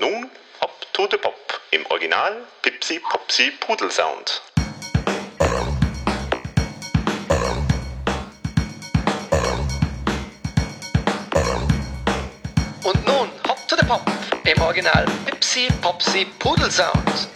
Nun Hop to the Pop im Original Pipsi Popsi Pudelsound. Und nun Hop to the Pop im Original Pipsi Popsi Pudelsound.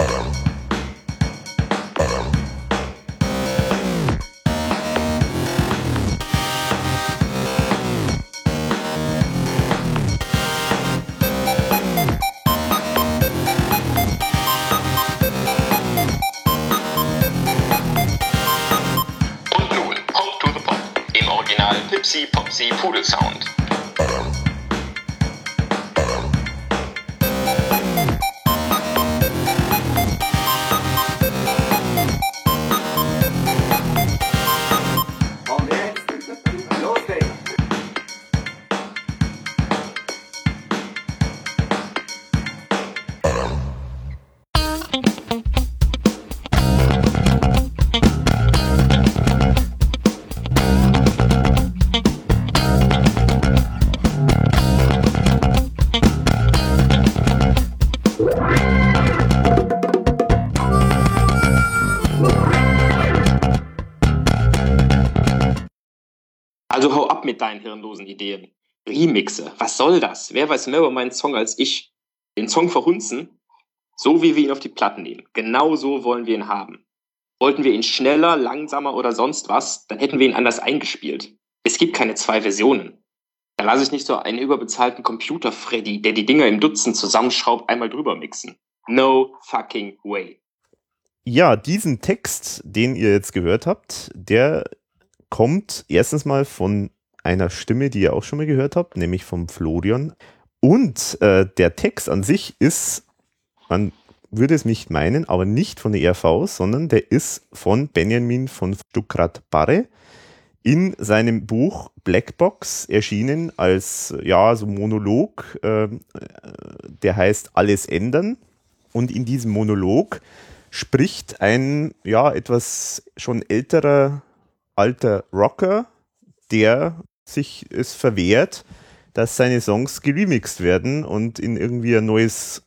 Ideen. Remixe, was soll das? Wer weiß mehr über meinen Song als ich? Den Song verhunzen? So wie wir ihn auf die Platten nehmen. Genau so wollen wir ihn haben. Wollten wir ihn schneller, langsamer oder sonst was, dann hätten wir ihn anders eingespielt. Es gibt keine zwei Versionen. Da lasse ich nicht so einen überbezahlten Computer-Freddy, der die Dinger im Dutzend zusammenschraubt, einmal drüber mixen. No fucking way. Ja, diesen Text, den ihr jetzt gehört habt, der kommt erstens mal von einer Stimme, die ihr auch schon mal gehört habt, nämlich vom Florian. Und äh, der Text an sich ist, man würde es nicht meinen, aber nicht von der ERV, sondern der ist von Benjamin von Stuckrad-Barre in seinem Buch Blackbox erschienen als ja so Monolog, äh, der heißt Alles ändern. Und in diesem Monolog spricht ein ja etwas schon älterer alter Rocker, der sich es verwehrt, dass seine Songs geremixed werden und in irgendwie ein neues,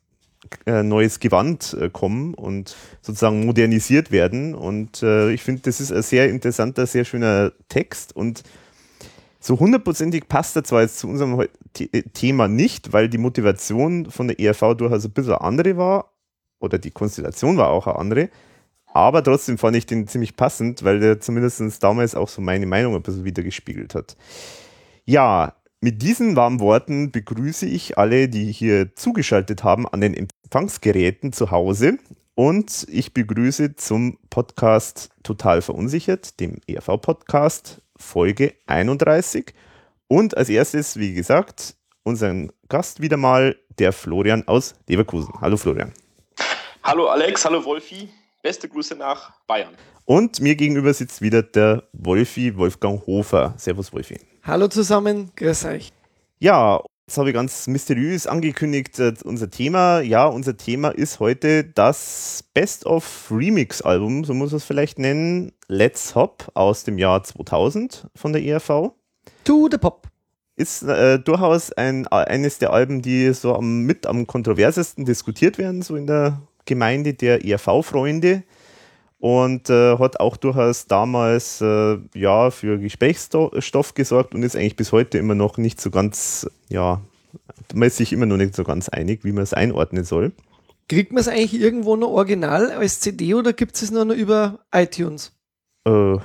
äh, neues Gewand äh, kommen und sozusagen modernisiert werden. Und äh, ich finde, das ist ein sehr interessanter, sehr schöner Text und so hundertprozentig passt er zwar jetzt zu unserem äh, Thema nicht, weil die Motivation von der ERV durchaus ein bisschen andere war oder die Konstellation war auch eine andere. Aber trotzdem fand ich den ziemlich passend, weil der zumindest damals auch so meine Meinung ein bisschen wiedergespiegelt hat. Ja, mit diesen warmen Worten begrüße ich alle, die hier zugeschaltet haben an den Empfangsgeräten zu Hause. Und ich begrüße zum Podcast Total Verunsichert, dem ERV-Podcast, Folge 31. Und als erstes, wie gesagt, unseren Gast wieder mal, der Florian aus Leverkusen. Hallo Florian. Hallo Alex, hallo Wolfi. Beste Grüße nach Bayern. Und mir gegenüber sitzt wieder der Wolfi Wolfgang Hofer. Servus Wolfi. Hallo zusammen, grüß euch. Ja, jetzt habe ich ganz mysteriös angekündigt, äh, unser Thema. Ja, unser Thema ist heute das Best of Remix Album, so muss man es vielleicht nennen. Let's Hop aus dem Jahr 2000 von der ERV. To the Pop. Ist äh, durchaus ein, eines der Alben, die so am, mit am kontroversesten diskutiert werden, so in der Gemeinde der ERV-Freunde. Und äh, hat auch durchaus damals äh, ja, für Gesprächsstoff gesorgt und ist eigentlich bis heute immer noch nicht so ganz, ja, man ist sich immer noch nicht so ganz einig, wie man es einordnen soll. Kriegt man es eigentlich irgendwo noch original als CD oder gibt es nur noch über iTunes? Äh,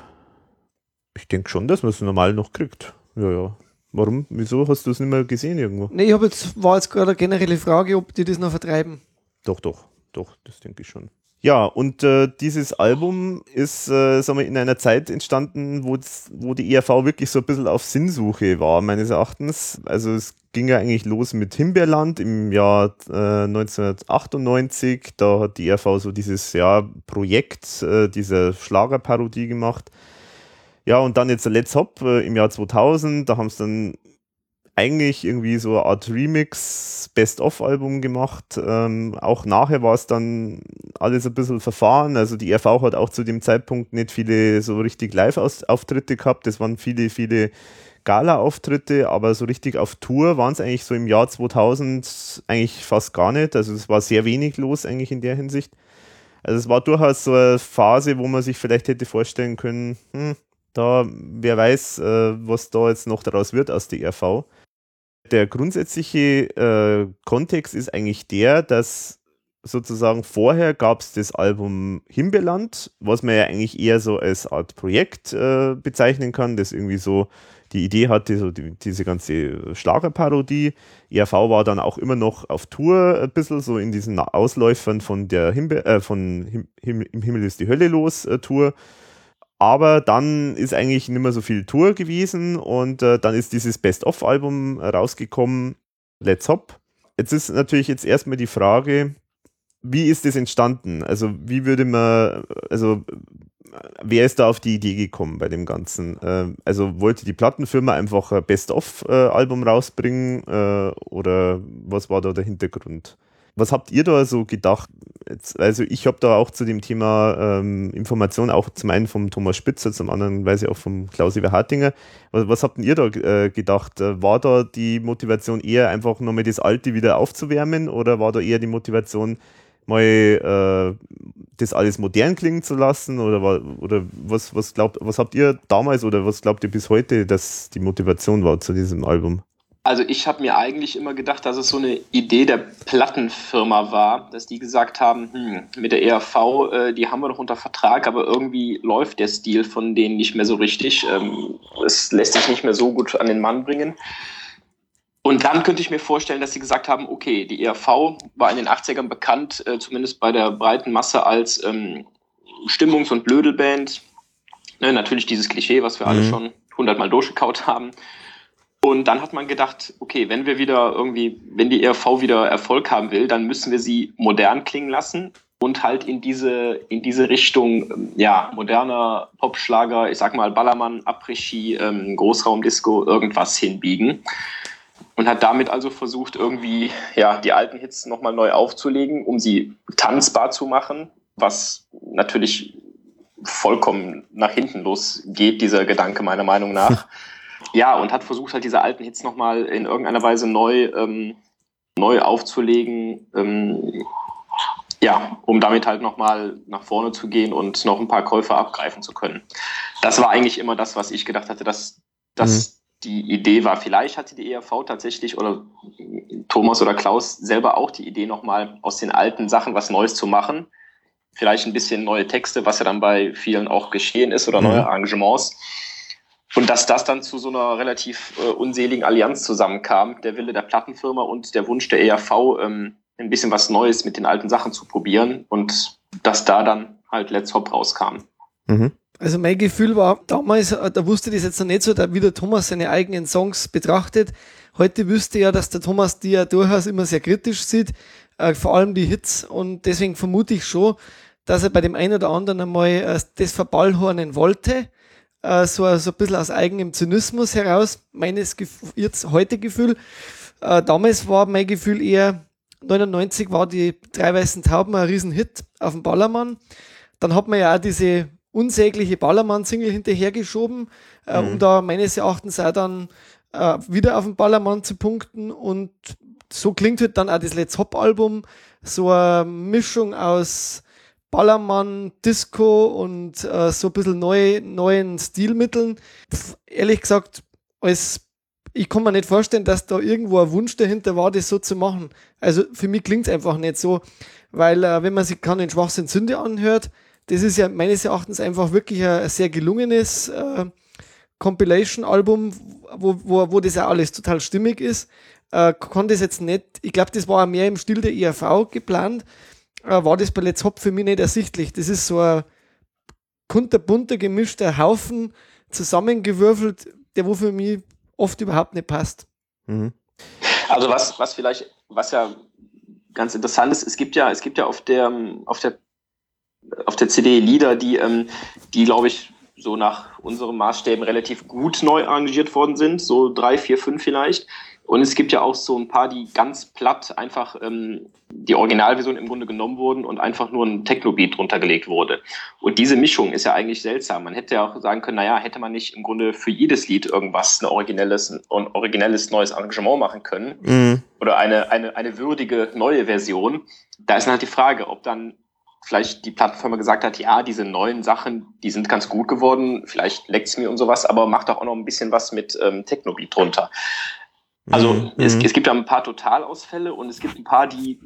ich denke schon, dass man es normal noch kriegt. Ja, ja. Warum? Wieso hast du es nicht mehr gesehen irgendwo? Nee, ich hab jetzt, war jetzt gerade eine generelle Frage, ob die das noch vertreiben. Doch, doch, doch, das denke ich schon. Ja, und äh, dieses Album ist, äh, sagen wir, in einer Zeit entstanden, wo, die ERV wirklich so ein bisschen auf Sinnsuche war, meines Erachtens. Also es ging ja eigentlich los mit Himbeerland im Jahr äh, 1998. Da hat die ERV so dieses ja, Projekt äh, dieser Schlagerparodie gemacht. Ja, und dann jetzt Let's Hop äh, im Jahr 2000. Da haben sie dann eigentlich irgendwie so eine Art Remix-Best-of-Album gemacht. Ähm, auch nachher war es dann alles ein bisschen verfahren. Also die RV hat auch zu dem Zeitpunkt nicht viele so richtig Live-Auftritte gehabt. Das waren viele, viele Gala-Auftritte, aber so richtig auf Tour waren es eigentlich so im Jahr 2000 eigentlich fast gar nicht. Also es war sehr wenig los eigentlich in der Hinsicht. Also es war durchaus so eine Phase, wo man sich vielleicht hätte vorstellen können, hm, da, wer weiß, äh, was da jetzt noch daraus wird aus der RV. Der grundsätzliche äh, Kontext ist eigentlich der, dass sozusagen vorher gab es das Album Himbeerland, was man ja eigentlich eher so als Art Projekt äh, bezeichnen kann, das irgendwie so die Idee hatte, so die, diese ganze Schlagerparodie. ERV war dann auch immer noch auf Tour ein bisschen, so in diesen Ausläufern von der Himbe äh, von Him Him Im Himmel ist die Hölle los äh, Tour. Aber dann ist eigentlich nicht mehr so viel Tour gewesen und äh, dann ist dieses Best-of-Album rausgekommen, Let's Hop. Jetzt ist natürlich jetzt erstmal die Frage, wie ist das entstanden? Also wie würde man, also wer ist da auf die Idee gekommen bei dem Ganzen? Äh, also wollte die Plattenfirma einfach ein Best-of-Album rausbringen äh, oder was war da der Hintergrund? Was habt ihr da so gedacht? Jetzt, also ich habe da auch zu dem Thema ähm, Informationen, auch zum einen vom Thomas Spitzer, zum anderen weiß ich auch vom Klaus-Iwer Hartinger. Was, was habt ihr da äh, gedacht? War da die Motivation eher einfach nochmal das Alte wieder aufzuwärmen oder war da eher die Motivation, mal äh, das alles modern klingen zu lassen? Oder, oder was, was, glaubt, was habt ihr damals oder was glaubt ihr bis heute, dass die Motivation war zu diesem Album? Also ich habe mir eigentlich immer gedacht, dass es so eine Idee der Plattenfirma war, dass die gesagt haben, hm, mit der ERV, äh, die haben wir noch unter Vertrag, aber irgendwie läuft der Stil von denen nicht mehr so richtig. Ähm, es lässt sich nicht mehr so gut an den Mann bringen. Und dann könnte ich mir vorstellen, dass sie gesagt haben, okay, die ERV war in den 80ern bekannt, äh, zumindest bei der breiten Masse, als ähm, Stimmungs- und Blödelband. Ne, natürlich dieses Klischee, was wir mhm. alle schon hundertmal durchgekaut haben. Und dann hat man gedacht, okay, wenn wir wieder irgendwie, wenn die ERV wieder Erfolg haben will, dann müssen wir sie modern klingen lassen und halt in diese, in diese Richtung, ähm, ja, moderner Popschlager, ich sag mal Ballermann, Après-Ski, ähm, Großraumdisco, irgendwas hinbiegen und hat damit also versucht, irgendwie ja, die alten Hits nochmal neu aufzulegen, um sie tanzbar zu machen, was natürlich vollkommen nach hinten losgeht, dieser Gedanke meiner Meinung nach. ja, und hat versucht, halt diese alten Hits nochmal in irgendeiner Weise neu, ähm, neu aufzulegen, ähm, ja, um damit halt nochmal nach vorne zu gehen und noch ein paar Käufer abgreifen zu können. Das war eigentlich immer das, was ich gedacht hatte, dass, dass mhm die Idee war, vielleicht hatte die ERV tatsächlich oder Thomas oder Klaus selber auch die Idee, nochmal aus den alten Sachen was Neues zu machen. Vielleicht ein bisschen neue Texte, was ja dann bei vielen auch geschehen ist oder neue mhm. Arrangements. Und dass das dann zu so einer relativ äh, unseligen Allianz zusammenkam, der Wille der Plattenfirma und der Wunsch der ERV, ähm, ein bisschen was Neues mit den alten Sachen zu probieren und dass da dann halt Let's Hop rauskam. Mhm. Also mein Gefühl war damals, äh, da wusste ich das jetzt noch nicht so, da wie der Thomas seine eigenen Songs betrachtet. Heute wüsste ja, dass der Thomas die ja durchaus immer sehr kritisch sieht, äh, vor allem die Hits. Und deswegen vermute ich schon, dass er bei dem einen oder anderen einmal äh, das verballhornen wollte. Äh, so, so ein bisschen aus eigenem Zynismus heraus, meines Gef jetzt heute Gefühl. Äh, damals war mein Gefühl eher, 99 war die drei weißen Tauben ein Riesenhit auf dem Ballermann. Dann hat man ja auch diese unsägliche Ballermann-Single hinterhergeschoben, äh, mhm. um da meines Erachtens auch dann äh, wieder auf den Ballermann zu punkten. Und so klingt halt dann auch das Let's Hop-Album, so eine Mischung aus Ballermann, Disco und äh, so ein bisschen neu, neuen Stilmitteln. Pff, ehrlich gesagt, als ich kann mir nicht vorstellen, dass da irgendwo ein Wunsch dahinter war, das so zu machen. Also für mich klingt es einfach nicht so, weil äh, wenn man sich kann den Schwachsinn Sünde anhört, das ist ja meines Erachtens einfach wirklich ein sehr gelungenes äh, Compilation-Album, wo, wo, wo das ja alles total stimmig ist. Äh, kann das jetzt nicht, ich glaube, das war mehr im Stil der IAV geplant, äh, war das bei Let's Hop für mich nicht ersichtlich. Das ist so ein kunterbunter, gemischter Haufen zusammengewürfelt, der wo für mich oft überhaupt nicht passt. Mhm. Also was, was vielleicht, was ja ganz interessant ist, es gibt ja, es gibt ja auf der, auf der auf der CD Lieder, die, ähm, die glaube ich, so nach unseren Maßstäben relativ gut neu arrangiert worden sind, so drei, vier, fünf vielleicht. Und es gibt ja auch so ein paar, die ganz platt einfach ähm, die Originalversion im Grunde genommen wurden und einfach nur ein Techno-Beat drunter gelegt wurde. Und diese Mischung ist ja eigentlich seltsam. Man hätte ja auch sagen können, naja, hätte man nicht im Grunde für jedes Lied irgendwas ein originelles, ein originelles neues Arrangement machen können Mhm. oder eine, eine, eine würdige neue Version. Da ist halt die Frage, ob dann vielleicht die Plattform gesagt hat, ja, diese neuen Sachen, die sind ganz gut geworden, vielleicht leckt's mir und sowas, aber macht doch auch noch ein bisschen was mit ähm, Technobeat drunter. Also Mhm. es, es gibt da ein paar Totalausfälle und es gibt ein paar, die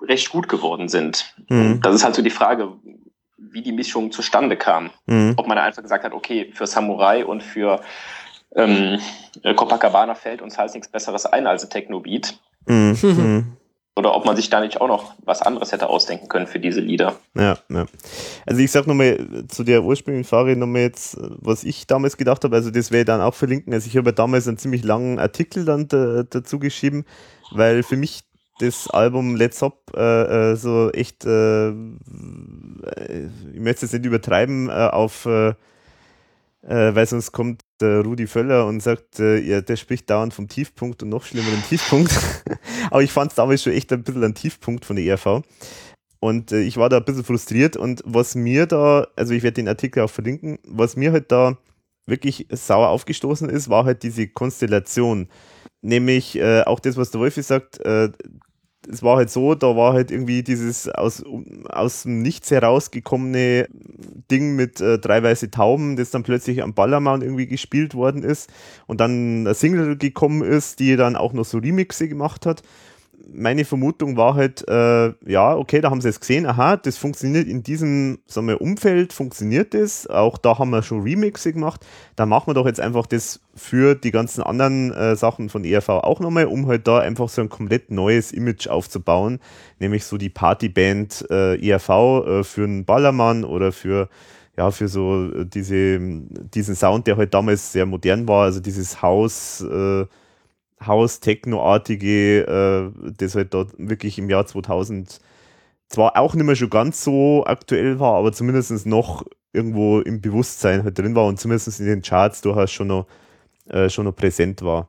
recht gut geworden sind. Mhm. Das ist halt so die Frage, wie die Mischung zustande kam. Mhm. Ob man da einfach gesagt hat, okay, für Samurai und für ähm, Copacabana fällt uns halt nichts Besseres ein als ein Technobeat. Mhm. Oder ob man sich da nicht auch noch was anderes hätte ausdenken können für diese Lieder. Ja, ja. Also ich sag nochmal zu der ursprünglichen Frage nochmal jetzt, was ich damals gedacht habe, also das werde ich dann auch verlinken. Also ich habe ja damals einen ziemlich langen Artikel dann da, dazu geschrieben, weil für mich das Album Let's Up äh, äh, so echt, äh, ich möchte es nicht übertreiben, äh, auf äh, äh, weil sonst kommt der Rudi Völler und sagt, äh, ja, der spricht dauernd vom Tiefpunkt und noch schlimmeren Tiefpunkt. Aber ich fand es damals schon echt ein bisschen ein Tiefpunkt von der ERV. Und äh, ich war da ein bisschen frustriert und was mir da, also ich werde den Artikel auch verlinken, was mir halt da wirklich sauer aufgestoßen ist, war halt diese Konstellation. Nämlich äh, auch das, was der Wolfi sagt, äh, es war halt so, da war halt irgendwie dieses aus, aus dem Nichts herausgekommene Ding mit äh, drei weiße Tauben, das dann plötzlich am Ballermann irgendwie gespielt worden ist und dann eine Single gekommen ist, die dann auch noch so Remixe gemacht hat. Meine Vermutung war halt, äh, ja, okay, da haben sie es gesehen, aha, das funktioniert in diesem sagen wir, Umfeld, funktioniert das, auch da haben wir schon Remixe gemacht, dann machen wir doch jetzt einfach das für die ganzen anderen äh, Sachen von ERV auch nochmal, um halt da einfach so ein komplett neues Image aufzubauen, nämlich so die Partyband äh, ERV äh, für einen Ballermann oder für ja, für so äh, diese, diesen Sound, der halt damals sehr modern war, also dieses Haus, äh, Haus-Techno-artige, äh, das halt dort wirklich im Jahr 2000 zwar auch nicht mehr schon ganz so aktuell war, aber zumindest noch irgendwo im Bewusstsein halt drin war und zumindest in den Charts durchaus schon noch, äh, schon noch präsent war.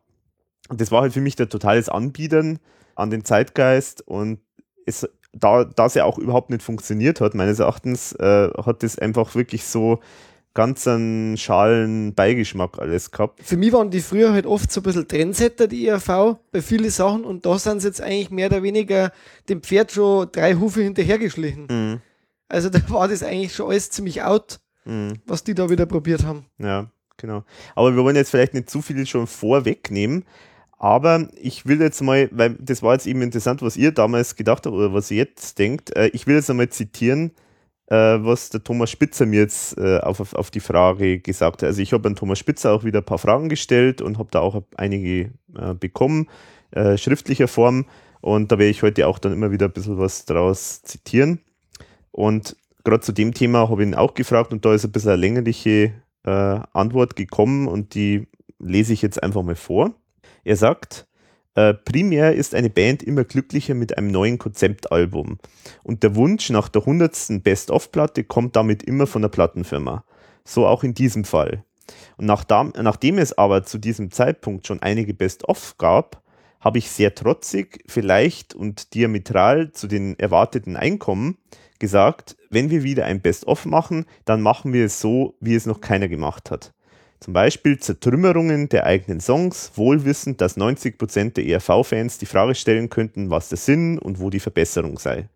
Und das war halt für mich der totales Anbietern an den Zeitgeist und es, da das ja auch überhaupt nicht funktioniert hat, meines Erachtens, äh, hat das einfach wirklich so ganz einen schalen Beigeschmack alles gehabt. Für mich waren die früher halt oft so ein bisschen Trendsetter, die ERV, bei vielen Sachen und da sind sie jetzt eigentlich mehr oder weniger dem Pferd schon drei Hufe hinterhergeschlichen. Mhm. Also da war das eigentlich schon alles ziemlich out, Mhm. was die da wieder probiert haben. Ja, genau. Aber wir wollen jetzt vielleicht nicht zu viel schon vorwegnehmen. Aber ich will jetzt mal, weil das war jetzt eben interessant, was ihr damals gedacht habt oder was ihr jetzt denkt. Äh, ich will jetzt einmal zitieren, was der Thomas Spitzer mir jetzt äh, auf, auf, die Frage gesagt hat. Also ich habe an Thomas Spitzer auch wieder ein paar Fragen gestellt und habe da auch einige äh, bekommen, äh, schriftlicher Form. Und da werde ich heute auch dann immer wieder ein bisschen was draus zitieren. Und gerade zu dem Thema habe ich ihn auch gefragt und da ist ein bisschen eine längliche äh, Antwort gekommen und die lese ich jetzt einfach mal vor. Er sagt, äh, primär ist eine Band immer glücklicher mit einem neuen Konzeptalbum und der Wunsch nach der hundertsten Best-of-Platte kommt damit immer von der Plattenfirma. So auch in diesem Fall. Und nachdem, nachdem es aber zu diesem Zeitpunkt schon einige Best-of gab, habe ich sehr trotzig, vielleicht und diametral zu den erwarteten Einkommen gesagt, wenn wir wieder ein Best-of machen, dann machen wir es so, wie es noch keiner gemacht hat. Zum Beispiel Zertrümmerungen der eigenen Songs, wohlwissend, dass 90% der ERV-Fans die Frage stellen könnten, was der Sinn und wo die Verbesserung sei.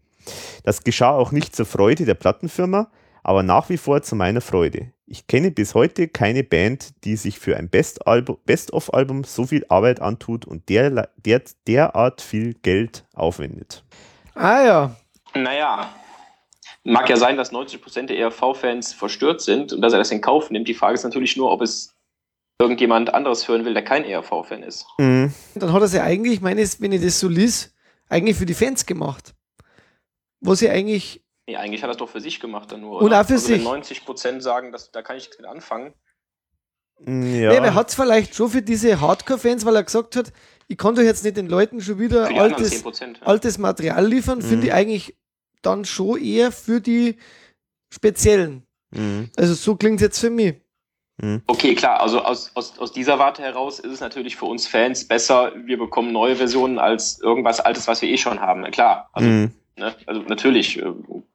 Das geschah auch nicht zur Freude der Plattenfirma, aber nach wie vor zu meiner Freude. Ich kenne bis heute keine Band, die sich für ein Best-of-Album so viel Arbeit antut und der, der, derart viel Geld aufwendet. Ah ja, Naja, mag ja sein, dass 90% der ERV-Fans verstört sind und dass er das in Kauf nimmt. Die Frage ist natürlich nur, ob es irgendjemand anderes hören will, der kein ERV-Fan ist. Mhm. dann hat er sie eigentlich, ich meine, wenn ich das so lies, eigentlich für die Fans gemacht. Wo sie eigentlich, Nee, eigentlich hat er es doch für sich gemacht dann nur. Und oder? auch für also sich. Wenn 90% sagen, dass, da kann ich nichts mit anfangen. Ja. ja. nee, aber er hat es vielleicht schon für diese Hardcore-Fans, weil er gesagt hat, ich kann doch jetzt nicht den Leuten schon wieder altes, 10%. Ja. altes Material liefern, Mhm. finde ich eigentlich dann schon eher für die Speziellen. Mhm. Also so klingt jetzt für mich. Okay, klar, also aus, aus, aus dieser Warte heraus ist es natürlich für uns Fans besser, wir bekommen neue Versionen als irgendwas Altes, was wir eh schon haben. Klar, also, Mhm. Ne, also natürlich, äh,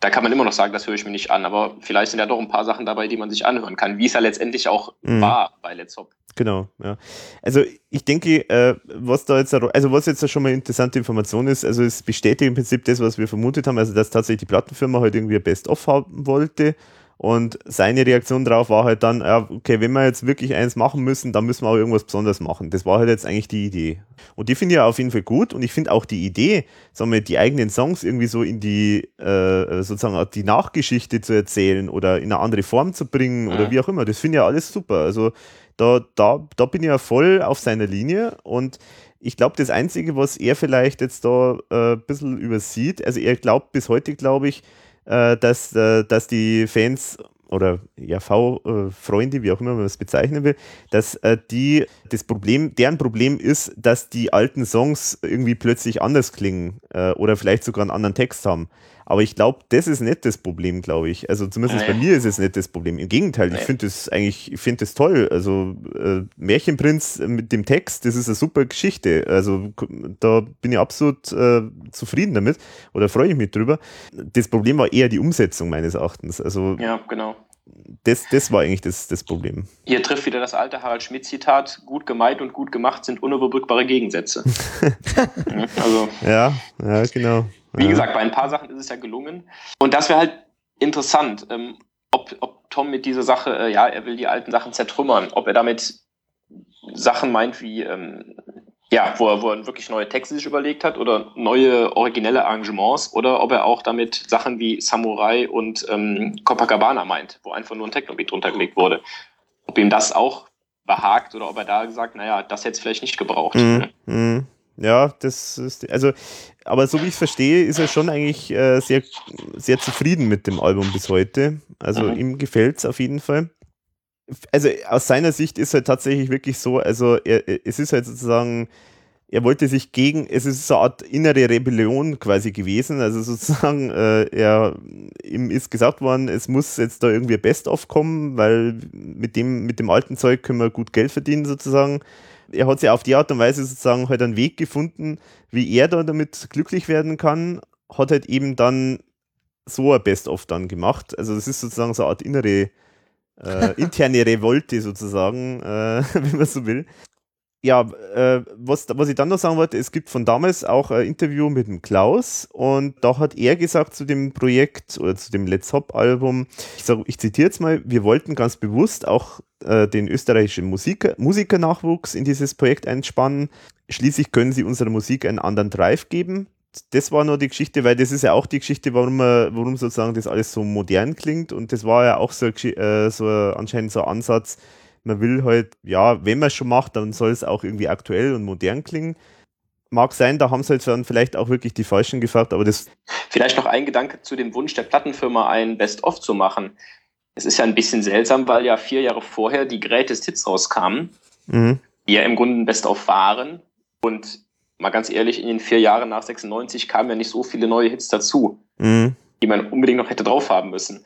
da kann man immer noch sagen, das höre ich mir nicht an, aber vielleicht sind ja doch ein paar Sachen dabei, die man sich anhören kann, wie es ja letztendlich auch Mhm. war bei Let's Hop. Genau, ja. Also ich denke, äh, was da jetzt, also was jetzt schon mal interessante Information ist, also es bestätigt im Prinzip das, was wir vermutet haben, also dass tatsächlich die Plattenfirma halt irgendwie ein Best-of haben wollte und seine Reaktion darauf war halt dann, ja, okay, wenn wir jetzt wirklich eins machen müssen, dann müssen wir auch irgendwas Besonderes machen. Das war halt jetzt eigentlich die Idee. Und die finde ich ja auf jeden Fall gut und ich finde auch die Idee, sagen wir, die eigenen Songs irgendwie so in die, äh, sozusagen die Nachgeschichte zu erzählen oder in eine andere Form zu bringen oder wie auch immer, das finde ich ja alles super. Also da, da, da bin ich ja voll auf seiner Linie und ich glaube, das Einzige, was er vielleicht jetzt da äh, ein bisschen übersieht, also er glaubt bis heute, glaube ich, äh, dass, äh, dass die Fans oder ja, V-Freunde, wie auch immer man es bezeichnen will, dass äh, die das Problem, deren Problem ist, dass die alten Songs irgendwie plötzlich anders klingen äh, oder vielleicht sogar einen anderen Text haben. Aber ich glaube, das ist nicht das Problem, glaube ich. Also zumindest Nee. bei mir ist es nicht das Problem. Im Gegenteil, ich Nee. finde das eigentlich, ich finde das toll. Also äh, Märchenprinz mit dem Text, das ist eine super Geschichte. Also da bin ich absolut äh, zufrieden damit oder freue ich mich drüber. Das Problem war eher die Umsetzung meines Erachtens. Also Ja, genau. das, das war eigentlich das, das Problem. Hier trifft wieder das alte Harald Schmidt-Zitat, gut gemeint und gut gemacht sind unüberbrückbare Gegensätze. Also Ja, ja, genau. Wie ja. gesagt, bei ein paar Sachen ist es ja gelungen. Und das wäre halt interessant, ähm, ob, ob Tom mit dieser Sache, äh, ja, er will die alten Sachen zertrümmern, ob er damit Sachen meint wie, ähm, ja, wo er, wo er wirklich neue Texte sich überlegt hat oder neue originelle Arrangements oder ob er auch damit Sachen wie Samurai und ähm, Copacabana meint, wo einfach nur ein Technobeat drunter gelegt wurde. Ob ihm das auch behagt oder ob er da gesagt, naja, das hätte es vielleicht nicht gebraucht. Mhm. Mhm. Ja, das ist, also, aber so wie ich es verstehe, ist er schon eigentlich äh, sehr, sehr zufrieden mit dem Album bis heute. Also Mhm. ihm gefällt es auf jeden Fall. Also aus seiner Sicht ist halt tatsächlich wirklich so, also er, es ist halt sozusagen, er wollte sich gegen, es ist so eine Art innere Rebellion quasi gewesen. Also sozusagen, äh, er, ihm ist gesagt worden, es muss jetzt da irgendwie Best-of kommen, weil mit dem, mit dem alten Zeug können wir gut Geld verdienen sozusagen. Er hat sich auf die Art und Weise sozusagen halt einen Weg gefunden, wie er da damit glücklich werden kann, hat halt eben dann so ein Best-of dann gemacht. Also das ist sozusagen so eine Art innere, äh, interne Revolte sozusagen, äh, wenn man so will. Ja, äh, was, was ich dann noch sagen wollte, es gibt von damals auch ein Interview mit dem Klaus und da hat er gesagt zu dem Projekt oder zu dem Let's Hop Album, ich, ich zitiere jetzt mal, wir wollten ganz bewusst auch äh, den österreichischen Musiker, Musikernachwuchs in dieses Projekt einspannen. Schließlich können sie unserer Musik einen anderen Drive geben. Das war nur die Geschichte, weil das ist ja auch die Geschichte, warum, man, warum sozusagen das alles so modern klingt und das war ja auch so, äh, so ein- anscheinend so ein Ansatz, man will halt, ja, wenn man es schon macht, dann soll es auch irgendwie aktuell und modern klingen. Mag sein, da haben sie halt dann vielleicht auch wirklich die Falschen gefragt, aber das, Vielleicht noch ein Gedanke zu dem Wunsch der Plattenfirma, ein Best-of zu machen. Es ist ja ein bisschen seltsam, weil ja vier Jahre vorher die Greatest Hits rauskamen, mhm, die ja im Grunde ein Best-of waren. Und mal ganz ehrlich, in den vier Jahren nach 96 kamen ja nicht so viele neue Hits dazu, mhm, die man unbedingt noch hätte drauf haben müssen.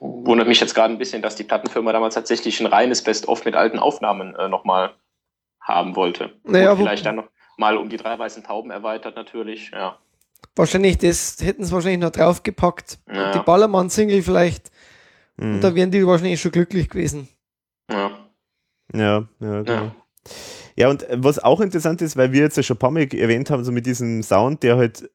Wundert mich jetzt gerade ein bisschen, dass die Plattenfirma damals tatsächlich ein reines Best-of mit alten Aufnahmen äh, nochmal haben wollte. Naja, vielleicht dann noch mal um die drei weißen Tauben erweitert natürlich, ja. Wahrscheinlich, das hätten sie wahrscheinlich noch draufgepackt. Ja. Die Ballermann-Single vielleicht. mhm. Und da wären die wahrscheinlich schon glücklich gewesen. ja. Ja, ja, genau. Ja. Ja, und äh, was auch interessant ist, weil wir jetzt ja schon ein paar Mal erwähnt haben, so mit diesem Sound, der halt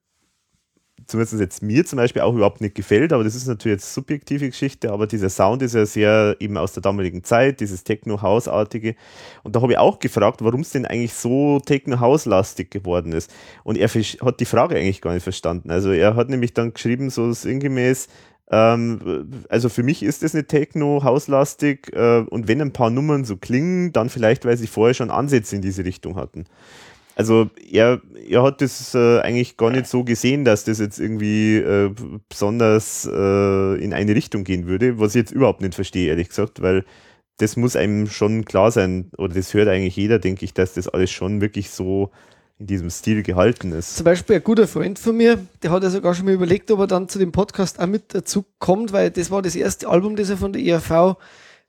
zumindest jetzt mir zum Beispiel auch überhaupt nicht gefällt, aber das ist natürlich jetzt subjektive Geschichte, aber dieser Sound ist ja sehr eben aus der damaligen Zeit, dieses Techno-House-artige. Und da habe ich auch gefragt, warum es denn eigentlich so Techno-House-lastig geworden ist. Und er hat die Frage eigentlich gar nicht verstanden. Also er hat nämlich dann geschrieben, so sinngemäß, ähm, also für mich ist das nicht Techno-Hauslastig äh, und wenn ein paar Nummern so klingen, dann vielleicht, weil sie vorher schon Ansätze in diese Richtung hatten. Also er, er hat das äh, eigentlich gar nicht so gesehen, dass das jetzt irgendwie äh, besonders äh, in eine Richtung gehen würde, was ich jetzt überhaupt nicht verstehe, ehrlich gesagt, weil das muss einem schon klar sein, oder das hört eigentlich jeder, denke ich, dass das alles schon wirklich so in diesem Stil gehalten ist. Zum Beispiel ein guter Freund von mir, der hat ja sogar schon mal überlegt, ob er dann zu dem Podcast auch mit dazu kommt, weil das war das erste Album, das er von der ERV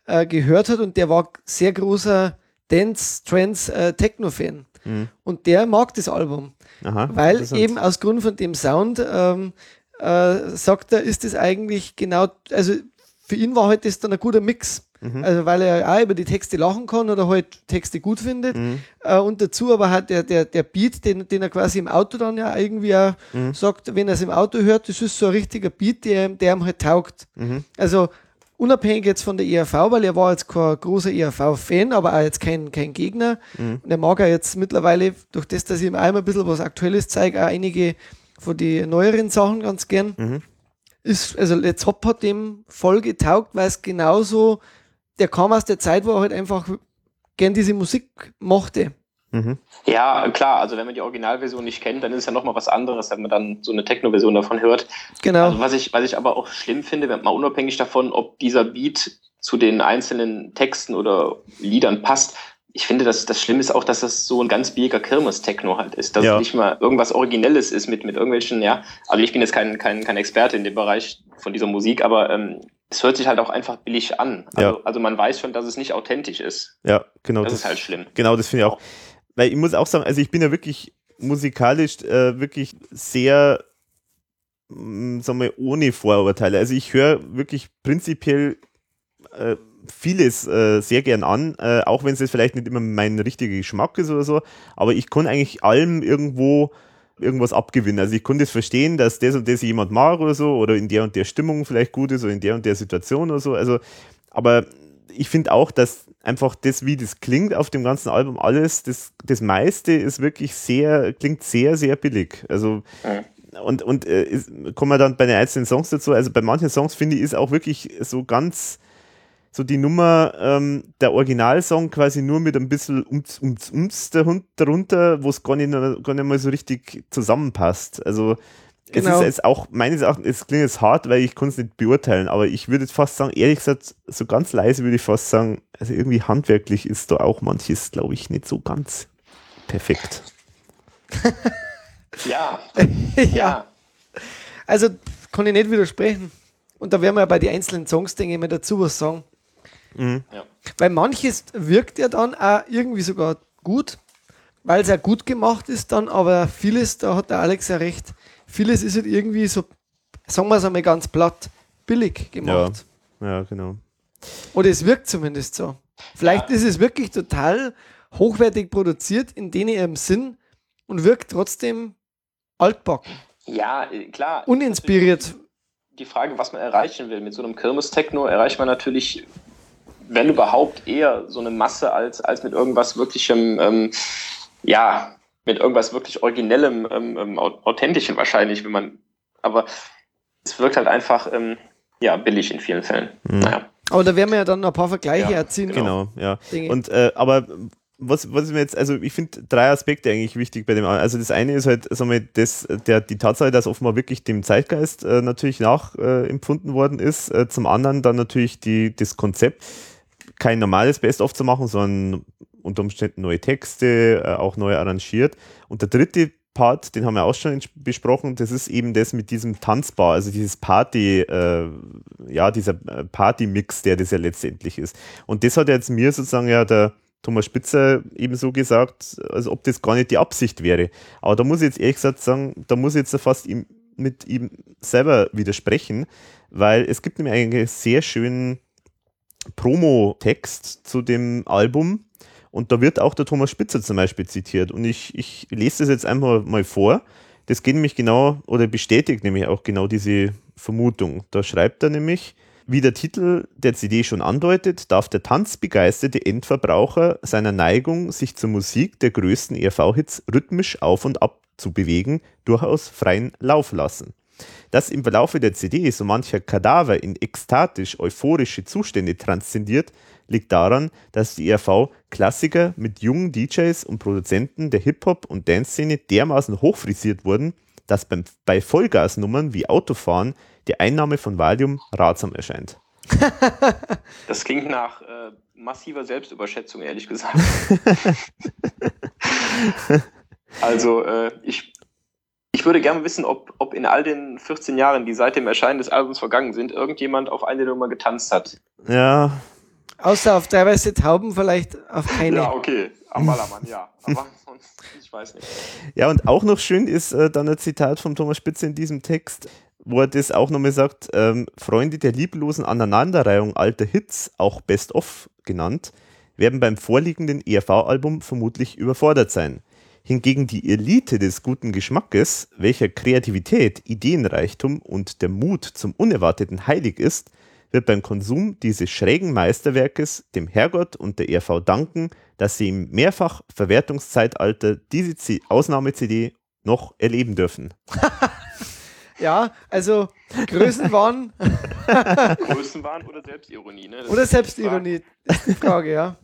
äh, gehört hat und der war sehr großer Dance, Trance, äh, Techno-Fan. Mhm. Und der mag das Album, Aha, weil eben aus Grund von dem Sound ähm, äh, sagt er, ist es eigentlich genau, also für ihn war halt das dann ein guter Mix. Mhm. Also weil er auch über die Texte lachen kann oder halt Texte gut findet. Äh, und dazu aber halt der, der, der Beat, den, den er quasi im Auto dann ja irgendwie auch sagt, wenn er es im Auto hört, das ist so ein richtiger Beat, der, der ihm halt taugt. Also unabhängig jetzt von der ERV, weil er war jetzt kein großer ERV-Fan, aber auch jetzt kein, kein Gegner. Und er mag er jetzt mittlerweile, durch das, dass ich ihm einmal ein bisschen was Aktuelles zeige, auch einige von den neueren Sachen ganz gern. Ist, also Let's Hop hat dem voll getaugt, weil es genauso, der kam aus der Zeit, wo er halt einfach gern diese Musik mochte. Mhm. Ja, klar, also wenn man die Originalversion nicht kennt, dann ist es ja nochmal was anderes, wenn man dann so eine Techno-Version davon hört. Genau. Also was ich, was ich aber auch schlimm finde, wenn mal unabhängig davon, ob dieser Beat zu den einzelnen Texten oder Liedern passt, ich finde, dass das Schlimme ist auch, dass das so ein ganz billiger Kirmes-Techno halt ist. Dass Ja. es nicht mal irgendwas Originelles ist mit, mit irgendwelchen, ja, also ich bin jetzt kein, kein, kein Experte in dem Bereich von dieser Musik, aber ähm, es hört sich halt auch einfach billig an. Also, Ja. also man weiß schon, dass es nicht authentisch ist. Ja, genau. Das ist halt schlimm. Genau, das finde ich auch. Weil ich muss auch sagen, also ich bin ja wirklich musikalisch äh, wirklich sehr, mh, sagen wir, ohne Vorurteile. Also ich höre wirklich prinzipiell äh, vieles äh, sehr gern an, äh, auch wenn es vielleicht nicht immer mein richtiger Geschmack ist oder so, aber ich kann eigentlich allem irgendwo irgendwas abgewinnen. Also ich konnte es verstehen, dass das und das jemand mag oder so, oder in der und der Stimmung vielleicht gut ist oder in der und der Situation oder so. Also, aber ich finde auch, dass einfach das, wie das klingt auf dem ganzen Album, alles, das, das meiste ist wirklich sehr, klingt sehr, sehr billig. Also und, und äh, ist, kommen wir dann bei den einzelnen Songs dazu. Also bei manchen Songs finde ich, ist auch wirklich so ganz so die Nummer, ähm, der Originalsong quasi nur mit ein bisschen ums, ums, ums darun- darunter, wo es gar nicht, gar nicht mal so richtig zusammenpasst. Also es Genau. ist jetzt auch, meines Erachtens, es klingt jetzt hart, weil ich kann es nicht beurteilen, aber ich würde jetzt fast sagen, ehrlich gesagt, so ganz leise würde ich fast sagen, also irgendwie handwerklich ist da auch manches, glaube ich, nicht so ganz perfekt. Ja, ja. Also kann ich nicht widersprechen. Und da werden wir ja bei den einzelnen Songs, denke ich, mal dazu was sagen. Ja. Weil manches wirkt ja dann auch irgendwie sogar gut, weil es ja gut gemacht ist dann, aber vieles, da hat der Alex ja recht, vieles ist halt irgendwie so, sagen wir es einmal ganz platt, billig gemacht. Ja, genau. Oder es wirkt zumindest so. Vielleicht ist es wirklich total hochwertig produziert in denen ihrem Sinn und wirkt trotzdem altbacken, ja, klar. uninspiriert. die Frage, was man erreichen will. Mit so einem Kirmes-Techno erreicht man natürlich, wenn überhaupt, eher so eine Masse als, als mit irgendwas wirklichem, ähm, ja, mit irgendwas wirklich Originellem, ähm, ähm, au- Authentischem wahrscheinlich, wenn man, aber es wirkt halt einfach, ähm, ja, billig in vielen Fällen. Naja. Aber da werden wir ja dann noch ein paar Vergleiche Ja, erziehen. Genau, ja. Dinge. Und äh, aber was, was mir jetzt, also ich finde drei Aspekte eigentlich wichtig bei dem. Also das eine ist halt, sagen wir, das, der, die Tatsache, dass offenbar wirklich dem Zeitgeist äh, natürlich nachempfunden äh, worden ist. Äh, zum anderen dann natürlich die, das Konzept, kein normales Best-of zu machen, sondern unter Umständen neue Texte, äh, auch neu arrangiert. Und der dritte Part, den haben wir auch schon besprochen, das ist eben das mit diesem Tanzbar, also dieses Party, äh, ja, dieser äh, Party-Mix, der das ja letztendlich ist. Und das hat jetzt mir sozusagen ja der Thomas Spitzer eben so gesagt, als ob das gar nicht die Absicht wäre. Aber da muss ich jetzt ehrlich gesagt sagen, da muss ich jetzt fast ihm, mit ihm selber widersprechen, weil es gibt nämlich einen sehr schönen Promo-Text zu dem Album und da wird auch der Thomas Spitzer zum Beispiel zitiert und ich, ich lese das jetzt einfach mal vor. Das geht nämlich genau oder bestätigt nämlich auch genau diese Vermutung. Da schreibt er nämlich, wie der Titel der CD schon andeutet, darf der tanzbegeisterte Endverbraucher seiner Neigung, sich zur Musik der größten ERV-Hits rhythmisch auf und ab zu bewegen, durchaus freien Lauf lassen. Dass im Verlaufe der CD so mancher Kadaver in ekstatisch-euphorische Zustände transzendiert, liegt daran, dass die ERV Klassiker mit jungen DJs und Produzenten der Hip-Hop- und Dance-Szene dermaßen hochfrisiert wurden, dass beim, bei Vollgasnummern wie Autofahren die Einnahme von Valium ratsam erscheint. Das klingt nach äh, massiver Selbstüberschätzung, ehrlich gesagt. also, äh, ich, ich würde gerne wissen, ob, ob in all den 14 Jahren, die seit dem Erscheinen des Albums vergangen sind, irgendjemand auf eine Nummer getanzt hat. Ja, Außer auf drei weiße Tauben, vielleicht auf keine. Ja, okay. Am Ballermann, ja. Aber sonst, ich weiß nicht. Ja, und auch noch schön ist äh, dann ein Zitat von Thomas Spitze in diesem Text, wo er das auch nochmal sagt, ähm, Freunde der lieblosen Aneinanderreihung alter Hits, auch Best-of genannt, werden beim vorliegenden ERV-Album vermutlich überfordert sein. Hingegen die Elite des guten Geschmackes, welcher Kreativität, Ideenreichtum und der Mut zum Unerwarteten heilig ist, wird beim Konsum dieses schrägen Meisterwerkes dem Herrgott und der ERV danken, dass sie im Mehrfach-Verwertungszeitalter diese C- Ausnahme-CD noch erleben dürfen. Ja, also Größenwahn Größenwahn oder Selbstironie, ne? Das oder ist die Frage. Selbstironie, ist die Frage, ja.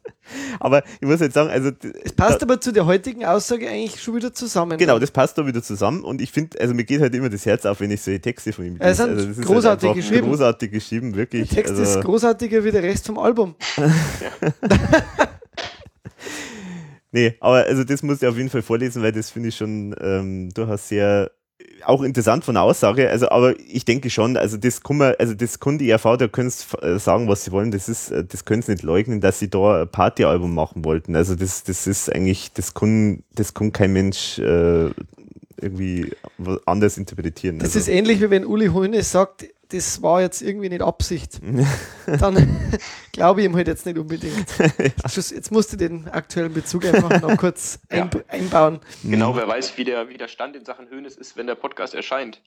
Aber ich muss jetzt sagen, also Es passt aber zu der heutigen Aussage eigentlich schon wieder zusammen. Genau, das passt da wieder zusammen und ich finde, also mir geht halt immer das Herz auf, wenn ich solche Texte von ihm lese. sind Also das ist großartig halt geschrieben. Großartig geschrieben, wirklich. Der Text also, ist großartiger wie der Rest vom Album. Nee, aber also das musst du auf jeden Fall vorlesen, weil das finde ich schon ähm, durchaus sehr auch interessant von der Aussage. Also, aber ich denke schon, also das kann man, also das kann die ERV, da können sie äh, sagen, was sie wollen. Das ist, äh, das können sie nicht leugnen, dass sie da ein Partyalbum machen wollten. Also das, das ist eigentlich, das kann, das kann kein Mensch äh, irgendwie anders interpretieren. Das also. ist ähnlich wie wenn Uli Hoeneß sagt, das war jetzt irgendwie nicht Absicht. Dann glaube ich ihm halt jetzt nicht unbedingt. Jetzt musst du den aktuellen Bezug einfach noch kurz Ja. einb- einbauen. Genau, wer weiß, wie der, wie der Stand in Sachen Höhnes ist, wenn der Podcast erscheint.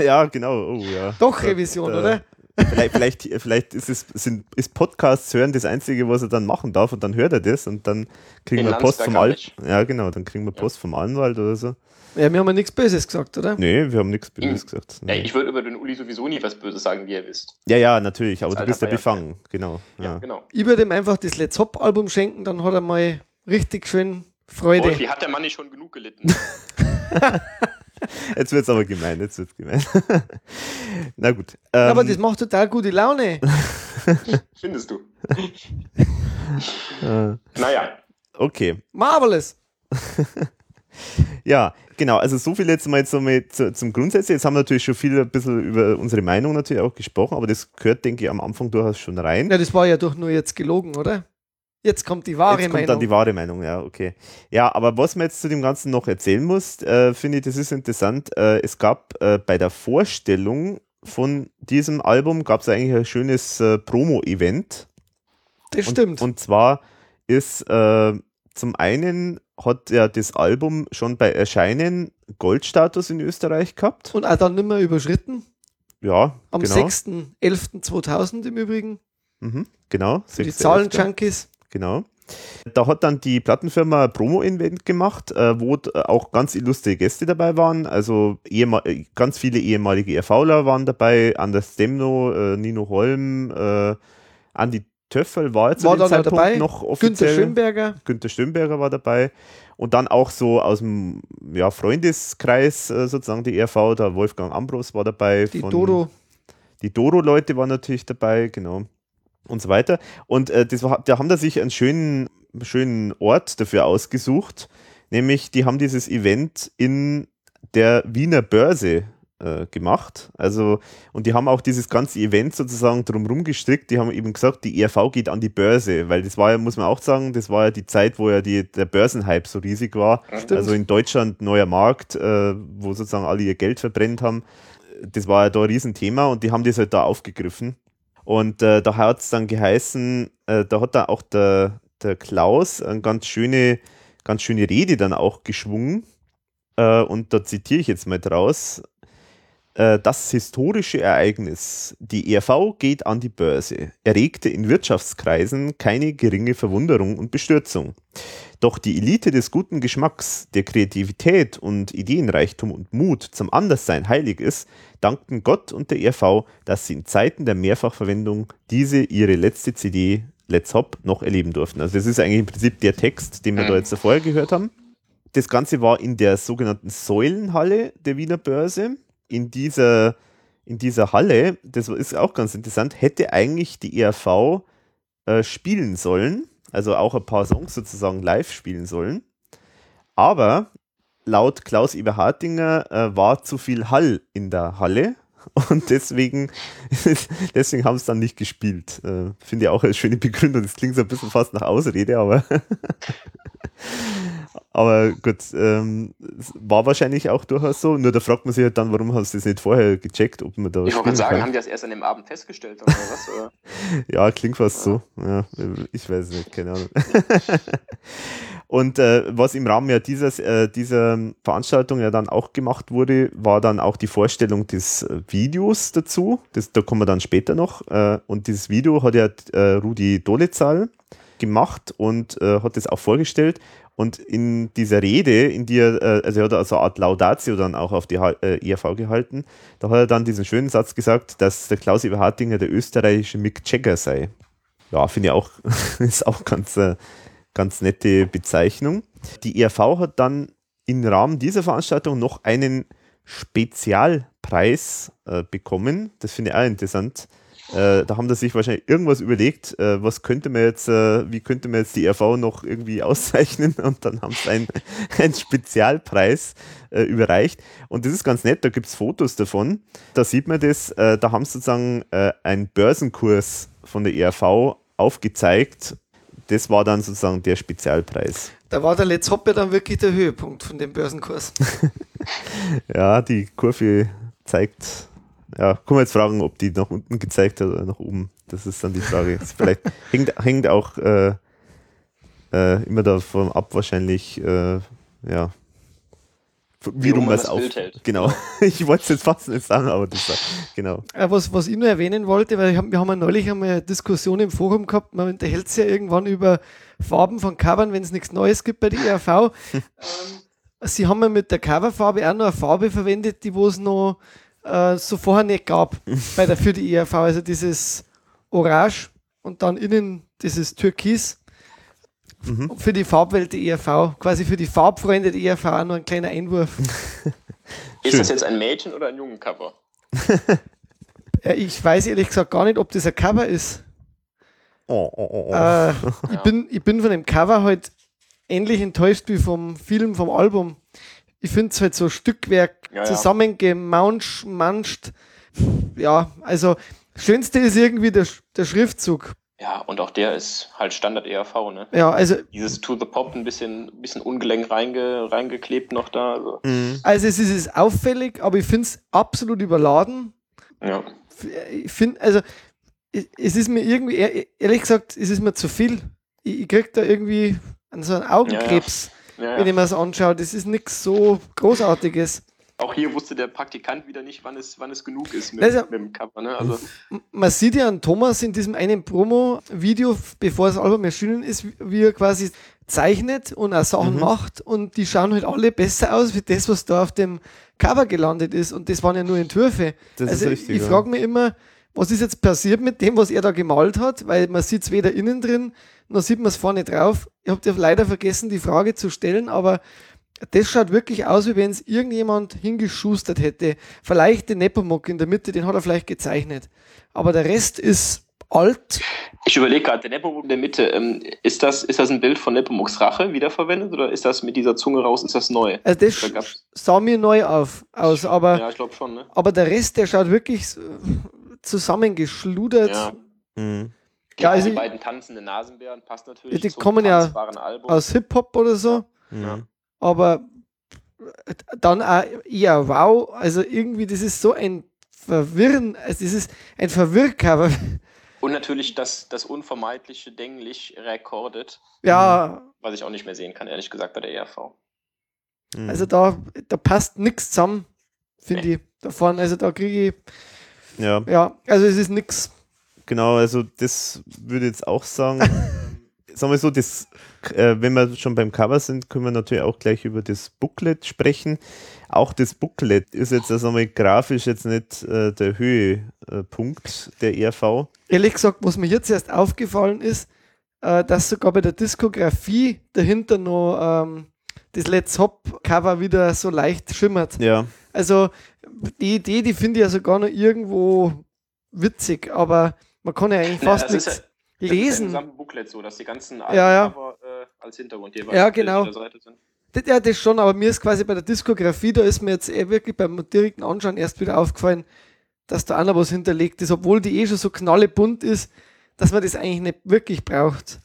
Ja, genau. Oh, ja. Doch Da- Revision, da- oder? Vielleicht, vielleicht, vielleicht ist, es, sind, ist Podcasts hören das Einzige, was er dann machen darf und dann hört er das und dann kriegen In wir Post vom nicht. Ja, genau, dann kriegen wir Post vom Anwalt oder so. Ja, wir haben ja nichts Böses gesagt, oder? Nee, wir haben nichts Böses Mhm. gesagt. Ja, Nee. ich würde über den Uli sowieso nie was Böses sagen, wie ihr wisst. Ja, ja, natürlich, aber Das du bist ja befangen, genau. Ja, Ja. genau. Ich würde ihm einfach das Let's Hop-Album schenken, dann hat er mal richtig schön Freude. Wolfi, hat der Mann nicht schon genug gelitten? Jetzt wird's aber gemein, jetzt wird's gemein. Na gut. Ähm, Ja, aber das macht total gute Laune. Findest du? Naja, okay. Marvelous. Ja, genau. Also so viel jetzt mal zum, zu, zum Grundsatz. Jetzt haben wir natürlich schon viel ein bisschen über unsere Meinung natürlich auch gesprochen, aber das gehört, denke ich, am Anfang durchaus schon rein. Ja, das war ja doch nur jetzt gelogen, oder? Jetzt kommt die wahre jetzt kommt Meinung. dann die wahre Meinung, ja, okay. Ja, aber was man jetzt zu dem Ganzen noch erzählen muss, äh, finde ich, das ist interessant. Äh, es gab äh, bei der Vorstellung von diesem Album gab es eigentlich ein schönes äh, Promo-Event. das Und, stimmt. Und zwar ist äh, zum einen hat ja das Album schon bei Erscheinen Goldstatus in Österreich gehabt. Und auch dann nicht mehr überschritten. Ja, Am genau. 6.11.2000 im Übrigen. Mhm, genau. Für die 6.11.. Zahlen-Junkies. Genau. Da hat dann die Plattenfirma ein Promo-Event gemacht, äh, wo d- auch ganz illustre Gäste dabei waren. Also äh, ganz viele ehemalige ERVler waren dabei. Anders Demno, äh, Nino Holm, äh, Andi Töffel war jetzt War zu dem da noch dabei. noch Günther offiziell. Schönberger, Günther Stöhnberger war dabei. Und dann auch so aus dem ja, Freundeskreis äh, sozusagen die ERV, der Wolfgang Ambros war dabei. die Dodo. die Doro-Leute waren natürlich dabei, genau. Und so weiter. Und äh, das war, da haben da sich einen schönen, schönen Ort dafür ausgesucht. Nämlich, die haben dieses Event in der Wiener Börse äh, gemacht. Also, und die haben auch dieses ganze Event sozusagen drumherum gestrickt. Die haben eben gesagt, die ERV geht an die Börse, weil das war ja, muss man auch sagen, das war ja die Zeit, wo ja die, der Börsenhype so riesig war. Stimmt. Also in Deutschland neuer Markt, äh, wo sozusagen alle ihr Geld verbrennt haben. Das war ja da ein Riesenthema und die haben das halt da aufgegriffen. Und äh, da hat es dann geheißen, äh, da hat da auch der, der Klaus eine ganz schöne, ganz schöne Rede dann auch geschwungen. Äh, und da zitiere ich jetzt mal draus. Äh, Das historische Ereignis, die ERV geht an die Börse, erregte in Wirtschaftskreisen keine geringe Verwunderung und Bestürzung. Doch die Elite des guten Geschmacks, der Kreativität und Ideenreichtum und Mut zum Anderssein heilig ist, dankten Gott und der ERV, dass sie in Zeiten der Mehrfachverwendung diese ihre letzte CD Let's Hop noch erleben durften. Also das ist eigentlich im Prinzip der Text, den wir Mhm. da jetzt vorher gehört haben. Das Ganze war in der sogenannten Säulenhalle der Wiener Börse. In dieser, in dieser Halle, das ist auch ganz interessant, hätte eigentlich die ERV äh, spielen sollen, also auch ein paar Songs sozusagen live spielen sollen. Aber laut Klaus Eberhardinger äh, war zu viel Hall in der Halle Und deswegen, deswegen haben sie dann nicht gespielt. Äh, Finde ich auch eine schöne Begründung. Das klingt so ein bisschen fast nach Ausrede, aber, aber gut, ähm, war wahrscheinlich auch durchaus so. Nur da fragt man sich halt dann, warum hast du das nicht vorher gecheckt, ob man da Ich wollte sagen, kann. haben die das erst an dem Abend festgestellt oder was? Oder? Ja, klingt fast so. Ja, ich weiß nicht, keine Ahnung. Und äh, was im Rahmen ja dieses, äh, dieser Veranstaltung ja dann auch gemacht wurde, war dann auch die Vorstellung des äh, Videos dazu. Das, da kommen wir dann später noch. Äh, und dieses Video hat ja äh, Rudi Dolezahl gemacht und äh, hat das auch vorgestellt. Und in dieser Rede, in die er, äh, also er hat also eine Art Laudatio dann auch auf die äh, ERV gehalten, da hat er dann diesen schönen Satz gesagt, dass der Klaus Eberhardinger der österreichische Mick Jagger sei. Ja, finde ich auch, ist auch ganz, äh, ganz nette Bezeichnung. Die ERV hat dann im Rahmen dieser Veranstaltung noch einen Spezialpreis äh, bekommen. Das finde ich auch interessant. Äh, da haben sie sich wahrscheinlich irgendwas überlegt, äh, was könnte man jetzt, äh, wie könnte man jetzt die ERV noch irgendwie auszeichnen und dann haben sie einen, einen Spezialpreis äh, überreicht. Und das ist ganz nett, da gibt es Fotos davon. Da sieht man das, äh, da haben sie sozusagen äh, einen Börsenkurs von der ERV aufgezeigt. Das war dann sozusagen der Spezialpreis. Da war der Let's Hoppe dann wirklich der Höhepunkt von dem Börsenkurs. Ja, die Kurve zeigt. Ja, kann man jetzt fragen, ob die nach unten gezeigt hat oder nach oben. Das ist dann die Frage. Vielleicht hängt, hängt auch äh, äh, immer davon ab, wahrscheinlich, äh, ja. Wie, rum rum man das auf. Bild hält. Genau. ich wollte es jetzt fast nicht sagen, aber das war, genau. Äh, was, was ich nur erwähnen wollte, weil ich hab, wir haben ja neulich einmal eine Diskussion im Forum gehabt, man unterhält sich ja irgendwann über Farben von Covern, wenn es nichts Neues gibt bei der ERV. ähm, sie haben ja mit der Coverfarbe auch noch eine Farbe verwendet, die wo es noch äh, so vorher nicht gab bei der, für die ERV. Also dieses Orange und dann innen dieses Türkis. Für die Farbwelt der ERV, quasi für die Farbfreunde der ERV auch noch ein kleiner Einwurf. Ist das jetzt ein Mädchen oder ein Jungencover? Ich weiß ehrlich gesagt gar nicht, ob das ein Cover ist. Oh, oh, oh, oh. Äh, ich, bin, ich bin von dem Cover halt ähnlich enttäuscht wie vom Film, vom Album. Ich finde es halt so Stückwerk Ja, ja. zusammengemanscht, manscht. Ja, also schönste ist irgendwie der, der Schriftzug. Ja, und auch der ist halt Standard ERV, ne? Ja, also, Dieses To the Pop ein bisschen, bisschen ungelenk reinge, reingeklebt noch da. Also, Mhm. also es ist, es ist auffällig, aber ich finde es absolut überladen. ja. Ich finde, also es ist mir irgendwie, ehr- ehrlich gesagt, es ist mir zu viel. Ich, ich krieg da irgendwie an so einen Augenkrebs, Ja, wenn ich ja. mir das anschaue. Das ist nichts so Großartiges. Auch hier wusste der Praktikant wieder nicht, wann es, wann es genug ist mit, Also- mit dem Cover, ne? Also, man sieht ja an Thomas in diesem einen Promo-Video, bevor das Album erschienen ist, wie er quasi zeichnet und auch Sachen macht und die schauen halt alle besser aus wie das, was da auf dem Cover gelandet ist und das waren ja nur Entwürfe. Das ist also richtig, ich ja. frage mich immer, was ist jetzt passiert mit dem, was er da gemalt hat, weil man sieht es weder innen drin, noch sieht man es vorne drauf. Ich habe dir leider vergessen, die Frage zu stellen, aber das schaut wirklich aus, wie wenn es irgendjemand hingeschustert hätte. Vielleicht den Nepomuk in der Mitte, den hat er vielleicht gezeichnet. Aber der Rest ist alt. ich überlege gerade, der Nepomuk in der Mitte, ähm, ist, das, ist das ein Bild von Nepomuks Rache wiederverwendet oder ist das mit dieser Zunge raus, ist das neu? Also das Da sah mir neu auf, aus, aber, Ja, ich glaube schon, ne? aber der Rest, der schaut wirklich zusammengeschludert. Ja. Mhm. Ja, Ja, also die beiden tanzenden Nasenbären passt natürlich Die zum kommen ja Album. Aus Hip-Hop oder so. Mhm. Aber dann auch eher wow. Also irgendwie, das ist so ein Verwirren, also das ist ein Verwirrcover. Und natürlich das, das unvermeidliche Denglisch recorded, Ja, was ich auch nicht mehr sehen kann, ehrlich gesagt, bei der ERV. Mhm. also da, da passt nichts zusammen, finde ich. Da vorne, also da kriege ich, ja. ja, also es ist nichts. Genau, also das würde ich jetzt auch sagen. Sagen wir so, das, äh, wenn wir schon beim Cover sind, können wir natürlich auch gleich über das Booklet sprechen. Auch das Booklet ist jetzt also mal grafisch jetzt nicht äh, der Höhepunkt der ERV. Ehrlich gesagt, was mir jetzt erst aufgefallen ist, äh, dass sogar bei der Diskografie dahinter noch ähm, das Let's Hop Cover wieder so leicht schimmert. Ja, Also die Idee, die finde ich ja sogar noch irgendwo witzig, aber man kann ja eigentlich Ja, fast das ist nichts ja- Das ist ja im lesen. gesamten Booklet so, dass die ganzen Ja, ja. Albumcover, äh, als Hintergrund jeweils Ja, auf der- genau. Seite sind. Das, ja, das schon, aber mir ist quasi bei der Diskografie, da ist mir jetzt wirklich beim direkten Anschauen erst wieder aufgefallen, dass da auch noch was hinterlegt ist, obwohl die eh schon so knallebunt ist, dass man das eigentlich nicht wirklich braucht.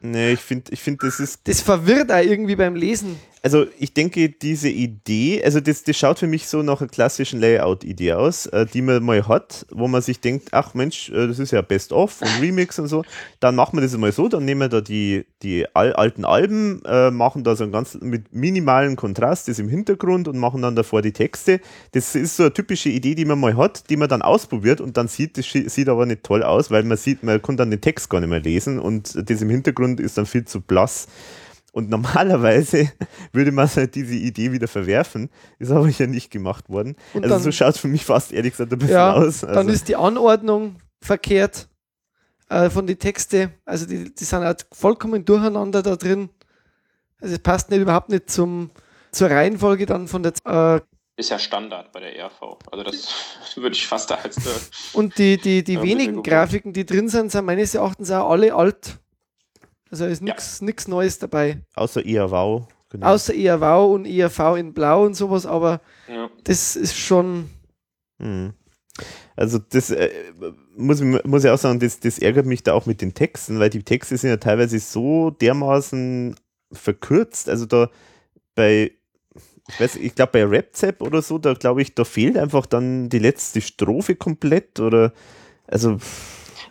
Nee, ich finde, ich find, das ist Das verwirrt auch irgendwie beim Lesen. Also ich denke, diese Idee, also das, das schaut für mich so nach einer klassischen Layout-Idee aus, äh, die man mal hat, wo man sich denkt, ach Mensch, äh, das ist ja Best-of und Remix und so, dann machen wir das mal so, dann nehmen wir da die, die al alten Alben, äh, machen da so ein ganz mit minimalen Kontrast, das im Hintergrund und machen dann davor die Texte. Das ist so eine typische Idee, die man mal hat, die man dann ausprobiert und dann sieht, das sieht aber nicht toll aus, weil man sieht, man kann dann den Text gar nicht mehr lesen und das im Hintergrund ist dann viel zu blass. Und normalerweise würde man halt diese Idee wieder verwerfen, ist aber ja nicht gemacht worden. Und also dann- so schaut es für mich fast ehrlich gesagt ein bisschen Ja, aus. dann Also, ist die Anordnung verkehrt äh, von den Texten. Also die, die sind halt vollkommen durcheinander da drin. Also es passt nicht überhaupt nicht zum, zur Reihenfolge dann von der äh, Ist ja Standard bei der ERV. Also das würde ich fast als äh, und die, die, die Ja, wenigen. Grafiken, die drin sind, sind meines Erachtens auch alle alt. Also ist Ja. nichts Neues dabei. außer ERV. Genau. Außer ERV und ERV in Blau und sowas, aber ja. das ist schon. Mhm. Also das äh, muss, ich- muss ich auch sagen, das, das ärgert mich da auch mit den Texten, weil die Texte sind ja teilweise so dermaßen verkürzt. Also da bei, ich weiß, ich glaube bei Rapzap oder so, da glaube ich, da fehlt einfach dann die letzte Strophe komplett oder also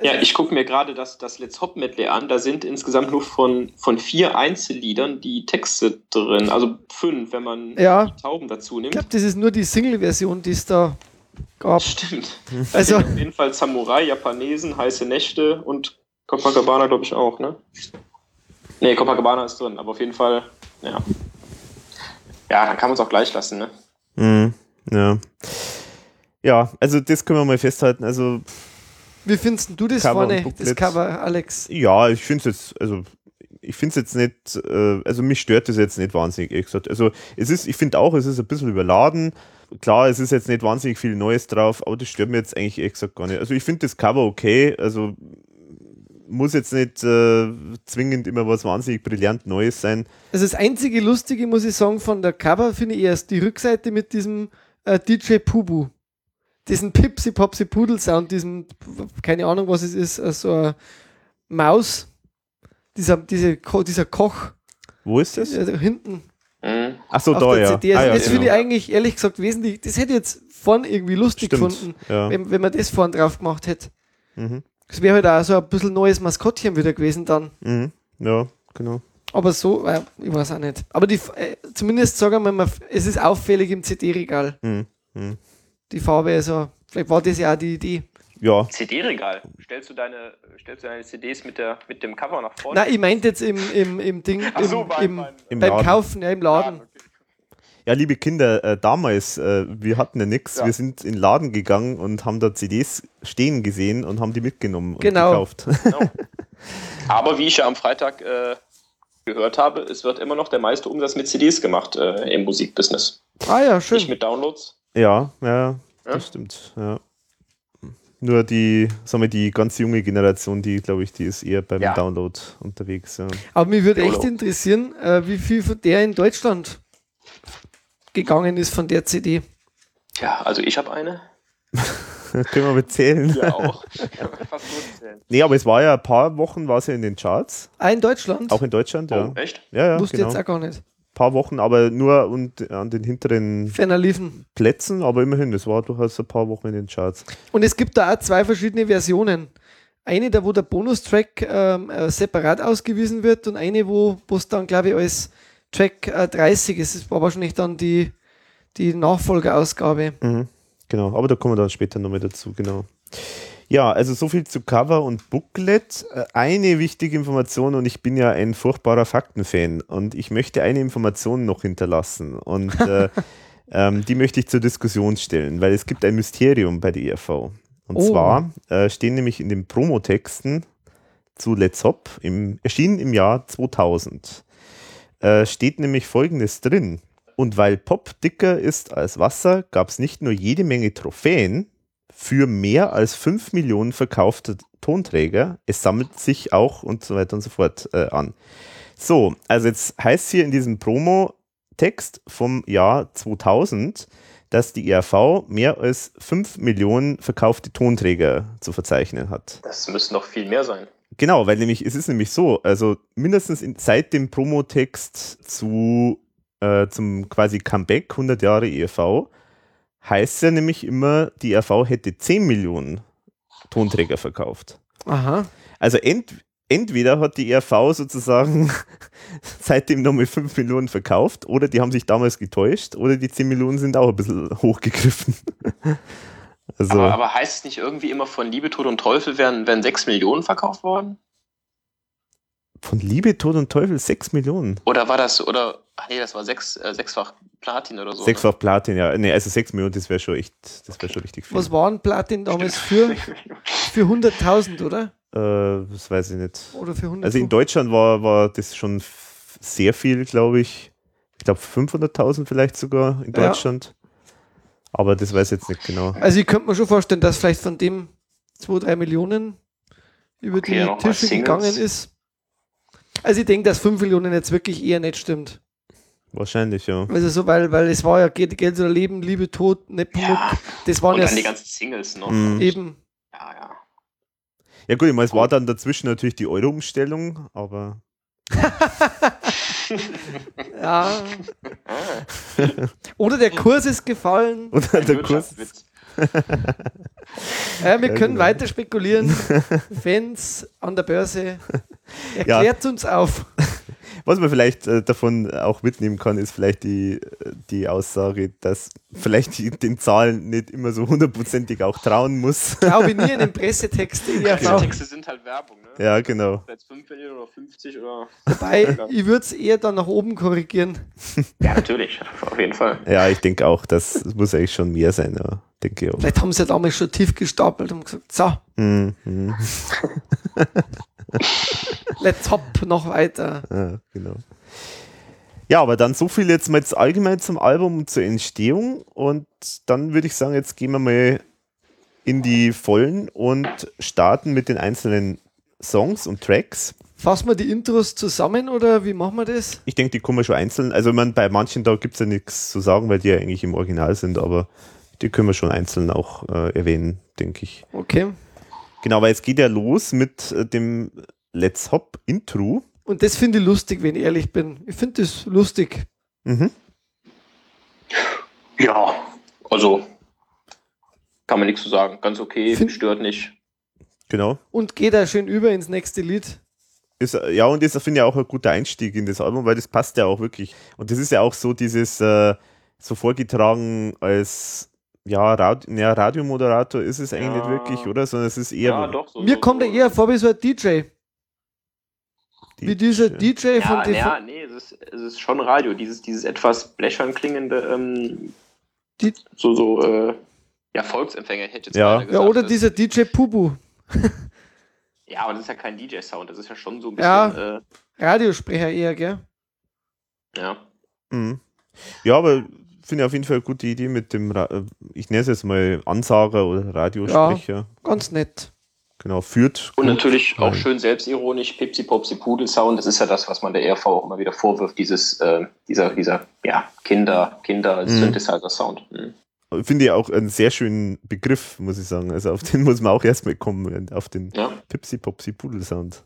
Ja, ich gucke mir gerade das, das Let's Hop Medley an. Da sind insgesamt nur von, von vier Einzelliedern die Texte drin. Also fünf, wenn man Ja. die Tauben dazu Ich nimmt. glaube, das ist nur die Single-Version, die es da gab. Stimmt. Also, Auf jeden Fall Samurai, Japanesen, heiße Nächte und Copacabana, glaube ich, auch, ne? Nee, Copacabana ist drin, aber auf jeden Fall, ja. Ja, dann kann man es auch gleich lassen, ne? Mhm, ja. Ja, also das können wir mal festhalten. Also wie findest du das Cover vorne, das Cover, Alex? ja, ich finde es jetzt, also ich finde es jetzt nicht, äh, also mich stört das jetzt nicht wahnsinnig, ehrlich gesagt. Also es ist, ich finde auch, es ist ein bisschen überladen. Klar, es ist jetzt nicht wahnsinnig viel Neues drauf, aber das stört mir jetzt eigentlich ehrlich gesagt gar nicht. Also ich finde das Cover okay, also muss jetzt nicht äh, zwingend immer was wahnsinnig brillant Neues sein. Also das einzige Lustige, muss ich sagen, von der Cover finde ich erst die Rückseite mit diesem äh, DJ Pubu. Diesen Pipsi Popsi Pudel Sound, diesem, keine Ahnung was es ist, äh, so eine Maus. Dieser, diese, dieser Koch Wo ist das? hinten Mhm. Ach so, auf da der ja. CD. Also Ah, ja, das finde ich genau. eigentlich ehrlich gesagt wesentlich, das hätte ich jetzt vorn irgendwie lustig Stimmt, gefunden, ja. wenn, wenn man das vorn drauf gemacht hätte. Mhm. Das wäre halt auch so ein bisschen neues Maskottchen wieder gewesen dann. Mhm. Ja, genau. Aber so, äh, ich weiß auch nicht. Aber die, äh, zumindest sagen wir mal, es ist auffällig im CD-Regal. Mhm. Die Farbe, also, vielleicht war das ja auch die Idee. Ja, CD-Regal. Stellst du deine, stellst du deine CDs mit, der, mit dem Cover nach vorne? Nein, ich meinte jetzt im, im, im Ding, im, Ach so, beim- im, beim- Im beim Laden. Kaufen, ja, im Laden. Ja, liebe Kinder, äh, damals, äh, wir hatten ja nichts. Ja. Wir sind in den Laden gegangen und haben da CDs stehen gesehen und haben die mitgenommen und Genau. gekauft. Genau. Aber wie ich ja am Freitag äh, gehört habe, es wird immer noch der meiste Umsatz mit CDs gemacht äh, im Musikbusiness. Ah ja, Nicht schön. mit Downloads. Ja, ja, Ja? das stimmt. Ja. Nur die, sagen wir, die ganz junge Generation, die, glaube ich, die ist eher beim Ja. Download unterwegs. Ja. Aber mich würde echt interessieren, äh, wie viel von der in Deutschland gegangen ist von der CD. Ja, also ich habe eine. Können wir mal zählen. Ja auch. Fast. Nee, aber es war ja ein paar Wochen, war es ja in den Charts, Ah, in Deutschland? auch in Deutschland, ja. Oh, echt? Ja, ja, Wusste genau. jetzt auch gar nicht. Paar Wochen, aber nur und an den hinteren Ferner liefen. Plätzen, aber immerhin, es war durchaus ein paar Wochen in den Charts. Und es gibt da auch zwei verschiedene Versionen. Eine, da wo der Bonustrack ähm, äh, separat ausgewiesen wird und eine, wo es dann, glaube ich, als Track äh, 30 ist. Das war wahrscheinlich dann die, die Nachfolgeausgabe. Mhm, genau, aber da kommen wir dann später nochmal dazu, genau. Ja, also so viel zu Cover und Booklet. Äh, Eine wichtige Information, und ich bin ja ein furchtbarer Faktenfan, und ich möchte eine Information noch hinterlassen. Und äh, ähm, die möchte ich zur Diskussion stellen, weil es gibt ein Mysterium bei der ERV. Und Oh. zwar äh, stehen nämlich in den Promotexten zu Let's Hop, im, erschienen im Jahr 2000, äh, steht nämlich Folgendes drin. Und weil Pop dicker ist als Wasser, gab es nicht nur jede Menge Trophäen für mehr als 5 Millionen verkaufte Tonträger, es sammelt sich auch und so weiter und so fort äh, an. So, also jetzt heißt hier in diesem Promo-Text vom Jahr 2000, dass die ERV mehr als 5 Millionen verkaufte Tonträger zu verzeichnen hat. Das müssen noch viel mehr sein. Genau, weil nämlich, es ist nämlich so, also mindestens in, seit dem Promotext zu, äh, zum quasi Comeback 100 Jahre ERV heißt ja nämlich immer, die ERV hätte 10 Millionen Tonträger verkauft. Aha. Also ent, entweder hat die ERV sozusagen seitdem nochmal 5 Millionen verkauft oder die haben sich damals getäuscht oder die 10 Millionen sind auch ein bisschen hochgegriffen. Also, Aber, aber heißt es nicht irgendwie immer von Liebe, Tod und Teufel wären, wären 6 Millionen verkauft worden? Von Liebe, Tod und Teufel 6 Millionen. Oder war das, oder, ach nee, das war sechs, äh, sechsfach Platin oder so. ne? Sechsfach Platin, ja. Nee, also 6 Millionen, das wäre schon echt, das wäre schon richtig viel. Was waren Platin damals für? Für 100.000, oder? Äh, das weiß ich nicht. Oder für 100.000? Also in Deutschland war, war das schon sehr viel, glaube ich. Ich glaube 500.000 vielleicht sogar in Ja. Deutschland. Aber das weiß ich jetzt nicht genau. Also ich könnte mir schon vorstellen, dass vielleicht von dem 2, 3 Millionen über Okay, die Tische gegangen ist. Also ich denke, dass 5 Millionen jetzt wirklich eher nicht stimmt. Wahrscheinlich, ja. Also so, weil, weil es war ja Geld, Geld oder Leben, Liebe, Tod, Nepomuk. Ja. Das waren Und ja dann die ganzen Singles noch. Mhm. eben. Ja, ja. Ja gut, ich meine, es war dann dazwischen natürlich die Euro-Umstellung, aber Ja. Oder der Kurs ist gefallen. oder der Kurs. Ja, wir Ja, können genau. weiter spekulieren. Fans an der Börse. Erklärt uns auf. Was man vielleicht äh, davon auch mitnehmen kann, ist vielleicht die, äh, die Aussage, dass vielleicht die, den Zahlen nicht immer so hundertprozentig auch trauen muss. Glaube ich nie in den Pressetext. Diese Ja, Texte sind halt Werbung, ne? ja, genau. Jetzt 5 Millionen oder 50 oder. Wobei, ich würde es eher dann nach oben korrigieren. Ja, natürlich, auf jeden Fall. Ja, ich denke auch, das muss eigentlich schon mehr sein, ja. Denke ich auch. Vielleicht haben sie ja damals schon tief gestapelt und gesagt, so, Hm, hm, let's hop noch weiter. ja, genau. Ja, aber dann so viel jetzt mal jetzt allgemein zum Album und zur Entstehung. Und dann würde ich sagen, jetzt gehen wir mal in die Vollen und starten mit den einzelnen Songs und Tracks. Fassen wir die Intros zusammen oder wie machen wir das? Ich denke, die kommen wir schon einzeln. Also man, bei manchen da gibt es ja nichts zu sagen, weil die ja eigentlich im Original sind, aber die können wir schon einzeln auch äh, erwähnen, denke ich. Okay. Genau, weil es geht ja los mit äh, dem Let's Hop Intro. Und das finde ich lustig, wenn ich ehrlich bin. Ich finde das lustig. Mhm. Ja, also kann man nichts zu sagen. Ganz okay, Find- stört nicht. Genau. Und geht da schön über ins nächste Lied. Ist, ja, und das finde ich auch ein guter Einstieg in das Album, weil das passt ja auch wirklich. Und das ist ja auch so dieses, äh, so vorgetragen als, ja, Rad, ja, Radiomoderator ist es eigentlich Ja. nicht wirklich, oder? Sondern es ist eher. Ja, doch. So, Mir so, kommt so. er eher vor wie so ein DJ. Wie dieser DJ von Ja, ja, nee, es ist, es ist schon Radio. Dieses, dieses etwas blechern klingende, ähm, Die- so, so, äh, ja, Volksempfänger hätte ich jetzt Ja. beinahe Ja, gesagt. oder dieser DJ Pubu. Ja, aber das ist ja kein DJ-Sound, das ist ja schon so ein Ja. bisschen, Radiosprecher eher, gell? äh, ja. Mhm. Ja, aber finde ich auf jeden Fall eine gute Idee mit dem, Ra äh, ich nenne es jetzt mal Ansager oder Radiosprecher. Ganz nett. Genau, führt. Und natürlich auch rein. schön selbstironisch, Pipsi Popsi Pudel Sound, das ist ja das, was man der ERV auch immer wieder vorwirft, dieses, äh, dieser, dieser, ja, Kinder, Kinder. Synthesizer Sound. Mhm. Finde ich auch einen sehr schönen Begriff, muss ich sagen. Also auf den muss man auch erstmal kommen, auf den Ja. Pipsi Popsi Pudel Sound.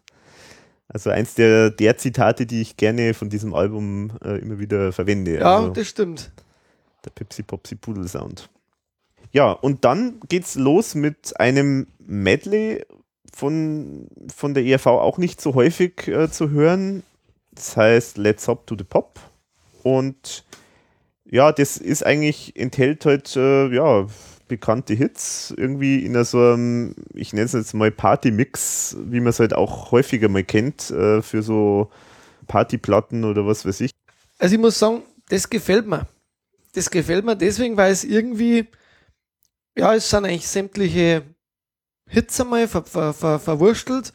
Also eins der, der Zitate, die ich gerne von diesem Album äh, immer wieder verwende. Ja, also das stimmt. Der Pipsi Popsi Pudel Sound. Ja, und dann geht's los mit einem Medley von, von der ERV auch nicht so häufig äh, zu hören. Das heißt Let's Hop to the Pop. Und ja, das ist eigentlich, enthält halt, äh, ja, bekannte Hits, irgendwie in so einem, ich nenne es jetzt mal Party-Mix, wie man es halt auch häufiger mal kennt, äh, für so Partyplatten oder was weiß ich. Also ich muss sagen, das gefällt mir. Das gefällt mir deswegen, weil es irgendwie, ja, es sind eigentlich sämtliche Hits einmal ver, ver, ver, verwurstelt,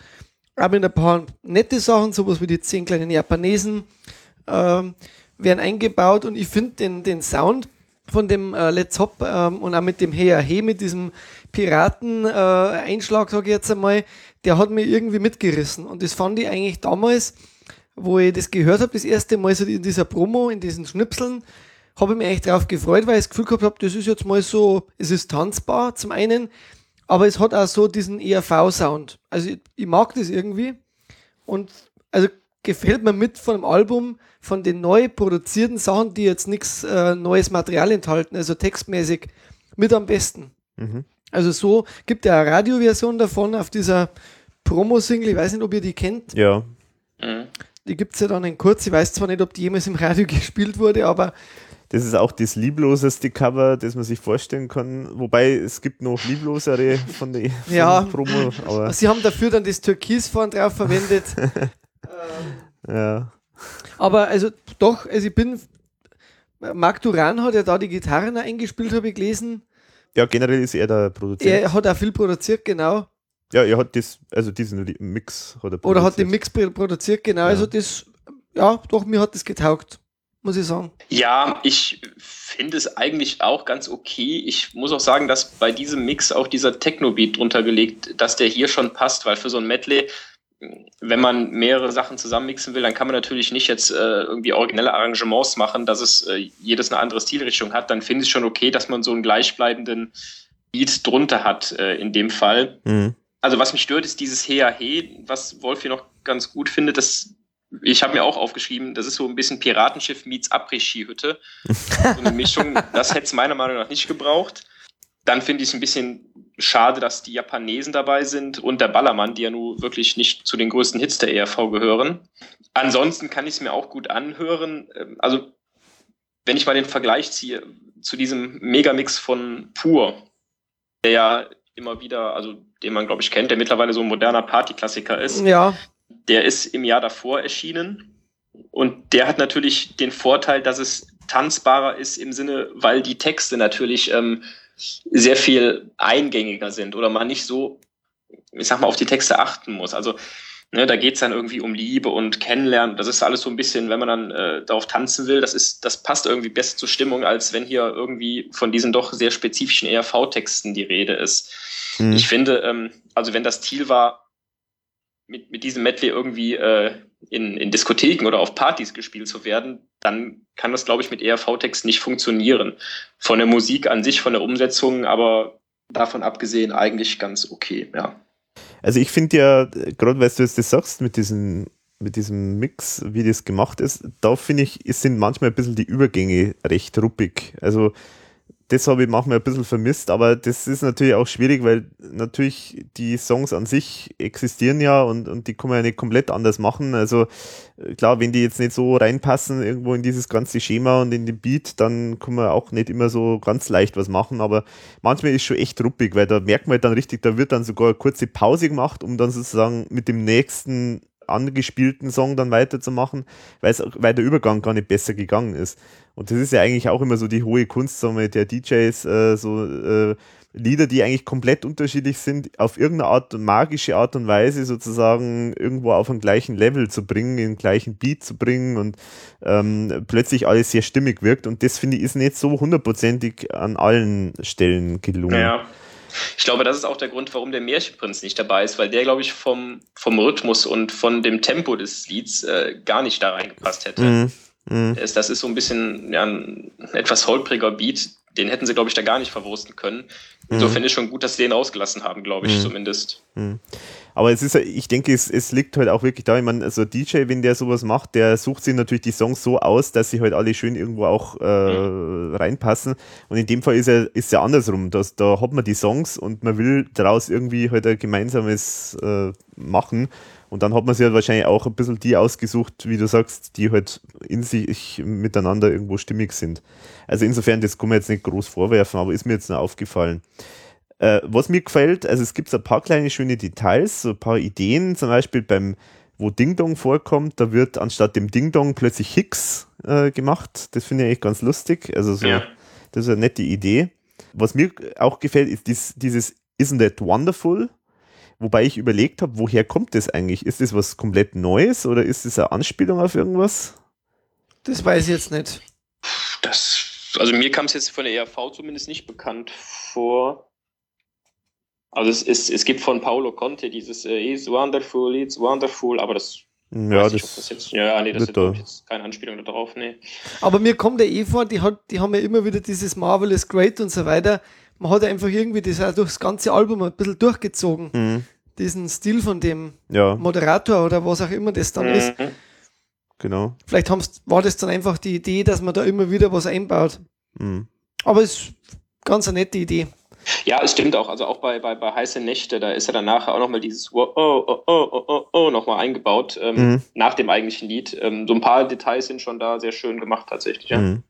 aber in ein paar nette Sachen, sowas wie die zehn kleinen Japanesen, ähm, werden eingebaut und ich finde den, den Sound von dem äh, Let's Hop ähm, und auch mit dem Hey Hey, mit diesem Piraten-Einschlag, sage ich jetzt einmal, der hat mir irgendwie mitgerissen. Und das fand ich eigentlich damals, wo ich das gehört habe, das erste Mal so in dieser Promo, in diesen Schnipseln, habe ich mich echt drauf gefreut, weil ich das Gefühl gehabt habe, das ist jetzt mal so, es ist tanzbar zum einen, aber es hat auch so diesen ERV-Sound. Also ich, ich mag das irgendwie und also gefällt mir mit von dem Album, von den neu produzierten Sachen, die jetzt nichts äh, neues Material enthalten, also textmäßig, mit am besten. Mhm. Also so gibt er eine Radioversion davon auf dieser Promo-Single, ich weiß nicht, ob ihr die kennt. Ja. Mhm. Die gibt's ja dann in kurz. Ich weiß zwar nicht, ob die jemals im Radio gespielt wurde, aber Das ist auch das liebloseste Cover, das man sich vorstellen kann. Wobei es gibt noch lieblosere von der von Ja. Promo, aber sie haben dafür dann das Türkis vorn drauf verwendet. ja. aber also doch, also ich bin. Marc Duran hat ja da die Gitarren eingespielt, habe ich gelesen. ja, generell ist er der Produzent. Er hat auch viel produziert, genau. ja, er hat das, also diesen Mix hat er Oder hat den produziert. Mix pro- produziert, genau. Also das, ja, doch, mir hat das getaugt, muss ich sagen. Ja, ich finde es eigentlich auch ganz okay. Ich muss auch sagen, dass bei diesem Mix auch dieser Techno-Beat drunter gelegt, dass der hier schon passt, weil für so ein Medley, wenn man mehrere Sachen zusammenmixen will, dann kann man natürlich nicht jetzt äh, irgendwie originelle Arrangements machen, dass es äh, jedes eine andere Stilrichtung hat. Dann finde ich es schon okay, dass man so einen gleichbleibenden Beat drunter hat äh, in dem Fall. Mhm. Also was mich stört, ist dieses Hea He, was Wolf hier noch ganz gut findet. Das, ich habe mir auch aufgeschrieben, das ist so ein bisschen Piratenschiff meets Après-Ski-Hütte. So eine Mischung, das hätte es meiner Meinung nach nicht gebraucht. Dann finde ich es ein bisschen schade, dass die Japanesen dabei sind und der Ballermann, die ja nun wirklich nicht zu den größten Hits der ERV gehören. Ansonsten kann ich es mir auch gut anhören. Ähm, Also, wenn ich mal den Vergleich ziehe zu diesem Megamix von Pur, der ja immer wieder, also den man, glaube ich, kennt, der mittlerweile so ein moderner Partyklassiker ist, Ja, der ist im Jahr davor erschienen. Und der hat natürlich den Vorteil, dass es tanzbarer ist im Sinne, weil die Texte natürlich ähm, sehr viel eingängiger sind oder man nicht so, ich sag mal, auf die Texte achten muss. Also ne, da geht's dann irgendwie um Liebe und Kennenlernen. Das ist alles so ein bisschen, wenn man dann äh, darauf tanzen will, das ist, das passt irgendwie besser zur Stimmung, als wenn hier irgendwie von diesen doch sehr spezifischen ERV-Texten die Rede ist. Mhm. Ich finde, ähm, also wenn das Ziel war, mit, mit diesem Medley irgendwie äh, in, in Diskotheken oder auf Partys gespielt zu werden, dann kann das, glaube ich, mit ERV-Text nicht funktionieren. Von der Musik an sich, von der Umsetzung, aber davon abgesehen eigentlich ganz okay, ja. Also ich finde ja, gerade weil du jetzt das sagst mit diesem, mit diesem Mix, wie das gemacht ist, da finde ich, es sind manchmal ein bisschen die Übergänge recht ruppig. Also das habe ich manchmal ein bisschen vermisst, aber das ist natürlich auch schwierig, weil natürlich die Songs an sich existieren ja und, und die kann man ja nicht komplett anders machen. Also äh, klar, wenn die jetzt nicht so reinpassen irgendwo in dieses ganze Schema und in den Beat, dann kann man auch nicht immer so ganz leicht was machen, aber manchmal ist schon echt ruppig, weil da merkt man halt dann richtig, da wird dann sogar eine kurze Pause gemacht, um dann sozusagen mit dem nächsten angespielten Song dann weiterzumachen, weil, der Übergang gar nicht besser gegangen ist. Und das ist ja eigentlich auch immer so die hohe Kunst sagen wir, der DJs, äh, so äh, Lieder, die eigentlich komplett unterschiedlich sind, auf irgendeine Art, magische Art und Weise sozusagen irgendwo auf den gleichen Level zu bringen, den gleichen Beat zu bringen und ähm, plötzlich alles sehr stimmig wirkt. Und das finde ich ist nicht so hundertprozentig an allen Stellen gelungen. Ja. Ich glaube, das ist auch der Grund, warum der Märchenprinz nicht dabei ist, weil der, glaube ich, vom, vom Rhythmus und von dem Tempo des Lieds äh, gar nicht da reingepasst hätte. Mhm. Mhm. Es- Das ist so ein bisschen ja, ein etwas holpriger Beat. Den hätten sie, glaube ich, da gar nicht verwursten können. Insofern ist schon gut, dass sie den rausgelassen haben, glaube ich, Mhm. zumindest. Aber es ist, ich denke, es, es liegt halt auch wirklich da. Ich meine, also DJ, wenn der sowas macht, der sucht sich natürlich die Songs so aus, dass sie halt alle schön irgendwo auch äh, reinpassen. Und in dem Fall ist ja, ist ja andersrum. Das, da hat man die Songs und man will daraus irgendwie halt ein gemeinsames äh, machen. Und dann hat man sich halt wahrscheinlich auch ein bisschen die ausgesucht, wie du sagst, die halt in sich miteinander irgendwo stimmig sind. Also insofern, das kann man jetzt nicht groß vorwerfen, aber ist mir jetzt nur aufgefallen. Äh, was mir gefällt, also es gibt so ein paar kleine schöne Details, so ein paar Ideen, zum Beispiel beim, wo Ding Dong vorkommt, da wird anstatt dem Ding Dong plötzlich Hicks äh, gemacht. Das finde ich eigentlich ganz lustig. Also so, Ja. das ist eine nette Idee. Was mir auch gefällt, ist dies, dieses Isn't that wonderful? Wobei ich überlegt habe, woher kommt das eigentlich? Ist das was komplett Neues oder ist das eine Anspielung auf irgendwas? das weiß ich jetzt nicht. Das, also mir kam es jetzt von der ERV zumindest nicht bekannt vor. Also es, ist, es gibt von Paolo Conte dieses äh, It's wonderful, it's wonderful, aber das Ja, Weiß nicht, das, das jetzt, ja, ja, nee, das ist jetzt keine Anspielung darauf, nee. Aber mir kommt der eh vor, die, hat, die haben ja immer wieder dieses Marvelous Great und so weiter. Man hat einfach irgendwie das auch durchs ganze Album ein bisschen durchgezogen. Mhm. Diesen Stil von dem ja, Moderator oder was auch immer das dann ist. Genau. Vielleicht haben's, war das dann einfach die Idee, dass man da immer wieder was einbaut. Mhm. Aber es ist ganz eine nette Idee. Ja, es stimmt auch. Also auch bei, bei, bei Heiße Nächte, da ist ja dann nachher auch nochmal dieses oh, oh, oh, oh, oh, oh nochmal eingebaut, ähm, Mhm. nach dem eigentlichen Lied. Ähm, so ein paar Details sind schon da sehr schön gemacht tatsächlich. Ja. Mhm.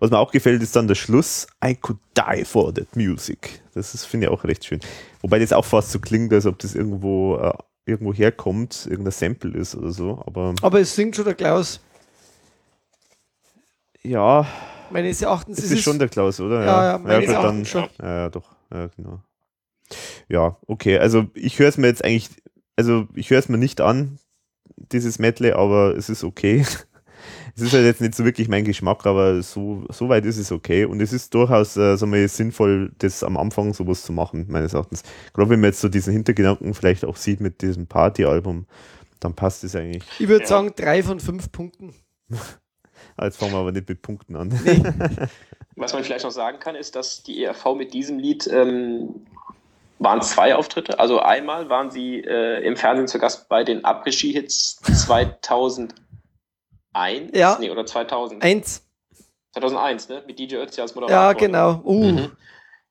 Was mir auch gefällt, ist dann der Schluss. I could die for that music. Das ist, finde ich, auch recht schön. Wobei das auch fast so klingt, als ob das irgendwo, äh, irgendwo herkommt, irgendein Sample ist oder so. Aber Aber es singt schon der Klaus. ja, Meines Erachtens es ist ist es schon der Klaus, oder? Ja, ja, meines gut, Erachtens schon. Ja, ja, doch. Ja, genau. Ja, okay. Also ich höre es mir jetzt eigentlich, also ich höre es mir nicht an, dieses Medley, aber es ist okay es ist halt jetzt nicht so wirklich mein Geschmack, aber so, so weit ist es okay. Und es ist durchaus äh, sagen wir, sinnvoll, das am Anfang sowas zu machen, meines Erachtens. Ich glaube, wenn man jetzt so diesen Hintergedanken vielleicht auch sieht mit diesem Partyalbum, dann passt es eigentlich. Ich würde ja. sagen, drei von fünf Punkten. Ah, jetzt fangen wir aber nicht mit Punkten an. Nee. Was man vielleicht noch sagen kann, ist, dass die ERV mit diesem Lied ähm, waren zwei Auftritte. Also einmal waren sie äh, im Fernsehen zu Gast bei den Abregie-Hits 2008 1? Ja. Nee, oder 2000? 1. 2001, ne? Mit DJ Ötzi als Moderator. Ja, genau. Uh. Mhm.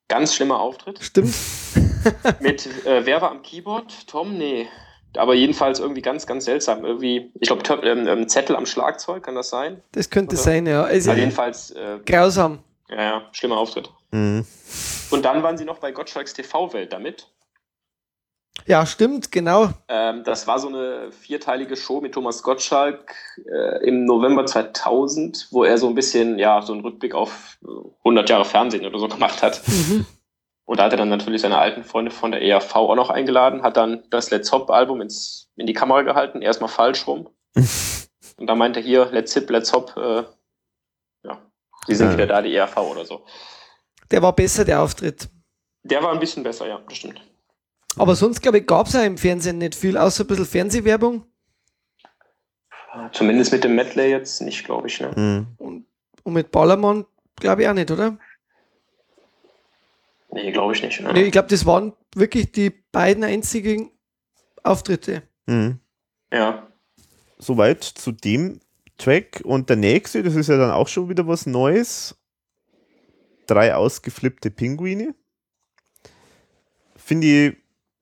Ganz schlimmer Auftritt. Stimmt. Mit, äh, wer war am Keyboard? Tom? Nee. Aber jedenfalls irgendwie ganz, ganz seltsam. Irgendwie, ich glaube, ähm, ähm, Zettel am Schlagzeug, kann das sein? Das könnte oder? sein, ja. Also, also jedenfalls. Äh, grausam. Ja, ja, schlimmer Auftritt. Mhm. Und dann waren sie noch bei Gottschalks TV-Welt damit. Ja, stimmt, genau. Ähm, das war so eine vierteilige Show mit Thomas Gottschalk äh, im November 2000, wo er so ein bisschen, ja, so einen Rückblick auf äh, 100 Jahre Fernsehen oder so gemacht hat. Mhm. Und da hat er dann natürlich seine alten Freunde von der ERV auch noch eingeladen, hat dann das Let's Hop Album ins, in die Kamera gehalten, erstmal falsch rum. Und dann meinte er hier, Let's Hip, Let's Hop, äh, ja, die sind Ja. wieder da, die ERV oder so. Der war besser, der Auftritt. Der war ein bisschen besser, ja, das stimmt. Aber sonst, glaube ich, gab es ja im Fernsehen nicht viel, außer ein bisschen Fernsehwerbung. Zumindest mit dem Medley jetzt nicht, glaube ich. Ne? Mhm. Und, und mit Ballermann, glaube ich, auch nicht, oder? Nee, glaube ich nicht. Ne? Nee, ich glaube, das waren wirklich die beiden einzigen Auftritte. Mhm. Ja. Soweit zu dem Track. Und der nächste, das ist ja dann auch schon wieder was Neues. Drei ausgeflippte Pinguine. Finde ich,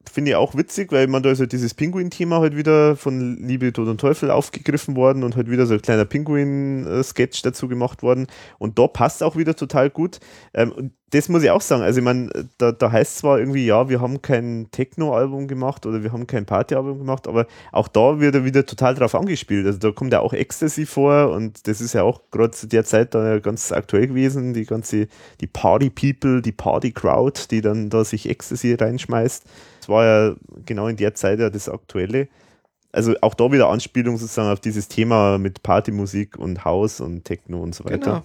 finde ich auch witzig, weil man da ist halt dieses Pinguin-Thema halt wieder von Liebe, Tod und Teufel aufgegriffen worden und halt wieder so ein kleiner Pinguin-Sketch dazu gemacht worden. Und da passt auch wieder total gut. Ähm, und das muss ich auch sagen. Also, ich meine, da, da heißt zwar irgendwie, ja, wir haben kein Techno-Album gemacht oder wir haben kein Party-Album gemacht, aber auch da wird er wieder total drauf angespielt. Also, da kommt ja auch Ecstasy vor und das ist ja auch gerade zu der Zeit da ganz aktuell gewesen. Die ganze, die Party-People, die Party-Crowd, die dann da sich Ecstasy reinschmeißt. Das war ja genau in der Zeit ja das Aktuelle. Also, auch da wieder Anspielung sozusagen auf dieses Thema mit Partymusik und House und Techno und so weiter.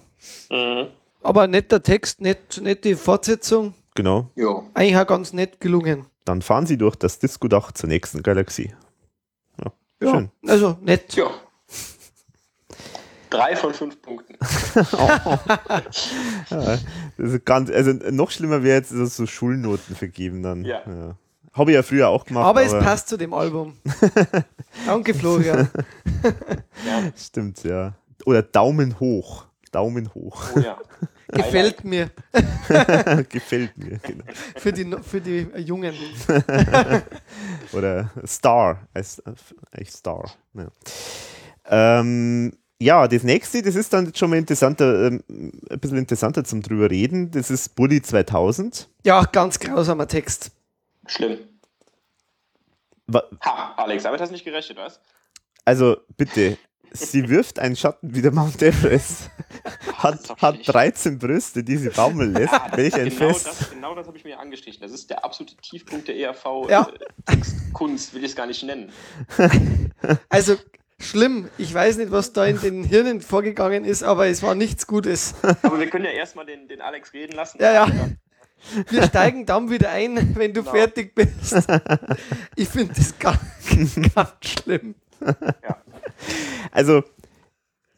Genau. Mhm. Aber netter Text, nett, nette Fortsetzung. Genau. Jo. Eigentlich auch ganz nett gelungen. Dann fahren sie durch das Disco-Dach zur nächsten Galaxie. Ja, Ja, schön. also nett. Ja. Drei von fünf Punkten. Ja, das ist ganz, also noch schlimmer wäre jetzt dass so Schulnoten vergeben dann. Ja. Habe ich ja früher auch gemacht. Aber es passt zu dem Album. Danke, Florian. Ja. Stimmt, ja. Oder Daumen hoch. Daumen hoch. Oh ja. Gefällt mir. Gefällt mir. Genau. Für die, für die Jungen. Oder Star. Als, als Star. Ja. Ähm, ja, das nächste, das ist dann schon mal interessanter, ähm, ein bisschen interessanter zum drüber reden. Das ist Bully 2000. Ja, ganz grausamer Text. Schlimm. Wa- Ha, Alex, damit hast du nicht gerechnet, was? Also bitte, sie wirft einen Schatten wie der Mount Everest, hat, hat schlecht. 13 Brüste, die sie baumeln lässt. Welch ein genau Fest. das, genau das habe ich mir angestrichen. Das ist der absolute Tiefpunkt der ERV. Ja. Äh, will ich es gar nicht nennen. Also schlimm. Ich weiß nicht, was da in den Hirnen vorgegangen ist, aber es war nichts Gutes. Aber wir können ja erstmal den, den Alex reden lassen. Ja, ja. Wir steigen dann wieder ein, wenn du Genau. fertig bist. Ich finde das ganz, ganz schlimm. Ja. Also,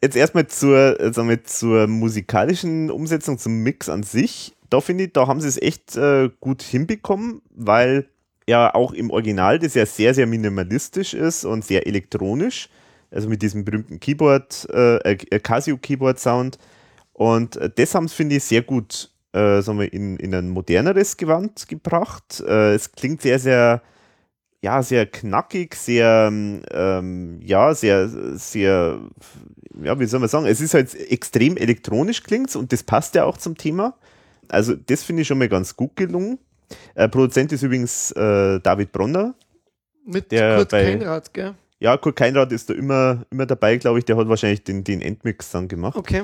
jetzt erstmal zur, sagen wir, zur musikalischen Umsetzung, zum Mix an sich. Da finde ich, da haben sie es echt äh, gut hinbekommen, weil ja auch im Original das ja sehr, sehr minimalistisch ist und sehr elektronisch. Also mit diesem berühmten Keyboard, äh, äh, Casio Keyboard Sound. Und äh, das haben sie, finde ich, sehr gut äh, sagen wir, in, in ein moderneres Gewand gebracht. Äh, es klingt sehr, sehr, ja, sehr knackig, sehr, ähm, ja, sehr, sehr, ja, wie soll man sagen, es ist halt extrem elektronisch klingt und das passt ja auch zum Thema. Also das finde ich schon mal ganz gut gelungen. Äh, Produzent ist übrigens äh, David Bronner. Mit Der Kurt bei- Keinrad, gell? Ja, Kurt Keinrad ist da immer, immer dabei, glaube ich. Der hat wahrscheinlich den, den Endmix dann gemacht. Okay.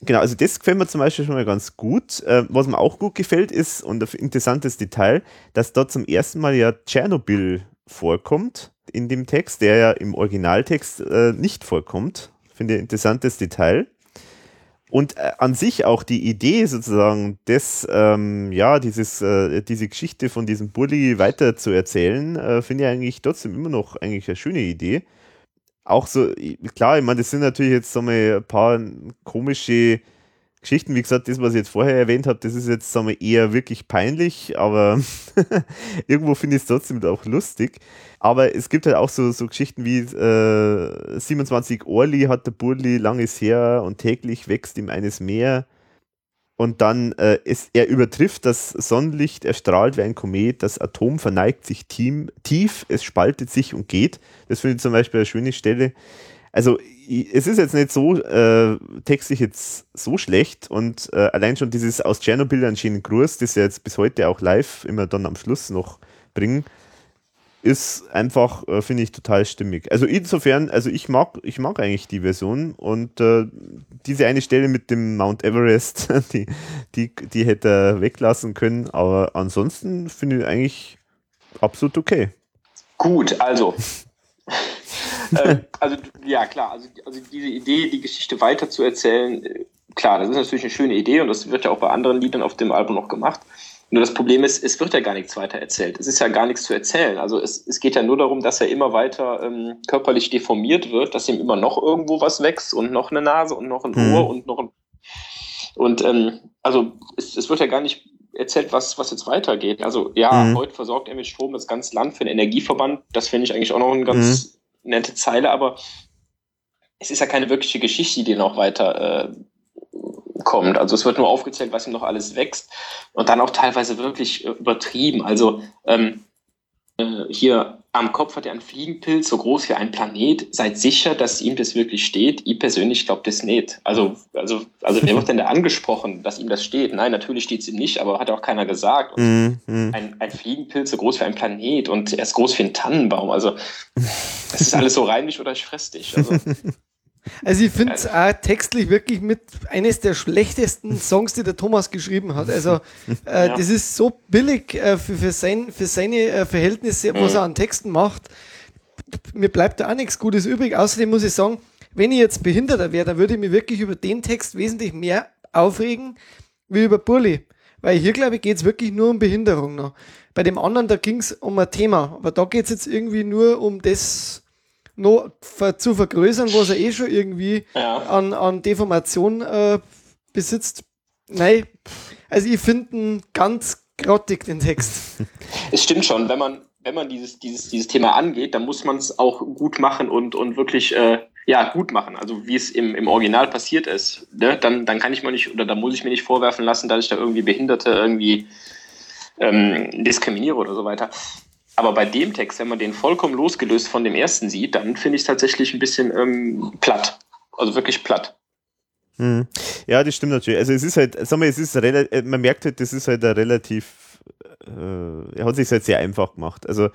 Genau, also das gefällt mir zum Beispiel schon mal ganz gut. Äh, was mir auch gut gefällt ist, und ein interessantes Detail, dass da zum ersten Mal ja Tschernobyl vorkommt in dem Text, der ja im Originaltext äh, nicht vorkommt. Finde ich ein interessantes Detail. Und äh, an sich auch die Idee sozusagen, des, ähm, ja, dieses, äh, diese Geschichte von diesem Bulli weiter zu erzählen, äh, finde ich eigentlich trotzdem immer noch eigentlich eine schöne Idee. Auch so, klar, ich meine, das sind natürlich jetzt so ein paar komische Geschichten. Wie gesagt, das, was ich jetzt vorher erwähnt habe, das ist jetzt sagen eher wirklich peinlich, aber irgendwo finde ich es trotzdem auch lustig. Aber es gibt halt auch so, so Geschichten wie äh, 27 Orli hat der Burli langes her und täglich wächst ihm eines mehr. Und dann, äh, es, er übertrifft das Sonnenlicht, er strahlt wie ein Komet, das Atom verneigt sich team, tief, es spaltet sich und geht. Das finde ich zum Beispiel eine schöne Stelle. Also es ist jetzt nicht so äh, textlich jetzt so schlecht und äh, allein schon dieses aus Tschernobyl an schönen Gruß, das ja jetzt bis heute auch live immer dann am Schluss noch bringen, ist einfach, äh, finde ich, total stimmig. Also insofern, also ich mag, ich mag eigentlich die Version und äh, diese eine Stelle mit dem Mount Everest, die, die, die hätte er weglassen können, aber ansonsten finde ich eigentlich absolut okay. Gut, also. ähm, also, ja, klar, also, also diese Idee, die Geschichte weiter zu erzählen, äh, klar, das ist natürlich eine schöne Idee und das wird ja auch bei anderen Liedern auf dem Album noch gemacht. Nur das Problem ist, es wird ja gar nichts weiter erzählt. Es ist ja gar nichts zu erzählen. Also es, es geht ja nur darum, dass er immer weiter ähm, körperlich deformiert wird, dass ihm immer noch irgendwo was wächst und noch eine Nase und noch ein Mhm. Ohr und noch ein. Und ähm, also es, es wird ja gar nicht erzählt, was, was jetzt weitergeht. Also ja, Mhm. heute versorgt er mit Strom das ganze Land für den Energieverband. Das finde ich eigentlich auch noch eine ganz nette Zeile, aber es ist ja keine wirkliche Geschichte, die noch weiter äh, kommt. Also es wird nur aufgezählt, was ihm noch alles wächst und dann auch teilweise wirklich äh, übertrieben. Also ähm, äh, hier am Kopf hat er einen Fliegenpilz, so groß wie ein Planet. Seid sicher, dass ihm das wirklich steht. Ich persönlich glaube das nicht. Also, also, also wer wird denn da angesprochen, dass ihm das steht? Nein, natürlich steht es ihm nicht, aber hat auch keiner gesagt. Mhm, mhm. ein, ein Fliegenpilz so groß wie ein Planet und er ist groß wie ein Tannenbaum. Also das ist alles so reinlich oder ich fress dich. Also, Also ich finde es auch textlich wirklich mit eines der schlechtesten Songs, die der Thomas geschrieben hat. Also äh, Ja. das ist so billig äh, für, für, sein, für seine äh, Verhältnisse, was er an Texten macht. Mir bleibt da auch nichts Gutes übrig. Außerdem muss ich sagen, wenn ich jetzt Behinderter wäre, dann würde ich mich wirklich über den Text wesentlich mehr aufregen wie über Burli. Weil hier, glaube ich, geht es wirklich nur um Behinderung noch. Bei dem anderen, da ging es um ein Thema. Aber da geht es jetzt irgendwie nur um das noch ver zu vergrößern, was er eh schon irgendwie Ja. an, an Deformation äh, besitzt. Nein, also ich finde ihn ganz grottig, den Text. es stimmt schon, wenn man, wenn man dieses, dieses, dieses Thema angeht, dann muss man es auch gut machen und, und wirklich äh, ja, gut machen. Also wie es im, im Original passiert ist. Ne? Dann, dann kann ich mir nicht, oder dann muss ich mir nicht vorwerfen lassen, dass ich da irgendwie Behinderte irgendwie ähm, diskriminiere oder so weiter. Aber bei dem Text, wenn man den vollkommen losgelöst von dem ersten sieht, dann finde ich es tatsächlich ein bisschen ähm, platt. Also wirklich platt. Mhm. Ja, das stimmt natürlich. Also es ist halt, sag mal, es ist relativ, man merkt halt, das ist halt ein relativ, äh, er hat sich halt sehr einfach gemacht. Also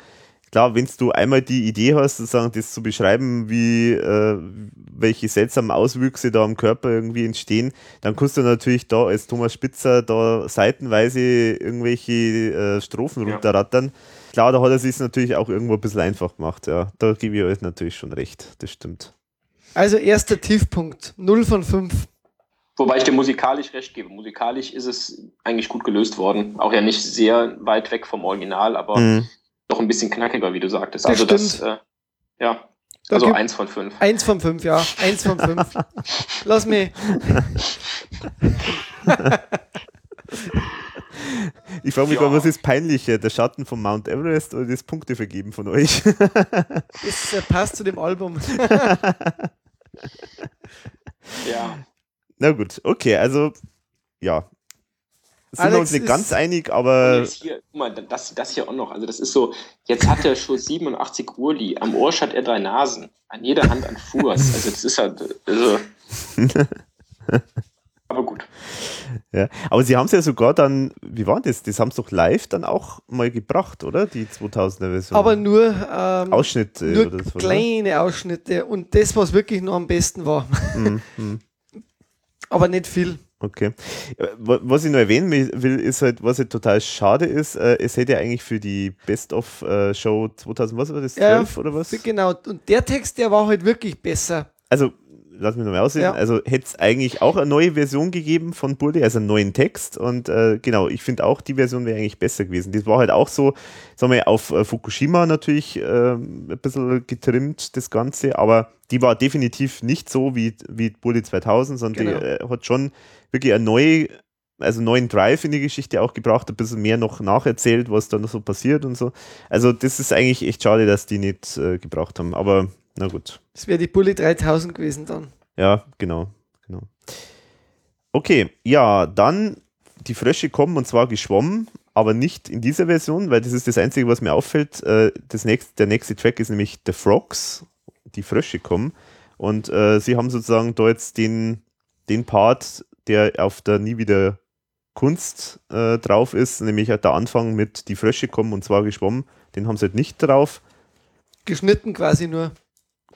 klar, wenn du einmal die Idee hast, sozusagen das zu beschreiben, wie äh, welche seltsamen Auswüchse da am Körper irgendwie entstehen, dann kannst du natürlich da als Thomas Spitzer da seitenweise irgendwelche äh, Strophen Ja. runterrattern. Klar, da hat er sich natürlich auch irgendwo ein bisschen einfach gemacht, ja. Da gebe ich euch natürlich schon recht, das stimmt. Also erster Tiefpunkt, 0 von 5. Wobei ich dir musikalisch recht gebe. Musikalisch ist es eigentlich gut gelöst worden. Auch ja nicht sehr weit weg vom Original, aber Mhm. doch ein bisschen knackiger, wie du sagtest. Das Also das, stimmt. äh, ja. Da Also eins von fünf. Eins von fünf, ja. Eins von fünf. Lass mich. Ich frage mich Ja. mal, was ist peinlicher, der Schatten von Mount Everest oder das Punktevergeben von euch? Das äh, passt zu dem Album. Ja. Na gut, okay, also ja. Sind wir Alex uns nicht ganz einig, aber hier, guck mal, das, das hier auch noch. Also das ist so, jetzt hat er schon 87 Urli, am Ohr hat er drei Nasen, an jeder Hand ein Fuß. Also das ist halt, also. Aber gut. ja. Aber sie haben es ja sogar dann, wie war das? Das haben sie doch live dann auch mal gebracht, oder? Die 2000er Version. Aber nur, ähm, Ausschnitte nur oder so. ne? kleine Ausschnitte. Und das, was wirklich noch am besten war. Mhm, mhm. Aber nicht viel. Okay. Äh, wa- Was ich noch erwähnen will- ist halt, was halt total schade ist, äh, es hätte ja eigentlich für die Best-of-Show 2000, was war das, Ja, 12 oder was? Genau. Und der Text, der war halt wirklich besser. Also, lass mich nochmal aussehen. Ja. Also, hätte es eigentlich auch eine neue Version gegeben von Bully, also einen neuen Text. Und äh, genau, ich finde auch, die Version wäre eigentlich besser gewesen. Das war halt auch so, sagen wir, auf äh, Fukushima natürlich ähm, ein bisschen getrimmt, das Ganze. Aber die war definitiv nicht so wie, wie Bully 2000, sondern Genau. die äh, hat schon wirklich eine neue also einen neuen Drive in die Geschichte auch gebracht, ein bisschen mehr noch nacherzählt, was da noch so passiert und so. Also das ist eigentlich echt schade, dass die nicht äh, gebracht haben, aber na gut. Das wäre die Bully 3000 gewesen dann. Ja, genau, genau. Okay, ja, dann die Frösche kommen und zwar geschwommen, aber nicht in dieser Version, weil das ist das Einzige, was mir auffällt. Äh, das nächste, der nächste Track ist nämlich The Frogs, die Frösche kommen. Und äh, sie haben sozusagen da jetzt den, den Part, der auf der Nie wieder Kunst äh, drauf ist, nämlich der Anfang mit Die Frösche kommen und zwar geschwommen, den haben sie halt nicht drauf. Geschnitten quasi nur.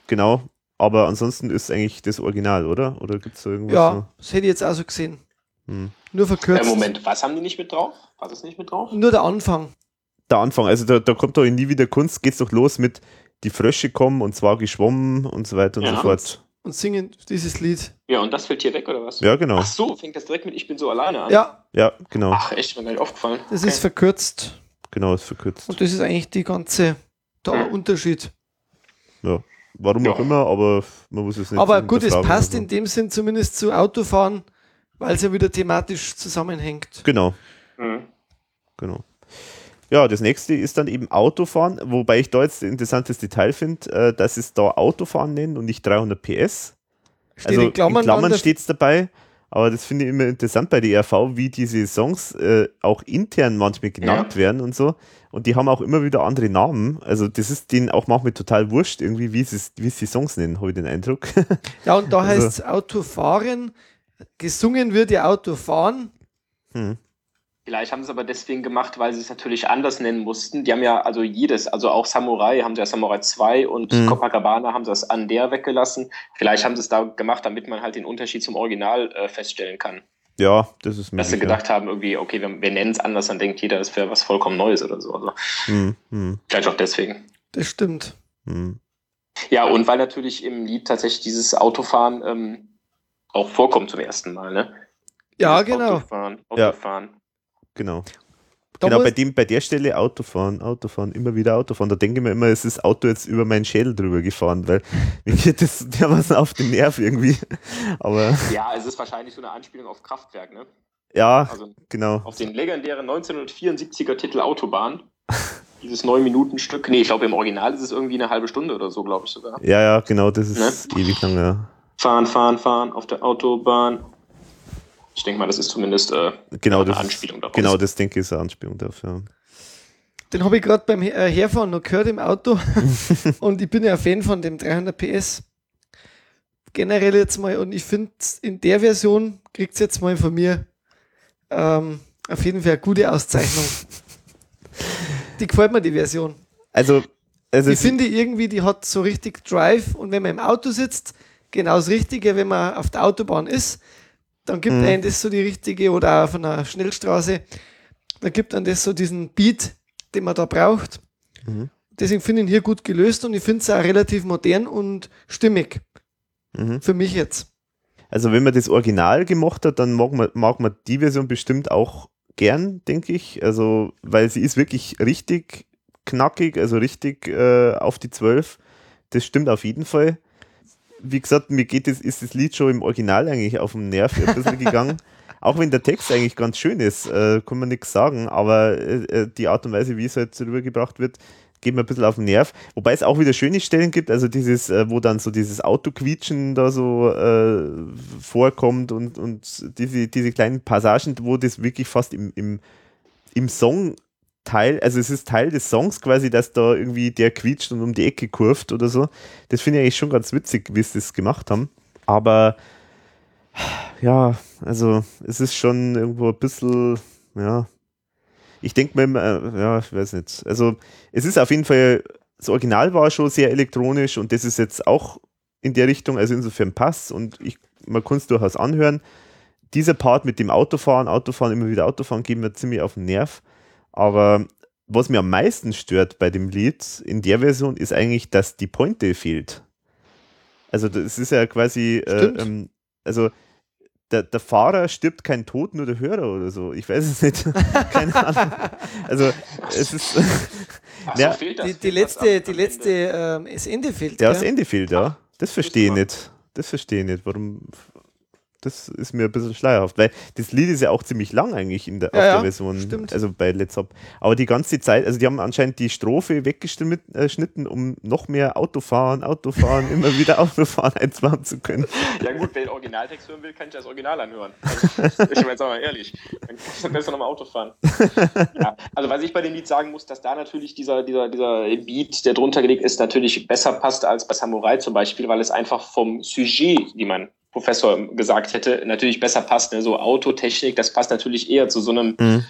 Genau, aber ansonsten ist eigentlich das Original, oder? Oder gibt es da irgendwas? Ja, noch? das hätte ich jetzt auch so gesehen. Hm. Nur Äh, verkürzt. Moment, was haben die nicht mit drauf? War das nicht mit drauf? Nur der Anfang. Der Anfang, also da, da kommt doch in Nie wieder Kunst, geht's doch los mit Die Frösche kommen und zwar geschwommen und so weiter und Ja. so fort. Und singen dieses Lied. Ja, und das fällt hier weg, oder was? Ja, genau. Ach so, fängt das direkt mit Ich bin so alleine an? Ja, Ja, genau. Ach, echt, mir gar nicht aufgefallen. das Okay. ist verkürzt. Genau, ist verkürzt. Und das ist eigentlich die ganze der Hm. Unterschied. Ja. Warum Ja. auch immer, aber man muss es nicht Aber gut, es passt oder so. in dem Sinn zumindest zu Autofahren, weil es ja wieder thematisch zusammenhängt. Genau, Mhm. genau. Ja, das nächste ist dann eben Autofahren, wobei ich da jetzt ein interessantes Detail finde, äh, dass es da Autofahren nennen und nicht 300 PS. Steht also in Klammern, der- steht es dabei, aber das finde ich immer interessant bei der ERV, wie diese Songs äh, auch intern manchmal genannt werden und so. Und die haben auch immer wieder andere Namen. Also das ist denen auch manchmal total wurscht, irgendwie, wie sie wie sie die Songs nennen, habe ich den Eindruck. Ja, und da Also- heißt es Autofahren. Gesungen wird ja Autofahren. hm. Vielleicht haben sie es aber deswegen gemacht, weil sie es natürlich anders nennen mussten. Die haben ja also jedes, also auch Samurai haben sie ja Samurai 2 und Mhm. Copacabana haben sie das an der weggelassen. Vielleicht haben sie es da gemacht, damit man halt den Unterschied zum Original äh, feststellen kann. Ja, das ist Dass sie möglich, ja. gedacht haben, irgendwie, okay, wir, wir nennen es anders, dann denkt jeder, es wäre was vollkommen Neues oder so. Also Hm, hm, vielleicht auch deswegen. Das stimmt. hm. Ja, und weil natürlich im Lied tatsächlich dieses Autofahren ähm, auch vorkommt zum ersten Mal, ne? Ja, genau. Autofahren, Ja. Genau. Da genau, bei, dem, bei der Stelle Autofahren, Autofahren, immer wieder Autofahren. Da denke ich mir immer, es ist das Auto jetzt über meinen Schädel drüber gefahren, weil mir geht das dermaßen auf den Nerv irgendwie. Aber Ja, es ist wahrscheinlich so eine Anspielung auf Kraftwerk, ne? ja, Also genau. auf den legendären 1974er Titel Autobahn. Dieses 9-Minuten-Stück. Nee, ich glaube, im Original ist es irgendwie eine halbe Stunde oder so, glaube ich sogar. Ja, ja, genau, das Ne? ist ewig lang, ja. Fahren, fahren, fahren auf der Autobahn. Ich denke mal, das ist zumindest äh, Genau, eine das Anspielung darauf. Genau, das denke ich ist eine Anspielung dafür. Den habe ich gerade beim äh, Herfahren noch gehört im Auto. und ich bin ja ein Fan von dem 300 PS. Generell jetzt mal, und ich finde, in der Version kriegt es jetzt mal von mir ähm, auf jeden Fall eine gute Auszeichnung. die gefällt mir, die Version. Also, also Ich finde irgendwie, die hat so richtig Drive und wenn man im Auto sitzt, genau das Richtige, wenn man auf der Autobahn ist, dann gibt Mhm. einem das so die richtige oder auf einer Schnellstraße, dann gibt einem das so diesen Beat, den man da braucht. Mhm. Deswegen finde ich ihn hier gut gelöst und ich finde es auch relativ modern und stimmig. Mhm. Für mich jetzt. Also wenn man das Original gemacht hat, dann mag man, mag man die Version bestimmt auch gern, denke ich. Also, weil sie ist wirklich richtig knackig, also richtig äh, auf die 12. Das stimmt auf jeden Fall. Wie gesagt, mir geht das, ist das Lied schon im Original eigentlich auf den Nerv ein bisschen gegangen. Auch wenn der Text eigentlich ganz schön ist, äh, kann man nichts sagen, aber äh, äh, die Art und Weise, wie es halt rübergebracht wird, geht mir ein bisschen auf den Nerv. Wobei es auch wieder schöne Stellen gibt, also dieses, äh, wo dann so dieses Autoquietschen da so äh, vorkommt und, und diese, diese kleinen Passagen, wo das wirklich fast im, im, im Song Teil, also es ist Teil des Songs quasi, dass da irgendwie der quietscht und um die Ecke kurft oder so. Das finde ich eigentlich schon ganz witzig, wie sie das gemacht haben. Aber ja, also es ist schon irgendwo ein bisschen, ja, ich denke mir immer, äh, ja, ich weiß nicht. Also es ist auf jeden Fall, das Original war schon sehr elektronisch und das ist jetzt auch in der Richtung, also insofern passt und ich, man kann es durchaus anhören. Dieser Part mit dem Autofahren, Autofahren, immer wieder Autofahren, geht mir ziemlich auf den Nerv. Aber was mir am meisten stört bei dem Lied in der Version ist eigentlich, dass die Pointe fehlt. Also das ist ja quasi, äh, ähm, also der, der Fahrer stirbt kein Tod, nur der Hörer oder so. Ich weiß es nicht. Keine Ahnung. Also es ist. Ach so, Ja, fehlt das, Die, die das letzte, die Ende. letzte, ähm, das Ende fehlt. ja, das Ende fehlt, ja. Das verstehe ich nicht. Das verstehe ich nicht. Warum. Das ist mir ein bisschen schleierhaft, weil das Lied ist ja auch ziemlich lang eigentlich in der, Ja, auf ja, der Version, stimmt. also bei Let's Up. Aber die ganze Zeit, also die haben anscheinend die Strophe weggeschnitten, um noch mehr Autofahren, Autofahren, immer wieder Autofahren einzubauen zu können. Ja gut, wer den Originaltext hören will, kann ich das Original anhören. Also, ich meine, sagen wir mal ehrlich, dann kann ich dann besser nochmal Auto fahren. Ja, also was ich bei dem Lied sagen muss, dass da natürlich dieser, dieser, dieser Beat, der drunter gelegt ist, natürlich besser passt als bei Samurai zum Beispiel, weil es einfach vom Sujet, wie mein Professor gesagt hätte, natürlich besser passt. Ne? So Autotechnik, das passt natürlich eher zu so einem Mhm.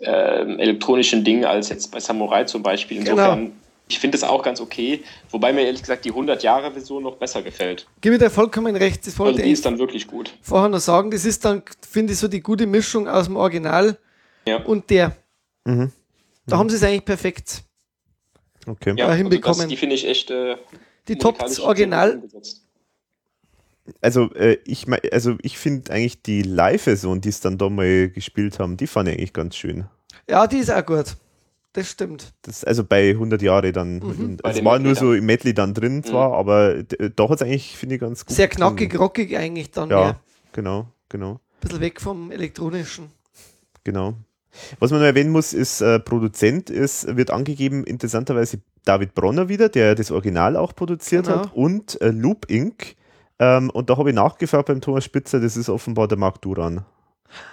ähm, elektronischen Ding als jetzt bei Samurai zum Beispiel. Genau. Insofern, ich finde es auch ganz okay, wobei mir ehrlich gesagt die 100-Jahre-Version noch besser gefällt. Gebe dir vollkommen recht. Das Also die ist dann wirklich gut. vorher noch sagen. Das ist dann, finde ich, so die gute Mischung aus dem Original Ja. und der. Mhm. Da haben sie es eigentlich perfekt. Okay. Ja, also hinbekommen. das, die finde ich echt. Äh, Die Top Original. Also, äh, ich, mei- also ich finde eigentlich die Live-Version, die es dann da mal gespielt haben, die fand ich eigentlich ganz schön. Ja, die ist auch gut. Das stimmt. Das, also bei 100 Jahre dann. Mhm. Es war Medley nur dann. so im Medley dann drin zwar, aber d- da hat es eigentlich, finde ich, ganz gut. Sehr knackig, geklungen. rockig eigentlich dann Ja, mehr. genau, genau, Ein bisschen weg vom elektronischen. genau. Was man noch erwähnen muss, ist, äh, Produzent ist, wird angegeben, interessanterweise David Bronner wieder, der das Original auch produziert Genau. hat, und äh, Loop Inc. Ähm, und da habe ich nachgefragt beim Thomas Spitzer, das ist offenbar der Marc Duran.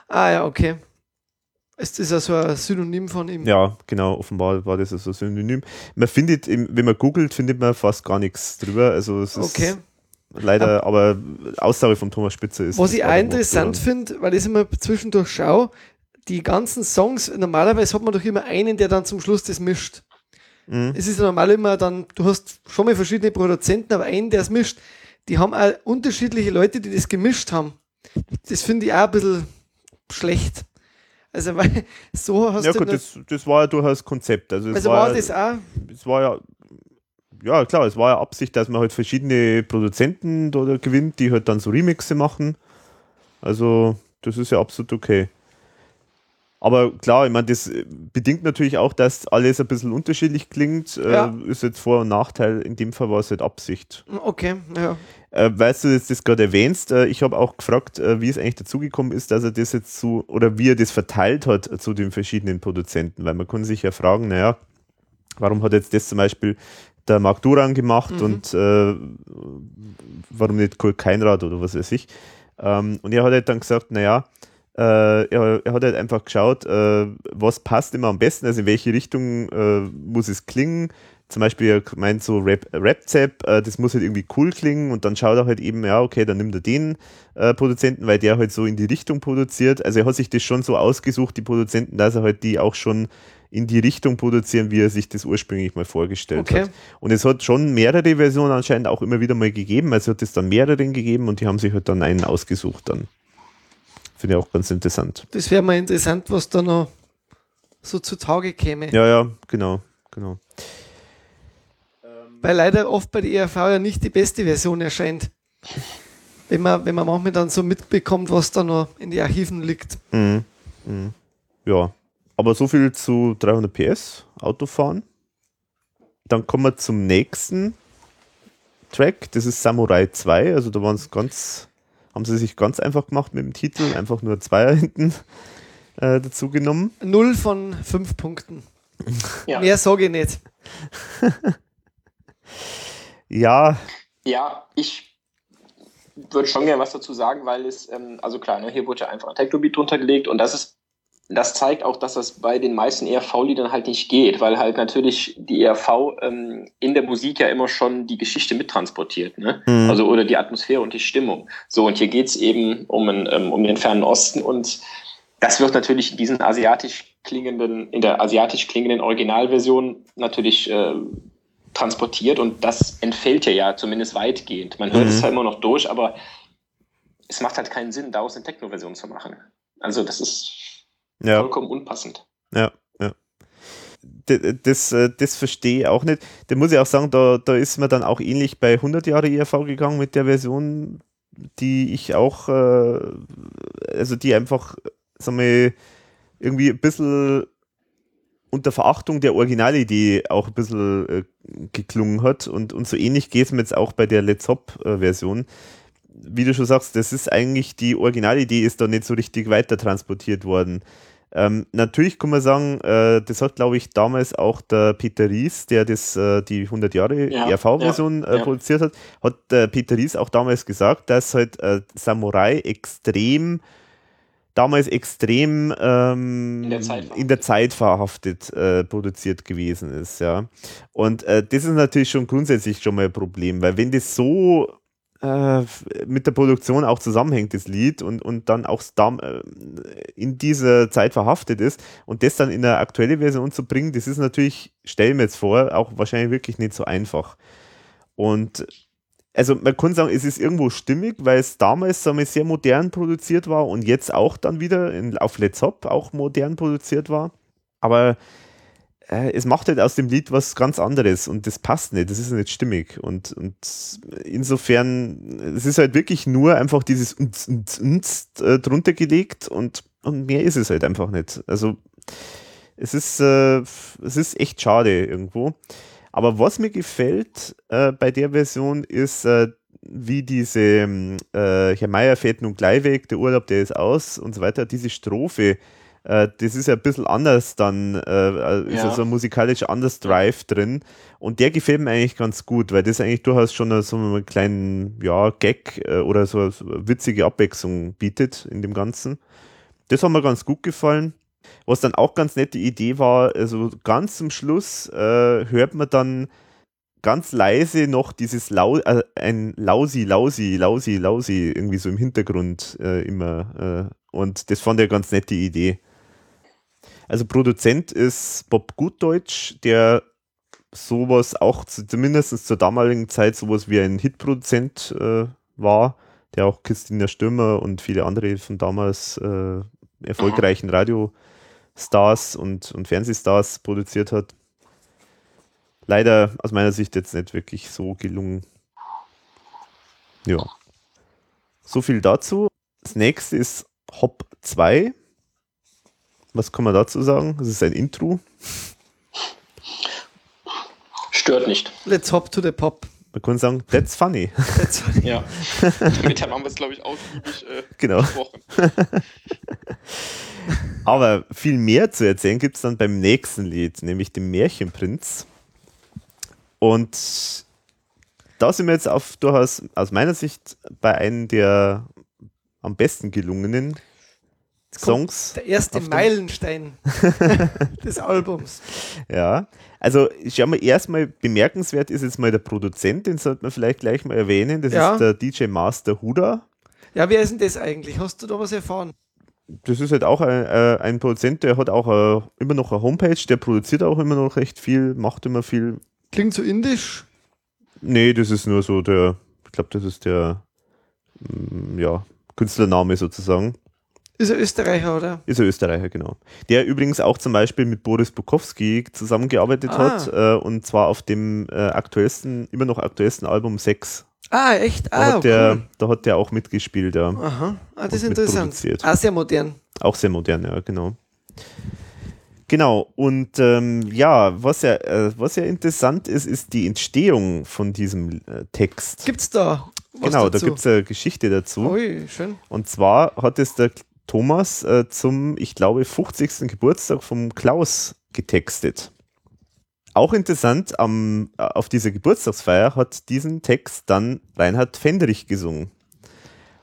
Ah ja, okay. Es ist ja so ein Synonym von ihm. Ja, genau, offenbar war das also synonym. Man findet, wenn man googelt, findet man fast gar nichts drüber. Also es ist Okay. leider, aber Aussage von Thomas Spitzer ist. Was das ich auch interessant finde, weil ich immer zwischendurch schaue, die ganzen Songs, normalerweise hat man doch immer einen, der dann zum Schluss das mischt. Mhm. Es ist normal immer dann, du hast schon mal verschiedene Produzenten, aber einen, der es mischt. Die haben auch unterschiedliche Leute, die das gemischt haben. Das finde ich auch ein bisschen schlecht. Also, weil so hast Ja du gut, das, das war ja durchaus Konzept. Also, es also war, war das auch, es war ja, ja klar, es war ja Absicht, dass man halt verschiedene Produzenten da gewinnt, die halt dann so Remixe machen. Also das ist ja absolut okay. Aber klar, ich meine, das äh, bedingt natürlich auch, dass alles ein bisschen unterschiedlich klingt. Ja. Äh, ist jetzt Vor- und Nachteil. In dem Fall war es halt Absicht. okay, ja. Äh, weißt du jetzt das gerade erwähnst, äh, ich habe auch gefragt, äh, wie es eigentlich dazugekommen ist, dass er das jetzt so, oder wie er das verteilt hat äh, zu den verschiedenen Produzenten, weil man kann sich ja fragen, naja, warum hat jetzt das zum Beispiel der Marc Duran gemacht Mhm. und äh, warum nicht Kurt Keinrad oder was weiß ich. Ähm, und er hat halt dann gesagt, naja, äh, er, er hat halt einfach geschaut, äh, was passt immer am besten, also in welche Richtung äh, muss es klingen. Zum Beispiel, er meint so Rap, Rap-Zap, äh, das muss halt irgendwie cool klingen und dann schaut er halt eben, ja, okay, dann nimmt er den äh, Produzenten, weil der halt so in die Richtung produziert. Also er hat sich das schon so ausgesucht, die Produzenten, dass er halt die auch schon in die Richtung produzieren, wie er sich das ursprünglich mal vorgestellt Okay. hat. Und es hat schon mehrere Versionen anscheinend auch immer wieder mal gegeben. Also hat es dann mehreren gegeben und die haben sich halt dann einen ausgesucht dann. Finde ich auch ganz interessant. Das wäre mal interessant, was da noch so zutage käme. Ja, ja, genau, genau. Weil leider oft bei der ERV ja nicht die beste Version erscheint. Wenn man, wenn man manchmal dann so mitbekommt, was da noch in den Archiven liegt. Mhm. Mhm. Ja, aber so viel zu 300 PS, Autofahren. Dann kommen wir zum nächsten. Track, das ist Samurai 2, also da waren es ganz, haben sie sich ganz einfach gemacht mit dem Titel, einfach nur Zweier hinten äh, dazu genommen. Null von fünf Punkten. Ja. Mehr sage ich nicht. Ja, Ja, ich würde schon gerne was dazu sagen, weil es, ähm, also klar, ne, hier wurde ja einfach ein Techno-Beat drunter gelegt und das ist, das zeigt auch, dass das bei den meisten ERV-Liedern halt nicht geht, weil halt natürlich die ERV ähm, in der Musik ja immer schon die Geschichte mittransportiert, ne? Mhm. Also oder die Atmosphäre und die Stimmung. So, und hier geht's eben um, ein, ähm, um den fernen Osten und das wird natürlich in diesen asiatisch klingenden, in der asiatisch klingenden Originalversion natürlich äh, transportiert und das entfällt ja ja zumindest weitgehend. Man hört Mhm. es zwar immer noch durch, aber es macht halt keinen Sinn, daraus eine Techno-Version zu machen. Also das ist ja. vollkommen unpassend. Ja, ja. Das, äh, das verstehe ich auch nicht. Da muss ich auch sagen, da, da ist mir dann auch ähnlich bei 100 Jahre ERV gegangen mit der Version, die ich auch, äh, also die einfach, sagen wir, irgendwie ein bisschen unter Verachtung der Originalidee auch ein bisschen äh, geklungen hat und, und so ähnlich geht es mir jetzt auch bei der Let's Hop-Version. Wie du schon sagst, das ist eigentlich, die Originalidee ist da nicht so richtig weiter transportiert worden. Ähm, natürlich kann man sagen, äh, das hat, glaube ich, damals auch der Peter Ries, der das, äh, die 100 Jahre Ja, RV-Version ja, äh, ja. produziert hat, hat der Peter Ries auch damals gesagt, dass halt äh, Samurai extrem, damals extrem ähm, In der Zeit verhaftet. in der Zeit verhaftet äh, produziert gewesen ist, ja. Und äh, das ist natürlich schon grundsätzlich schon mal ein Problem, weil wenn das so äh, mit der Produktion auch zusammenhängt, das Lied, und, und dann auch äh, in dieser Zeit verhaftet ist und das dann in eine aktuelle Version zu bringen, das ist natürlich, stell mir jetzt vor, auch wahrscheinlich wirklich nicht so einfach. Und also man kann sagen, es ist irgendwo stimmig, weil es damals sagen wir, sehr modern produziert war und jetzt auch dann wieder in, auf Let's Hop auch modern produziert war. Aber äh, es macht halt aus dem Lied was ganz anderes und das passt nicht, das ist nicht stimmig. Und, und insofern, es ist halt wirklich nur einfach dieses uns, uns, uns äh, drunter gelegt und, und mehr ist es halt einfach nicht. Also es ist, äh, es ist echt schade irgendwo. Aber was mir gefällt äh, bei der Version ist, äh, wie diese äh, Herr Meier fährt nun gleich weg, der Urlaub, der ist aus und so weiter, diese Strophe, äh, das ist ja ein bisschen anders dann, äh, ist Ja. ja so ein musikalisch anders Drive drin und der gefällt mir eigentlich ganz gut, weil das eigentlich durchaus schon so einen kleinen, ja, Gag äh, oder so, so eine witzige Abwechslung bietet in dem Ganzen. Das hat mir ganz gut gefallen. Was dann auch ganz nette Idee war, also ganz zum Schluss äh, hört man dann ganz leise noch dieses Lau äh, ein Lausi, Lausi, Lausi, Lausi irgendwie so im Hintergrund äh, immer. Äh, und das fand ich eine ganz nette Idee. Also Produzent ist Bob Gutdeutsch, der sowas auch zu, zumindest zur damaligen Zeit sowas wie ein Hitproduzent äh, war, der auch Christina Stürmer und viele andere von damals äh, erfolgreichen Radiostars und, und Fernsehstars produziert hat. Leider aus meiner Sicht jetzt nicht wirklich so gelungen. Ja. So viel dazu. Das nächste ist Hop 2. Was kann man dazu sagen? Das ist ein Intro. Stört nicht. Let's hop to the pop. Man kann sagen, that's funny. That's Ja. Damit haben wir es, glaube ich, ausgiebig äh, genau. gesprochen. Aber viel mehr zu erzählen gibt es dann beim nächsten Lied, nämlich dem Märchenprinz. Und da sind wir jetzt auf durchaus aus meiner Sicht bei einem der am besten gelungenen Songs. Der erste Meilenstein des Albums. Ja, also schau mal, erstmal bemerkenswert ist jetzt mal der Produzent, den sollte man vielleicht gleich mal erwähnen. Das Ja. ist der DJ Master Huda. Ja, wer ist denn das eigentlich? Hast du da was erfahren? Das ist halt auch ein, äh, ein Produzent, der hat auch äh, immer noch eine Homepage, der produziert auch immer noch recht viel, macht immer viel. Klingt so indisch. Nee, das ist nur so der, ich glaube, das ist der, mm, ja, Künstlername sozusagen. Ist er Österreicher, oder? Ist ein Österreicher, genau. Der übrigens auch zum Beispiel mit Boris Bukowski zusammengearbeitet Ah. hat, äh, und zwar auf dem äh, aktuellsten, immer noch aktuellsten Album 6. Ah, echt? Da, Ah, hat der, cool. da hat der auch mitgespielt, ja. Aha, ah, das ist interessant. Ah, sehr modern. Auch sehr modern, ja, genau. Genau, und ähm, ja, was ja, äh, was ja interessant ist, ist die Entstehung von diesem äh, Text. Gibt's da genau, da dazu? gibt es eine Geschichte dazu. Ui, schön. Und zwar hat es der Thomas äh, zum, ich glaube, 50. Geburtstag vom Klaus getextet. Auch interessant, am, äh, auf dieser Geburtstagsfeier hat diesen Text dann Reinhard Fendrich gesungen.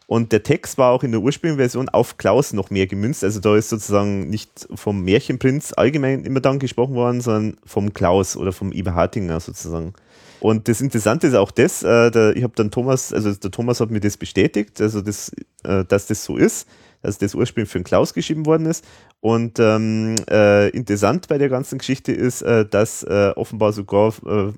Und der Text war auch in der ursprünglichen Version auf Klaus noch mehr gemünzt. Also da ist sozusagen nicht vom Märchenprinz allgemein immer dann gesprochen worden, sondern vom Klaus oder vom Eber Hartinger sozusagen. Und das Interessante ist auch das, äh, der, ich habe dann Thomas, also der Thomas hat mir das bestätigt, also das, äh, dass das so ist, dass das ursprünglich für den Klaus geschrieben worden ist. Und ähm, äh, interessant bei der ganzen Geschichte ist, äh, dass äh, offenbar sogar äh,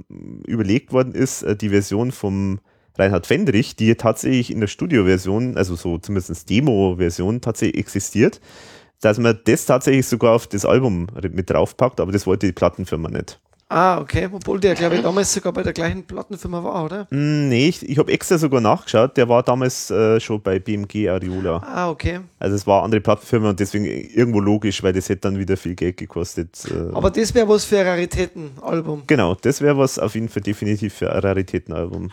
überlegt worden ist, äh, die Version vom Reinhard Fendrich, die tatsächlich in der Studioversion, also so zumindest Demo-Version tatsächlich existiert, dass man das tatsächlich sogar auf das Album mit draufpackt, aber das wollte die Plattenfirma nicht. Ah, okay. Obwohl der, glaube ich, damals sogar bei der gleichen Plattenfirma war, oder? Mm, nee, ich, ich habe extra sogar nachgeschaut, der war damals äh, schon bei BMG Ariola. Ah, okay. Also es war eine andere Plattenfirma und deswegen irgendwo logisch, weil das hätte dann wieder viel Geld gekostet. Äh, Aber das wäre was für ein Raritätenalbum. Genau, das wäre was auf jeden Fall definitiv für ein Raritätenalbum.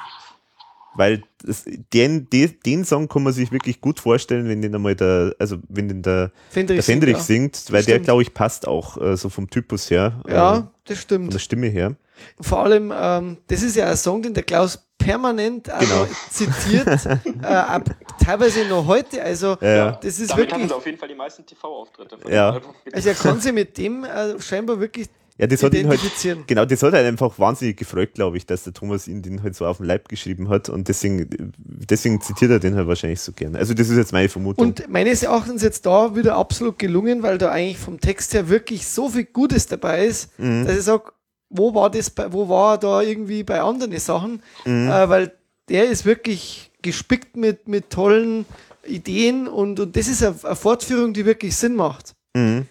Weil das, den, den, den Song kann man sich wirklich gut vorstellen, wenn den einmal der, also wenn den der, Fendrich der Fendrich singt, singt, weil der, glaube ich, passt auch äh, so vom Typus her. Ja, äh, das von stimmt. der Stimme her. Vor allem, ähm, das ist ja ein Song, den der Klaus permanent also Genau. zitiert, äh, ab, teilweise noch heute. Also, Ja. das ist Damit wirklich. sie auf jeden Fall die meisten TV-Auftritte. von Ja. Also, er kann sich mit dem äh, scheinbar wirklich Ja, das hat ihn halt, genau, das hat halt einfach wahnsinnig gefreut, glaube ich, dass der Thomas ihn den halt so auf den Leib geschrieben hat und deswegen, deswegen zitiert er den halt wahrscheinlich so gern. Also das ist jetzt meine Vermutung. Und meines Erachtens jetzt da wieder absolut gelungen, weil da eigentlich vom Text her wirklich so viel Gutes dabei ist, Mhm. dass ich sage, wo war das, bei, wo war er da irgendwie bei anderen Sachen? Mhm. Äh, weil der ist wirklich gespickt mit, mit tollen Ideen und, und das ist eine, eine Fortführung, die wirklich Sinn macht. Mhm.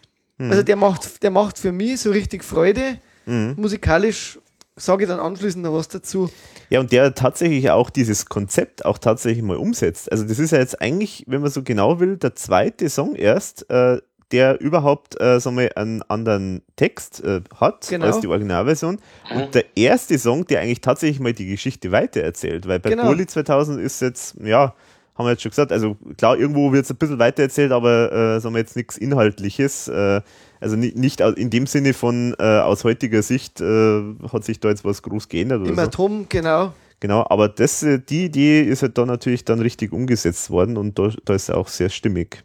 Also der macht, der macht für mich so richtig Freude. Mhm. Musikalisch sage ich dann anschließend noch was dazu. Ja, und der tatsächlich auch dieses Konzept auch tatsächlich mal umsetzt. Also das ist ja jetzt eigentlich, wenn man so genau will, der zweite Song erst, äh, der überhaupt, äh, sagen wir, einen anderen Text äh, hat Genau. als die Originalversion. Und der erste Song, der eigentlich tatsächlich mal die Geschichte weitererzählt. Weil bei Genau. Burli 2000 ist jetzt, ja, haben wir jetzt schon gesagt, also klar, irgendwo wird es ein bisschen weitererzählt, aber äh, sagen wir jetzt nichts Inhaltliches. Äh, also ni- nicht au- in dem Sinne von äh, aus heutiger Sicht äh, hat sich da jetzt was groß geändert Im so. Atom, genau. Genau, aber das, äh, die Idee ist halt dann natürlich dann richtig umgesetzt worden und da, da ist er auch sehr stimmig.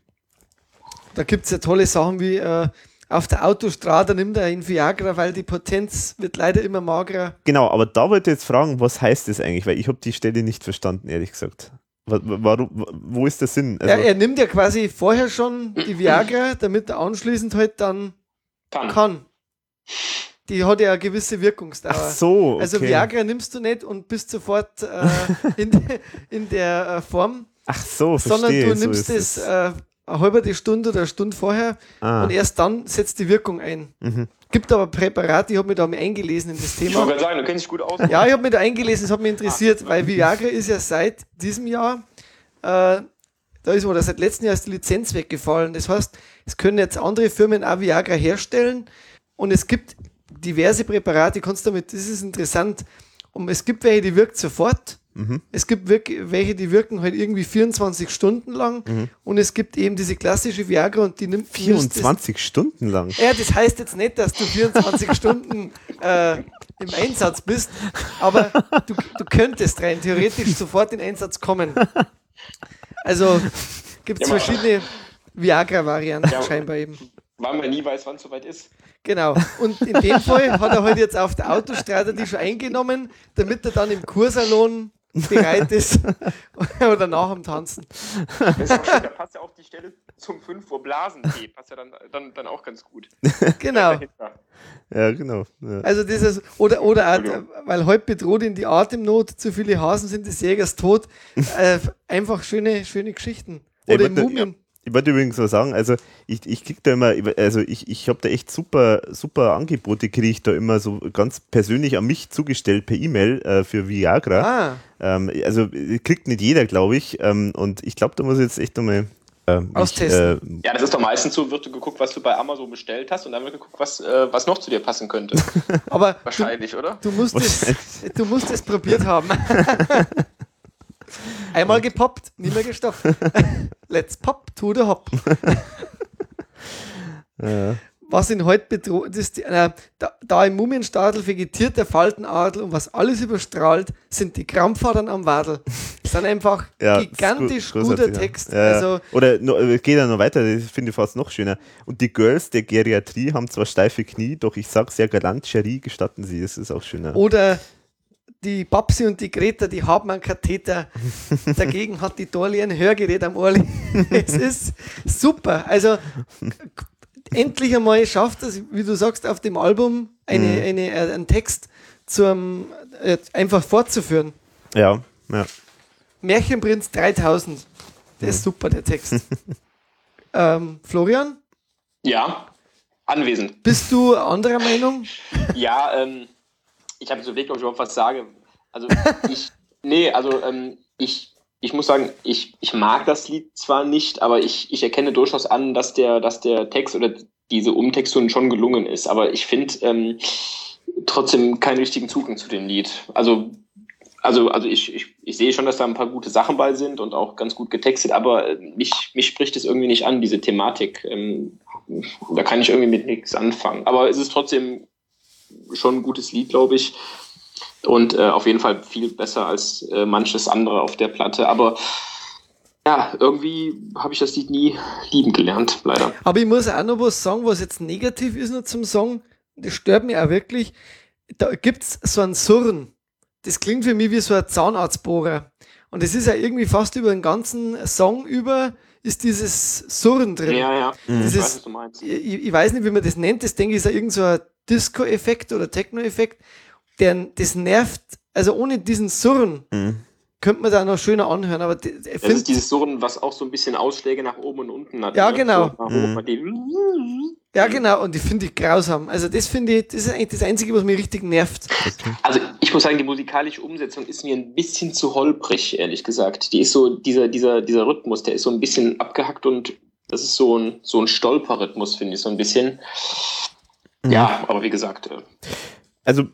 Da gibt es ja tolle Sachen wie äh, auf der Autostrade nimmt er ein Viagra, weil die Potenz wird leider immer magerer. Genau, aber da wollte ich jetzt fragen, was heißt das eigentlich? Weil ich habe die Stelle nicht verstanden, ehrlich gesagt. Wa- wa- Warum, wa- wo ist der Sinn? Also, er, er nimmt ja quasi vorher schon die Viagra, damit er anschließend halt dann Kann. kann. Die hat ja eine gewisse Wirkungsdauer. ach so, okay. Also Viagra nimmst du nicht und bist sofort äh, in, de, in der äh, Form, Ach so, sondern verstehe. du nimmst so es äh, eine halbe Stunde oder eine Stunde vorher Ah. und erst dann setzt die Wirkung ein. Mhm. Gibt aber Präparate, ich habe mich da eingelesen in das Ich wollte Thema. gerade sagen, du kennst dich gut aus. Ja, ich habe mich da eingelesen, es hat mich interessiert, weil Viagra ist ja seit diesem Jahr, äh, da ist oder seit letztem Jahr ist die Lizenz weggefallen. Das heißt, es können jetzt andere Firmen auch Viagra herstellen und es gibt diverse Präparate, kannst damit, das ist interessant, und es gibt welche, die wirkt sofort. Es gibt welche, die wirken halt irgendwie 24 Stunden lang und es gibt eben diese klassische Viagra und die nimmt müsstest- 24 Stunden lang. ja, das heißt jetzt nicht, dass du 24 Stunden äh, im Einsatz bist, aber du, du könntest rein theoretisch sofort in Einsatz kommen. Also gibt es Ja, verschiedene Viagra-Varianten Ja, scheinbar eben. Weil man nie weiß, wann es soweit ist. Genau. Und in dem Fall hat er halt jetzt auf der Autostrade die schon eingenommen, damit er dann im Kursalon bereit ist oder nach dem Tanzen. Da passt ja auch die Stelle zum 5 Uhr Blasentee. Passt ja dann, dann, dann auch ganz gut. Genau. Ja, genau. Ja. Also das ist, oder, oder auch, weil heute bedroht ihn die Atemnot, zu viele Hasen sind des Jägers tot. Äh, einfach schöne, schöne Geschichten. Oder Ja, im Mumien. Ich wollte übrigens was sagen, also ich, ich krieg da immer, also ich, ich habe da echt super, super Angebote, kriege ich da immer so ganz persönlich an mich zugestellt per E-Mail äh, für Viagra. Ah, Ähm, also äh, kriegt nicht jeder, glaube ich. Ähm, und ich glaube, da muss ich jetzt echt nochmal Ähm, Austesten. Ich, äh, Ja, das ist doch meistens so, wird geguckt, was du bei Amazon bestellt hast und dann wird geguckt, was, äh, was noch zu dir passen könnte. Aber du, Wahrscheinlich, oder? du, musst es, du musst es probiert haben. Einmal gepoppt, nie mehr gestoppt. Let's pop to the hop. äh, Was ihn heute bedroht, ist, die- äh, da, da im Mumienstadel vegetiert der Faltenadel und was alles überstrahlt, sind die Krampfadern am Wadel. Das sind einfach ja, gigantisch ist großartig, guter ja. Text. Ja, ja. Also, Oder no, äh, geht ja noch weiter, das finde ich fast noch schöner. Und die Girls der Geriatrie haben zwar steife Knie, doch ich sag sehr galant, Cherie gestatten sie, das ist auch schöner. oder die Babsi und die Greta, die haben einen Katheter. Dagegen hat die Dorli ein Hörgerät am Ohr. es ist super. Also endlich einmal schafft es, wie du sagst, auf dem Album eine, Mhm. eine, äh, einen Text zum, äh, einfach fortzuführen. Ja, ja. Märchenprinz 3000. Der ist super, der Text. ähm, Florian, Ja, anwesend. bist du anderer Meinung? Ja, ähm, ich habe so überlegt, ob ich überhaupt was sage. Also ich, nee, also ähm, ich, ich muss sagen, ich, ich mag das Lied zwar nicht, aber ich, ich erkenne durchaus an, dass der, dass der Text oder diese Umtextung schon gelungen ist. Aber ich finde ähm, trotzdem keinen richtigen Zugang zu dem Lied. Also also, also ich, ich, ich sehe schon, dass da ein paar gute Sachen bei sind und auch ganz gut getextet, aber äh, mich, mich spricht es irgendwie nicht an, diese Thematik. Ähm, da kann ich irgendwie mit nichts anfangen. Aber es ist trotzdem schon ein gutes Lied, glaube ich. Und äh, auf jeden Fall viel besser als äh, manches andere auf der Platte. Aber ja, irgendwie habe ich das Lied nie lieben gelernt, leider. Aber ich muss auch noch was sagen, was jetzt negativ ist noch zum Song. Das stört mich auch wirklich. Da gibt es so ein Surren. Das klingt für mich wie so ein Zahnarztbohrer. Und es ist ja irgendwie fast über den ganzen Song über ist dieses Surren drin. Ja, ja. Mhm. Ich Dieses- weiß, du meinst. Ich, ich weiß nicht, wie man das nennt. Das denke ich ist ja irgend so ein Disco-Effekt oder Techno-Effekt. Der, das nervt. Also ohne diesen Surren Mhm. könnte man da noch schöner anhören. Aber die- Das ist dieses Surren, was auch so ein bisschen Ausschläge nach oben und unten hat. Ja, ne? genau. So Mhm. Ja, genau, und die finde ich grausam. Also, das finde ich, das ist eigentlich das Einzige, was mich richtig nervt. Also ich muss sagen, die musikalische Umsetzung ist mir ein bisschen zu holprig, ehrlich gesagt. Die ist so, dieser, dieser, dieser Rhythmus, der ist so ein bisschen abgehackt und das ist so ein, so ein Stolperrhythmus, finde ich, so ein bisschen. Ja, aber wie gesagt, äh, Also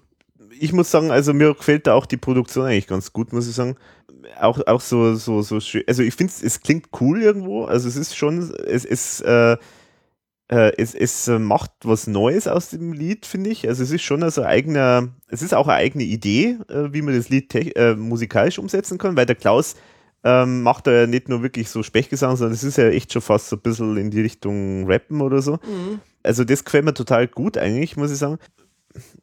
ich muss sagen, also mir gefällt da auch die Produktion eigentlich ganz gut, muss ich sagen. Auch, auch so, so, so schön. Also ich finde es klingt cool irgendwo. Also es ist schon, es ist, äh, äh, es, es macht was Neues aus dem Lied, finde ich. Also es ist schon also eigener, es ist auch eine eigene Idee, äh, wie man das Lied äh, musikalisch umsetzen kann, weil der Klaus ähm, macht da ja nicht nur wirklich so Sprechgesang, sondern es ist ja echt schon fast so ein bisschen in die Richtung Rappen oder so. Also das gefällt mir total gut eigentlich, muss ich sagen.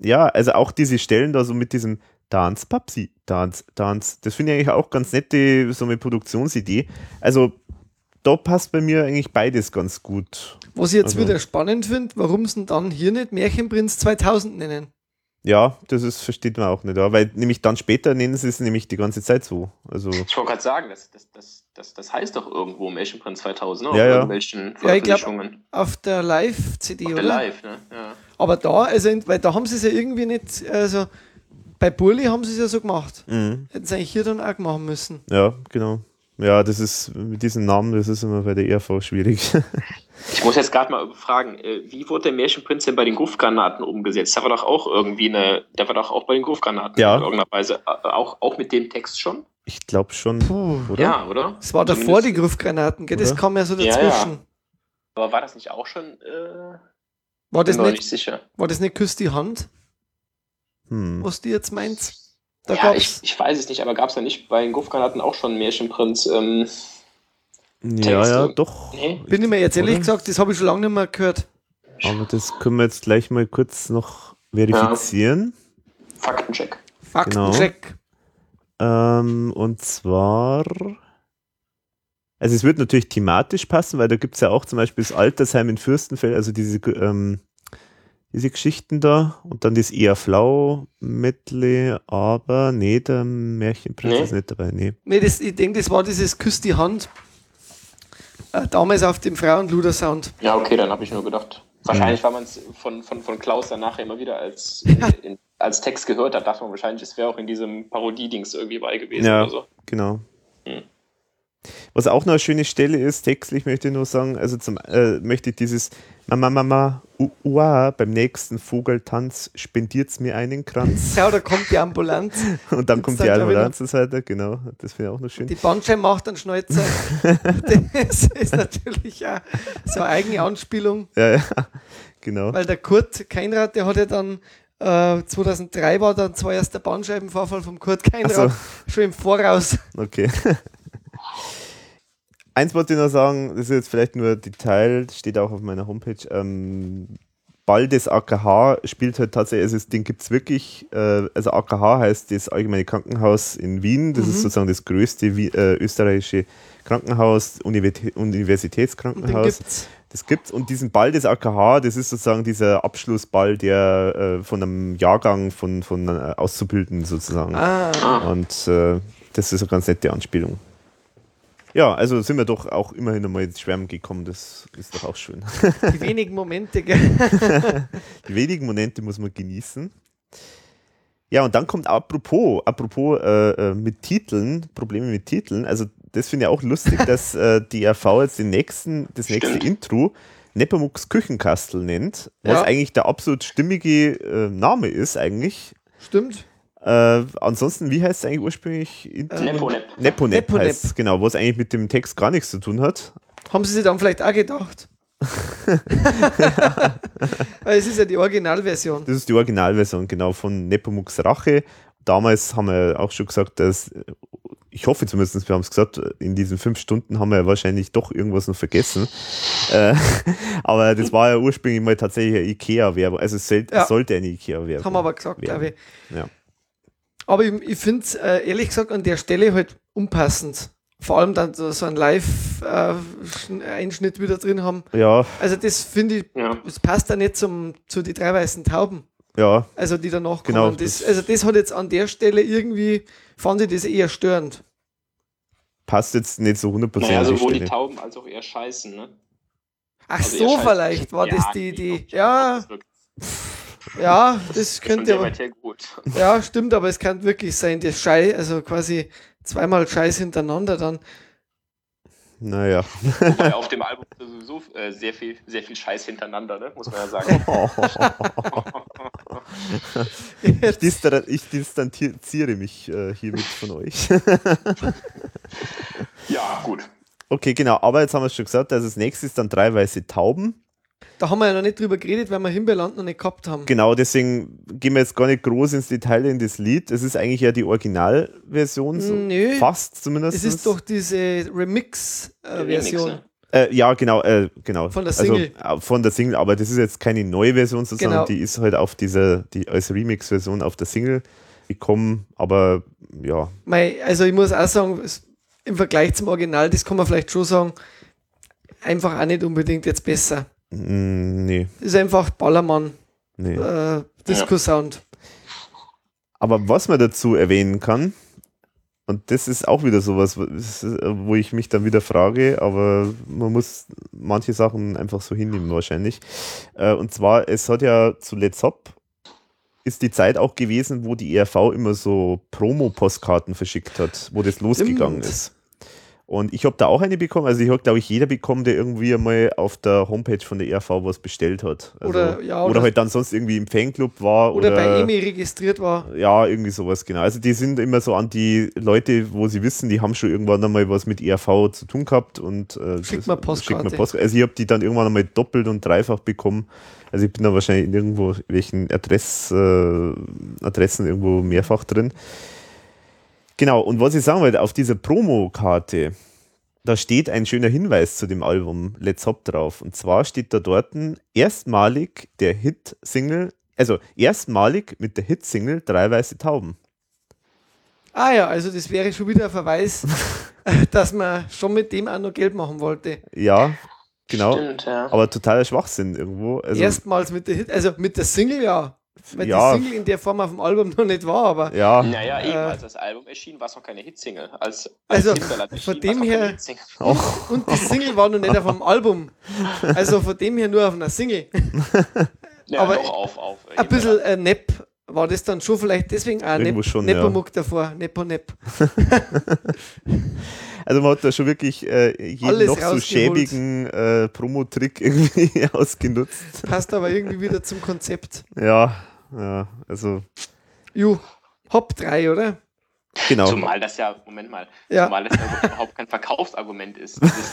Ja, also auch diese Stellen da so mit diesem Dance, Papsi, Dance, Dance, das finde ich eigentlich auch ganz nette, so eine Produktionsidee. Also da passt bei mir eigentlich beides ganz gut. Was ich jetzt Also- wieder spannend finde, warum sie dann hier nicht Märchenprinz 2000 nennen. Ja, das ist, versteht man auch nicht, ja, weil nämlich dann später nennen sie es nämlich die ganze Zeit so. Also, ich wollte gerade sagen, das, das, das, das, das heißt doch irgendwo Märchenprinz 2000, ne? Ja, auf ja. irgendwelchen Ja, ich glaub- Veröffentlichungen. Auf der Live-CD, Auf oder? der Live, ne? Ja. Aber da, also, weil da haben sie es ja irgendwie nicht, also bei Burli haben sie es ja so gemacht. mhm. Hätten sie eigentlich hier dann auch machen müssen. ja, genau. Ja, das ist mit diesem Namen, das ist immer bei der ERV schwierig. Ich muss jetzt gerade mal fragen, äh, wie wurde der Märchenprinz denn bei den Gruftgranaten umgesetzt? Da war doch auch irgendwie eine, der war doch auch bei den Gruftgranaten Ja. in irgendeiner Weise. Äh, Auch, auch mit dem Text schon? Ich glaube schon, Puh. oder? Ja, oder? Das war davor die Zumindest- Griffgranaten, gell? Das kam ja so Ja, dazwischen. ja. Aber war das nicht auch schon? Äh, War, das bin mir nicht, nicht sicher. war das nicht Küss die Hand, Hm. was du jetzt meinst? Da ja, ich, gab's, ich weiß es nicht, aber gab es da nicht bei den Gruftgranaten auch schon Märchenprinz? Ähm, Ja, ja, doch. nee? bin ich mir jetzt ehrlich Oder? gesagt, das habe ich schon lange nicht mehr gehört. Aber das können wir jetzt gleich mal kurz noch verifizieren. Faktencheck. Faktencheck. Ähm, und zwar. Also es wird natürlich thematisch passen, weil da gibt es ja auch zum Beispiel das Altersheim in Fürstenfeld, also diese, ähm, diese Geschichten da und dann das eher flau Medley, aber nee, der Märchenprinz Nee. ist nicht dabei, nee. Nee, das, ich denke, das war dieses Küss die Hand. Äh, damals auf dem Frauenluder-Sound. Ja, okay, dann habe ich nur gedacht. Wahrscheinlich, weil man es von, von, von Klaus dann nachher immer wieder als, in, als Text gehört hat, dachte man wahrscheinlich, es wäre auch in diesem Parodie-Dings irgendwie bei gewesen Ja. oder so. Genau. Was auch noch eine schöne Stelle ist, textlich möchte ich nur sagen, also zum äh, möchte ich dieses Mama, Mama, ua, beim nächsten Vogeltanz spendiert's mir einen Kranz. Ja, da kommt die Ambulanz. Und dann Gibt's kommt dann die gleich wieder- Ambulanzseite, genau, das finde ich auch noch schön. Die Bandscheibe macht einen Schnäuzer. das ist natürlich auch so eine eigene Anspielung, Ja, ja, genau. weil der Kurt Keinrad, der hat ja dann äh, 2003 war dann zwar erst der Bandscheibenvorfall vom Kurt Keinrad, Ach schon im Voraus. Okay. Eins wollte ich noch sagen, das ist jetzt vielleicht nur Detail, steht auch auf meiner Homepage. Ähm, Ball des AKH spielt halt tatsächlich, also das Ding gibt es wirklich, äh, also AKH heißt das Allgemeine Krankenhaus in Wien, das ist sozusagen das größte Wie, äh, österreichische Krankenhaus, den Universitätskrankenhaus. gibt's. Das gibt's und diesen Ball des AKH, das ist sozusagen dieser Abschlussball, der äh, von einem Jahrgang von, von äh, Auszubildenden sozusagen. Ah, Und äh, das ist eine ganz nette Anspielung. Ja, also sind wir doch auch immerhin einmal ins Schwärmen gekommen, das ist doch auch schön. die wenigen Momente, gell? Die wenigen Momente muss man genießen. Ja, und dann kommt apropos, apropos äh, äh, mit Titeln, Probleme mit Titeln, also das finde ich auch lustig, dass äh, die RV jetzt den nächsten, das nächste Stimmt. Intro Nepomuk's Küchenkastel nennt, was Ja. eigentlich der absolut stimmige äh, Name ist eigentlich. Stimmt. Äh, ansonsten, wie heißt es eigentlich ursprünglich? Intro? Nepo-Nep. Neponep Neponep. heißt es, genau, was eigentlich mit dem Text gar nichts zu tun hat. Haben sie sich dann vielleicht auch gedacht? Es ist ja die Originalversion. Das ist die Originalversion, genau, von Nepomuks Rache. Damals haben wir auch schon gesagt, dass, ich hoffe zumindest, wir haben es gesagt, in diesen fünf Stunden haben wir wahrscheinlich doch irgendwas noch vergessen. Äh, aber das war ja ursprünglich mal tatsächlich eine Ikea-Werbung. Also es, Ja. sollte eine Ikea-Werbung. Haben wir aber gesagt, glaube ich. Ja. Aber ich, ich finde es äh, ehrlich gesagt an der Stelle halt unpassend. Vor allem dann so so einen Live-Einschnitt wieder drin haben. Ja, Also das finde ich, Ja. das passt da nicht zum, zu die drei weißen Tauben. ja, Also die danach Genau, kommen. Das, das- also das hat jetzt an der Stelle irgendwie, fand ich das eher störend. passt jetzt nicht so 100% Naja, die sowohl die Stelle. Tauben als auch eher scheißen, ne? Ach Also so, vielleicht war Ja, das die doch, Ja, ja, das könnte aber, ja, stimmt, aber es kann wirklich sein, der Schei, also quasi zweimal Scheiß hintereinander dann. Naja. Wobei auf dem Album sowieso äh, sehr viel, sehr viel Scheiß hintereinander, ne? Muss man ja sagen. Jetzt, Distan- ich distanziere mich äh, hiermit von euch. ja, gut. Okay, genau, aber jetzt haben wir es schon gesagt, also das nächste ist dann drei weiße Tauben. Da haben wir ja noch nicht drüber geredet, weil wir Himbeerland noch nicht gehabt haben. Genau, deswegen gehen wir jetzt gar nicht groß ins Detail in das Lied. Es ist eigentlich ja die Originalversion, so Nö. fast zumindest. Es ist doch diese Remix-Version. Remix, ne? Äh, ja, genau, äh, genau. Von der Single. Also, äh, von der Single, aber das ist jetzt keine neue Version sozusagen, Genau. die ist halt auf dieser, die als Remix-Version auf der Single gekommen, aber ja, Mei, also ich muss auch sagen, im Vergleich zum Original, das kann man vielleicht schon sagen, einfach auch nicht unbedingt jetzt besser. Mh, nee, Ist einfach Ballermann, nee. äh, Disco-Sound. Aber was man dazu erwähnen kann, und das ist auch wieder sowas, was- wo ich mich dann wieder frage, aber man muss manche Sachen einfach so hinnehmen wahrscheinlich. Äh, Und zwar, es hat ja zu Let's Hop ist die Zeit auch gewesen, wo die ERV immer so Promo-Postkarten verschickt hat, wo das losgegangen Stimmt. ist. Und ich habe da auch eine bekommen, also ich habe, glaube ich, jeder bekommen, der irgendwie einmal auf der Homepage von der ERV was bestellt hat. Also, Oder- ja, oder oder- halt dann sonst irgendwie im Fanclub war. Oder bei EMI registriert war. Ja, irgendwie sowas, genau. Also die sind immer so an die Leute, wo sie wissen, die haben schon irgendwann einmal was mit ERV zu tun gehabt und äh, Schickt mal Postkarte. schickt mal Postkarte. Also ich habe die dann irgendwann einmal doppelt und dreifach bekommen. Also ich bin da wahrscheinlich in irgendwo welchen Adress, äh, Adressen irgendwo mehrfach drin. Genau, und was ich sagen wollte, auf dieser Promokarte, da steht ein schöner Hinweis zu dem Album Let's Hop drauf. Und zwar steht da dort erstmalig der Hit-Single, also erstmalig mit der Hit-Single Drei Weiße Tauben. Ah ja, also das wäre schon wieder ein Verweis, dass man schon mit dem auch noch Geld machen wollte. Ja, genau. Stimmt, ja. Aber totaler Schwachsinn irgendwo. Also, Erstmals mit der Hit, also mit der Single ja. Weil Ja. die Single in der Form auf dem Album noch nicht war, aber ja, Naja, eben, Äh, als das Album erschien, war es noch keine Hitsingle. Als, als Also, Hinterland von erschien, dem her- Hitsingle. und die Single war noch nicht auf dem Album. Also von dem her nur auf einer Single. Ja, aber doch auf, auf. Ein bisschen äh, Nepp war das dann schon vielleicht deswegen auch Irgendwo Nepp, schon, ja. Nepomuk davor, Nepo Nepp. Also man hat da schon wirklich äh, jeden Alles noch so schäbigen äh, Promo-Trick irgendwie ausgenutzt. Passt aber irgendwie wieder zum Konzept. Ja, ja, also Ju, Hop 3, oder? genau. Zumal das ja, Moment mal, Ja. zumal das ja überhaupt kein Verkaufsargument ist. Das ist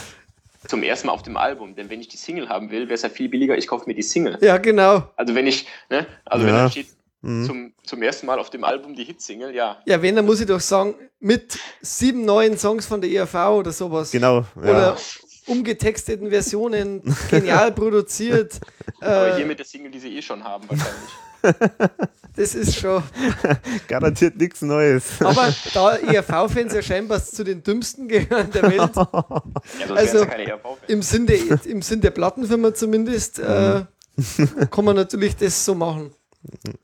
zum ersten Mal auf dem Album. Denn wenn ich die Single haben will, wäre es ja viel billiger, ich kaufe mir die Single. Ja, genau. Also wenn ich, ne, also wenn Ja. da steht Mhm. zum, zum ersten Mal auf dem Album die Hitsingle, ja. Ja, wenn, dann muss ich doch sagen, mit sieben neuen Songs von der ERV oder sowas. Genau, ja. Oder umgetexteten Versionen, genial produziert. Aber hier Äh, mit der Single, die sie eh schon haben, wahrscheinlich. das ist schon. Garantiert nichts Neues. Aber da ERV-Fans ja scheinbar zu den dümmsten gehören der Welt, Ja, Also- ja ERV-Fans. im Sinn der, im Sinn der Plattenfirma zumindest, äh, kann man natürlich das so machen.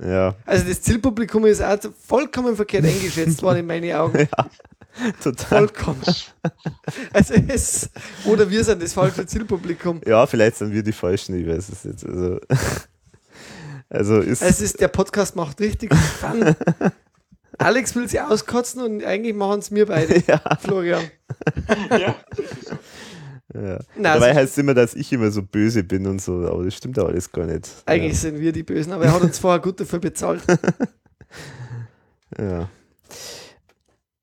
Ja, Also das Zielpublikum ist auch vollkommen verkehrt eingeschätzt worden in meinen Augen. total. Vollkommen. Also es, oder wir sind das falsche Zielpublikum. Ja, vielleicht sind wir die Falschen, ich weiß es jetzt. Also, also ist. Es ist, der Podcast macht richtig Fun. Alex will sie auskotzen und eigentlich machen es mir beide, ja, Florian. Ja, ja. Na, Dabei also, heißt es immer, dass ich immer so böse bin und so, aber das stimmt ja alles gar nicht. eigentlich sind wir die Bösen, aber er hat uns vorher gut dafür bezahlt. Ja. Ja.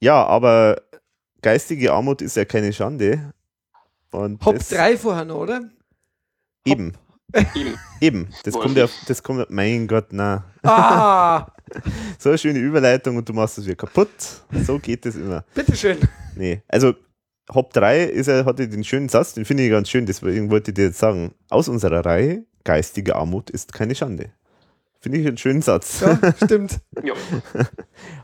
ja, aber geistige Armut ist ja keine Schande. Und Hop das, 3 vorher noch, oder? Eben, eben. eben. Das Wohl. kommt ja, das kommt, mein Gott, na. Ah, So eine schöne Überleitung und du machst es wieder kaputt. So geht es immer. bitteschön. Nee, also Hop 3 ist ja, hatte den schönen Satz, den finde ich ganz schön, deswegen wollte ich dir jetzt sagen, aus unserer Reihe, geistige Armut ist keine Schande. Finde ich einen schönen Satz. Ja, stimmt.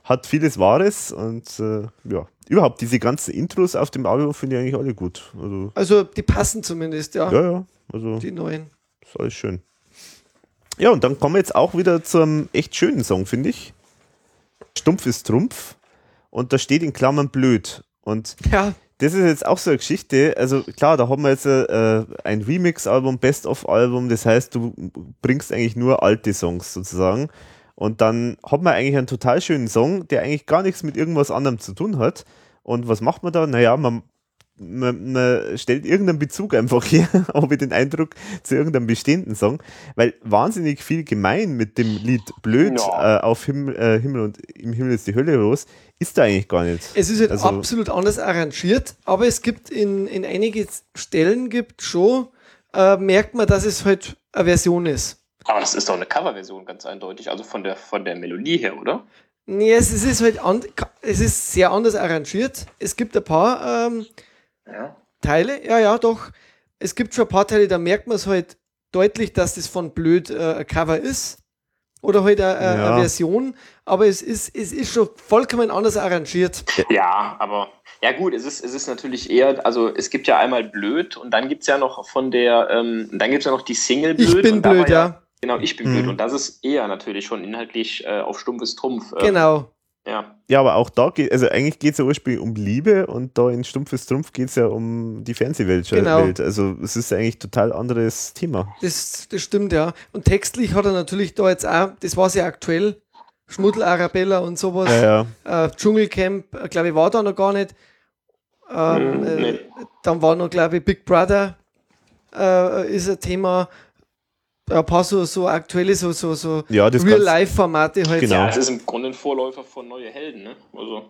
Hat vieles Wahres und äh, ja, überhaupt diese ganzen Intros auf dem Album finde ich eigentlich alle gut. Also, Also die passen zumindest, ja. ja, ja, also Die neuen. ist alles schön. Ja, und dann kommen wir jetzt auch wieder zum echt schönen Song, finde ich. Stumpf ist Trumpf und da steht in Klammern blöd. Und Ja, das ist jetzt auch so eine Geschichte. Also klar, da haben wir jetzt äh, ein Remix-Album, Best-of-Album. Das heißt, du bringst eigentlich nur alte Songs sozusagen. Und dann hat man eigentlich einen total schönen Song, der eigentlich gar nichts mit irgendwas anderem zu tun hat. Und was macht man da? Naja, man, man, man stellt irgendeinen Bezug einfach her, habe ich den Eindruck, zu irgendeinem bestehenden Song. Weil wahnsinnig viel gemein mit dem Lied Blöd Ja. äh, auf Himmel, äh, Himmel und im Himmel ist die Hölle los, ist da eigentlich gar nicht. es ist halt Also- absolut anders arrangiert, aber es gibt in, in einige Stellen gibt schon, äh, merkt man, dass es halt eine Version ist. Aber das ist doch eine Coverversion, ganz eindeutig. Also von der, von der Melodie her, oder? Nee, es, es ist halt an, es ist sehr anders arrangiert. Es gibt ein paar ähm, Ja. Teile, ja, ja, doch. Es gibt schon ein paar Teile, da merkt man es halt deutlich, dass das von blöd äh, ein Cover ist. Oder halt eine, eine Ja. Version. Aber es ist, es ist schon vollkommen anders arrangiert. Ja, aber ja gut, es ist, es ist natürlich eher, also es gibt ja einmal blöd und dann gibt es ja noch von der, ähm, dann gibt es ja noch die Single blöd. Ich bin blöd, war ja. Genau, ich bin Mhm. blöd und das ist eher natürlich schon inhaltlich äh, auf stumpfes Trumpf. Äh, Genau. Ja. Ja, aber auch da geht, also eigentlich geht es ja ursprünglich um Liebe und da in Stumpfes Trumpf geht es ja um die Fernsehwelt. Genau. Welt. Also es ist eigentlich total anderes Thema. Das, das stimmt, ja. Und textlich hat er natürlich da jetzt auch, das war sehr aktuell, Schmuddel Arabella und sowas. Ja, ja. Äh, Dschungelcamp, äh, glaube ich, war da noch gar nicht. Ähm, Mhm, äh, nee. Dann war noch, glaube ich, Big Brother äh, ist ein Thema. Ein paar so, so aktuelle, so, so, so Ja, das Real-Life-Formate halt. Genau. ja, es ist im Grunde ein Vorläufer von Neue Helden, ne? Also,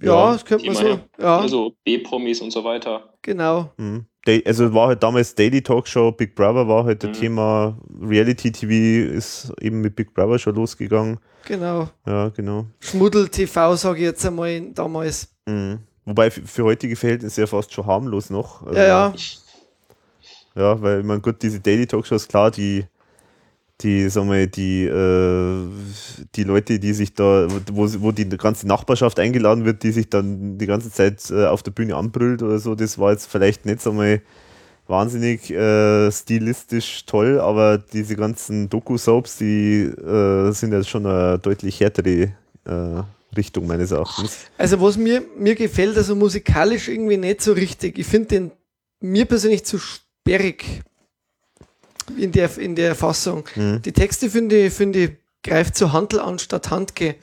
Ja, Ja, das könnte man so. Ja, also B-Promis und so weiter. genau. Mhm. Also war halt damals Daily Talkshow, Big Brother war halt das Mhm. Thema, Reality TV ist eben mit Big Brother schon losgegangen. Genau. Ja, genau. Schmuddel TV, sage ich jetzt einmal damals. Mhm. Wobei für, für heutige Verhältnisse ja fast schon harmlos noch. Also, Ja, ja. Ja, weil man gut, diese Daily Talkshows, klar, die, die, sagen wir, die, äh, die Leute, die sich da, wo, wo die ganze Nachbarschaft eingeladen wird, die sich dann die ganze Zeit äh, auf der Bühne anbrüllt oder so, das war jetzt vielleicht nicht so mal wahnsinnig äh, stilistisch toll, aber diese ganzen Doku-Soaps, die äh, sind jetzt schon eine deutlich härtere äh, Richtung meines Erachtens. Also, was mir, mir gefällt, also musikalisch irgendwie nicht so richtig. Ich finde den mir persönlich zu sperrig in der, in der Fassung. Mhm. Die Texte finde ich, finde ich, greift zu Handel anstatt Handke.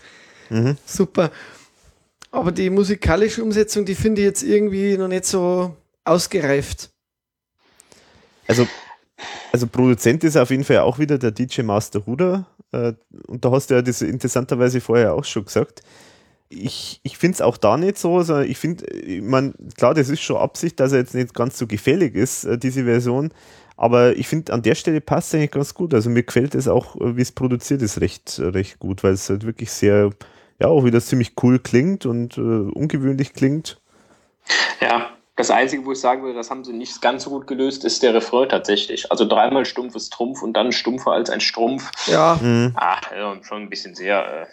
Mhm. Super. Aber die musikalische Umsetzung, die finde ich jetzt irgendwie noch nicht so ausgereift. Also, also Produzent ist auf jeden Fall auch wieder der DJ Master Ruder. Äh, und da hast du ja das interessanterweise vorher auch schon gesagt. Ich, ich finde es auch da nicht so. Also ich finde, ich mein, klar, das ist schon Absicht, dass er jetzt nicht ganz so gefällig ist, äh, diese Version. Aber ich finde, an der Stelle passt es eigentlich ganz gut. Also mir gefällt es auch, äh, wie es produziert ist, recht, recht gut, weil es halt wirklich sehr, ja, auch wieder ziemlich cool klingt und äh, ungewöhnlich klingt. Ja, das Einzige, wo ich sagen würde, das haben sie nicht ganz so gut gelöst, ist der Refrain tatsächlich. Also dreimal stumpf ist Trumpf und dann stumpfer als ein Strumpf. Ja, Mhm. Ah, ja, schon ein bisschen sehr äh,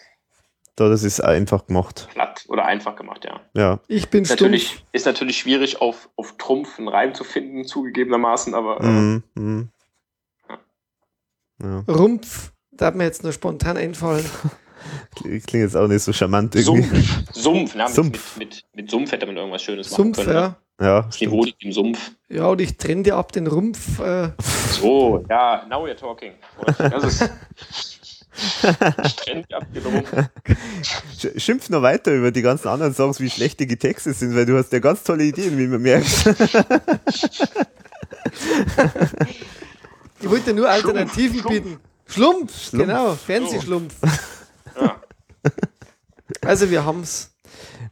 das ist einfach gemacht. platt oder einfach gemacht, ja. Ja. ich bin Ist natürlich, ist natürlich schwierig, auf, auf Trumpf einen Reim zu finden, zugegebenermaßen, aber äh, Mhm. Mhm. Ja. Rumpf, da hat mir jetzt nur spontan einfallen. Klingt jetzt auch nicht so charmant irgendwie. Sumpf. Sumpf, na, mit, Sumpf. Mit, mit, mit Sumpf hätte man irgendwas Schönes machen Sumpf, können. ne? ja. Ja, Das Niveau liegt im Sumpf. Ja, und ich trenne dir ab den Rumpf. Äh, So, ja, now you're talking. Das ist. ich trenne die ab den Rumpf. Sch- Schimpf noch weiter über die ganzen anderen Songs, wie schlecht die Texte sind, weil du hast ja ganz tolle Ideen, wie man merkt. ich wollte nur Alternativen Schlumpf. bieten. Schlumpf, genau, Fernsehschlumpf. Ja. Also wir haben's.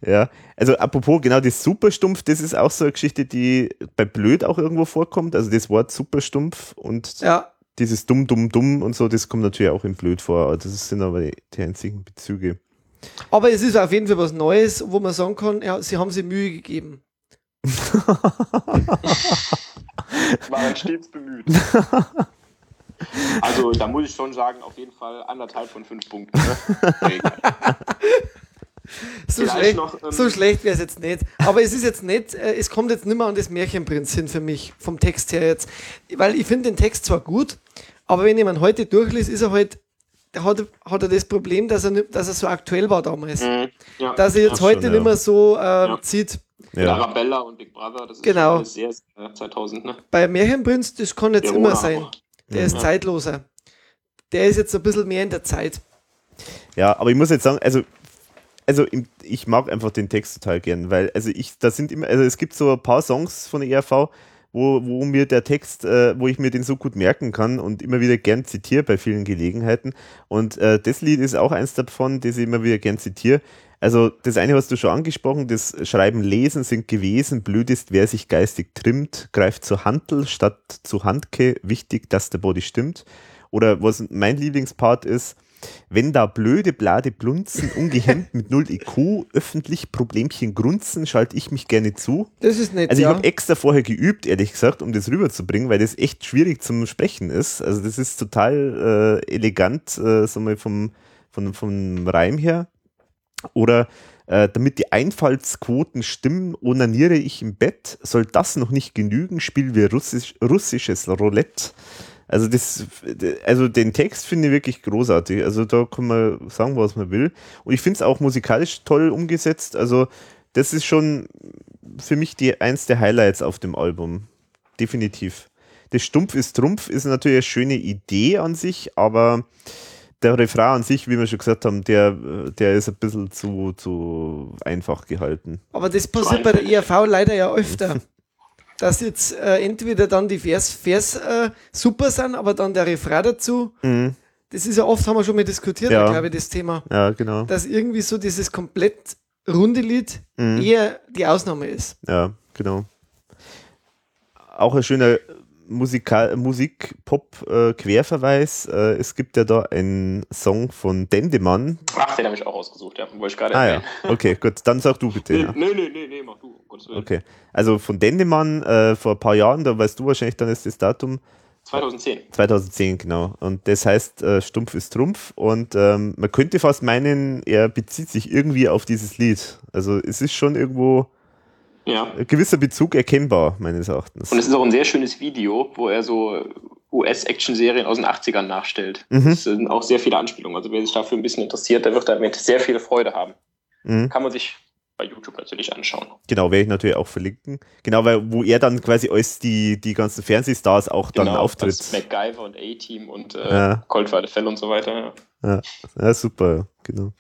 Ja, also apropos, genau das Superstumpf, das ist auch so eine Geschichte, die bei Blöd auch irgendwo vorkommt. Also das Wort Superstumpf und Ja, dieses Dumm, Dumm, Dumm und so, das kommt natürlich auch in Blöd vor. Das sind aber die, die einzigen Bezüge. aber es ist auf jeden Fall was Neues, wo man sagen kann, ja, sie haben sich Mühe gegeben. Waren stets bemüht. Also, da muss ich schon sagen, auf jeden Fall anderthalb von fünf Punkten. Ne? So Vielleicht schlecht, noch, ähm, so schlecht wäre es jetzt nicht. Aber es ist jetzt nicht, äh, es kommt jetzt nicht mehr an das Märchenprinz hin für mich, vom Text her jetzt. Weil ich finde den Text zwar gut, aber wenn jemand heute durchliest, ist er halt, hat, hat er das Problem, dass er, nicht- dass er so aktuell war damals. Mhm. Ja. Dass er jetzt heute schon, nicht ja. mehr so äh, Ja. zieht. Ja. Arabella und Big Brother, das ist Genau. sehr, sehr 2000, ne? Bei Märchenprinz, das kann jetzt Verona immer sein. auch. Der ist Ja. zeitloser. Der ist jetzt ein bisschen mehr in der Zeit. ja, aber ich muss jetzt sagen, also, also ich mag einfach den Text total gern, weil, also ich, da sind immer, also es gibt so ein paar Songs von der ERV, wo, wo mir der Text, äh, wo ich mir den so gut merken kann und immer wieder gern zitiere bei vielen Gelegenheiten. Und äh, das Lied ist auch eins davon, das ich immer wieder gern zitiere. Also das eine hast du schon angesprochen, das Schreiben, Lesen sind gewesen, blöd ist, wer sich geistig trimmt, greift zur Hantel statt zu Handke, wichtig, dass der Body stimmt. Oder was mein Lieblingspart ist, wenn da blöde Blade blunzen, ungehemmt mit null IQ, öffentlich Problemchen grunzen, schalte ich mich gerne zu. Das ist nett, Also ich ja. habe extra vorher geübt, ehrlich gesagt, um das rüberzubringen, weil das echt schwierig zum Sprechen ist. Also das ist total äh, elegant, äh, so mal vom, vom, vom Reim her. Oder äh, damit die Einfallsquoten stimmen, onaniere ich im Bett. Soll das noch nicht genügen, spielen wir Russisch, russisches Roulette. Also das, also den Text finde ich wirklich großartig. Also da kann man sagen, was man will. Und ich finde es auch musikalisch toll umgesetzt. Also das ist schon für mich die eins der Highlights auf dem Album. Definitiv. Das Stumpf ist Trumpf ist natürlich eine schöne Idee an sich, aber der Refrain an sich, wie wir schon gesagt haben, der, der ist ein bisschen zu, zu einfach gehalten. Aber das passiert bei der ERV leider ja öfter. Dass jetzt äh, entweder dann die Vers, Vers äh, super sind, aber dann der Refrain dazu. Mhm. Das ist ja oft, haben wir schon mal diskutiert, Ja. glaube ich, das Thema. Ja, genau. Dass irgendwie so dieses komplett runde Lied Mhm. eher die Ausnahme ist. Ja, genau. Auch ein schöner Musikal Musik-Pop-Querverweis. Äh, es gibt ja da einen Song von Dendemann. Ach, den habe ich auch ausgesucht, ja. Wollte ich gerade Ah ja, okay, gut. Dann sag du bitte. Nee, Ja. nee, nee, nee, nee, mach du. Gottes Willen. Okay. Also von Dendemann äh, vor ein paar Jahren, da weißt du wahrscheinlich dann ist das Datum. 2010. 2010, genau. Und das heißt, äh, Stumpf ist Trumpf. Und ähm, man könnte fast meinen, er bezieht sich irgendwie auf dieses Lied. Also es ist schon irgendwo Ja. ein gewisser Bezug erkennbar, meines Erachtens. Und es ist auch ein sehr schönes Video, wo er so US-Action-Serien aus den 80ern nachstellt. Mhm. Es sind auch sehr viele Anspielungen. Also wer sich dafür ein bisschen interessiert, der wird damit sehr viel Freude haben. Mhm. Kann man sich bei YouTube natürlich anschauen. Genau, werde ich natürlich auch verlinken. Genau, weil wo er dann quasi als die, die ganzen Fernsehstars auch dann Genau, auftritt. als MacGyver und A-Team und äh, Ja. Colt Fell und so weiter. Ja. Ja, super, genau.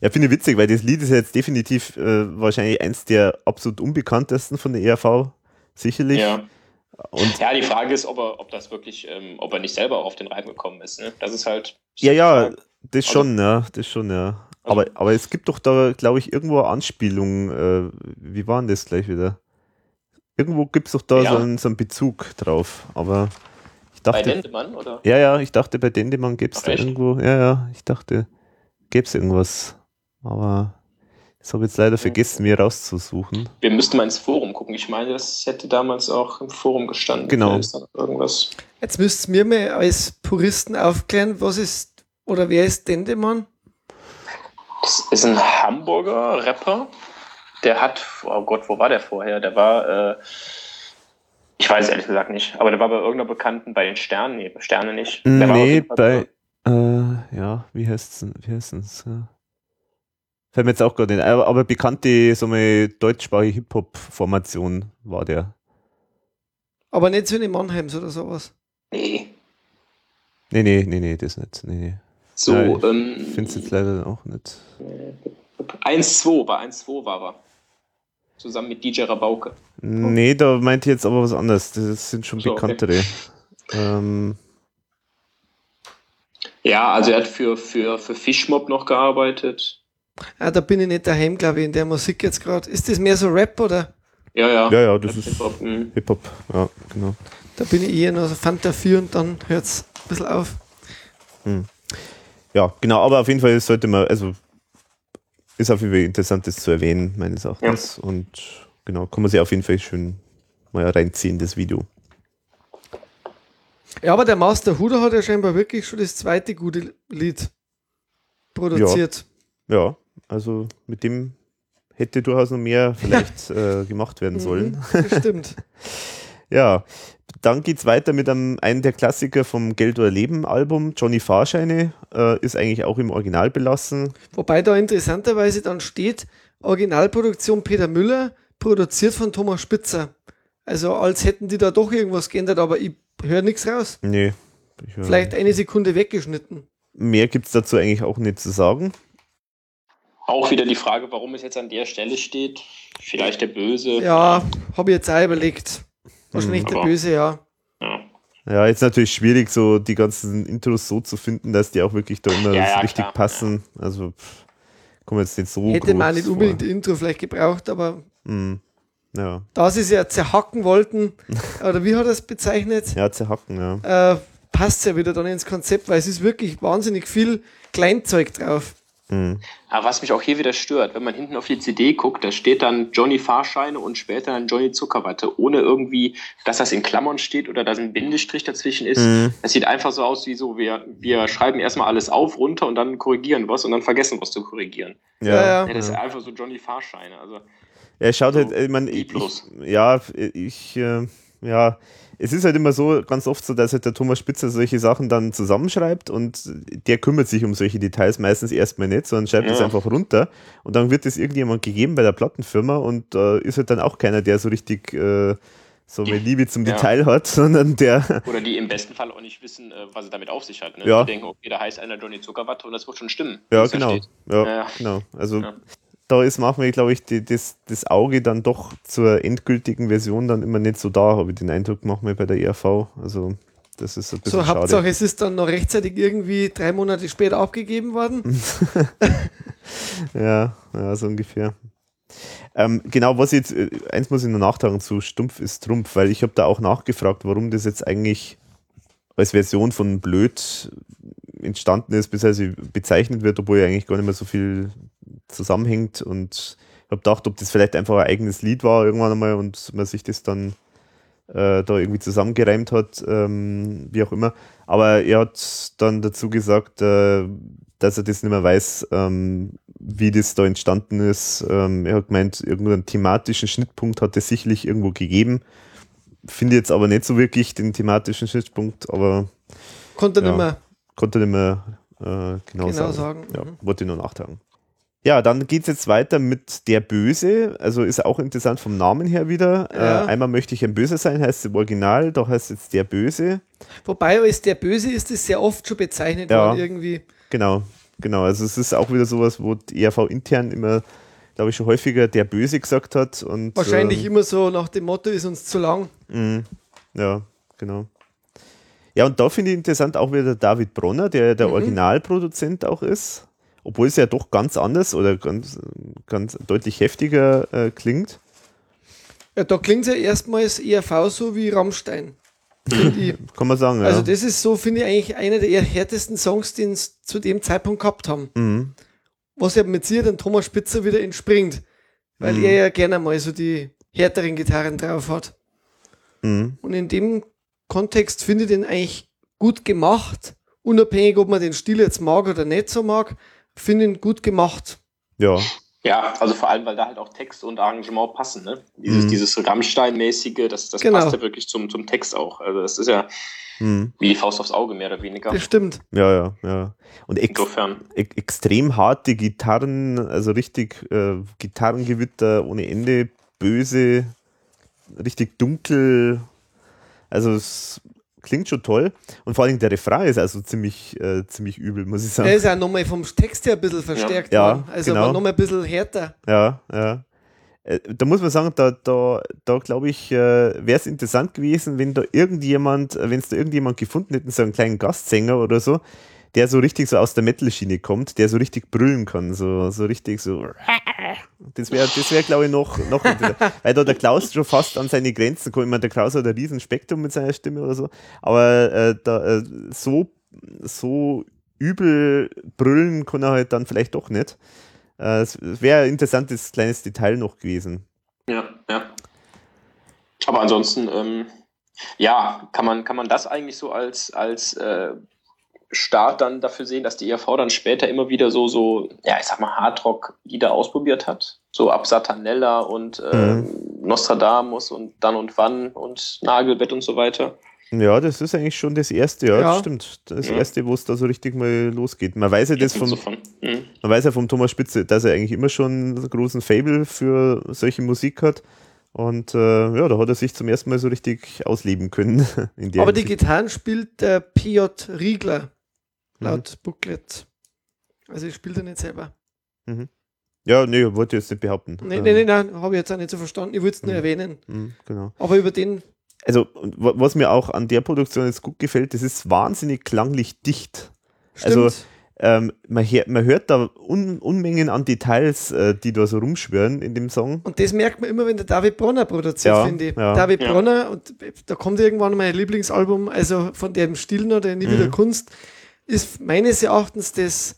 Ja, finde ich witzig, weil das Lied ist jetzt definitiv äh, wahrscheinlich eins der absolut unbekanntesten von der ERV, sicherlich. Ja. Und ja, die Frage ist, ob er, ob das wirklich, ähm, ob er nicht selber auf den Reim gekommen ist. Ne? Das ist halt. ja, ja, das schon, ja, das schon, ja. Aber, aber es gibt doch da, glaube ich, irgendwo eine Anspielung. Äh, wie war denn das gleich wieder? Irgendwo gibt es doch da Ja. so, einen, so einen Bezug drauf. Aber ich Bei dachte. Dendemann, oder? Ja, ja, ich dachte, bei Dendemann gäbe es da echt? irgendwo. Ja, ja, ich dachte, gäbe es irgendwas. Aber das habe ich jetzt leider vergessen, mir rauszusuchen. Wir müssten mal ins Forum gucken. Ich meine, das hätte damals auch im Forum gestanden. Genau. Irgendwas. Jetzt müsst ihr mir mal als Puristen aufklären, was ist oder wer ist Dendemann? Das ist ein Hamburger Rapper. Der hat, oh Gott, wo war der vorher? Der war, äh, ich weiß ehrlich gesagt nicht, aber der war bei irgendeiner Bekannten bei den Sternen. Nee, bei Sterne nicht. Der Nee, bei, äh, ja, wie heißt es? Wie heißt es? Ja. Fällt mir jetzt auch gerade nicht, ein, aber, aber bekannte, so eine deutschsprachige Hip-Hop-Formation war der. Aber nicht so in Mannheims oder sowas. Nee. Nee, nee, nee, nee, das nicht. Nee, nee. So, Ja, ich ähm, Ich finde es jetzt leider auch nicht. 1-2, bei 1-2 war er. Zusammen mit DJ Rabauke. Nee, da meinte ich jetzt aber was anderes. Das sind schon So, okay. bekanntere. Ähm, Ja, also er hat für, für, für Fishmob noch gearbeitet. Ah, da bin ich nicht daheim, glaube ich, in der Musik jetzt gerade. Ist das mehr so Rap oder? Ja, ja. ja, ja, das ist Hip-Hop, mhm. Hip-Hop. Ja, genau. Da bin ich eher noch so Fanta 4 und dann hört es ein bisschen auf. Ja, genau, aber auf jeden Fall sollte man, also ist auf jeden Fall interessant, das zu erwähnen, meines Erachtens. Und genau, kann man sich auf jeden Fall schön mal reinziehen, das Video. Ja, aber der Master Huder hat ja scheinbar wirklich schon das zweite gute Lied produziert. Ja, also mit dem hätte durchaus noch mehr vielleicht äh, gemacht werden sollen. Mhm, stimmt. Ja, dann geht's weiter mit einem, einem der Klassiker vom Geld oder Leben Album, Johnny Fahrscheine, äh, ist eigentlich auch im Original belassen. Wobei da interessanterweise dann steht, Originalproduktion Peter Müller, produziert von Thomas Spitzer. Also als hätten die da doch irgendwas geändert, aber ich höre nichts raus. Nee. Ich, Vielleicht eine Sekunde weggeschnitten. Mehr gibt's dazu eigentlich auch nicht zu sagen. Auch wieder die Frage, warum es jetzt an der Stelle steht. Vielleicht der Böse. Ja, habe ich jetzt auch überlegt. Wahrscheinlich der aber- Böse, ja. Ja. Ja, jetzt natürlich schwierig, so die ganzen Intros so zu finden, dass die auch wirklich da immer Ja, ja, richtig klar, passen. Also kommen jetzt nicht so Hätte man nicht unbedingt Intro vielleicht gebraucht, aber vor. Mm, ja. da sie es ja zerhacken wollten, oder wie hat er es bezeichnet, ja, zerhacken, ja. äh, passt ja wieder dann ins Konzept, weil es ist wirklich wahnsinnig viel Kleinzeug drauf. Mm. Aber was mich auch hier wieder stört, wenn man hinten auf die CD guckt, da steht dann Johnny Fahrscheine und später dann Johnny Zuckerwatte, ohne irgendwie, dass das in Klammern steht oder dass ein Bindestrich dazwischen ist. Mhm. Das sieht einfach so aus wie so, wir, wir schreiben erstmal alles auf, runter und dann korrigieren was und dann vergessen was zu korrigieren. Ja, Ja, ja. Ja, das ist einfach so Johnny Fahrscheine. Also, Er schaut So halt, ich meine, ich, ich, ja, ich, äh, ja, es ist halt immer so, ganz oft so, dass halt der Thomas Spitzer solche Sachen dann zusammenschreibt und der kümmert sich um solche Details meistens erstmal nicht, sondern schreibt es Ja. einfach runter und dann wird es irgendjemand gegeben bei der Plattenfirma und äh, ist halt dann auch keiner, der so richtig äh, so eine Liebe zum Ja. Detail hat, sondern der, oder die im besten Fall auch nicht wissen, äh, was es damit auf sich hat. Ne? Ja. Die denken, okay, da heißt einer Johnny Zuckerwatte und das wird schon stimmen. ja, genau, ja, Ja. genau, also. Da ist manchmal, glaube ich, die, das, das Auge dann doch zur endgültigen Version dann immer nicht so da, habe ich den Eindruck, manchmal bei der ERV. Also, das ist ein bisschen So, schade. Hauptsache, es ist dann noch rechtzeitig irgendwie drei Monate später abgegeben worden. Ja, ja, so ungefähr. Ähm, genau, was jetzt, äh, eins muss ich noch nachtragen zu Stumpf ist Trumpf, weil ich habe da auch nachgefragt, warum das jetzt eigentlich als Version von Blöd entstanden ist, beziehungsweise bezeichnet wird, obwohl ja eigentlich gar nicht mehr so viel zusammenhängt und habe gedacht, ob das vielleicht einfach ein eigenes Lied war irgendwann einmal und man sich das dann äh, da irgendwie zusammengereimt hat, ähm, wie auch immer. Aber er hat dann dazu gesagt, äh, dass er das nicht mehr weiß, ähm, wie das da entstanden ist. Ähm, er hat gemeint, irgendeinen thematischen Schnittpunkt hat es sicherlich irgendwo gegeben. Finde jetzt aber nicht so wirklich den thematischen Schnittpunkt, aber Konnte Ja. nicht mehr konnte nicht mehr äh, genau, genau sagen. sagen. Ja, Mhm. wollte ich nur nachtragen. Ja, dann geht es jetzt weiter mit Der Böse. Also ist auch interessant vom Namen her wieder. Ja. Äh, einmal möchte ich ein Böser sein, heißt es im Original, da heißt es jetzt Der Böse. Wobei als der Böse ist, ist sehr oft schon bezeichnet Ja. worden irgendwie. Genau. genau. Also es ist auch wieder sowas, wo die ERV intern immer, glaube ich, schon häufiger der Böse gesagt hat. Und, Wahrscheinlich ähm, immer so nach dem Motto, ist uns zu lang. Mhm. Ja, genau. Ja, und da finde ich interessant auch wieder David Bronner, der der Mhm. Originalproduzent auch ist, obwohl es ja doch ganz anders oder ganz, ganz deutlich heftiger äh, klingt. Ja, da klingt es ja erstmals ERV so wie Rammstein. Ich. Kann man sagen, Also ja. das ist so, finde ich, eigentlich einer der eher härtesten Songs, den sie zu dem Zeitpunkt gehabt haben. Mhm. Was ja mit sich dann Thomas Spitzer wieder entspringt. Weil Mhm. er ja gerne mal so die härteren Gitarren drauf hat. Mhm. Und in dem Kontext finde ich den eigentlich gut gemacht. Unabhängig, ob man den Stil jetzt mag oder nicht so mag, finde ich ihn gut gemacht. Ja, Ja, also vor allem, weil da halt auch Text und Arrangement passen, ne? Dieses, Mhm. dieses Rammstein-mäßige, das, das Genau. passt ja wirklich zum, zum Text auch. Also das ist ja mhm. wie die Faust aufs Auge, mehr oder weniger. Das stimmt. ja, ja, ja. Und ex Insofern. e extrem harte Gitarren, also richtig äh, Gitarrengewitter ohne Ende, böse, richtig dunkel. Also es klingt schon toll. Und vor allem der Refrain ist also ziemlich, äh, ziemlich übel, muss ich Der sagen. ist auch nochmal vom Text her ein bisschen verstärkt Ja, worden. Also genau. war nochmal ein bisschen härter. Ja, ja. Äh, Da muss man sagen, da, da, da glaube ich, äh, wäre es interessant gewesen, wenn da irgendjemand, äh, wenn es da irgendjemand gefunden hätten, so einen kleinen Gastsänger oder so, der so richtig so aus der Metal-Schiene kommt, der so richtig brüllen kann, so, so richtig so. Das wäre, das wäre, glaube ich, noch, noch weil da der Klaus schon fast an seine Grenzen kommt. Ich meine, der Klaus hat ein riesen Spektrum mit seiner Stimme oder so, aber äh, da, äh, so, so übel brüllen kann er halt dann vielleicht doch nicht. Äh, Es wäre ein interessantes kleines Detail noch gewesen. Ja, ja. Aber ansonsten, ähm, ja, kann man, kann man das eigentlich so als, als äh, Start dann dafür sehen, dass die ERV dann später immer wieder so, so, ja, ich sag mal, Hardrock-Lieder ausprobiert hat. So ab Satanella und äh, Nostradamus und Dann und Wann und Nagelbett und so weiter. Ja, das ist eigentlich schon das erste, ja, Ja. das stimmt. Das Ja. erste, wo es da so richtig mal losgeht. Man weiß ja das vom, Insofern, mhm. man weiß ja vom Thomas Spitze, dass er eigentlich immer schon einen großen Fable für solche Musik hat. Und äh, ja, da hat er sich zum ersten Mal so richtig ausleben können. In der Aber die Hinsicht. Gitarren spielt der Piotr Riegler, Mhm. laut Booklet. Also ich spiele den nicht selber. ja, nee, wollte ich jetzt nicht behaupten. Nein, Ähm, nein, nein, nein habe ich jetzt auch nicht so verstanden. Ich wollte es nur Mhm. erwähnen. mh, Genau. Aber über den, Also, was mir auch an der Produktion jetzt gut gefällt, das ist wahnsinnig klanglich dicht. stimmt. Also, Ähm, man, hör, man hört da Un Unmengen an Details, äh, die da so rumschwören in dem Song. und das merkt man immer, wenn der David Bronner produziert, Ja, finde ich. ja. David Ja. Bronner, und da kommt irgendwann mein Lieblingsalbum, also von dem Stil noch, der Nie Mhm. wieder Kunst, ist meines Erachtens das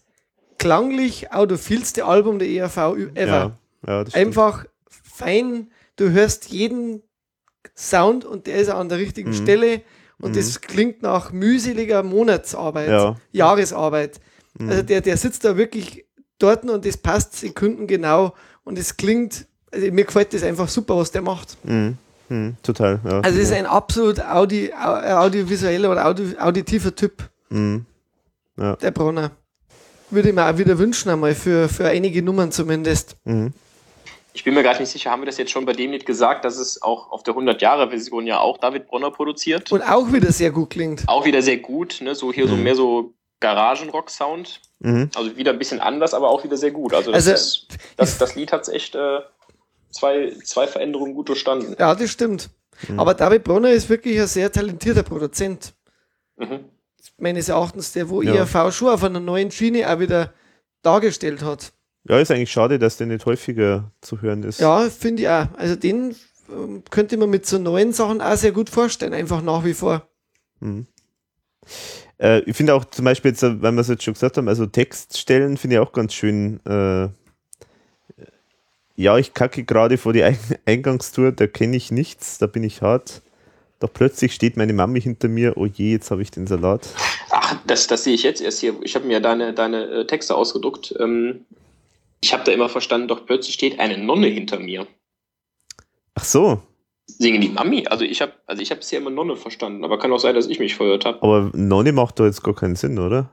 klanglich autophilste Album der ERV ever. Ja, ja. Einfach fein, du hörst jeden Sound und der ist an der richtigen Mhm. Stelle und das klingt nach mühseliger Monatsarbeit, Ja. Jahresarbeit. Mhm. Also der, der sitzt da wirklich dort und das passt sekundengenau und es klingt, also mir gefällt das einfach super, was der macht. Mhm. Mhm. Total. Also es ist ein absolut Audi, au- audiovisueller oder audi, auditiver Typ, Mhm. Der Bronner. Würde ich mir auch wieder wünschen, einmal für, für einige Nummern zumindest. Mhm. Ich bin mir gerade nicht sicher, haben wir das jetzt schon bei dem nicht gesagt, dass es auch auf der 100-Jahre-Version ja auch David Bronner produziert? Und auch wieder sehr gut klingt. Auch wieder sehr gut, ne? so hier so Mhm. mehr so Garagenrock-Sound. Mhm. Also wieder ein bisschen anders, aber auch wieder sehr gut. Also das, Also, ist, das, das Lied hat echt äh, zwei, zwei Veränderungen gut durchstanden. Ja, das stimmt. Mhm. Aber David Bronner ist wirklich ein sehr talentierter Produzent. Mhm. Meines Erachtens, der wo Ja. ERV schon auf einer neuen Schiene auch wieder dargestellt hat. Ja, ist eigentlich schade, dass der nicht häufiger zu hören ist. Ja, finde ich auch. Also den ähm, könnte man mit so neuen Sachen auch sehr gut vorstellen, einfach nach wie vor. Mhm. Äh, ich finde auch zum Beispiel jetzt, äh, weil wir es jetzt schon gesagt haben, also Textstellen finde ich auch ganz schön. Äh, ja, ich kacke gerade vor die Ein Eingangstour, da kenne ich nichts, da bin ich hart. Doch plötzlich steht meine Mami hinter mir, oh je, jetzt habe ich den Salat. Ach, das, das sehe ich jetzt erst hier. Ich habe mir deine, deine äh, Texte ausgedruckt. Ähm, ich habe da immer verstanden, doch plötzlich steht eine Nonne hinter mir. Ach so, Singen die Mami? Also ich habe also ich habe bisher immer Nonne verstanden, aber kann auch sein, dass ich mich verhört habe. aber Nonne macht da jetzt gar keinen Sinn, oder?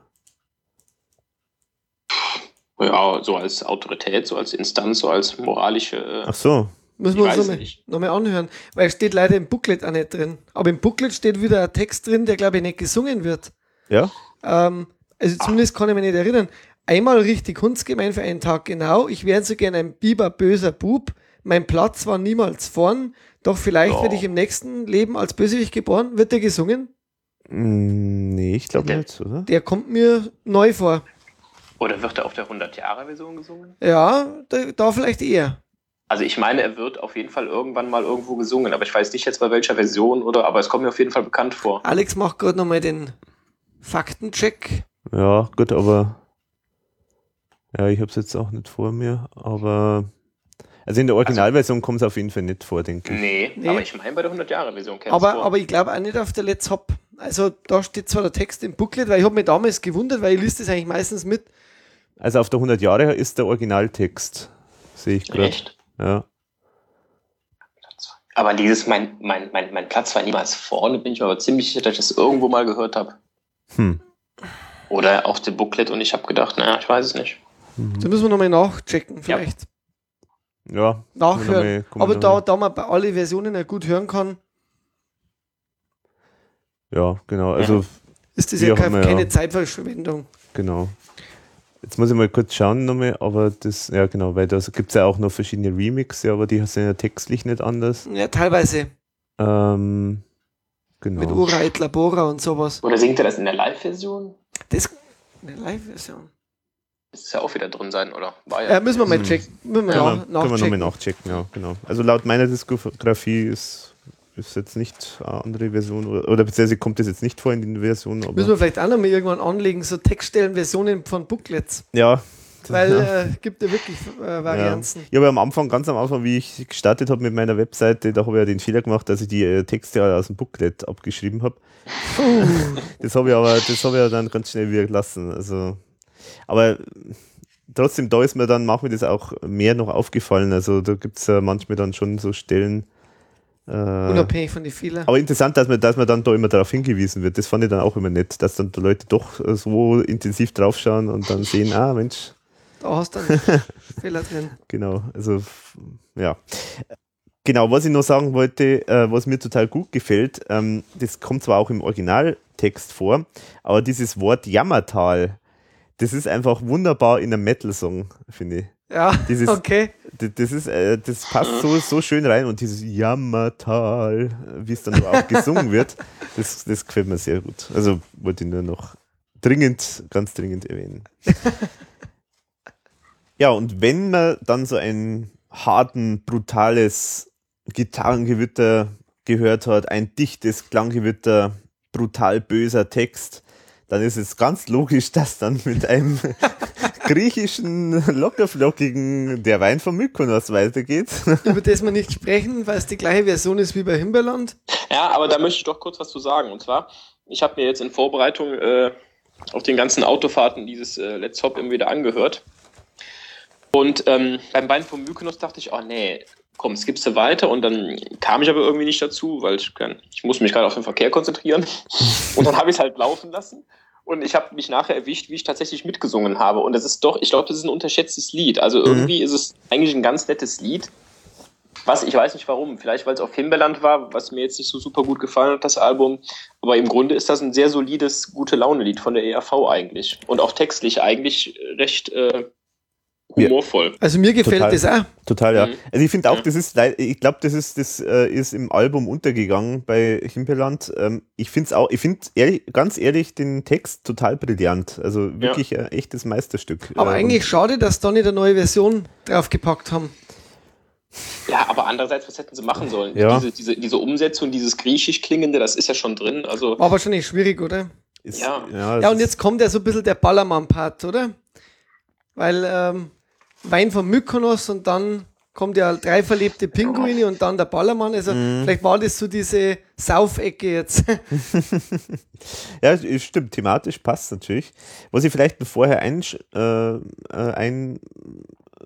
Ja, so als Autorität, so als Instanz, so als moralische. Äh, Ach so, Müssen Ich wir uns nochmal noch mal anhören. Weil es steht leider im Booklet auch nicht drin. Aber im Booklet steht wieder ein Text drin, der glaube ich nicht gesungen wird. ja? Ähm, also zumindest kann ich mich nicht erinnern. einmal richtig hundsgemein für einen Tag genau. Ich wäre so gern ein Biber böser Bub. Mein Platz war niemals vorn. Doch vielleicht Ja. werde ich im nächsten Leben als Bösewicht geboren. Wird der gesungen? Mm, nee, ich glaube Der- nicht, oder? Der kommt mir neu vor. Oder wird er auf der 100-Jahre-Version gesungen? Ja, da, da vielleicht eher. Also ich meine, er wird auf jeden Fall irgendwann mal irgendwo gesungen, aber ich weiß nicht jetzt bei welcher Version oder, aber es kommt mir auf jeden Fall bekannt vor. Alex macht gerade nochmal den Faktencheck. Ja, gut, aber ja, ich habe es jetzt auch nicht vor mir, aber also in der Originalversion kommt es auf jeden Fall nicht vor, denke ich. Nee, Nee. aber ich meine bei der 100-Jahre-Version kennt Aber, vor. aber ich glaube auch nicht auf der Let's Hop. Also da steht zwar der Text im Booklet, weil ich habe mich damals gewundert, weil ich lese das eigentlich meistens mit. Also auf der 100 Jahre ist der Originaltext, sehe ich gerade. Echt? Ja. Aber dieses, mein, mein, mein, mein Platz war niemals vorne, bin ich mir aber ziemlich sicher, dass ich das irgendwo mal gehört habe. Hm. Oder auf dem Booklet und ich habe gedacht, naja, ich weiß es nicht. Da müssen wir nochmal nachchecken, vielleicht. Ja. Nachhören. Man Aber da, mal- da man bei alle Versionen ja gut hören kann, Ja, genau. Also ist das ja keine, immer, ja. keine Zeitverschwendung. Genau. Jetzt muss ich mal kurz schauen nochmal, aber das, ja genau, weil da gibt es ja auch noch verschiedene Remixe, aber die sind ja textlich nicht anders. Ja, teilweise. Ähm, genau. Mit Ura et Labora und sowas. Oder singt er das in der Live-Version? Das eine Live-Version. Das ist ja auch wieder drin sein, oder? War ja. Ja, müssen wir mal Hm. checken. Müssen wir Können wir, nach, können wir nochmal nachchecken. nachchecken, ja, genau. Also laut meiner Diskografie ist, ist jetzt nicht eine andere Version, oder, oder beziehungsweise kommt das jetzt nicht vor in den Versionen, Müssen wir vielleicht auch nochmal irgendwann anlegen, so Textstellen-Versionen von Booklets. ja. Weil ja. äh, gibt ja wirklich äh, Varianzen. Ich habe am Anfang, ganz am Anfang, wie ich gestartet habe mit meiner Webseite, da habe ich ja den Fehler gemacht, dass ich die äh, Texte aus dem Booklet abgeschrieben habe. das habe ich aber, das habe ich ja dann ganz schnell wieder gelassen. Also, aber trotzdem, da ist mir dann manchmal das auch mehr noch aufgefallen. Also da gibt es ja manchmal dann schon so Stellen. Äh, Unabhängig von den Fehlern. aber interessant, dass man, dass man dann da immer darauf hingewiesen wird. Das fand ich dann auch immer nett, dass dann die Leute doch äh, so intensiv draufschauen und dann sehen, ah Mensch, Da hast du einen Fehler drin. Genau, also ja. Genau, was ich noch sagen wollte, äh, was mir total gut gefällt, ähm, das kommt zwar auch im Originaltext vor, aber dieses Wort Jammertal, das ist einfach wunderbar in einem Metal-Song, finde ich. Ja, Dieses- okay. Das, ist, äh, das passt so, so schön rein und dieses Jammertal, wie es dann auch gesungen wird, das, das gefällt mir sehr gut. Also wollte ich nur noch dringend, ganz dringend erwähnen. Ja, und wenn man dann so ein harten, brutales Gitarrengewitter gehört hat, ein dichtes Klanggewitter, brutal böser Text, dann ist es ganz logisch, dass dann mit einem griechischen, lockerflockigen Der Wein von Mykonos weitergeht. Über das wir nicht sprechen, weil es die gleiche Version ist wie bei Himberland. Ja, aber da möchte ich doch kurz was zu sagen. Und zwar, ich habe mir jetzt in Vorbereitung äh, auf den ganzen Autofahrten dieses äh, Let's Hop immer wieder angehört. Und ähm, beim Bein von Mykonos dachte ich, oh nee, komm, skippst du weiter. Und dann kam ich aber irgendwie nicht dazu, weil ich, ich muss mich gerade auf den Verkehr konzentrieren. Und dann habe ich es halt laufen lassen. Und ich habe mich nachher erwischt, wie ich tatsächlich mitgesungen habe. Und das ist doch, ich glaube, das ist ein unterschätztes Lied. Also irgendwie ist es eigentlich ein ganz nettes Lied. Was, ich weiß nicht warum. Vielleicht, weil es auf Himbeerland war, was mir jetzt nicht so super gut gefallen hat, das Album. Aber im Grunde ist das ein sehr solides, gute Laune-Lied von der ERV eigentlich. Und auch textlich eigentlich recht äh, humorvoll. Also mir gefällt Total. das auch. Total, ja. Mhm. Also ich finde auch, Ja. das ist, leid- ich glaube, das ist, das äh, ist im Album untergegangen bei Himbeerland. Ähm, ich finde es auch, ich finde ehrlich, ganz ehrlich den Text total brillant. Also wirklich ein echtes Meisterstück. Aber Äh, eigentlich schade, dass da nicht eine neue Version draufgepackt haben. Ja, aber andererseits, was hätten sie machen sollen? Ja. Diese, diese, diese Umsetzung, dieses griechisch klingende, das ist ja schon drin. Also, War wahrscheinlich schwierig, oder? ist, ja. ja, Ja, und jetzt kommt ja so ein bisschen der Ballermann-Part, oder? Weil ähm, Wein von Mykonos und dann kommt ja drei verlebte Pinguine und dann der Ballermann. Also Mhm. vielleicht war das so diese Saufecke jetzt. Ja, stimmt, thematisch passt natürlich. Was ich vielleicht vorher ein, äh, äh, ein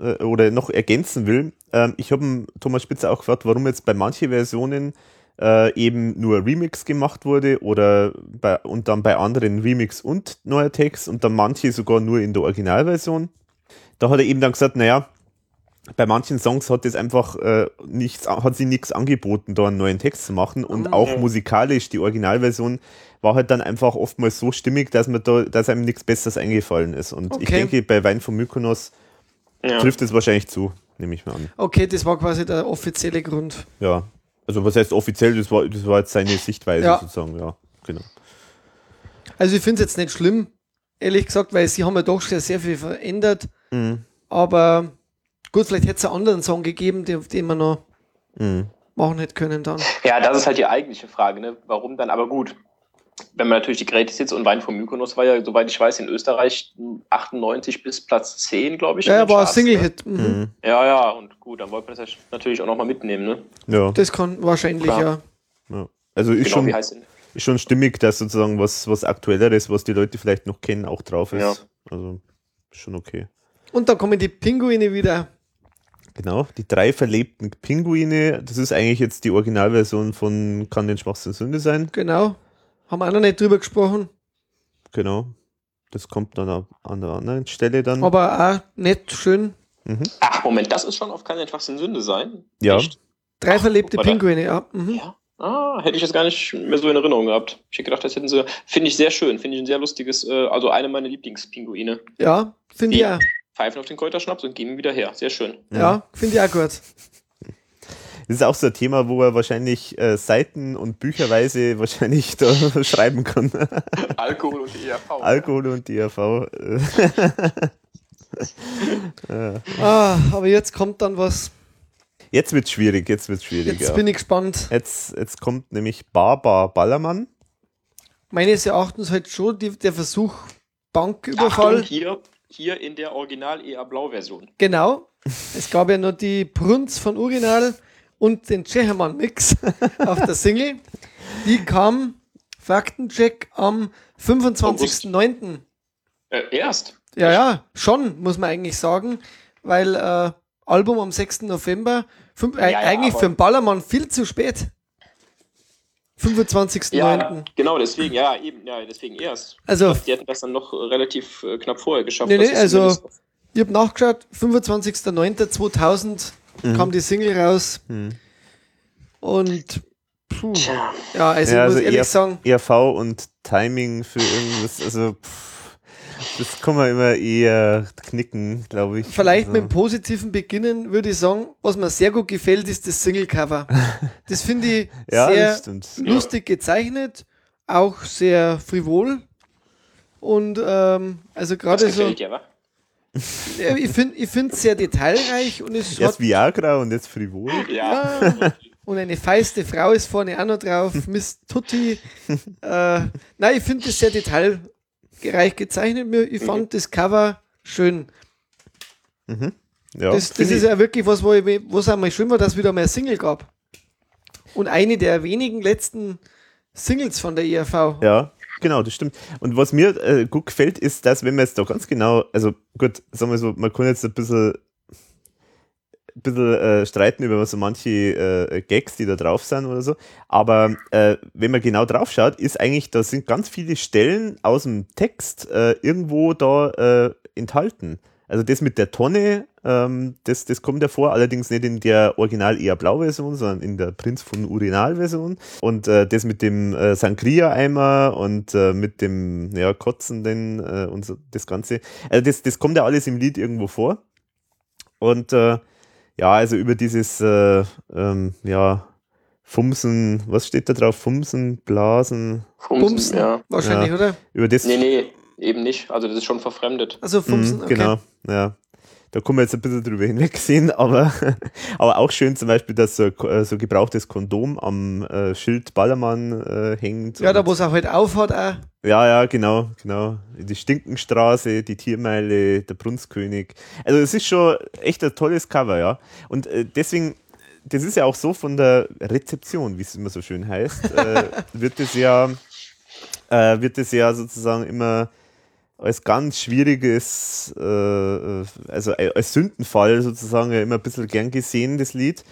äh, oder noch ergänzen will, ähm, ich habe Thomas Spitzer auch gefragt, warum jetzt bei manchen Versionen äh, eben nur Remix gemacht wurde oder bei, und dann bei anderen Remix und neuer Text und dann manche sogar nur in der Originalversion. Da hat er eben dann gesagt, naja, bei manchen Songs hat es einfach äh, nichts, hat sie nichts angeboten, da einen neuen Text zu machen und Mhm. auch musikalisch die Originalversion war halt dann einfach oftmals so stimmig, dass man da, dass einem nichts Besseres eingefallen ist. Und ich Okay. denke, bei Wein von Mykonos Ja. trifft es wahrscheinlich zu, nehme ich mal an. Okay, das war quasi der offizielle Grund. Ja. Also was heißt offiziell, das war, das war jetzt seine Sichtweise Ja. sozusagen, ja, genau. Also ich finde es jetzt nicht schlimm, ehrlich gesagt, weil sie haben ja doch schon sehr viel verändert. Mhm. Aber gut, vielleicht hätte es einen anderen Song gegeben, den, den man noch Mhm. machen hätte können dann. Ja, das ist halt die eigentliche Frage, ne? Warum dann? Aber gut. Wenn man natürlich die Greatest Hits und Wein von Mykonos war ja, soweit ich weiß, in Österreich 98 bis Platz 10, glaube ich. Ja, war ein Charts, ne? Single-Hit. Mhm. Mhm. Ja, ja, und gut, dann wollte man das natürlich auch nochmal mitnehmen, ne? Ja, Das kann wahrscheinlich, ja. ja. Also ist Genau, schon, wie heißt denn? Ist schon stimmig, dass sozusagen was, was Aktuelleres, was die Leute vielleicht noch kennen, auch drauf ist. Ja. Also schon okay. Und dann kommen die Pinguine wieder. Genau, die drei verlebten Pinguine, das ist eigentlich jetzt die Originalversion von Kann den Schwachsinn Sünde sein. Genau. Haben wir auch noch nicht drüber gesprochen. Genau. Das kommt dann an der anderen Stelle dann. Aber auch nett, schön. Ach, Moment, das ist schon auf keinen Schwachsinn Sünde sein? Ja. Echt? Drei verlebte Hoppala. Pinguine, ja. Mhm. Ja. Ah, hätte ich jetzt gar nicht mehr so in Erinnerung gehabt. Ich hätte gedacht, das hätten sie. Finde ich sehr schön. Finde ich ein sehr lustiges, äh, also eine meiner Lieblingspinguine. Ja, finde ich Die auch. pfeifen auf den Kräuterschnaps und geben ihn wieder her. Sehr schön. Ja, finde ich auch gut. Das ist auch so ein Thema, wo er wahrscheinlich äh, Seiten und Bücherweise wahrscheinlich da schreiben kann. Alkohol und ERV. Alkohol und. Äh, Ah, aber jetzt kommt dann was. Jetzt wird schwierig, jetzt wird schwierig. Jetzt ja. bin ich gespannt. Jetzt, jetzt kommt nämlich Baba Ballermann. Meines Erachtens halt schon die, der Versuch Achtung, Banküberfall. hier, hier in der Original ER Blau-Version. Genau. Es gab ja nur die Brunz von Urinal und den Tschechermann-Mix auf der Single. Die kam, Faktencheck, am 25.09. Äh, erst. Ja, ja, schon, muss man eigentlich sagen, weil äh, Album am 6. November, fünf, äh, Ja, ja, eigentlich für den Ballermann viel zu spät. 25.09. Ja, genau, deswegen, ja, eben, ja, deswegen erst. Also, Die hätten das dann noch relativ äh, knapp vorher geschafft. Nee, nee, also- zumindest- ich habe nachgeschaut, 25.09.2000 kam die Single raus. Und, puh, ja, also Ja, ich muss also ehrlich eher- sagen, ERV und Timing für irgendwas, also pff, das kann man immer eher knicken, glaube ich. Vielleicht also, mit dem positiven Beginnen würde ich sagen, was mir sehr gut gefällt, ist das Single-Cover. Das finde ich Ja, sehr lustig gezeichnet, auch sehr frivol. Und ähm, also gerade so, gefällt wa? ja, ich finde ich es sehr detailreich und es Erst Viagra und jetzt Frivol. Ja. und eine feiste Frau ist vorne auch noch drauf, Miss Tutti. äh, nein, ich finde es sehr detailreich gezeichnet. Mir- Ich fand das Cover schön. Ja, Das, das ist ja wirklich was, wo, ich, es einmal schön war, dass es wieder ein Single gab. Und eine der wenigen letzten Singles von der ERV. Ja, genau, das stimmt. Und was mir äh, gut gefällt, ist, dass wenn man jetzt da ganz genau, also gut, sagen wir so, man kann jetzt ein bisschen, ein bisschen äh, streiten über so manche äh, Gags, die da drauf sind oder so, aber äh, wenn man genau drauf schaut, ist eigentlich, da sind ganz viele Stellen aus dem Text äh, irgendwo da äh, enthalten. Also das mit der Tonne, ähm, das, das kommt ja vor, allerdings nicht in der Original eher Blau-Version, sondern in der Prinz von Urinal-Version. Und äh, das mit dem äh, Sangria-Eimer und äh, mit dem ja, Kotzenden äh, und so, das Ganze. Also das, das kommt ja alles im Lied irgendwo vor. Und äh, ja, also über dieses äh, ähm, ja, Fumsen, was steht da drauf? Fumsen, Blasen, Bumsen, Ja. wahrscheinlich, Ja. oder? über das Nee, nee, eben nicht. Also das ist schon verfremdet. Also Fumsen, Mhm, okay. Genau, ja. Da kann man jetzt ein bisschen drüber hinwegsehen, aber, aber auch schön zum Beispiel, dass so, so gebrauchtes Kondom am äh, Schild Ballermann äh, hängt. Ja, da wo es auch halt aufhat, auch. ja, ja, genau, genau. Die Stinkenstraße, die Tiermeile, der Brunstkönig. Also es ist schon echt ein tolles Cover, ja. Und äh, deswegen, das ist ja auch so von der Rezeption, wie es immer so schön heißt, äh, wird es ja, äh, wird es ja sozusagen immer als ganz schwieriges, äh, äh, also als Sündenfall sozusagen immer ein bisschen gern gesehen, das Lied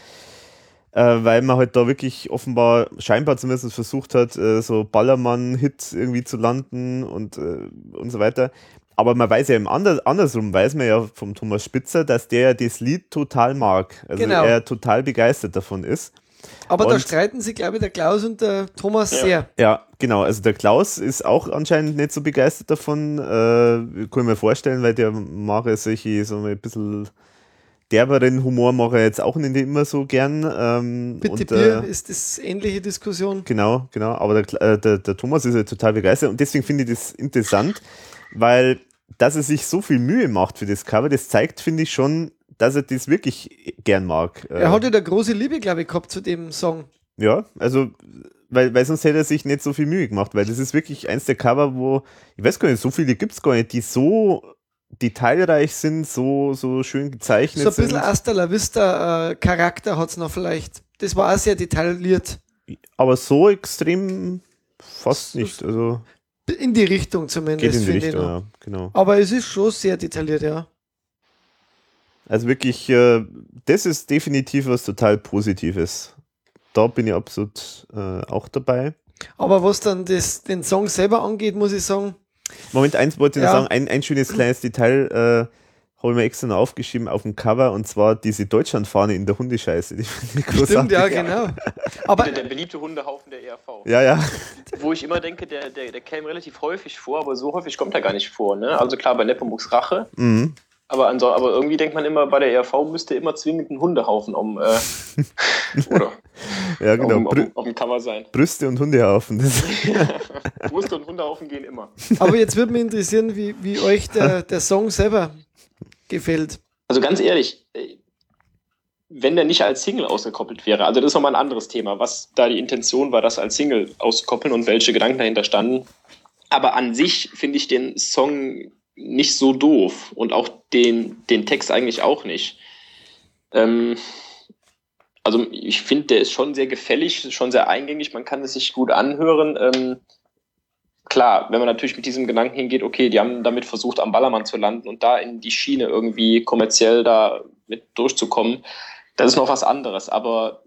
äh, weil man halt da wirklich offenbar, scheinbar zumindest versucht hat, äh, so Ballermann-Hits irgendwie zu landen und, äh, und so weiter. aber man weiß ja im Ander, andersrum, weiß man ja vom Thomas Spitzer, dass der ja das Lied total mag. Also Genau. er total begeistert davon ist. Aber da Und- streiten sich, glaube ich, der Klaus und der Thomas Ja. sehr. Ja, genau. Also der Klaus ist auch anscheinend nicht so begeistert davon. Äh, kann ich mir vorstellen, weil der mag ja solche, so ein bisschen derberen Humor mag er jetzt auch nicht immer so gern. Ähm, Bitte und, Bier äh, ist das ähnliche Diskussion. Genau, genau. Aber der, äh, der, der Thomas ist ja total begeistert und deswegen finde ich das interessant, weil dass er sich so viel Mühe macht für das Cover, das zeigt, finde ich schon, dass er das wirklich gern mag. Äh, Er hatte da große Liebe, glaube ich, gehabt zu dem Song. ja, also, weil, weil sonst hätte er sich nicht so viel Mühe gemacht, weil das ist wirklich eins der Cover, wo, ich weiß gar nicht, so viele gibt es gar nicht, die so detailreich sind, so, so schön gezeichnet So ein bisschen sind. Hasta la Vista äh, Charakter hat es noch vielleicht. Das war auch sehr detailliert. Aber so extrem fast nicht. Also In die Richtung geht zumindest, in die finde ich Richtung, ja, genau. Aber es ist schon sehr detailliert, ja. Also wirklich, äh, das ist definitiv was total Positives. Da bin ich absolut äh, auch dabei. Aber was dann das, den Song selber angeht, muss ich sagen, Moment, eins wollte ich noch Ja. sagen, ein, ein schönes kleines Detail äh, habe ich mir extra noch aufgeschrieben auf dem Cover und zwar diese Deutschlandfahne in der Hundescheiße. Die finde ich stimmt, großartig. ja, genau. Aber Der, der beliebte Hundehaufen der ERV. Ja, ja. Wo ich immer denke, der, der, der käme relativ häufig vor, aber so häufig kommt er gar nicht vor. Ne? Also klar, bei Nepomuk's Rache, Mhm. Aber, aber irgendwie denkt man immer, bei der ERV müsste immer zwingend ein Hundehaufen um, äh, oder, Ja, genau. um, um, auf dem Cover sein. Brüste und Hundehaufen. Brust und Hundehaufen gehen immer. Aber jetzt würde mich interessieren, wie, wie euch der, der Song selber gefällt. Also ganz ehrlich, äh, wenn der nicht als Single ausgekoppelt wäre, also das ist nochmal ein anderes Thema, was da die Intention war, das als Single auszukoppeln und welche Gedanken dahinter standen. Aber an sich finde ich den Song nicht so doof und auch den, den Text eigentlich auch nicht. Ähm, also ich finde, der ist schon sehr gefällig, schon sehr eingängig, man kann es sich gut anhören. Ähm, klar, wenn man natürlich mit diesem Gedanken hingeht, okay, die haben damit versucht, am Ballermann zu landen und da in die Schiene irgendwie kommerziell da mit durchzukommen, das ist noch was anderes. Aber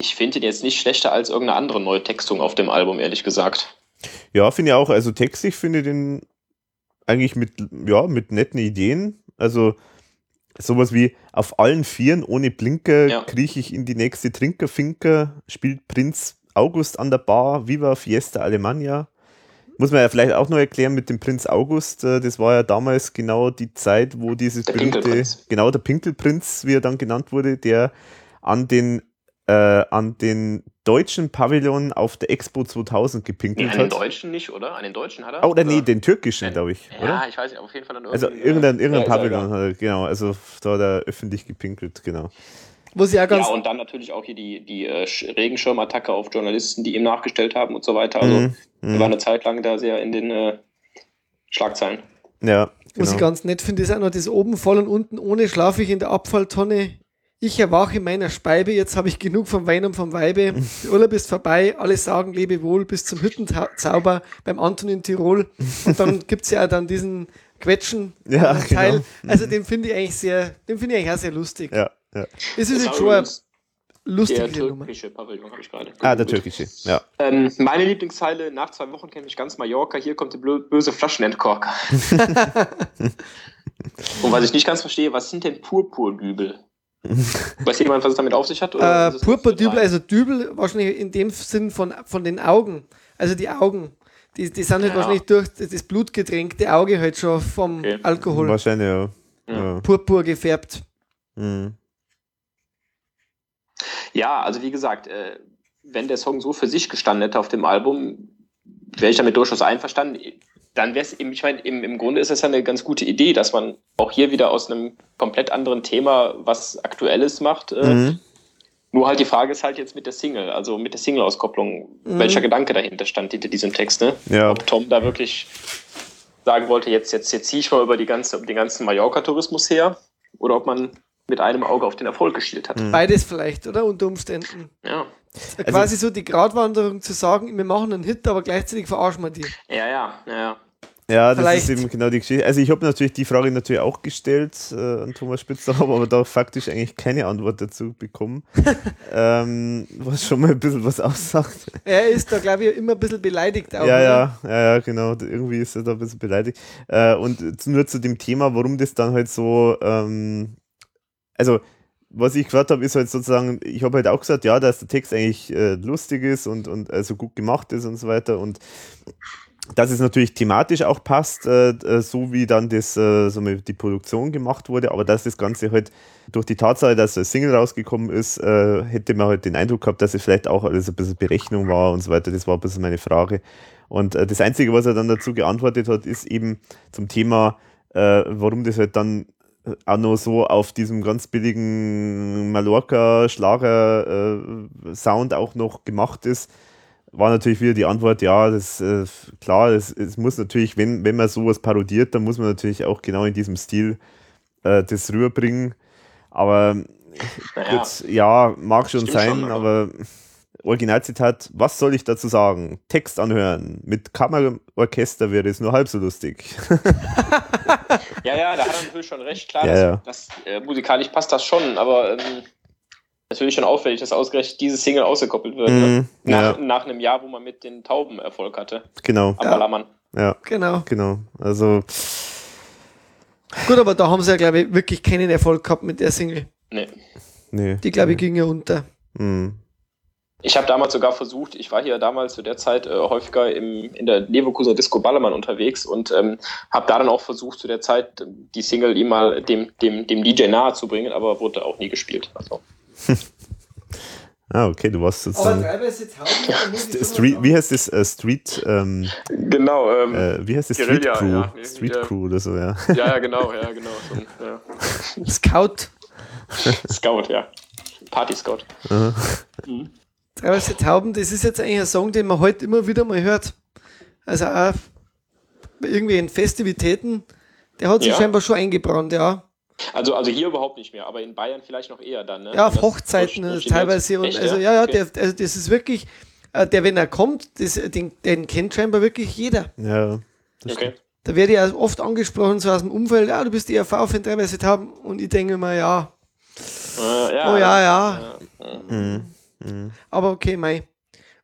ich finde ihn jetzt nicht schlechter als irgendeine andere neue Textung auf dem Album, ehrlich gesagt. ja, finde ich auch. Also textlich finde ich den eigentlich mit, ja, mit netten Ideen. Also sowas wie auf allen Vieren ohne Blinker Ja. krieche ich in die nächste Trinkerfinker, spielt Prinz August an der Bar, Viva Fiesta Alemania. Muss man ja vielleicht auch noch erklären mit dem Prinz August. äh, Das war ja damals genau die Zeit, wo dieses Der berühmte, genau der Pinkelprinz, wie er dann genannt wurde, der an den äh, an den deutschen Pavillon auf der Expo 2000 Nee, gepinkelt an den hat. Deutschen nicht, oder? An den Deutschen hat er? Oh, oder nee, den türkischen, glaube ich, Ja, oder? ich weiß nicht, auf jeden Fall an Also irgendein, äh, irgendein ja, ja Pavillon hat er, genau, also da hat er öffentlich gepinkelt, genau. Ich auch ganz, Ja, und dann natürlich auch hier die, die äh, Sch- Regenschirmattacke auf Journalisten, die ihm nachgestellt haben und so weiter. Also Mhm, er mhm. war eine Zeit lang da sehr in den äh, Schlagzeilen. Ja, was ich genau. ganz nett finde, ist auch noch das oben voll und unten ohne schlafe ich in der Abfalltonne. Ich erwache in meiner Speibe, jetzt habe ich genug vom Wein und vom Weibe. Der Urlaub ist vorbei, alle sagen lebe wohl bis zum Hüttenzauber beim Anton in Tirol. Und dann gibt's ja auch dann diesen Quetschen Ja, äh, Teil. genau. Also den finde ich eigentlich sehr, den finde ich eigentlich auch sehr lustig. Ja, ja. Es ist Das jetzt schon eine lustige der Nummer. türkische Pavillon, habe ich gerade. Ah, der türkische, ja. Ähm, meine Lieblingszeile, nach zwei Wochen kenne ich ganz Mallorca, hier kommt der böse Flaschenentkorker. Und was ich nicht ganz verstehe, was sind denn Purpurdübel? Weiß jemand, was es damit auf sich hat? oder Äh, Purpurdübel, total- also Dübel wahrscheinlich in dem Sinn von, von den Augen. Also die Augen. Die, die sind halt Ja. wahrscheinlich durch das blutgetränkte Auge halt schon vom Okay. Alkohol Wahrscheinlich, ja. Ja. ja. purpur gefärbt. Mhm. Ja, also wie gesagt, äh, wenn der Song so für sich gestanden hätte auf dem Album, wäre ich damit durchaus einverstanden. Dann wäre es eben, ich meine, im, im Grunde ist es ja eine ganz gute Idee, dass man auch hier wieder aus einem komplett anderen Thema was Aktuelles macht. Äh, Mhm. Nur halt die Frage ist halt jetzt mit der Single, also mit der Single-Auskopplung, Mhm. welcher Gedanke dahinter stand hinter diesem Text, ne? Ja. Ob Tom da wirklich sagen wollte, jetzt, jetzt, jetzt ziehe ich mal über die ganze, über den ganzen Mallorca-Tourismus her, oder ob man mit einem Auge auf den Erfolg geschielt hat. Mhm. Beides vielleicht, oder? Unter Umständen. Ja. Also Quasi so die Gratwanderung zu sagen, wir machen einen Hit, aber gleichzeitig verarschen wir die. Ja, ja, ja, ja. Ja, das Vielleicht. ist eben genau die Geschichte. Also ich habe natürlich die Frage natürlich auch gestellt äh, an Thomas Spitzer, habe aber da faktisch eigentlich keine Antwort dazu bekommen. ähm, was schon mal ein bisschen was aussagt. Er ist da, glaube ich, immer ein bisschen beleidigt. Auch, ja, oder? ja, ja, ja, genau. Irgendwie ist er da ein bisschen beleidigt. Äh, und nur zu dem Thema, warum das dann halt so, ähm, also was ich gehört habe, ist halt sozusagen, ich habe halt auch gesagt, ja, dass der Text eigentlich äh, lustig ist und, und also gut gemacht ist und so weiter und dass es natürlich thematisch auch passt, äh, äh, so wie dann das, äh, so die Produktion gemacht wurde, aber dass das Ganze halt durch die Tatsache, dass ein Single rausgekommen ist, äh, hätte man halt den Eindruck gehabt, dass es vielleicht auch alles ein bisschen Berechnung war und so weiter. Das war ein bisschen meine Frage. Und äh, das Einzige, was er dann dazu geantwortet hat, ist eben zum Thema, äh, warum das halt dann auch noch so auf diesem ganz billigen Mallorca-Schlager-Sound auch noch gemacht ist, war natürlich wieder die Antwort, ja, das äh, klar, es, es muss natürlich, wenn, wenn man sowas parodiert, dann muss man natürlich auch genau in diesem Stil äh, das rüberbringen. Aber Naja, gut, ja, mag schon sein, schon, aber Originalzitat, was soll ich dazu sagen? Text anhören. Mit Kammerorchester wäre es nur halb so lustig. ja, ja, da hat er natürlich schon recht. Klar, Ja, das, ja. das, äh, musikalisch passt das schon, aber ähm, natürlich schon auffällig, dass ausgerechnet diese Single ausgekoppelt wird. ne? Mhm, Nach, ja, nach einem Jahr, wo man mit den Tauben Erfolg hatte. genau. Am Ja. Ballermann. Ja, Genau. genau. Also, Gut, aber da haben sie ja, glaube ich, wirklich keinen Erfolg gehabt mit der Single. Nee. nee. Die, glaube ich, ging ja unter. Mhm. Ich habe damals sogar versucht, ich war hier damals zu der Zeit äh, häufiger im, in der Leverkusener Disco Ballermann unterwegs und ähm, habe da dann auch versucht, zu der Zeit ähm, die Single ihm mal dem, dem, dem DJ nahe zu bringen, aber wurde auch nie gespielt. Also, Ah, okay, du warst sozusagen. St- Street, wie heißt das? Äh, Street, ähm, genau, ähm, äh, wie heißt das? Street Guerilla, Crew. ja, nee, Street ja. Crew oder so, ja. ja, ja, genau, ja, genau. So, ja. Scout. Scout, ja. Party Scout. Drei weiße Tauben, das ist jetzt eigentlich ein Song, den man heute immer wieder mal hört. Also auch bei irgendwelchen Festivitäten. Der hat sich Ja. scheinbar schon eingebrannt, ja. Also, also hier überhaupt nicht mehr, aber in Bayern vielleicht noch eher dann, ne? Ja, auf Das- Hochzeiten durch- äh, durch die teilweise. Und Echt, also ja, ja, Okay. der, also das ist wirklich, äh, der, wenn er kommt, das, den, den kennt scheinbar wirklich jeder. Ja, das Okay. Da werde ich ja oft angesprochen, so aus dem Umfeld, ja, du bist die ERV-Fan, drei weiße Tauben. Und ich denke mir, ja, Äh, ja, oh ja, ja. Mhm. Mhm. Aber okay, mei.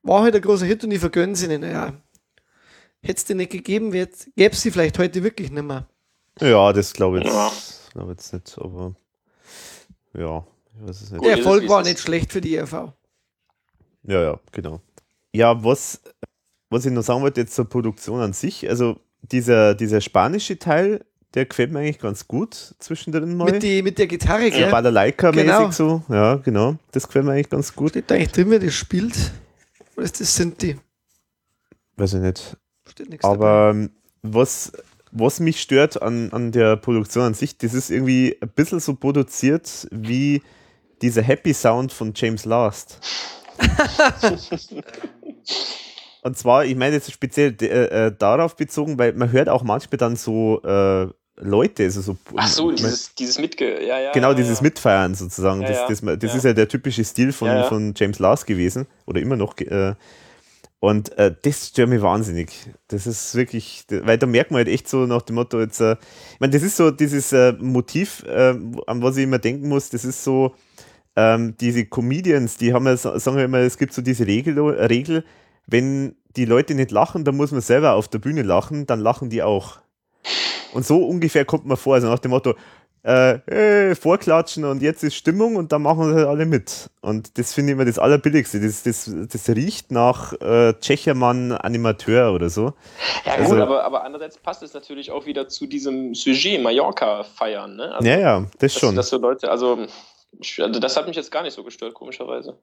War halt ein großer Hit und ich vergönne sie ihnen. Ja. Hätte es dir nicht gegeben, gäbe es sie vielleicht heute wirklich nicht mehr. Ja, das glaube ich jetzt, Ja. glaub jetzt nicht, aber ja, ich weiß es nicht. Der Erfolg war nicht schlecht für die E ERV. Ja, ja, genau. Ja, was, was ich noch sagen wollte jetzt zur Produktion an sich, also dieser, dieser spanische Teil, der gefällt mir eigentlich ganz gut zwischendrin mal. Mit, die, mit der Gitarre, so gell? Balalaika-mäßig Genau. so. Ja, genau. Das gefällt mir eigentlich ganz gut. Steht da eigentlich drin, wer das spielt? Oder ist das sind die? Weiß ich nicht. Steht nichts dabei. Aber ähm, was, was mich stört an, an der Produktion an sich, das ist irgendwie ein bisschen so produziert wie dieser Happy Sound von James Last. Und zwar, ich meine jetzt speziell äh, äh, darauf bezogen, weil man hört auch manchmal dann so äh, Leute, also so Ach so, dieses, dieses Mitge... Ja, ja, genau ja, dieses ja. Mitfeiern sozusagen. Ja, das, das, das, ist ja der typische Stil von, von James Last gewesen oder immer noch. Äh, und äh, das stört mich wahnsinnig. Das ist wirklich, weil da merkt man halt echt so nach dem Motto jetzt, äh, ich meine, das ist so dieses äh, Motiv, äh, an was ich immer denken muss, das ist so, ähm, diese Comedians, die haben ja, sagen ja immer, es gibt so diese Regel, Regel, wenn die Leute nicht lachen, dann muss man selber auf der Bühne lachen, dann lachen die auch. Und so ungefähr kommt man vor, also nach dem Motto, äh, äh, vorklatschen und jetzt ist Stimmung und dann machen wir alle mit. Und das finde ich immer das Allerbilligste. Das, das, das riecht nach äh, Tschechermann Animateur oder so. Ja, gut, Also- aber, aber andererseits passt es natürlich auch wieder zu diesem Sujet Mallorca feiern, ne? Also, Ja, ja, das dass, schon. dass so Leute, also, also das hat mich jetzt gar nicht so gestört, komischerweise.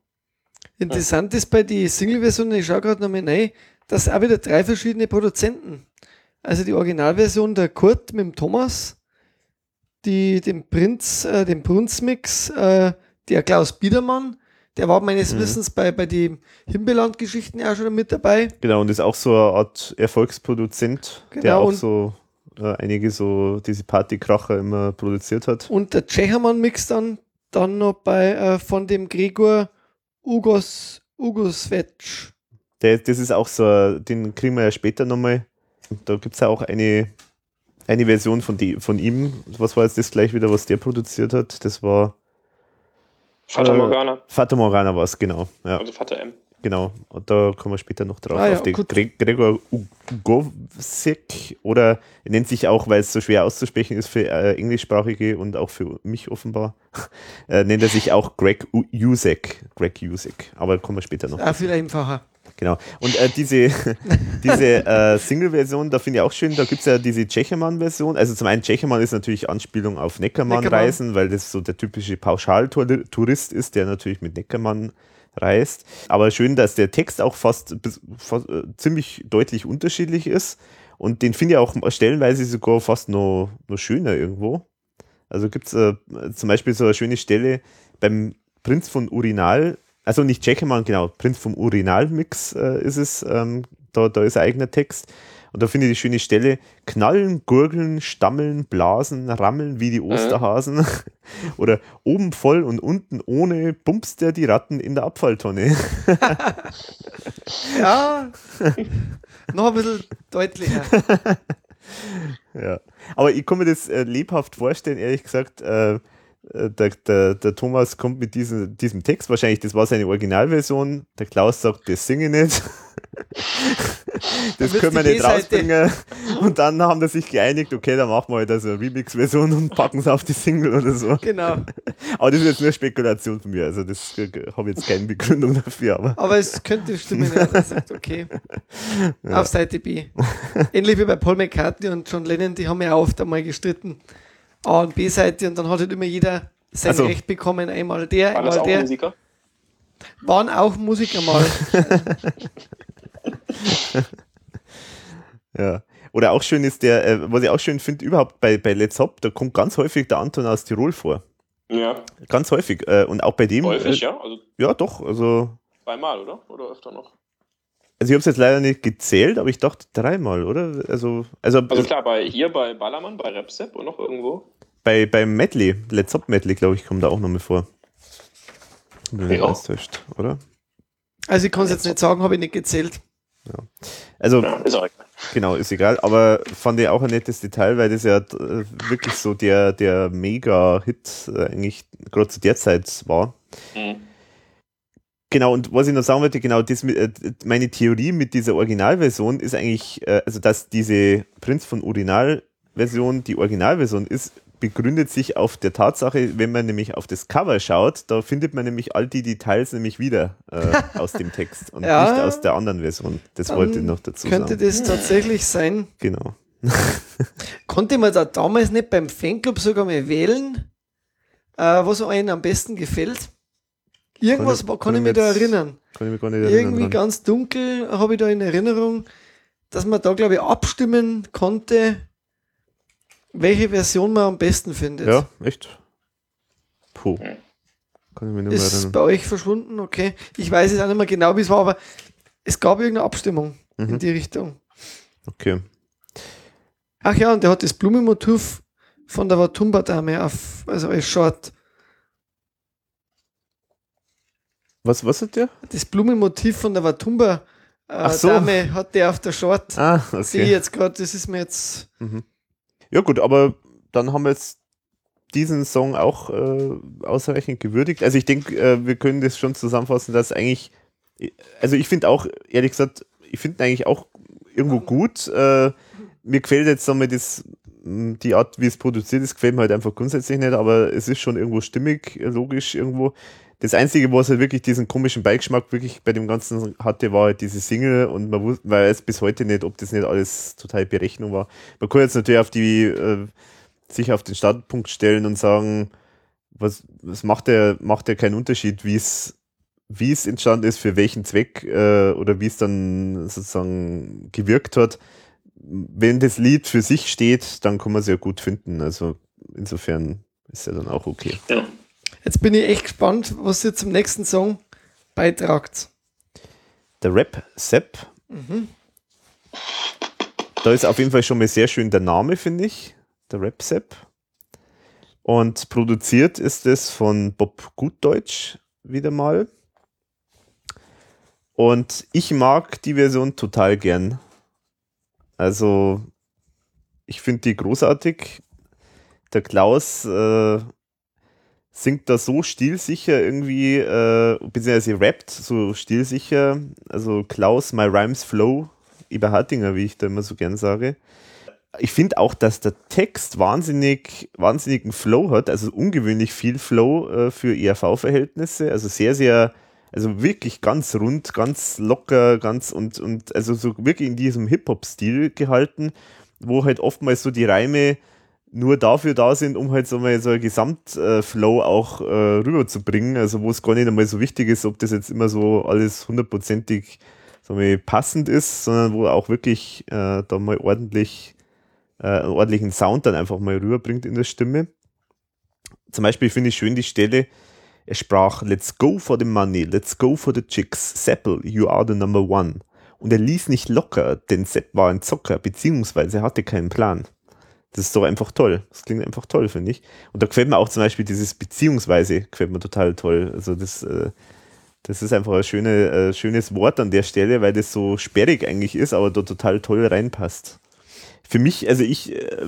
Interessant ist bei die Single-Version, ich schaue gerade nochmal rein, dass auch wieder drei verschiedene Produzenten. Also die Originalversion der Kurt mit dem Thomas, die, den Prinz, äh, den Brunzmix, äh, der Klaus Biedermann, der war meines Mhm. Wissens bei, bei den Himbeland-Geschichten auch schon mit dabei. Genau, und ist auch so eine Art Erfolgsproduzent, der Genau, auch und- so äh, einige so diese Partykracher immer produziert hat. Und der Tschechermann-Mix dann, dann noch bei äh, von dem Gregor Ugos, Ugosvetsch. Der, das ist auch so, den kriegen wir ja später nochmal. Da gibt es ja auch eine, eine Version von, die, von ihm. Was war jetzt das gleich wieder, was der produziert hat? Das war Vater Äh, Morgana, Fata Morgana war es, genau. Ja, also Vater M. genau. Und da kommen wir später noch drauf. Ah ja, auf den. Gre Gregor Ugovsek oder er nennt sich auch, weil es so schwer auszusprechen ist für äh, Englischsprachige und auch für mich offenbar, äh, nennt er sich auch Greg Usek. Greg Usek. Aber kommen wir später noch. Auch viel einfacher. Genau. Und äh, diese, diese äh, Single-Version, da finde ich auch schön, da gibt es ja diese Tschechermann-Version. Also zum einen Tschechermann ist natürlich Anspielung auf Neckermann-Reisen, weil das so der typische Pauschaltourist ist, der natürlich mit Neckermann reist. Aber schön, dass der Text auch fast, fast äh, ziemlich deutlich unterschiedlich ist. Und den finde ich auch stellenweise sogar fast noch, noch schöner irgendwo. Also gibt es äh, zum Beispiel so eine schöne Stelle beim Prinz von Urinal, also nicht Tschechemann, genau, Prinz vom Urinal-Mix äh, ist es, ähm, da, da ist ein eigener Text. Und da finde ich die schöne Stelle, knallen, gurgeln, stammeln, blasen, rammeln wie die Osterhasen. Oder oben voll und unten ohne, pumpst der die Ratten in der Abfalltonne. Ja, noch ein bisschen deutlicher. Ja. Aber ich kann mir das äh, lebhaft vorstellen, ehrlich gesagt. Äh, äh, der, der, der Thomas kommt mit diesem, diesem Text, wahrscheinlich, das war seine Originalversion. Der Klaus sagt, das singe ich nicht. das können wir nicht B-Seite. rausbringen. Und dann haben die sich geeinigt, okay, dann machen wir halt also eine Remix-Version und packen es auf die Single oder so. Genau. Aber das ist jetzt nur Spekulation von mir. Also, das äh, habe ich jetzt keine Begründung dafür. Aber Aber es könnte stimmen, ja. Er sagt, okay. Auf Seite B. Ähnlich wie bei Paul McCartney und John Lennon, die haben ja oft einmal gestritten. A- und B-Seite und dann hat halt immer jeder sein Also- Recht bekommen. Einmal der, einmal auch der. Musiker? Waren auch Musiker mal. Ja. Oder auch schön ist der, äh, was ich auch schön finde, überhaupt bei, bei Let's Hop, da kommt ganz häufig der Anton aus Tirol vor. Ja, Ganz häufig. Äh, und auch bei dem. häufig, äh, ja. Also Ja, doch. Also, zweimal, oder? Oder öfter noch? Also ich habe es jetzt leider nicht gezählt, aber ich dachte dreimal, oder? Also, also, Also klar, bei hier bei Ballermann, bei Repsep und noch irgendwo. bei, beim Medley, Let's Hop Medley, glaube ich, kommt da auch nochmal vor. Nicht Ja. täuscht, oder? Also ich kann es jetzt nicht sagen, habe ich nicht gezählt. Also, Ja, ist auch egal. Genau, ist egal, aber fand ich auch ein nettes Detail, weil das ja äh, wirklich so der, der Mega-Hit äh, eigentlich gerade zu der Zeit war. Mhm. Genau, und was ich noch sagen wollte, genau, das mit, äh, meine Theorie mit dieser Originalversion ist eigentlich, äh, also dass diese Prinz von Urinal-Version die Originalversion ist, begründet sich auf der Tatsache, wenn man nämlich auf das Cover schaut, da findet man nämlich all die Details nämlich wieder äh, aus dem Text und Ja. nicht aus der anderen Version. Das wollte ich noch dazu Könnte sagen. das tatsächlich sein? Genau. Konnte man da damals nicht beim Fanclub sogar mal wählen, äh, was einem am besten gefällt? Irgendwas Kann ich- kann ich mir da erinnern. Kann ich mich gar nicht erinnern. Irgendwie dran. ganz dunkel habe ich da in Erinnerung, dass man da, glaube ich, abstimmen konnte, welche Version man am besten findet. Ja, echt? Puh. Kann ich mich nicht mehr Ist erinnern. bei euch verschwunden? Okay. Ich weiß jetzt auch nicht mehr genau, wie es war, aber es gab irgendeine Abstimmung Mhm. in die Richtung. Okay. Ach ja, und der hat das Blumenmotiv von der Watumba-Dame auf, also als Short. Was, was hat der? Das Blumenmotiv von der Watumba-Dame Ach so. hat der auf der Short. Ah, Sehe ich okay. jetzt gerade, das ist mir jetzt. Ja, gut, aber dann haben wir jetzt diesen Song auch äh, ausreichend gewürdigt. Also ich denke, äh, wir können das schon zusammenfassen, dass eigentlich, also ich finde auch, ehrlich gesagt, ich finde ihn eigentlich auch irgendwo gut. Äh, mir gefällt jetzt einmal das, die Art, wie es produziert ist, gefällt mir halt einfach grundsätzlich nicht, aber es ist schon irgendwo stimmig, äh, logisch irgendwo. Das Einzige, was halt wirklich diesen komischen Beigeschmack wirklich bei dem Ganzen hatte, war halt diese Single und man wusste, weiß bis heute nicht, ob das nicht alles total Berechnung war. Man kann jetzt natürlich auf die, äh, sich auf den Startpunkt stellen und sagen, was, was macht der, macht der keinen Unterschied, wie es, wie es entstanden ist, für welchen Zweck äh, oder wie es dann sozusagen gewirkt hat. Wenn das Lied für sich steht, dann kann man es ja gut finden. Also insofern ist ja dann auch okay. Ja. Jetzt bin ich echt gespannt, was ihr zum nächsten Song beitragt. Der Rap Sepp. Da ist auf jeden Fall schon mal sehr schön der Name, finde ich. Der Rap Sepp. Und produziert ist es von Bob Gutdeutsch wieder mal. Und ich mag die Version total gern. Also, ich finde die großartig. Der Klaus äh, singt da so stilsicher irgendwie, äh, beziehungsweise rappt so stilsicher. Also Klaus, My Rhymes Flow, Eberhardinger, wie ich da immer so gern sage. Ich finde auch, dass der Text wahnsinnig, wahnsinnigen Flow hat, also ungewöhnlich viel Flow äh, für ERV-Verhältnisse. Also sehr, sehr, also wirklich ganz rund, ganz locker, ganz und, und also so wirklich in diesem Hip-Hop-Stil gehalten, wo halt oftmals so die Reime nur dafür da sind, um halt so mal so ein Gesamtflow auch äh, rüberzubringen. Also wo es gar nicht einmal so wichtig ist, ob das jetzt immer so alles hundertprozentig so passend ist, sondern wo auch wirklich äh, da mal ordentlich äh, einen ordentlichen Sound dann einfach mal rüberbringt in der Stimme. Zum Beispiel finde ich schön die Stelle, er sprach, let's go for the money, let's go for the chicks, Seppel, you are the number one. Und er ließ nicht locker, denn Sepp war ein Zocker, beziehungsweise hatte keinen Plan. Das ist doch einfach toll. Das klingt einfach toll, finde ich. Und da gefällt mir auch zum Beispiel dieses Beziehungsweise, gefällt mir total toll. Also das, äh, das ist einfach ein schöne, äh, schönes Wort an der Stelle, weil das so sperrig eigentlich ist, aber da total toll reinpasst. Für mich, also ich äh,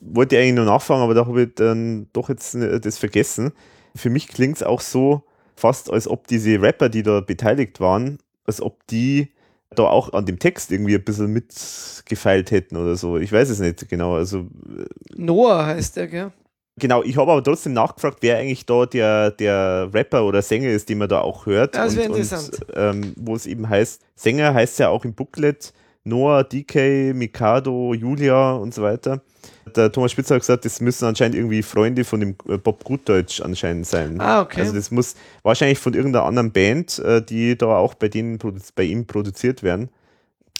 wollte eigentlich nur nachfragen, aber da habe ich dann doch jetzt das vergessen. Für mich klingt es auch so fast, als ob diese Rapper, die da beteiligt waren, als ob die da auch an dem Text irgendwie ein bisschen mitgefeilt hätten oder so. Ich weiß es nicht genau. Also, Noah heißt der, gell? genau, ich habe aber trotzdem nachgefragt, wer eigentlich da der, der Rapper oder Sänger ist, den man da auch hört. Das wäre interessant. Ähm, wo es eben heißt, Sänger heißt ja auch im Booklet Noah, DK, Mikado, Julia und so weiter. Der Thomas Spitzer hat gesagt, das müssen anscheinend irgendwie Freunde von dem äh, Bob Gutdeutsch anscheinend sein. Ah, okay. Also das muss wahrscheinlich von irgendeiner anderen Band, äh, die da auch bei denen bei ihm produziert werden.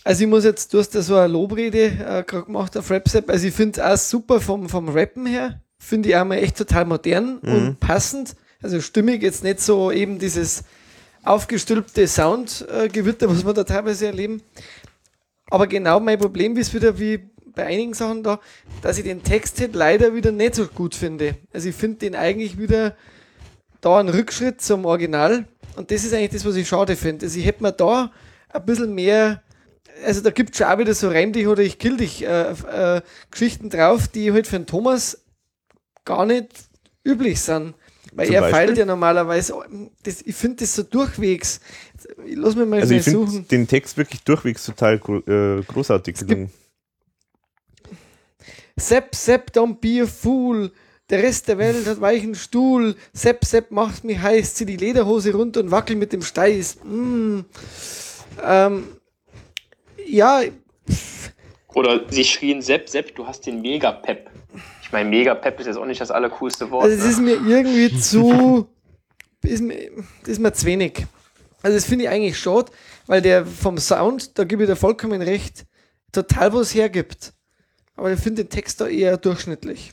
Also ich muss jetzt, du hast ja so eine Lobrede äh, gerade gemacht auf Rapsap. Also ich finde es auch super vom, vom Rappen her. Finde ich auch mal echt total modern und passend. Also stimmig, jetzt nicht so eben dieses aufgestülpte Soundgewitter, was wir da teilweise erleben. Aber genau mein Problem ist wieder wie bei einigen Sachen da, dass ich den Text halt leider wieder nicht so gut finde. Also ich finde den eigentlich wieder da einen Rückschritt zum Original. Und das ist eigentlich das, was ich schade finde. Also ich hätte mir da ein bisschen mehr, also da gibt es schon auch wieder so Reim dich oder ich kill dich äh, äh, Geschichten drauf, die halt für den Thomas gar nicht üblich sind. Weil Zum er Beispiel? feilt ja normalerweise, das, ich finde das so durchwegs. Lass mich mal Also ich suchen. den Text wirklich durchwegs total äh, großartig gelungen. Sepp, Sepp, don't be a fool. Der Rest der Welt hat weichen Stuhl. Sepp, Sepp, macht mich heiß. Zieh die Lederhose runter und wackel mit dem Steiß. Mm. Ähm, ja, Oder sie schrien, Sepp, Sepp, du hast den Mega-Pep. Ich meine, Mega-Pep ist jetzt auch nicht das allercoolste Wort. also es ne? ist mir irgendwie zu, ist mir, das ist mir zu wenig. Also das finde ich eigentlich schade, weil der vom Sound, da gebe ich dir vollkommen recht, total was hergibt. Aber ich finde den Text da eher durchschnittlich.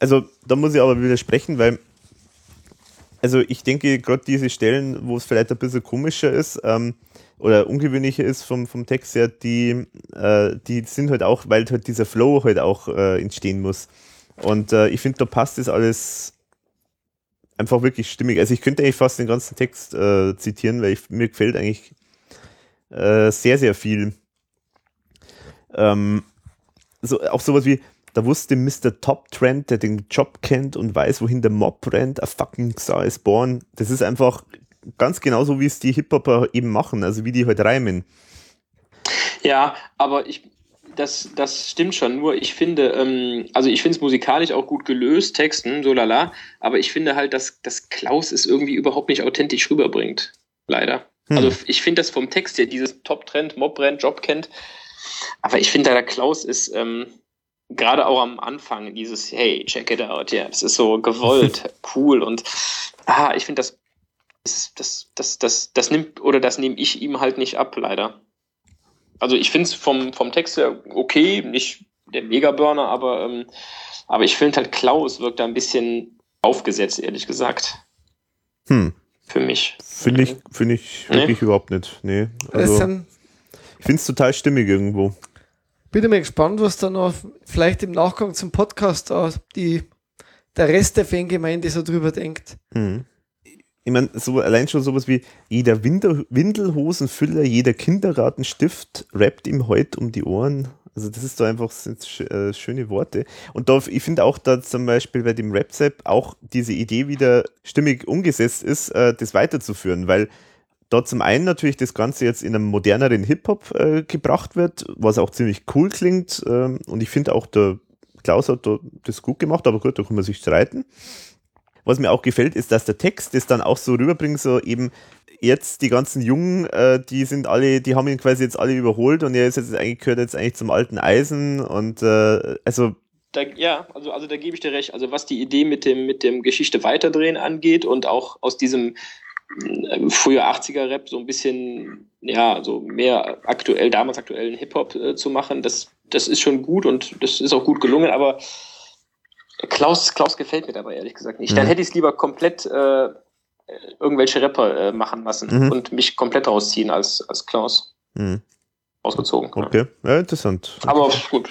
Also da muss ich aber widersprechen, weil also ich denke, gerade diese Stellen, wo es vielleicht ein bisschen komischer ist ähm, oder ungewöhnlicher ist vom, vom Text her, die, äh, die sind halt auch, weil halt dieser Flow halt auch äh, entstehen muss. Und äh, ich finde, da passt das alles einfach wirklich stimmig. Also ich könnte eigentlich fast den ganzen Text äh, zitieren, weil ich, mir gefällt eigentlich äh, sehr, sehr viel. Ähm, so, auch sowas wie, da wusste Mr. Top Trend, der den Job kennt und weiß, wohin der Mob rennt, a fucking Star is born. Das ist einfach ganz genauso, wie es die Hip-Hopper eben machen, also wie die halt reimen. Ja, aber ich, das, das stimmt schon. Nur ich finde, ähm, also ich finde es musikalisch auch gut gelöst, Texten, so lala. Aber ich finde halt, dass, dass Klaus es irgendwie überhaupt nicht authentisch rüberbringt. Leider. Hm. Also ich finde das vom Text her, dieses Top-Trend, Mob-Trend, Job kennt. Aber ich finde, der Klaus ist ähm, gerade auch am Anfang dieses, hey, check it out, ja, das ist so gewollt, cool und ah, ich finde, das, ist- das, das, das, das nimmt, oder das nehme ich ihm halt nicht ab, leider. Also ich finde es vom, vom Text her okay, nicht der Mega-Burner, aber, ähm, aber ich finde halt Klaus wirkt da ein bisschen aufgesetzt, ehrlich gesagt, Hm, für mich. finde ich, finde ich Nee. wirklich überhaupt nicht. Nee. Also, finde es total stimmig irgendwo. bin ich mal gespannt, was da noch vielleicht im Nachgang zum Podcast die, der Rest der Fangemeinde so drüber denkt. Hm. Ich meine, so, allein schon sowas wie jeder Winter, Windelhosenfüller, jeder Kindergartenstift rappt ihm heute um die Ohren. Also das ist da einfach sind äh, schöne Worte. Und da, ich finde auch, da zum Beispiel bei dem Rap-Zap auch diese Idee wieder stimmig umgesetzt ist, äh, das weiterzuführen, weil da zum einen natürlich das Ganze jetzt in einem moderneren Hip-Hop äh, gebracht wird, was auch ziemlich cool klingt. Ähm, und ich finde auch, der Klaus hat da das gut gemacht, aber gut, da kann man sich streiten. Was mir auch gefällt, ist, dass der Text das dann auch so rüberbringt, so eben jetzt die ganzen Jungen, äh, die sind alle, die haben ihn quasi jetzt alle überholt und er ist jetzt eigentlich, gehört jetzt eigentlich zum alten Eisen und äh, also Da, ja, also, also da gebe ich dir recht. Also was die Idee mit dem, mit dem Geschichte weiterdrehen angeht und auch aus diesem äh, früher 80er-Rap so ein bisschen, ja, so mehr aktuell, damals aktuellen Hip-Hop äh, zu machen, das, das ist schon gut und das ist auch gut gelungen, aber Klaus, Klaus gefällt mir dabei ehrlich gesagt nicht. Dann Mhm. hätte ich es lieber komplett äh, irgendwelche Rapper äh, machen lassen Mhm. und mich komplett rausziehen als, als Klaus. hm, Ausgezogen. Ja. okay, ja, interessant. Aber gut,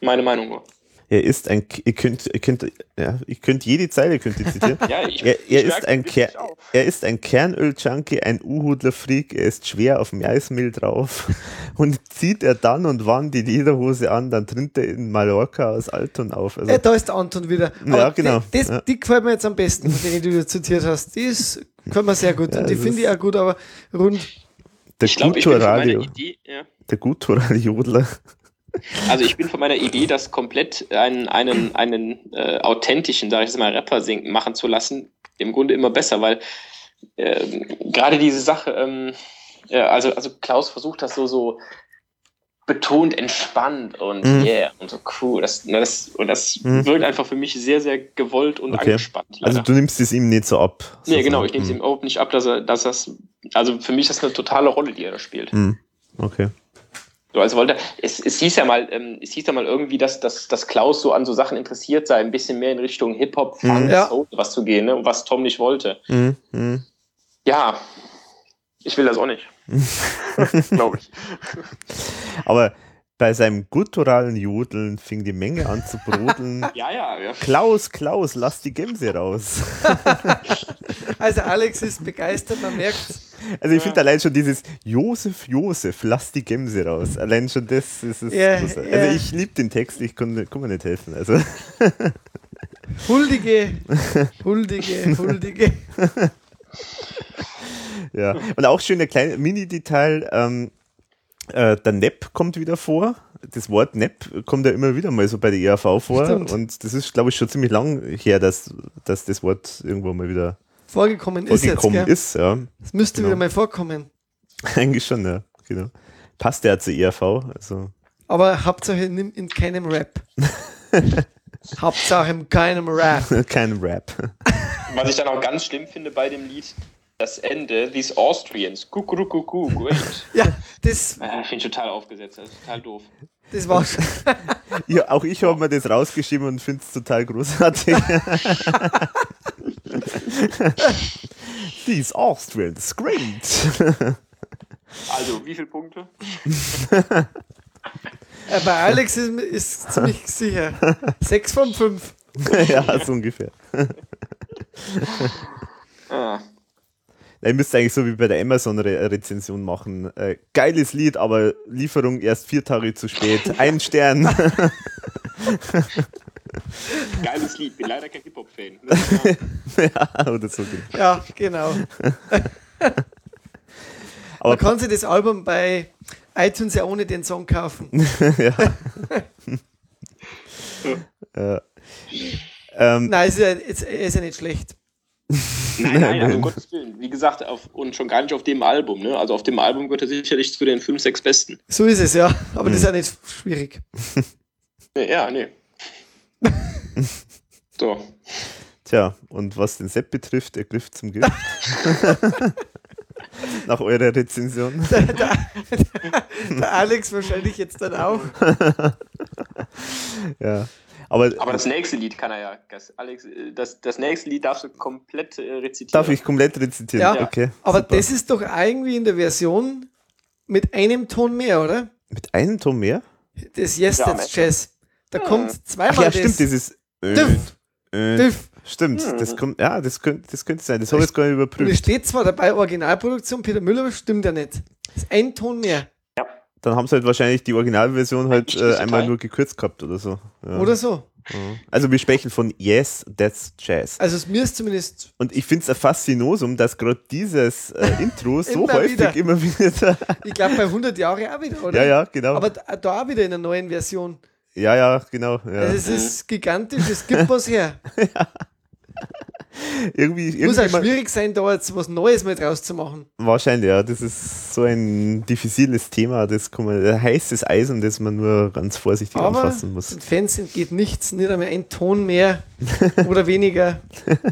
meine Meinung nur. Er ist ein, ihr könnt, ihr könnt, ja, ich könnte jede Zeile könnt ihr zitieren. Ja, ich, Er, ich er, ist merke ein wirklich Ker auf. er ist ein Kernöl-Junkie, ein U-Hudler-Freak, er ist schwer auf dem Eismehl drauf. Und zieht er dann und wann die Lederhose an, dann trinkt er in Mallorca aus Altona auf. Also, Äh, da ist der Anton wieder. Ja, genau. Die, das, Ja. die gefällt mir jetzt am besten, von denen die du zitiert hast. Die ist, gefällt mir sehr gut. Ja, und die finde ich ist- auch gut, aber rund. der Ich glaube, ich bin Idee, ja. der Gutural-Jodler. Also ich bin von meiner Idee, das komplett einen, einen, einen äh, authentischen, sage ich jetzt mal, Rapper singen, machen zu lassen, im Grunde immer besser, weil ähm, gerade diese Sache, ähm, ja, also, also Klaus versucht das so, so betont entspannt und Mhm. yeah und so cool. Das, na, das, und das Mhm. wirkt einfach für mich sehr, sehr gewollt und Okay. angespannt. Also leider. du nimmst es ihm nicht so ab. nee, genau, ich nehme es Hm. ihm überhaupt nicht ab, dass er, dass das, also für mich ist das eine totale Rolle, die er da spielt. Hm. Okay. So, also wollte, es, es hieß ja mal, ähm, es hieß ja mal irgendwie, dass, dass, dass Klaus so an so Sachen interessiert sei, ein bisschen mehr in Richtung Hip-Hop, Funk, Mhm. Ja. Soul, was zu gehen, ne? Und was Tom nicht wollte. Hm. Hm. Ja, ich will das auch nicht. Glaube ich. Aber bei seinem gutturalen Jodeln fing die Menge an zu brodeln. Ja, ja, ja. Klaus, Klaus, lass die Gämse raus. Also Alex ist begeistert, man merkt Also ich finde allein schon dieses Josef, Josef, lass die Gämse raus. Allein schon das ist es. Ja. Also ich liebe den Text, ich kann, mir nicht helfen. Also Huldige, Huldige, Huldige. ja. Und auch schöner kleiner Mini-Detail, ähm, äh, der Nepp kommt wieder vor. Das Wort Nepp kommt ja immer wieder mal so bei der ERV vor. Stimmt. Und das ist, glaube ich, schon ziemlich lang her, dass, dass das Wort irgendwo mal wieder Vorgekommen ist jetzt, vorgekommen ist. Ja. Das müsste Genau. wieder mal vorkommen. Eigentlich schon, ja. Genau. Passt ja zur ERV. Also Aber Hauptsache in, in keinem Rap. Hauptsache in keinem Rap. kein Rap. Was ich dann auch ganz schlimm finde bei dem Lied, das Ende, These Austrians, kukurukuku, great. Ja, das, Finde ich total aufgesetzt, das ist total doof. das war schon. Ja, auch ich habe mir das rausgeschrieben und finde es total großartig. These Austrians, great. Also, wie viele Punkte? Bei Alex ist, ist ziemlich sicher. Sechs von fünf. ja, so ungefähr. Ah. Ihr müsst eigentlich so wie bei der Amazon-Rezension machen. Äh, geiles Lied, aber Lieferung erst vier Tage zu spät. Ein Stern. Geiles Lied, bin leider kein Hip-Hop-Fan. ja, oder so. Ja, genau. Aber Man kann sich das Album bei iTunes ja ohne den Song kaufen. äh, ähm, Nein, ist ja, ist, ist ja nicht schlecht. Nein, nein, also um Gottes Willen. Wie gesagt, auf, und schon gar nicht auf dem Album. Ne? Also auf dem Album gehört er sicherlich zu den 5, 6 Besten. So ist es, ja. Aber das ist ja nicht schwierig. Ja, nee. so. Tja, und was den Sepp betrifft, er griff zum Gift. Nach eurer Rezension. Der, der, der Alex wahrscheinlich jetzt dann auch. Ja. Aber, Aber das nächste Lied kann er ja. Das, Alex, äh, das, das nächste Lied darfst du komplett äh, rezitieren. darf ich komplett rezitieren? Ja, okay. Aber super. das ist doch irgendwie in der Version mit einem Ton mehr, oder? Mit einem Ton mehr? Das Yes, Ja, That's. Jazz. Da kommt Ach zweimal ja, das. stimmt, dieses. Äh, Düff, äh, Düff. Stimmt, das kommt, ja, das könnte, das könnte sein. Das habe ich jetzt gar nicht Und es überprüft. steht zwar dabei Originalproduktion Peter Müller, aber stimmt ja nicht. Das ist ein Ton mehr. dann haben sie halt wahrscheinlich die Originalversion halt äh, einmal nur gekürzt gehabt oder so. Ja. Oder so. Also wir sprechen von Yes, That's Jazz. Also es mir ist zumindest Und ich finde es ein Faszinosum, dass gerade dieses äh, Intro so Immer häufig wieder. immer wieder. Ich glaube bei 100 Jahre auch wieder, oder? ja, ja, genau. Aber da, da auch wieder in einer neuen Version. Ja, ja, genau. Ja. Es ist gigantisch, es gibt was her. irgendwie, Muss auch schwierig sein, da jetzt was Neues mal draus zu machen. Wahrscheinlich, ja. Das ist so ein diffiziles Thema, das kann man, ein heißes Eisen, das man nur ganz vorsichtig Aber anfassen muss. den Fans entgeht nichts, nicht einmal ein Ton mehr oder weniger.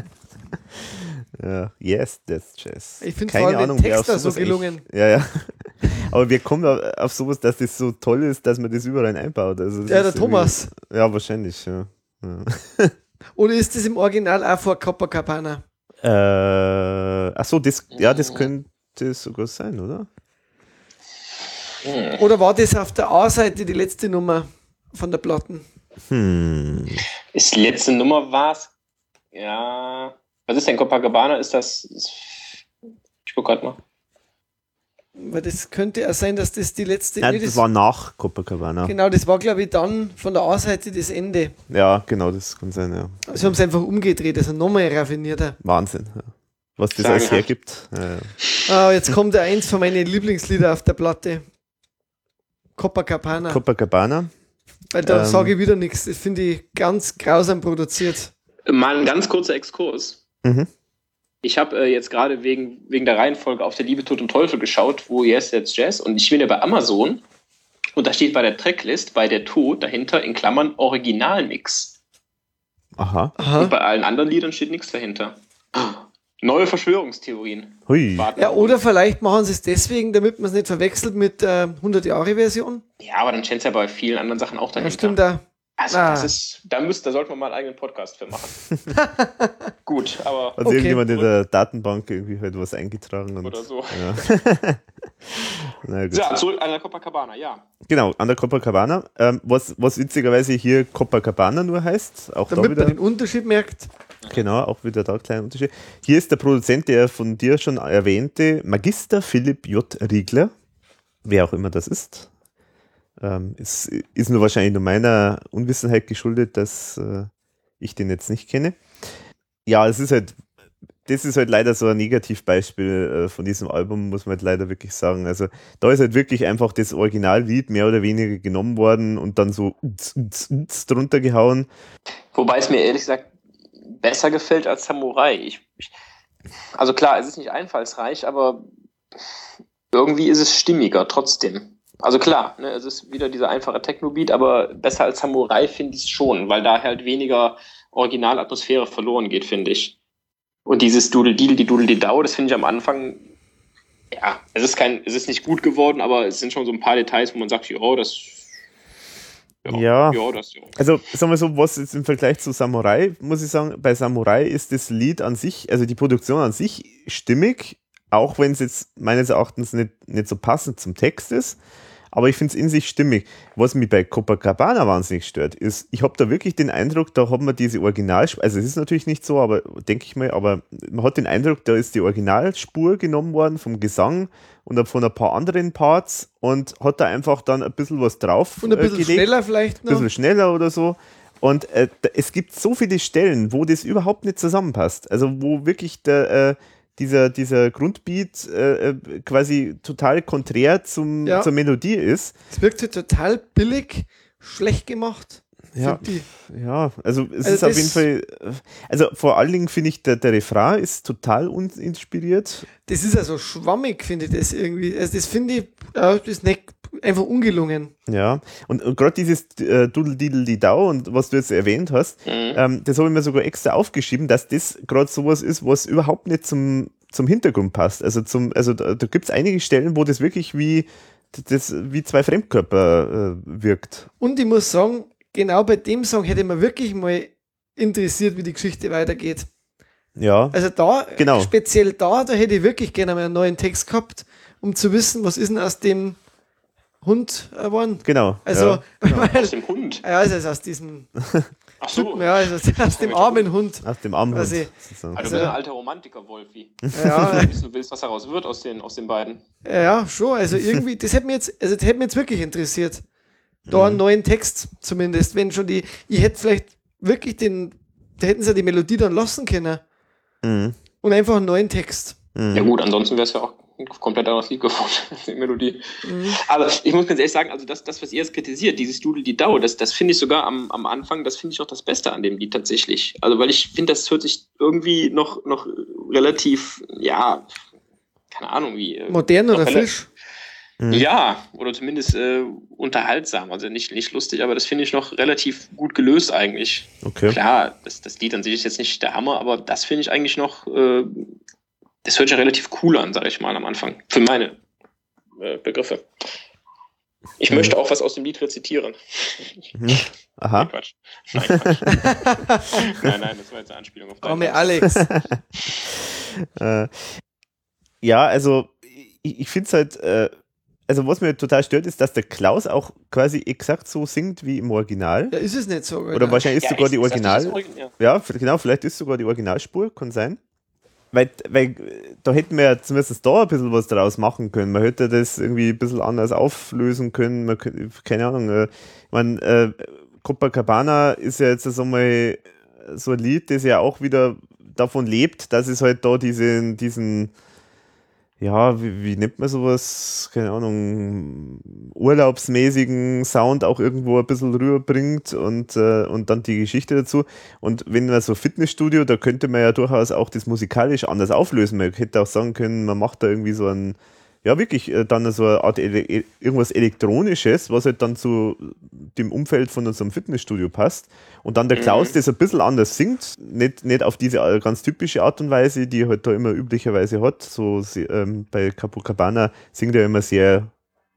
Ja. Yes, that's Jazz. Ich finde Keine vor allem den Ahnung, wer Text auf da so gelungen. Echt, ja, ja. Aber wir kommen auf, auf sowas, dass das so toll ist, dass man das überall einbaut. Also das Ja, der Thomas. Ja, wahrscheinlich, ja. Oder ist das im Original auch vor Copacabana? Äh, ach so, das, ja, das könnte sogar sein, oder? Oder war das auf der A-Seite die letzte Nummer von der Platten? Hm. Ist die letzte Nummer war's? Ja. Was ist denn Copacabana? Ist das. Ich guck grad mal. Weil das könnte auch sein, dass das die letzte. Nein, nee, das war nach Copacabana. genau, das war, glaube ich, dann von der A-Seite das Ende. Ja, genau, das kann sein, ja. Sie haben es einfach umgedreht, also nochmal raffinierter. Wahnsinn. Ja. Was das alles hergibt. Ja, ja. Ah, jetzt kommt der eins von meinen Lieblingslieder auf der Platte. Copacabana. Copacabana. Weil da ähm, sage ich wieder nichts. Das finde ich ganz grausam produziert. Mal ein ganz kurzer Exkurs. Mhm. Ich habe äh, jetzt gerade wegen, wegen der Reihenfolge auf der Liebe, Tod und Teufel geschaut, wo Yes, That's Jazz. Und ich bin ja bei Amazon. Und da steht bei der Tracklist, bei der Tod dahinter in Klammern Originalmix. Aha. Und Aha. bei allen anderen Liedern steht nichts dahinter. Neue Verschwörungstheorien. Hui. Ja, oder vielleicht machen sie es deswegen, damit man es nicht verwechselt mit der 100-Jahre-Version. Ja, aber dann steht es ja bei vielen anderen Sachen auch Ja, dahinter. stimmt da. Also, Ah. das ist, da, müsst, da sollten wir mal einen eigenen Podcast für machen. Gut, aber. Hat Okay. irgendjemand in der Datenbank irgendwie halt was eingetragen und, Oder so. Ja. Na gut. Ja, zurück an der Copacabana, ja. Genau, an der Copacabana. Ähm, was, was witzigerweise hier Copacabana nur heißt, auch da Damit wieder. man den Unterschied merkt. Genau, auch wieder da ein kleiner Unterschied. Hier ist der Produzent, der von dir schon erwähnte, Magister Philipp J. Riegler, wer auch immer das ist. Ähm, es ist nur wahrscheinlich nur meiner Unwissenheit geschuldet, dass äh, ich den jetzt nicht kenne. Ja, es ist halt, das ist halt leider so ein Negativbeispiel äh, von diesem Album, muss man halt leider wirklich sagen. Also da ist halt wirklich einfach das Originallied mehr oder weniger genommen worden und dann so uts, uts, uts drunter gehauen. Wobei es mir ehrlich gesagt besser gefällt als Samurai. Ich, ich, also klar, es ist nicht einfallsreich, aber irgendwie ist es stimmiger trotzdem. Also klar, ne, es ist wieder dieser einfache Techno-Beat, aber besser als Samurai finde ich es schon, weil da halt weniger Originalatmosphäre verloren geht, finde ich. Und dieses Doodle-Deal, die Doodle-Dau, das finde ich am Anfang, ja, es ist kein, es ist nicht gut geworden, aber es sind schon so ein paar Details, wo man sagt, ja, das, Ja. ja, das, ja. Also, sagen wir so, was jetzt im Vergleich zu Samurai, muss ich sagen, bei Samurai ist das Lied an sich, also die Produktion an sich stimmig, auch wenn es jetzt meines Erachtens nicht, nicht so passend zum Text ist. Aber ich finde es in sich stimmig. Was mich bei Copacabana wahnsinnig stört, ist, ich habe da wirklich den Eindruck, da hat man diese Originalspur, also es ist natürlich nicht so, aber denke ich mal, aber man hat den Eindruck, da ist die Originalspur genommen worden vom Gesang und dann von ein paar anderen Parts und hat da einfach dann ein bisschen was drauf Und ein bisschen äh, gelegt schneller vielleicht ein bisschen schneller oder so. Und äh, es gibt so viele Stellen, wo das überhaupt nicht zusammenpasst. Also wo wirklich der, äh, dieser, dieser Grundbeat äh, äh, quasi total konträr zum, Ja. zur Melodie ist. Es wirkt total billig, schlecht gemacht. Ja, ja also es Also ist auf jeden Fall, äh, also vor allen Dingen finde ich, der, der Refrain ist total uninspiriert. Das ist ja so schwammig, finde ich das irgendwie. Also das finde ich, ja, das ist nicht einfach ungelungen. Ja, und, und gerade dieses äh, Doodle-Diddle-Dau und was du jetzt erwähnt hast, Mhm. ähm, das habe ich mir sogar extra aufgeschrieben, dass das gerade sowas ist, was überhaupt nicht zum, zum Hintergrund passt. Also zum, also da, da gibt es einige Stellen, wo das wirklich wie, das, wie zwei Fremdkörper äh, wirkt. Und ich muss sagen, genau bei dem Song hätte man wirklich mal interessiert, wie die Geschichte weitergeht. Ja, Also da, Genau. speziell da, da hätte ich wirklich gerne mal einen neuen Text gehabt, um zu wissen, was ist denn aus dem Hund äh, waren. Genau. Also, ja. weil, Aus dem Hund. ja, also ist aus diesem Ach so. Typen, ja, also aus dem armen Hund. Nach dem Armhund. Quasi. sozusagen. Also, du bist ein alter Romantiker, Wolfi. Ja, Wenn du willst, was daraus wird aus den, aus den beiden. ja, schon. Also irgendwie, das hätte mich jetzt, also das hätte mich jetzt wirklich interessiert. Da Mhm. einen neuen Text zumindest, wenn schon die, ich hätte vielleicht wirklich den, da hätten sie ja die Melodie dann lassen können. Mhm. Und einfach einen neuen Text. Mhm. Ja gut, ansonsten wäre es ja auch komplett anderes Lied geworden, die Melodie. Mhm. Aber ich muss ganz ehrlich sagen, also das, das was ihr jetzt kritisiert, dieses Dudel die Dau, das, das finde ich sogar am, am Anfang, das finde ich auch das Beste an dem Lied tatsächlich. Also weil ich finde, das hört sich irgendwie noch, noch relativ, ja, keine Ahnung wie. äh, Modern oder rela- frisch? Ja, oder zumindest äh, unterhaltsam. Also nicht, nicht lustig, aber das finde ich noch relativ gut gelöst eigentlich. Okay. Klar, das, das Lied an sich ist jetzt nicht der Hammer, aber das finde ich eigentlich noch, äh, das hört sich ja relativ cool an, sage ich mal am Anfang. Für meine äh, Begriffe. Ich Mhm. möchte auch was aus dem Lied rezitieren. Mhm. Aha. Nein, Quatsch. Nein, Quatsch. nein, nein, das war jetzt eine Anspielung auf Arme Namen. Alex. Äh, ja, also ich, ich finde es halt, äh, also was mir total stört, ist, dass der Klaus auch quasi exakt so singt wie im Original. Ja, ist es nicht so. Oder wahrscheinlich ist Ja, sogar die das heißt, das Original. ist Origin- ja. Ja, genau, vielleicht ist sogar die Originalspur, kann sein. Weil, weil da hätten wir ja zumindest da ein bisschen was draus machen können. Man hätte das irgendwie ein bisschen anders auflösen können. Man keine Ahnung. Äh, ich meine, äh, Copacabana ist ja jetzt also mal so ein Lied, das ja auch wieder davon lebt, dass es halt da diesen, diesen ja, wie, wie nennt man sowas, keine Ahnung, urlaubsmäßigen Sound auch irgendwo ein bisschen rüberbringt und, äh, und dann die Geschichte dazu. Und wenn man so Fitnessstudio, da könnte man ja durchaus auch das musikalisch anders auflösen. Man hätte auch sagen können, man macht da irgendwie so ein, ja wirklich, äh, dann so eine Art ele e- irgendwas Elektronisches, was halt dann zu dem Umfeld von unserem Fitnessstudio passt. Und dann der Klaus das ein bisschen anders singt, nicht, nicht auf diese äh, ganz typische Art und Weise, die er halt da immer üblicherweise hat. So ähm, bei Capocabana singt er immer sehr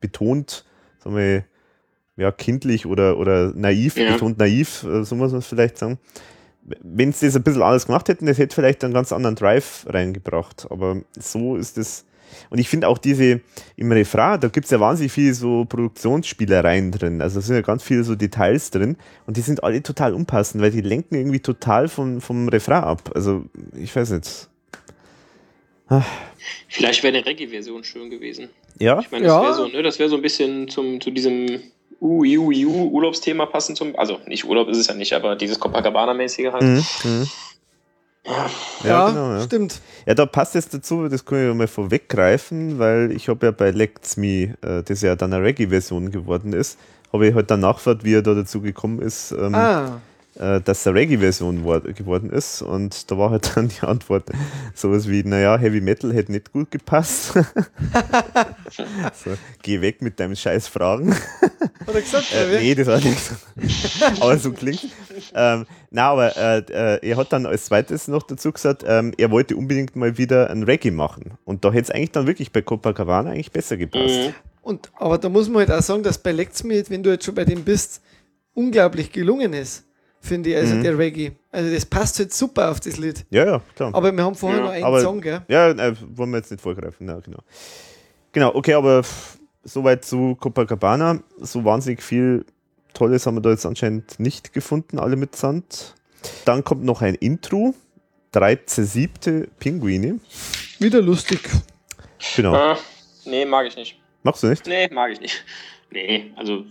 betont, sagen wir, ja, kindlich oder, oder naiv, Ja. betont naiv, äh, so muss man es vielleicht sagen. Wenn sie das ein bisschen anders gemacht hätten, das hätte vielleicht einen ganz anderen Drive reingebracht. Aber so ist es. Und ich finde auch diese, im Refrain, da gibt es ja wahnsinnig viele so Produktionsspielereien drin. Also da sind ja ganz viele so Details drin und die sind alle total unpassend, weil die lenken irgendwie total vom, vom Refrain ab. Also ich weiß nicht. Vielleicht wäre eine Reggae-Version schön gewesen. Ja? Ich meine, das Ja. wäre so, ne, das wäre so ein bisschen zum, zu diesem UIU Urlaubsthema passend zum, also nicht Urlaub ist es ja nicht, aber dieses Copacabana-mäßige halt. Mhm. Mhm. Ja, genau, ja. stimmt. Ja, da passt es dazu, das kann ich mal vorweggreifen, weil ich habe ja bei Lects Me, äh, das ja dann eine Reggae-Version geworden ist, habe ich halt dann nachgefragt, wie er da dazu gekommen ist, ähm, Ah, äh, dass es eine Reggae-Version geworden ist. Und da war halt dann die Antwort sowas wie, naja, Heavy Metal hätte nicht gut gepasst. so, geh weg mit deinen scheiß Fragen. hat er gesagt? Äh, nee, das war nicht aber so klingt. Ähm, na, aber äh, äh, er hat dann als zweites noch dazu gesagt, ähm, er wollte unbedingt mal wieder ein Reggae machen. Und da hätte es eigentlich dann wirklich bei Copacabana eigentlich besser gepasst. Mhm. Und, aber da muss man halt auch sagen, dass bei Lects Me, wenn du jetzt schon bei dem bist, unglaublich gelungen ist, finde ich, also Mhm. der Reggae. Also das passt halt super auf das Lied. Ja, ja, klar. Aber wir haben vorher Ja, noch einen aber- Song, gell? ja, äh, wollen wir jetzt nicht vorgreifen. Ja, genau. Genau, okay, aber soweit zu Copacabana. So wahnsinnig viel Tolles haben wir da jetzt anscheinend nicht gefunden, alle mitsamt. Dann kommt noch ein Intro. 13.7. Pinguine. Wieder lustig. Genau. Ah, nee, mag ich nicht. Machst du nicht? Nee, mag ich nicht. Nee, also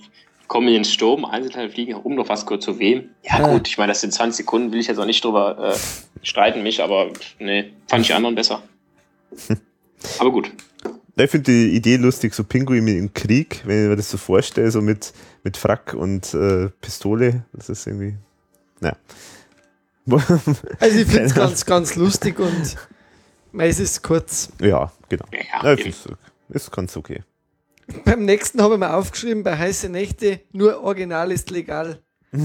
kommen ins Sturm, Einzelteile fliegen herum, noch was kurz zu wem. Ja, Ja. gut, ich meine, das sind 20 Sekunden, will ich jetzt auch nicht drüber äh, streiten mich, aber nee, fand ich die anderen besser. aber gut. Ich finde die Idee lustig, so Pinguine im Krieg, wenn ich mir das so vorstelle, so mit, mit Frack und äh, Pistole. Das ist irgendwie. Naja. Also ich finde es ganz, ganz lustig und meist ist kurz. ja, genau. Ja, Ja, okay. ist ganz okay. Beim nächsten habe ich mir aufgeschrieben, bei Heiße Nächte, nur Original ist legal. ja,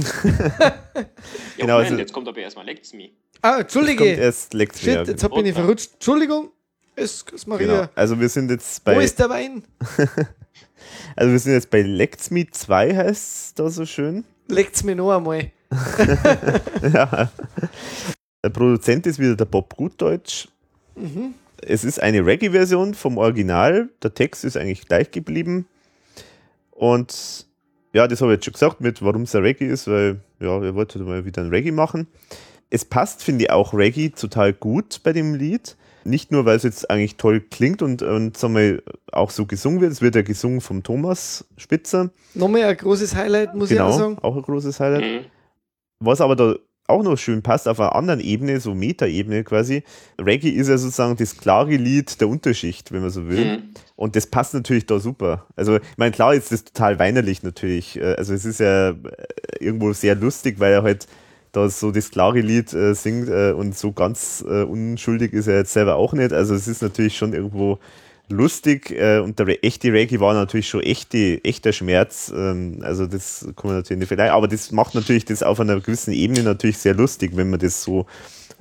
genau, Moment, also- jetzt kommt aber erstmal Lects Me. Ah, Kommt Entschuldige. erst Lex Shit, mehr. jetzt bin ich verrutscht. Entschuldigung. Es ist Maria. Genau. Also wir sind jetzt Wo bei ist der Wein? also wir sind jetzt bei Lex Me 2 heißt es da so schön. Leckt's mir noch einmal. ja. Der Produzent ist wieder der Bob Gutdeutsch. Mhm. Es ist eine Reggae-Version vom Original. Der Text ist eigentlich gleich geblieben. Und ja, das habe ich jetzt schon gesagt, mit warum es ein Reggae ist, weil ja, wir wollten mal wieder ein Reggae machen. Es passt, finde ich, auch Reggae total gut bei dem Lied. Nicht nur, weil es jetzt eigentlich toll klingt und, und sagen wir, auch so gesungen wird. Es wird ja gesungen vom Thomas Spitzer. Nochmal ein großes Highlight, muss ich auch Genau, sagen. auch ein großes Highlight. Mhm. Was aber da auch noch schön passt, auf einer anderen Ebene, so Meta-Ebene quasi. Reggae ist ja sozusagen das klare Lied der Unterschicht, wenn man so will. Mhm. Und das passt natürlich da super. Also, ich meine, klar ist das total weinerlich natürlich. Äh, Also, es ist ja äh, irgendwo sehr lustig, weil er halt da so das klare Lied äh, singt äh, und so ganz äh, unschuldig ist er jetzt selber auch nicht. Also, es ist natürlich schon irgendwo lustig äh, und der Re- echte Reggae war natürlich schon echte, echter Schmerz. Ähm, also, das kann man natürlich nicht vergleichen. Aber das macht natürlich das auf einer gewissen Ebene natürlich sehr lustig, wenn man das so,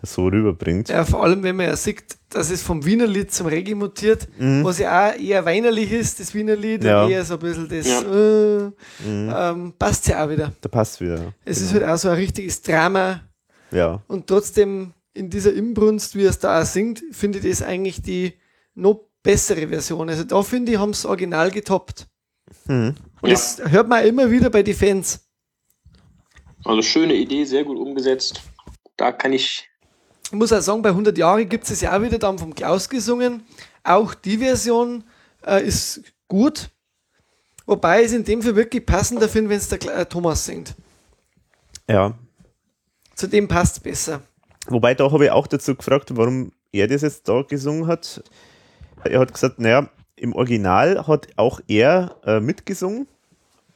so rüberbringt. Ja, vor allem, wenn man ja sieht, dass es vom Wiener Lied zum Reggae mutiert, was ja auch eher weinerlich ist, das Wiener Lied, Ja. eher so ein bisschen das, Ja. äh, ähm, passt ja auch wieder. Da passt wieder. Es ist halt auch so ein richtiges Drama Ja. und trotzdem in dieser Imbrunst, wie er es da auch singt, finde ich das eigentlich die noch bessere Version. Also da finde ich, haben es original getoppt. Mhm. Und das hört man immer wieder bei den Fans. Also schöne Idee, sehr gut umgesetzt. Da kann ich. Ich muss auch sagen, bei 100 Jahre gibt es ja auch wieder dann vom Klaus gesungen. Auch die Version äh, ist gut. Wobei ich es in dem Fall wirklich passender finde, wenn es der äh, Thomas singt. Ja. Zu dem passt es besser. Wobei, da habe ich auch dazu gefragt, warum er das jetzt da gesungen hat. Er hat gesagt, naja, im Original hat auch er äh, mitgesungen,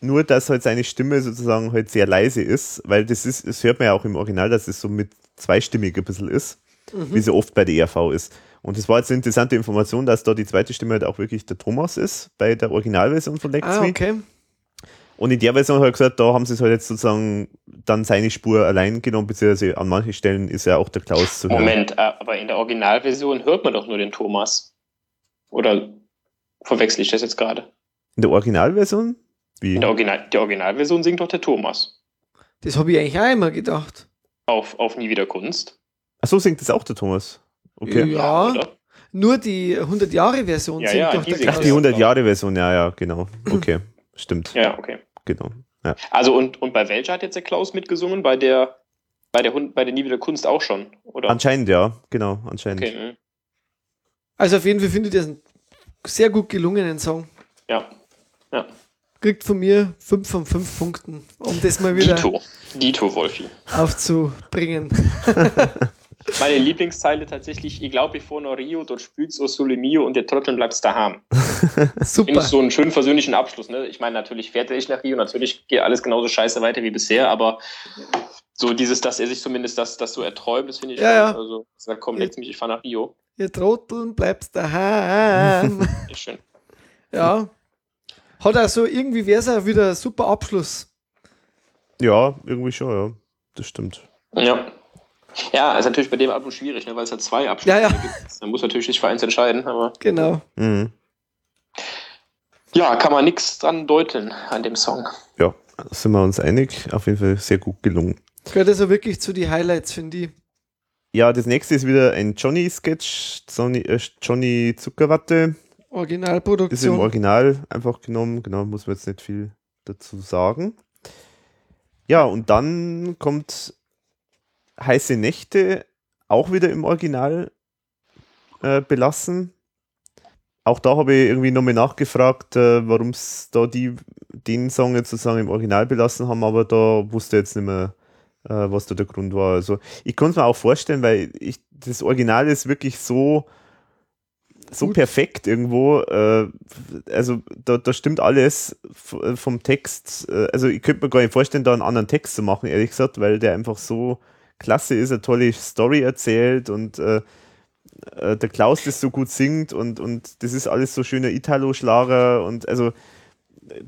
nur dass halt seine Stimme sozusagen halt sehr leise ist, weil das ist, das hört man ja auch im Original, dass es so mit zweistimmig ein bisschen ist, wie so oft bei der ERV ist. Und das war jetzt eine interessante Information, dass da die zweite Stimme halt auch wirklich der Thomas ist, bei der Originalversion von Lex Ah, Me. okay. Und in der Version hat er gesagt, da haben sie es halt jetzt sozusagen dann seine Spur allein genommen, beziehungsweise an manchen Stellen ist ja auch der Klaus zu hören. Moment, äh, aber in der Originalversion hört man doch nur den Thomas. Oder verwechsel ich das jetzt gerade? In der Originalversion? Wie? In der, Original der Originalversion singt doch der Thomas. Das habe ich eigentlich auch immer gedacht. Auf, auf Nie wieder Kunst. Ach so singt das auch der Thomas. Okay. Ja, Oder? nur die 100-Jahre-Version Ja, singt ja, doch die der Ach, Klaus. die 100 Jahre Version, ja, ja, genau. Okay, stimmt. Ja, okay. Genau. Ja. Also und, und bei welcher hat jetzt der Klaus mitgesungen? Bei der bei der Hund, bei der Nie wieder Kunst auch schon, oder? Anscheinend, ja, genau, anscheinend. okay, mhm. Also auf jeden Fall finde ich das einen sehr gut gelungenen Song. ja. Ja. Kriegt von mir 5 von 5 Punkten, um das mal wieder Dito. Dito, Wolfi. aufzubringen. Meine Lieblingszeile tatsächlich, ich glaube, ich fahre nach Rio, dort spült's Sole Mio und der Trottel bleibst daheim. Finde Super. ich so einen schönen versöhnlichen Abschluss. Ne? Ich meine, natürlich fährt er nicht nach Rio, natürlich geht alles genauso scheiße weiter wie bisher, aber so dieses, dass er sich zumindest das, das so erträumt, das finde ich Ja, schön. ja. Also, sagt, komm, leck mich, ich fahre nach Rio. Ihr Trotteln bleibst daheim. Ist schön. ja. Hat also irgendwie wäre es auch wieder ein super Abschluss. Ja, irgendwie schon, ja. Das stimmt. Ja. Ja, ist natürlich bei dem Album schwierig, ne, weil es halt zwei Abschlüsse Ja, ja. gibt. Man muss natürlich sich für eins entscheiden, aber Genau. Mhm. ja, kann man nichts dran deuteln an dem Song. Ja, sind wir uns einig. Auf jeden Fall sehr gut gelungen. Gehört also wirklich zu die Highlights, finde ich. Ja, das nächste ist wieder ein Johnny-Sketch. Johnny, äh, Johnny Zuckerwatte. Ist im Originalproduktion. Original einfach genommen. Genau, muss man jetzt nicht viel dazu sagen. Ja, und dann kommt Heiße Nächte auch wieder im Original äh, belassen. Auch da habe ich irgendwie nochmal nachgefragt, äh, warum es da die, den Song jetzt sozusagen im Original belassen haben, aber da wusste ich jetzt nicht mehr, was da der Grund war. Also ich konnte es mir auch vorstellen, weil ich, das Original ist wirklich so, so Gut. perfekt irgendwo. Äh, also da, da stimmt alles äh, vom Text. Äh, also ich könnte mir gar nicht vorstellen, da einen anderen Text zu machen, ehrlich gesagt, weil der einfach so klasse ist, eine tolle Story erzählt und äh, äh, der Klaus das so gut singt und, und das ist alles so schöner Italo-Schlager und also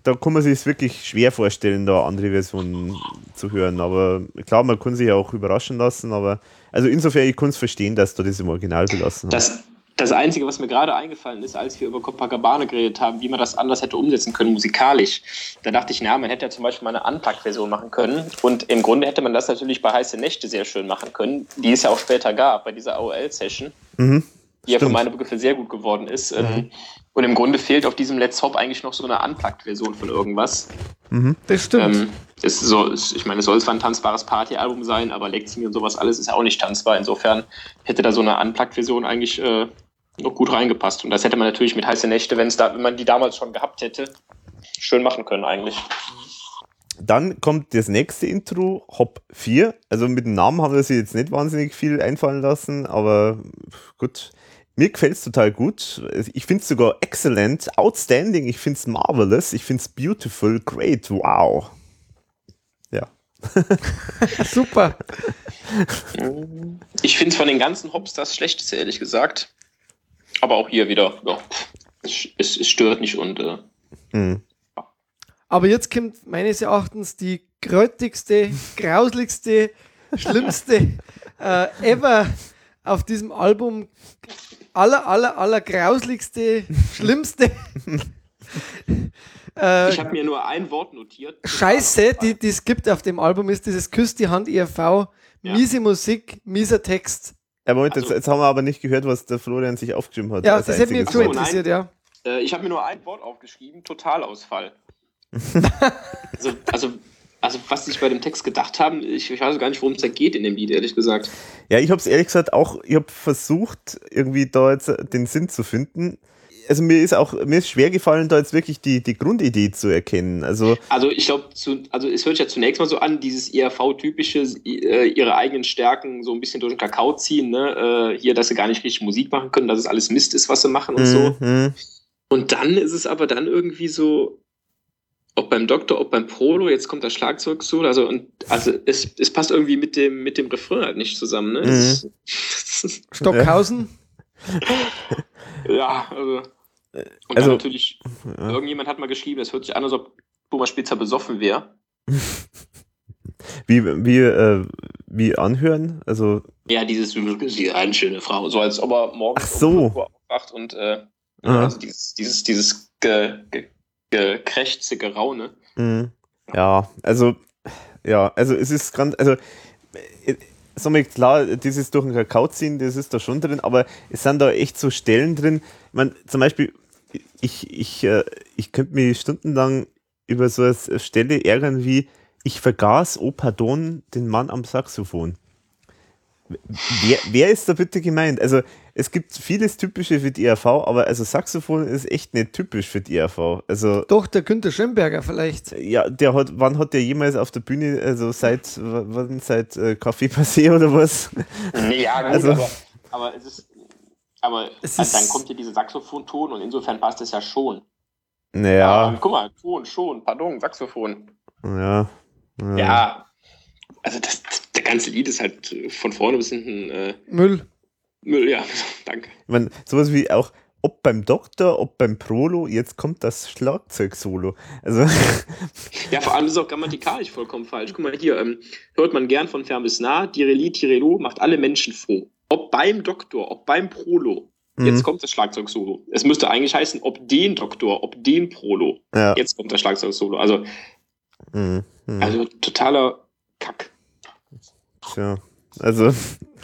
da kann man sich es wirklich schwer vorstellen, da andere Versionen zu hören. Aber klar, man kann sich ja auch überraschen lassen, aber also insofern, ich kann es verstehen, dass da das im Original belassen haben. Das, das Einzige, was mir gerade eingefallen ist, als wir über Copacabana geredet haben, wie man das anders hätte umsetzen können, musikalisch, da dachte ich, na, man hätte ja zum Beispiel mal eine Unplugged-Version machen können. Und im Grunde hätte man das natürlich bei Heiße Nächte sehr schön machen können, die es ja auch später gab, bei dieser AOL-Session, Mhm. die ja für meine Begriffe sehr gut geworden ist. Ähm, Und im Grunde fehlt auf diesem Let's Hop eigentlich noch so eine Unplugged-Version von irgendwas. Das stimmt. Ähm, es ist so, es- ich meine, es soll zwar ein tanzbares Partyalbum sein, aber Lexing und sowas alles ist ja auch nicht tanzbar. Insofern hätte da so eine Unplugged-Version eigentlich äh, noch gut reingepasst. Und das hätte man natürlich mit heiße Nächte, wenn es da, wenn man die damals schon gehabt hätte, schön machen können eigentlich. Dann kommt das nächste Intro, Hop 4. Also mit dem Namen haben wir sich jetzt nicht wahnsinnig viel einfallen lassen, aber gut. Mir gefällt es total gut. Ich finde es sogar excellent, outstanding, ich finde es marvelous, ich finde es beautiful, great, wow. Ja. Super. Ich finde es von den ganzen Hops das schlechteste, ehrlich gesagt. Aber auch hier wieder, ja, es, es, stört nicht und äh, Hm. Aber jetzt kommt meines Erachtens die grötigste, grausligste, schlimmste äh, ever auf diesem Album. Aller, aller, aller grausligste, schlimmste äh, ich habe mir nur ein Wort notiert. Scheiße, die die es gibt auf dem Album, ist dieses Küss die Hand ERV. Ja. Miese Musik, mieser Text. Ja, Moment, jetzt, Also- jetzt haben wir aber nicht gehört, was der Florian sich aufgeschrieben hat. Ja, das hätte mich jetzt nein. interessiert, ja. Äh, ich habe mir nur ein Wort aufgeschrieben, Totalausfall. also, also, also, was sich bei dem Text gedacht haben, ich, ich weiß gar nicht, worum es da geht in dem Lied, ehrlich gesagt. Ja, ich habe es ehrlich gesagt auch, ich habe versucht, irgendwie da jetzt den Sinn zu finden. Also mir ist auch, mir ist schwer gefallen, da jetzt wirklich die, die Grundidee zu erkennen. Also, Also ich glaube, also es hört sich ja zunächst mal so an, dieses ERV-typische, äh, ihre eigenen Stärken so ein bisschen durch den Kakao ziehen, ne? Äh, hier, dass sie gar nicht richtig Musik machen können, dass es alles Mist ist, was sie machen und so. mhm. Und dann ist es aber dann irgendwie so, ob beim Doktor, ob beim Prolo, jetzt kommt das Schlagzeug so, also und also es, es passt irgendwie mit dem mit dem Refrain halt nicht zusammen, ne? Es, Stockhausen. ja, also und Also- dann natürlich irgendjemand hat mal geschrieben, es hört sich an, als ob Thomas Spitzer besoffen wäre. wie, wie, äh, wie anhören? Also, Ja, dieses sie eine schöne Frau, so als ob er morgens Ach so. um 5 Uhr aufwacht und äh, Aha. also dieses dieses dieses ge, ge, gekrächzte Geraune. mhm. ja, also, ja, also es ist ganz, also, äh, sag mal, klar, dieses durch den Kakao ziehen, das ist da schon drin, aber es sind da echt so Stellen drin. Ich meine, zum Beispiel, ich, ich, äh, ich könnte mich stundenlang über so eine Stelle ärgern wie, ich vergaß, oh pardon, den Mann am Saxophon. Wer, wer ist da bitte gemeint? Also, es gibt vieles Typische für die ERV, aber also Saxophon ist echt nicht typisch für die ERV. Also, Doch, der Günther Schönberger vielleicht. ja, der hat, wann hat der jemals auf der Bühne, also seit, wann, seit äh, Café Passé oder was? Nee, ja, gut, Also- aber, aber es ist. Aber Es also ist- dann kommt hier dieser Saxophonton und insofern passt es ja schon. Naja, Ähm, guck mal, Ton, schon, pardon, Saxophon. ja. Ja. Ja. Also das, der ganze Lied ist halt von vorne bis hinten äh, Müll. Müll, ja, danke. Ich meine, sowas wie auch, ob beim Doktor, ob beim Prolo, jetzt kommt das Schlagzeug-Solo. Also, Ja, vor allem ist es auch grammatikalisch vollkommen falsch. Guck mal hier, ähm, hört man gern von fern bis nah, Direli, Tirelo macht alle Menschen froh. Ob beim Doktor, ob beim Prolo. Jetzt Mhm. kommt das Schlagzeug-Solo. Es müsste eigentlich heißen, ob den Doktor, ob den Prolo. ja. Jetzt kommt das Schlagzeug-Solo. Also, Mhm. Mhm. also totaler Kack. Tja, also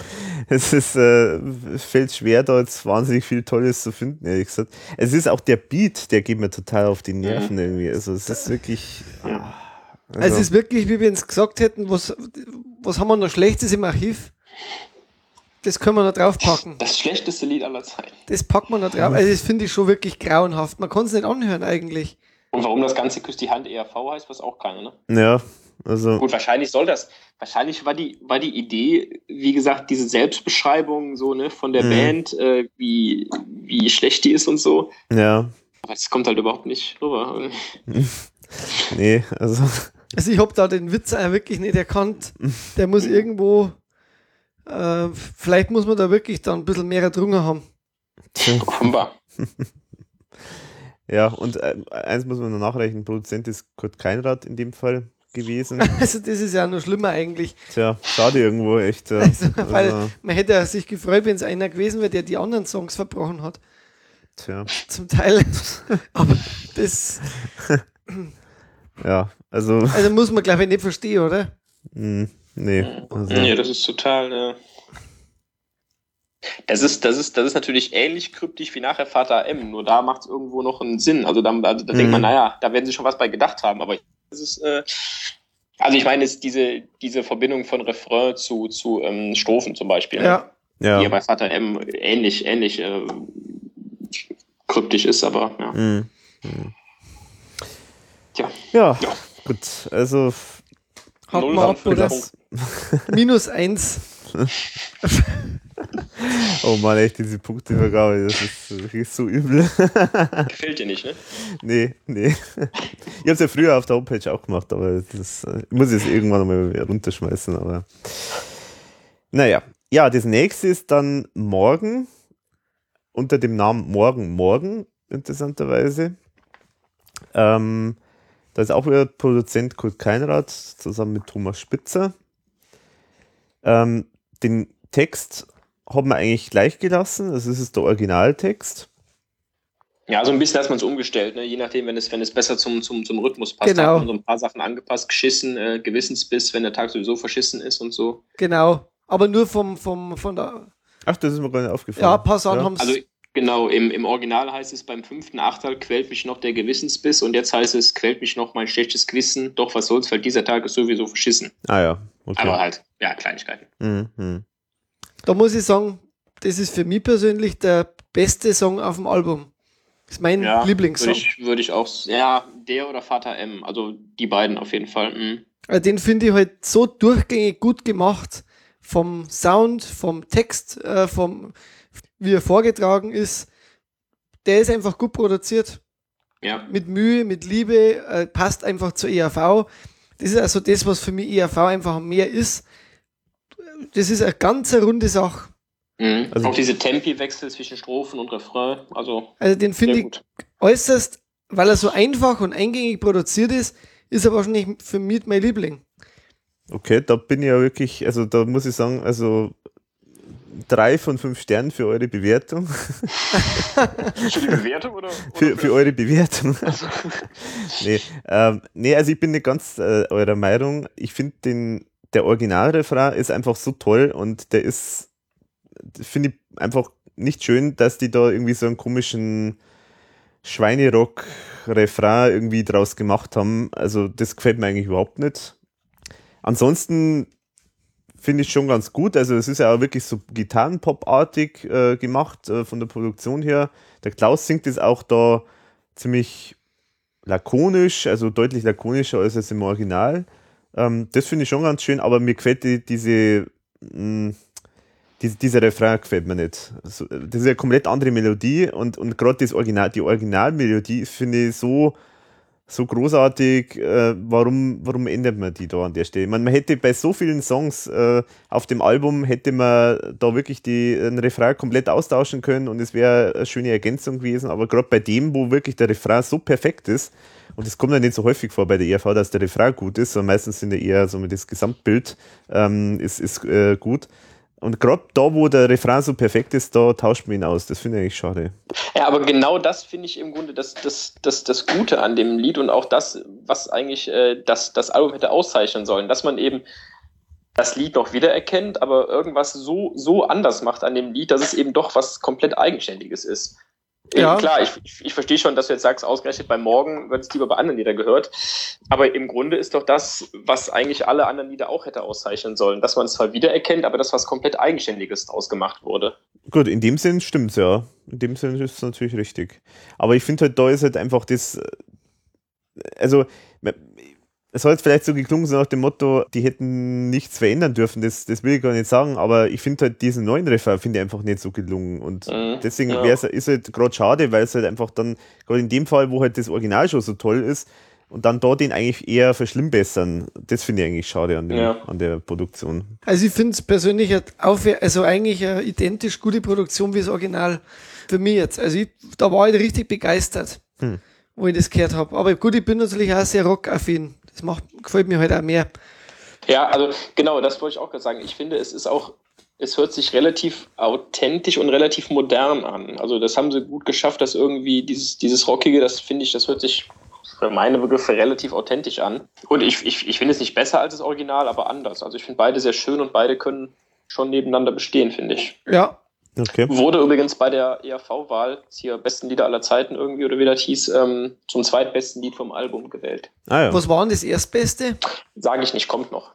es ist, äh, es fällt schwer, da jetzt wahnsinnig viel Tolles zu finden, ehrlich gesagt. Es ist auch der Beat, der geht mir total auf die Nerven irgendwie. Also es ist wirklich. Ja. Also, es ist wirklich, wie wir uns gesagt hätten, was, was haben wir noch Schlechtes im Archiv? Das können wir noch draufpacken. Das schlechteste Lied aller Zeiten. Das packen wir noch drauf. Also das finde ich schon wirklich grauenhaft. Man kann es nicht anhören eigentlich. Und warum das Ganze Küsst die Hand ERV heißt, weiß auch keiner, ne? ja, also Gut, wahrscheinlich soll das, wahrscheinlich war die, war die Idee, wie gesagt, diese Selbstbeschreibung so, ne, von der Mhm. Band, äh, wie, wie schlecht die ist und so. ja, Aber das kommt halt überhaupt nicht rüber. nee, also Also ich habe da den Witz auch wirklich nicht erkannt. Der muss irgendwo, äh, vielleicht muss man da wirklich dann ein bisschen mehr drungen haben. Offenbar. ja und äh, eins muss man noch nachreichen, Produzent ist Kurt Keinrad in dem Fall gewesen. Also das ist ja noch schlimmer eigentlich. Tja, schade irgendwo, echt. Ja. Also, weil Also, man hätte ja sich gefreut, wenn es einer gewesen wäre, der die anderen Songs verbrochen hat. tja, Zum Teil. Aber das ja, also, also muss man, glaube ich, nicht verstehen, oder? mh, nee. Also, Nee, das ist total, äh, Das ist, das ist, das ist natürlich ähnlich kryptisch wie nachher Vater M, nur da macht es irgendwo noch einen Sinn. Also da, da, da Mhm. denkt man, naja, da werden sie schon was bei gedacht haben, aber ist, äh, also ich meine, es ist diese, diese Verbindung von Refrain zu, zu ähm, Strophen zum Beispiel, Ja. die ja Ja. bei Vater M ähnlich, ähnlich äh, kryptisch ist, aber ja. Mhm. Mhm. Tja. Ja, Ja. gut. Also ab, fünf Minus eins. Oh Mann, echt, diese Punktevergabe, das ist wirklich so übel. Gefällt dir nicht, ne? nee, nee. Ich habe es ja früher auf der Homepage auch gemacht, aber das ich muss jetzt irgendwann mal runterschmeißen. Aber naja, ja, das nächste ist dann morgen unter dem Namen Morgen Morgen, interessanterweise. Ähm, da ist auch wieder Produzent Kurt Keinrad zusammen mit Thomas Spitzer. Ähm, den Text haben wir eigentlich gleich gelassen, also das ist der Originaltext. Ja, so ein bisschen hat man es umgestellt, ne? je nachdem, wenn es, wenn es besser zum, zum, zum Rhythmus passt. Genau. Hat man so ein paar Sachen angepasst, geschissen, äh, Gewissensbiss, wenn der Tag sowieso verschissen ist und so. Genau. Aber nur vom, vom, von der. Ach, das ist mir gar nicht aufgefallen. Ja, ein paar Sachen Ja. haben es. Also genau, im, im Original heißt es beim fünften Achtel quält mich noch der Gewissensbiss und jetzt heißt es quält mich noch mein schlechtes Gewissen, doch was soll's, weil dieser Tag ist sowieso verschissen. Ah ja, okay. Aber halt, ja, Kleinigkeiten. Mhm, mhm. Da muss ich sagen, das ist für mich persönlich der beste Song auf dem Album. Das ist mein Ja, würde Lieblingssong. ich, würde ich auch, ja, der oder Vater M, also die beiden auf jeden Fall. Mhm. Also Den finde ich halt so durchgängig gut gemacht. Vom Sound, vom Text, äh, vom, wie er vorgetragen ist. Der ist einfach gut produziert. Ja, Mit Mühe, mit Liebe, äh, passt einfach zur ERV. Das ist also das, was für mich ERV einfach mehr ist. Das ist eine ganz runde Sache. mhm. Also- auch diese Tempi-Wechsel zwischen Strophen und Refrain, also Also den finde ich gut. äußerst, weil er so einfach und eingängig produziert ist, ist er wahrscheinlich für mich mein Liebling. Okay, da bin ich ja wirklich, also da muss ich sagen, also drei von fünf Sternen für eure Bewertung. Für die Bewertung oder? Für, für eure Bewertung. nee, ähm, nee, also ich bin nicht ganz äh, eurer Meinung. Ich finde den, der Originalrefrain ist einfach so toll und der ist, finde ich einfach nicht schön, dass die da irgendwie so einen komischen Schweinerock-Refrain irgendwie draus gemacht haben. Also das gefällt mir eigentlich überhaupt nicht. Ansonsten finde ich schon ganz gut. Also es ist ja auch wirklich so Gitarrenpop-artig äh, gemacht äh, von der Produktion her. Der Klaus singt es auch da ziemlich lakonisch, also deutlich lakonischer als es im Original. Ähm, das finde ich schon ganz schön, aber mir gefällt die, diese, mh, diese, dieser Refrain gefällt mir nicht. Also, das ist eine komplett andere Melodie und, und gerade Original, die Originalmelodie finde ich so, so großartig, äh, warum, warum ändert man die da an der Stelle? Man, man hätte bei so vielen Songs äh, auf dem Album, hätte man da wirklich die, einen Refrain komplett austauschen können und es wäre eine schöne Ergänzung gewesen, aber gerade bei dem, wo wirklich der Refrain so perfekt ist, und das kommt ja nicht so häufig vor bei der ERV, dass der Refrain gut ist, sondern meistens sind ja eher so mit das Gesamtbild ähm, ist, ist äh, gut. Und gerade da, wo der Refrain so perfekt ist, da tauscht man ihn aus. Das finde ich schade. Ja, aber genau das finde ich im Grunde das, das, das, das Gute an dem Lied und auch das, was eigentlich äh, das, das Album hätte auszeichnen sollen, dass man eben das Lied noch wiedererkennt, aber irgendwas so, so anders macht an dem Lied, dass es eben doch was komplett Eigenständiges ist. Ja. Klar, ich, ich, ich verstehe schon, dass du jetzt sagst, ausgerechnet bei Morgen wird es lieber bei anderen Liedern gehört. Aber im Grunde ist doch das, was eigentlich alle anderen Lieder auch hätte auszeichnen sollen, dass man es zwar wiedererkennt, aber das was komplett Eigenständiges draus gemacht wurde. Gut, in dem Sinn stimmt's ja. In dem Sinn ist es natürlich richtig. Aber ich finde halt, da ist halt einfach das, äh, also, es soll jetzt vielleicht so geklungen sein nach dem Motto, die hätten nichts verändern dürfen, das, das will ich gar nicht sagen, aber ich finde halt diesen neuen Refrain finde ich einfach nicht so gelungen und Mhm, deswegen ja. wär's, ist halt gerade schade, weil es halt einfach dann, gerade in dem Fall, wo halt das Original schon so toll ist und dann da den eigentlich eher verschlimmbessern, das finde ich eigentlich schade an, dem, Ja. an der Produktion. Also ich finde es persönlich aufwär- also eigentlich eine identisch gute Produktion wie das Original für mich jetzt. Also ich, da war ich richtig begeistert, Hm. wo ich das gehört habe. Aber gut, ich bin natürlich auch sehr rockaffin. Das macht, gefällt mir halt auch mehr. Ja, also genau, das wollte ich auch gerade sagen. Ich finde, es ist auch, es hört sich relativ authentisch und relativ modern an. Also das haben sie gut geschafft, dass irgendwie dieses, dieses Rockige, das finde ich, das hört sich für meine Begriffe relativ authentisch an. Und ich, ich, ich finde es nicht besser als das Original, aber anders. Also ich finde beide sehr schön und beide können schon nebeneinander bestehen, finde ich. Ja, Okay. Wurde übrigens bei der ERV-Wahl, hier besten Lieder aller Zeiten irgendwie, oder wie das hieß, ähm, zum zweitbesten Lied vom Album gewählt. Ah ja. Was war denn das Erstbeste? Sage ich nicht, kommt noch.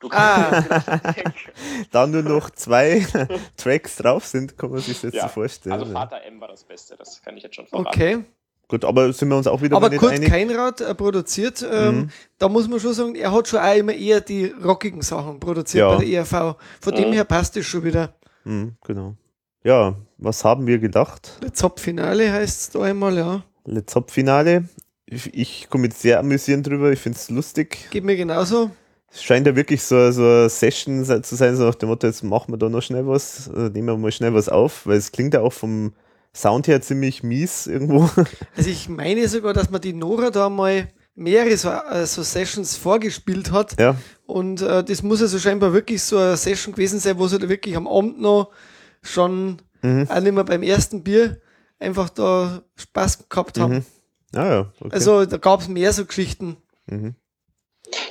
Du Ah, da nur noch zwei Tracks drauf sind, kann man sich das jetzt Ja, so vorstellen. Also. Vater M war das Beste, das kann ich jetzt schon verraten. okay. Gut, aber sind wir uns auch wieder Aber mal nicht Kurt einig? Keinrad äh, produziert, ähm, Mhm. da muss man schon sagen, er hat schon auch immer eher die rockigen Sachen produziert Ja. bei der ERV. Von dem Mhm. her passt es schon wieder. Mhm, genau. Ja, was haben wir gedacht? Das Top-Finale heißt es da einmal, ja. Let's Hop Finale. Ich, ich komme jetzt sehr amüsierend drüber, ich finde es lustig. Geht mir genauso. Es scheint ja wirklich so, so eine Session se- zu sein, so nach dem Motto, jetzt machen wir da noch schnell was, äh, nehmen wir mal schnell was auf, weil es klingt ja auch vom Sound her ziemlich mies irgendwo. Also ich meine sogar, dass man die Nora da mal mehrere so, äh, so Sessions vorgespielt hat. ja, Und äh, das muss also scheinbar wirklich so eine Session gewesen sein, wo sie da wirklich am Abend noch schon Mhm. auch nicht mehr beim ersten Bier einfach da Spaß gehabt haben. Mhm. ah ja, okay. Also da gab es mehr so Geschichten. mhm.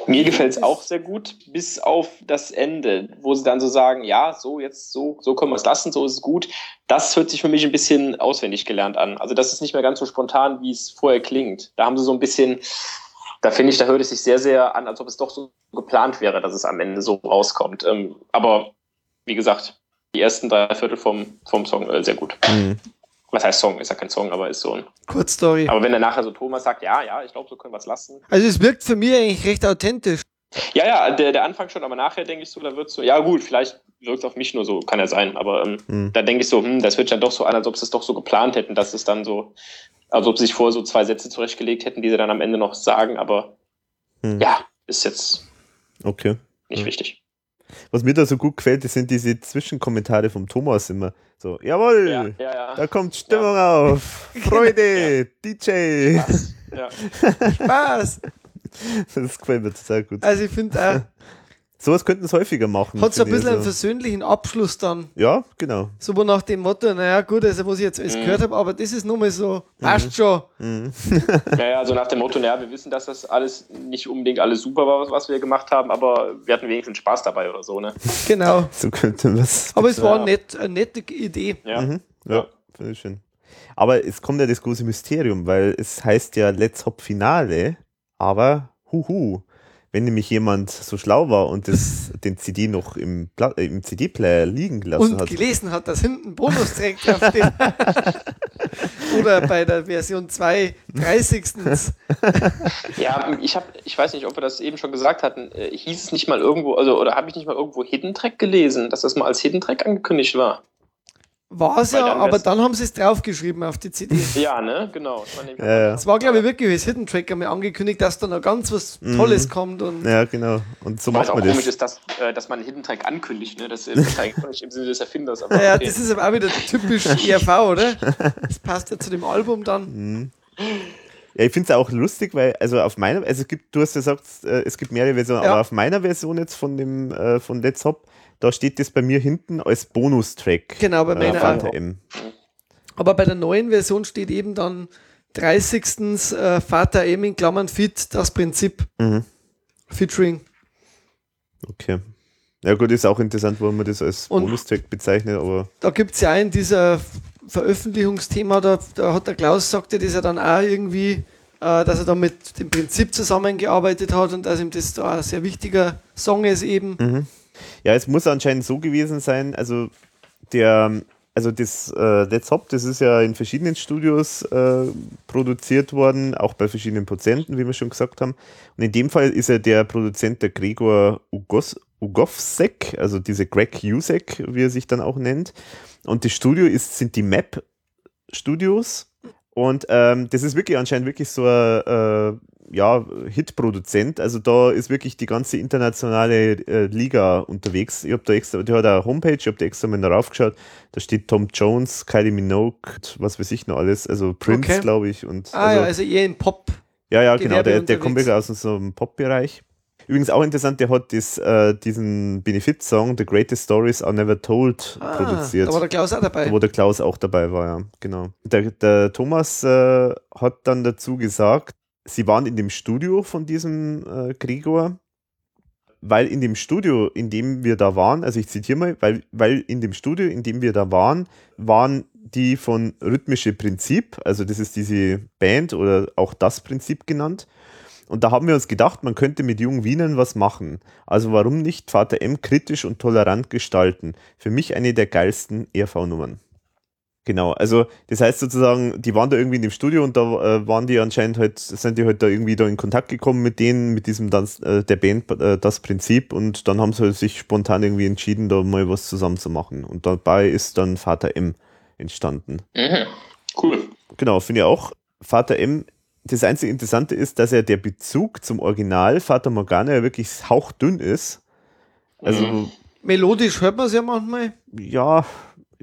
Mir gefällt es auch sehr gut, bis auf das Ende, wo sie dann so sagen, ja, so jetzt, so, so können wir es lassen, so ist es gut. Das hört sich für mich ein bisschen auswendig gelernt an. Also das ist nicht mehr ganz so spontan, wie es vorher klingt. Da haben sie so ein bisschen, da finde ich, da hört es sich sehr, sehr an, als ob es doch so geplant wäre, dass es am Ende so rauskommt. Ähm, aber wie gesagt, die ersten drei Viertel vom, vom Song äh, sehr gut. Mhm. Was heißt Song? Ist ja kein Song, aber ist so ein. Kurzstory. Aber wenn dann nachher so Thomas sagt, ja, ja, ich glaube, so können wir es lassen, Also es wirkt für mich eigentlich recht authentisch. Ja, ja, der, der Anfang schon, aber nachher denke ich so, da wird so, ja gut, vielleicht wirkt es auf mich nur so, kann ja sein, aber ähm, Mhm. da denke ich so, hm, das wird dann doch so an, als ob sie es doch so geplant hätten, dass es dann so, als ob sie sich vorher so zwei Sätze zurechtgelegt hätten, die sie dann am Ende noch sagen, aber Mhm. ja, ist jetzt Okay. nicht Ja. wichtig. Was mir da so gut gefällt, das sind diese Zwischenkommentare vom Thomas immer. So, jawohl, Ja, ja, ja. da kommt Stimmung auf, Freude, DJ. ja. Spaß. Das gefällt mir total gut. Also ich finde auch, Sowas könnten es häufiger machen. hat so ein bisschen einen also. versöhnlichen Abschluss dann. Ja, genau. So wo nach dem Motto, naja gut, also was ich jetzt alles Mhm. gehört habe, aber das ist nur mal so, passt schon. Mhm. ja, ja, so nach dem Motto, naja, wir wissen, dass das alles nicht unbedingt alles super war, was, wir gemacht haben, aber wir hatten wenigstens Spaß dabei oder so, ne? Genau. So könnte man es. Aber es war Ja. nett, eine nette Idee. Ja. Mhm. Ja, Ja. finde ich schön. Aber es kommt ja das große Mysterium, weil es heißt ja Let's Hop Finale, aber huhu. Wenn nämlich jemand so schlau war und das, den CD noch im, äh, im CD-Player liegen gelassen Und hat. gelesen hat, dass hinten Bonustrack draufsteht. Oder bei der Version 2 30. Ja, ich habe, ich weiß nicht, ob wir das eben schon gesagt hatten, äh, hieß es nicht mal irgendwo, also oder habe ich nicht mal irgendwo Hidden Track gelesen, dass das mal als Hidden Track angekündigt war? War es ja, aber dann haben sie es draufgeschrieben auf die CD. Ja, ne, genau. Das Ja, ja. Es war, glaube ich, wirklich als Hidden Track einmal angekündigt, dass da noch ganz was Tolles kommt. Und ja, genau. Und so Was macht auch man komisch das. ist, dass, äh, dass man einen Hidden Track ankündigt, ne? Das ist eigentlich nicht im Sinne des Erfinders, aber naja, okay. das ist aber auch wieder typisch ERV, oder? Das passt ja zu dem Album dann. Mhm. Ja, ich finde es auch lustig, weil, also auf meiner, also es gibt, du hast ja gesagt, äh, es gibt mehrere Versionen, Ja. aber auf meiner Version jetzt von dem, äh, von Let's Hop, da steht das bei mir hinten als Bonustrack. Genau, bei äh, meiner Fanta auch. M. Aber bei der neuen Version steht eben dann 30. Äh, Vater M in Klammern Fit, das Prinzip. Mhm. Featuring. Okay. Ja gut, ist auch interessant, warum man das als Bonustrack bezeichnet, aber Da gibt es ja einen dieser Veröffentlichungsthema, da, da hat der Klaus sagte das ja dann auch irgendwie, äh, dass er da mit dem Prinzip zusammengearbeitet hat und dass ihm das da ein sehr wichtiger Song ist eben. Mhm. Ja, es muss anscheinend so gewesen sein, also der, also das äh, Let's Hop, das ist ja in verschiedenen Studios äh, produziert worden, auch bei verschiedenen Produzenten, wie wir schon gesagt haben. Und in dem Fall ist ja der Produzent der Gregor Ugos, Ugovsek, also diese Greg Usek, wie er sich dann auch nennt. Und das Studio ist, sind die Map Studios. Und ähm, das ist wirklich anscheinend wirklich so ein äh, ja, Hit-Produzent. Also da ist wirklich die ganze internationale äh, Liga unterwegs. Ich habe da extra, die hat eine Homepage, ich habe da extra mal darauf geschaut. Da steht Tom Jones, Kylie Minogue, was weiß ich noch alles. Also Prince, Okay. glaube ich. Und Ah also, ja, also eher im Pop. ja, ja, genau, der, der kommt wirklich aus so einem Pop-Bereich. Übrigens auch interessant, der hat das, äh, diesen Benefit-Song The Greatest Stories Are Never Told Ah, produziert. Da war der Klaus auch dabei. Wo der Klaus auch dabei war, ja, genau. Der, der Thomas äh, hat dann dazu gesagt, sie waren in dem Studio von diesem äh, Gregor. weil in dem Studio, in dem wir da waren, also ich zitiere mal, weil, weil in dem Studio, in dem wir da waren, waren die von Rhythmische Prinzip, also das ist diese Band oder auch das Prinzip genannt. Und da haben wir uns gedacht, man könnte mit jungen Wienern was machen. Also warum nicht Vater M kritisch und tolerant gestalten? Für mich eine der geilsten ERV-Nummern. Genau, also das heißt sozusagen, die waren da irgendwie in dem Studio und da äh, waren die anscheinend halt, sind die halt da irgendwie da in Kontakt gekommen mit denen, mit diesem das, äh, der Band äh, das Prinzip und dann haben sie halt sich spontan irgendwie entschieden, da mal was zusammen zu machen. Und dabei ist dann Vater M entstanden. Mhm. Cool. Genau, finde ich auch. Vater M, das einzige Interessante ist, dass er der Bezug zum Original Vater Morgana ja wirklich hauchdünn ist. Also, Mhm. Melodisch hört man es ja manchmal. ja,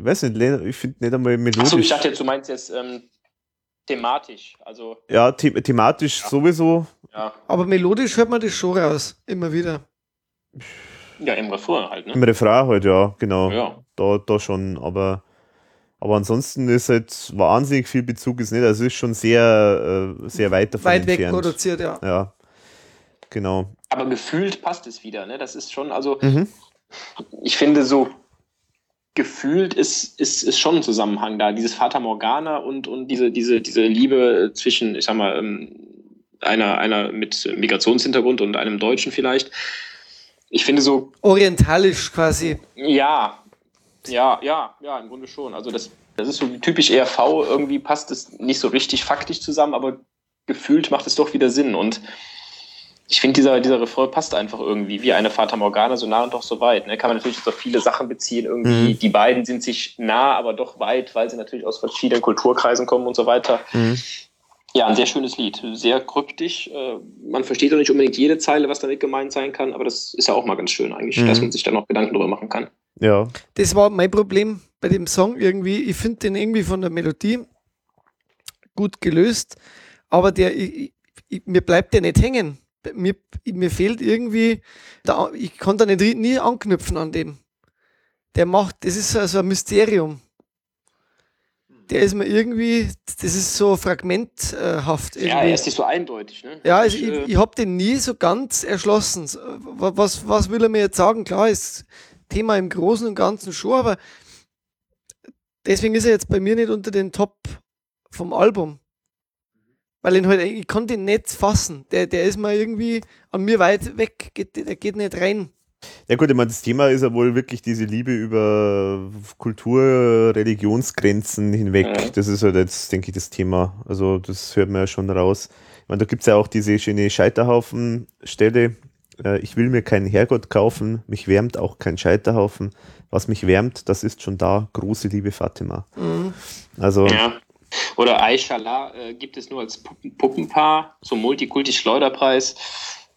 ich weiß nicht, ich finde nicht einmal melodisch. Achso, ich dachte jetzt, du meinst jetzt ähm, thematisch. Also, ja, the thematisch sowieso. ja, Aber melodisch hört man das schon raus. Immer wieder. ja im Refrain halt, Im ne? Refrain halt, ja, genau. Ja. Da, da schon, aber, aber ansonsten ist halt wahnsinnig viel Bezug ist nicht. Also es ist schon sehr, äh, sehr weit davon Weit weg entfernt. produziert, ja. Ja, genau. Aber gefühlt passt es wieder, ne? Das ist schon, also, Mhm. ich finde so gefühlt ist, ist, ist schon ein Zusammenhang da. Dieses Vater Morgana und, und diese, diese, diese Liebe zwischen, ich sag mal, ähm, einer, einer mit Migrationshintergrund und einem Deutschen vielleicht. Ich finde so, Orientalisch quasi. ja, ja, ja, ja, im Grunde schon. Also das, das ist so typisch ERV, irgendwie passt es nicht so richtig faktisch zusammen, aber gefühlt macht es doch wieder Sinn. Und ich finde, dieser, dieser Refrain passt einfach irgendwie, wie eine Fata Morgana, so nah und doch so weit. Ne? Kann man natürlich jetzt auf viele Sachen beziehen. Irgendwie, Mhm. die beiden sind sich nah, aber doch weit, weil sie natürlich aus verschiedenen Kulturkreisen kommen und so weiter. Mhm. Ja, ein sehr schönes Lied. Sehr kryptisch. Äh, Man versteht auch nicht unbedingt jede Zeile, was damit gemeint sein kann, aber das ist ja auch mal ganz schön eigentlich, Mhm. dass man sich da noch Gedanken drüber machen kann. Ja. Das war mein Problem bei dem Song irgendwie. Ich finde den irgendwie von der Melodie gut gelöst, aber der, ich, ich, mir bleibt der nicht hängen. Mir, mir fehlt irgendwie, da, ich kann da nicht, nie anknüpfen an den. Der macht, das ist so, ein Mysterium. Der ist mir irgendwie, das ist so fragmenthaft. Ja, irgendwie. er ist nicht so eindeutig. Ne? Ja, also Ich, ich, äh, ich habe den nie so ganz erschlossen. Was, was will er mir jetzt sagen? Klar, ist Thema im Großen und Ganzen schon, aber deswegen ist er jetzt bei mir nicht unter den Top vom Album. Weil ihn halt, ich kann den nicht fassen. Der, der ist mal irgendwie an mir weit weg. Geht, der geht nicht rein. Ja gut, ich meine, das Thema ist ja wohl wirklich diese Liebe über Kultur, Religionsgrenzen hinweg. Mhm. Das ist halt jetzt, denke ich, das Thema. Also das hört man ja schon raus. Ich meine, da gibt's ja auch diese schöne Scheiterhaufen-Stelle. Äh, Ich will mir keinen Herrgott kaufen, mich wärmt auch kein Scheiterhaufen. Was mich wärmt, das ist schon da, große Liebe Fatima. Mhm. Also, Ja. Oder Aishala äh, gibt es nur als Puppen Puppenpaar, so Multikulti-Schleuderpreis.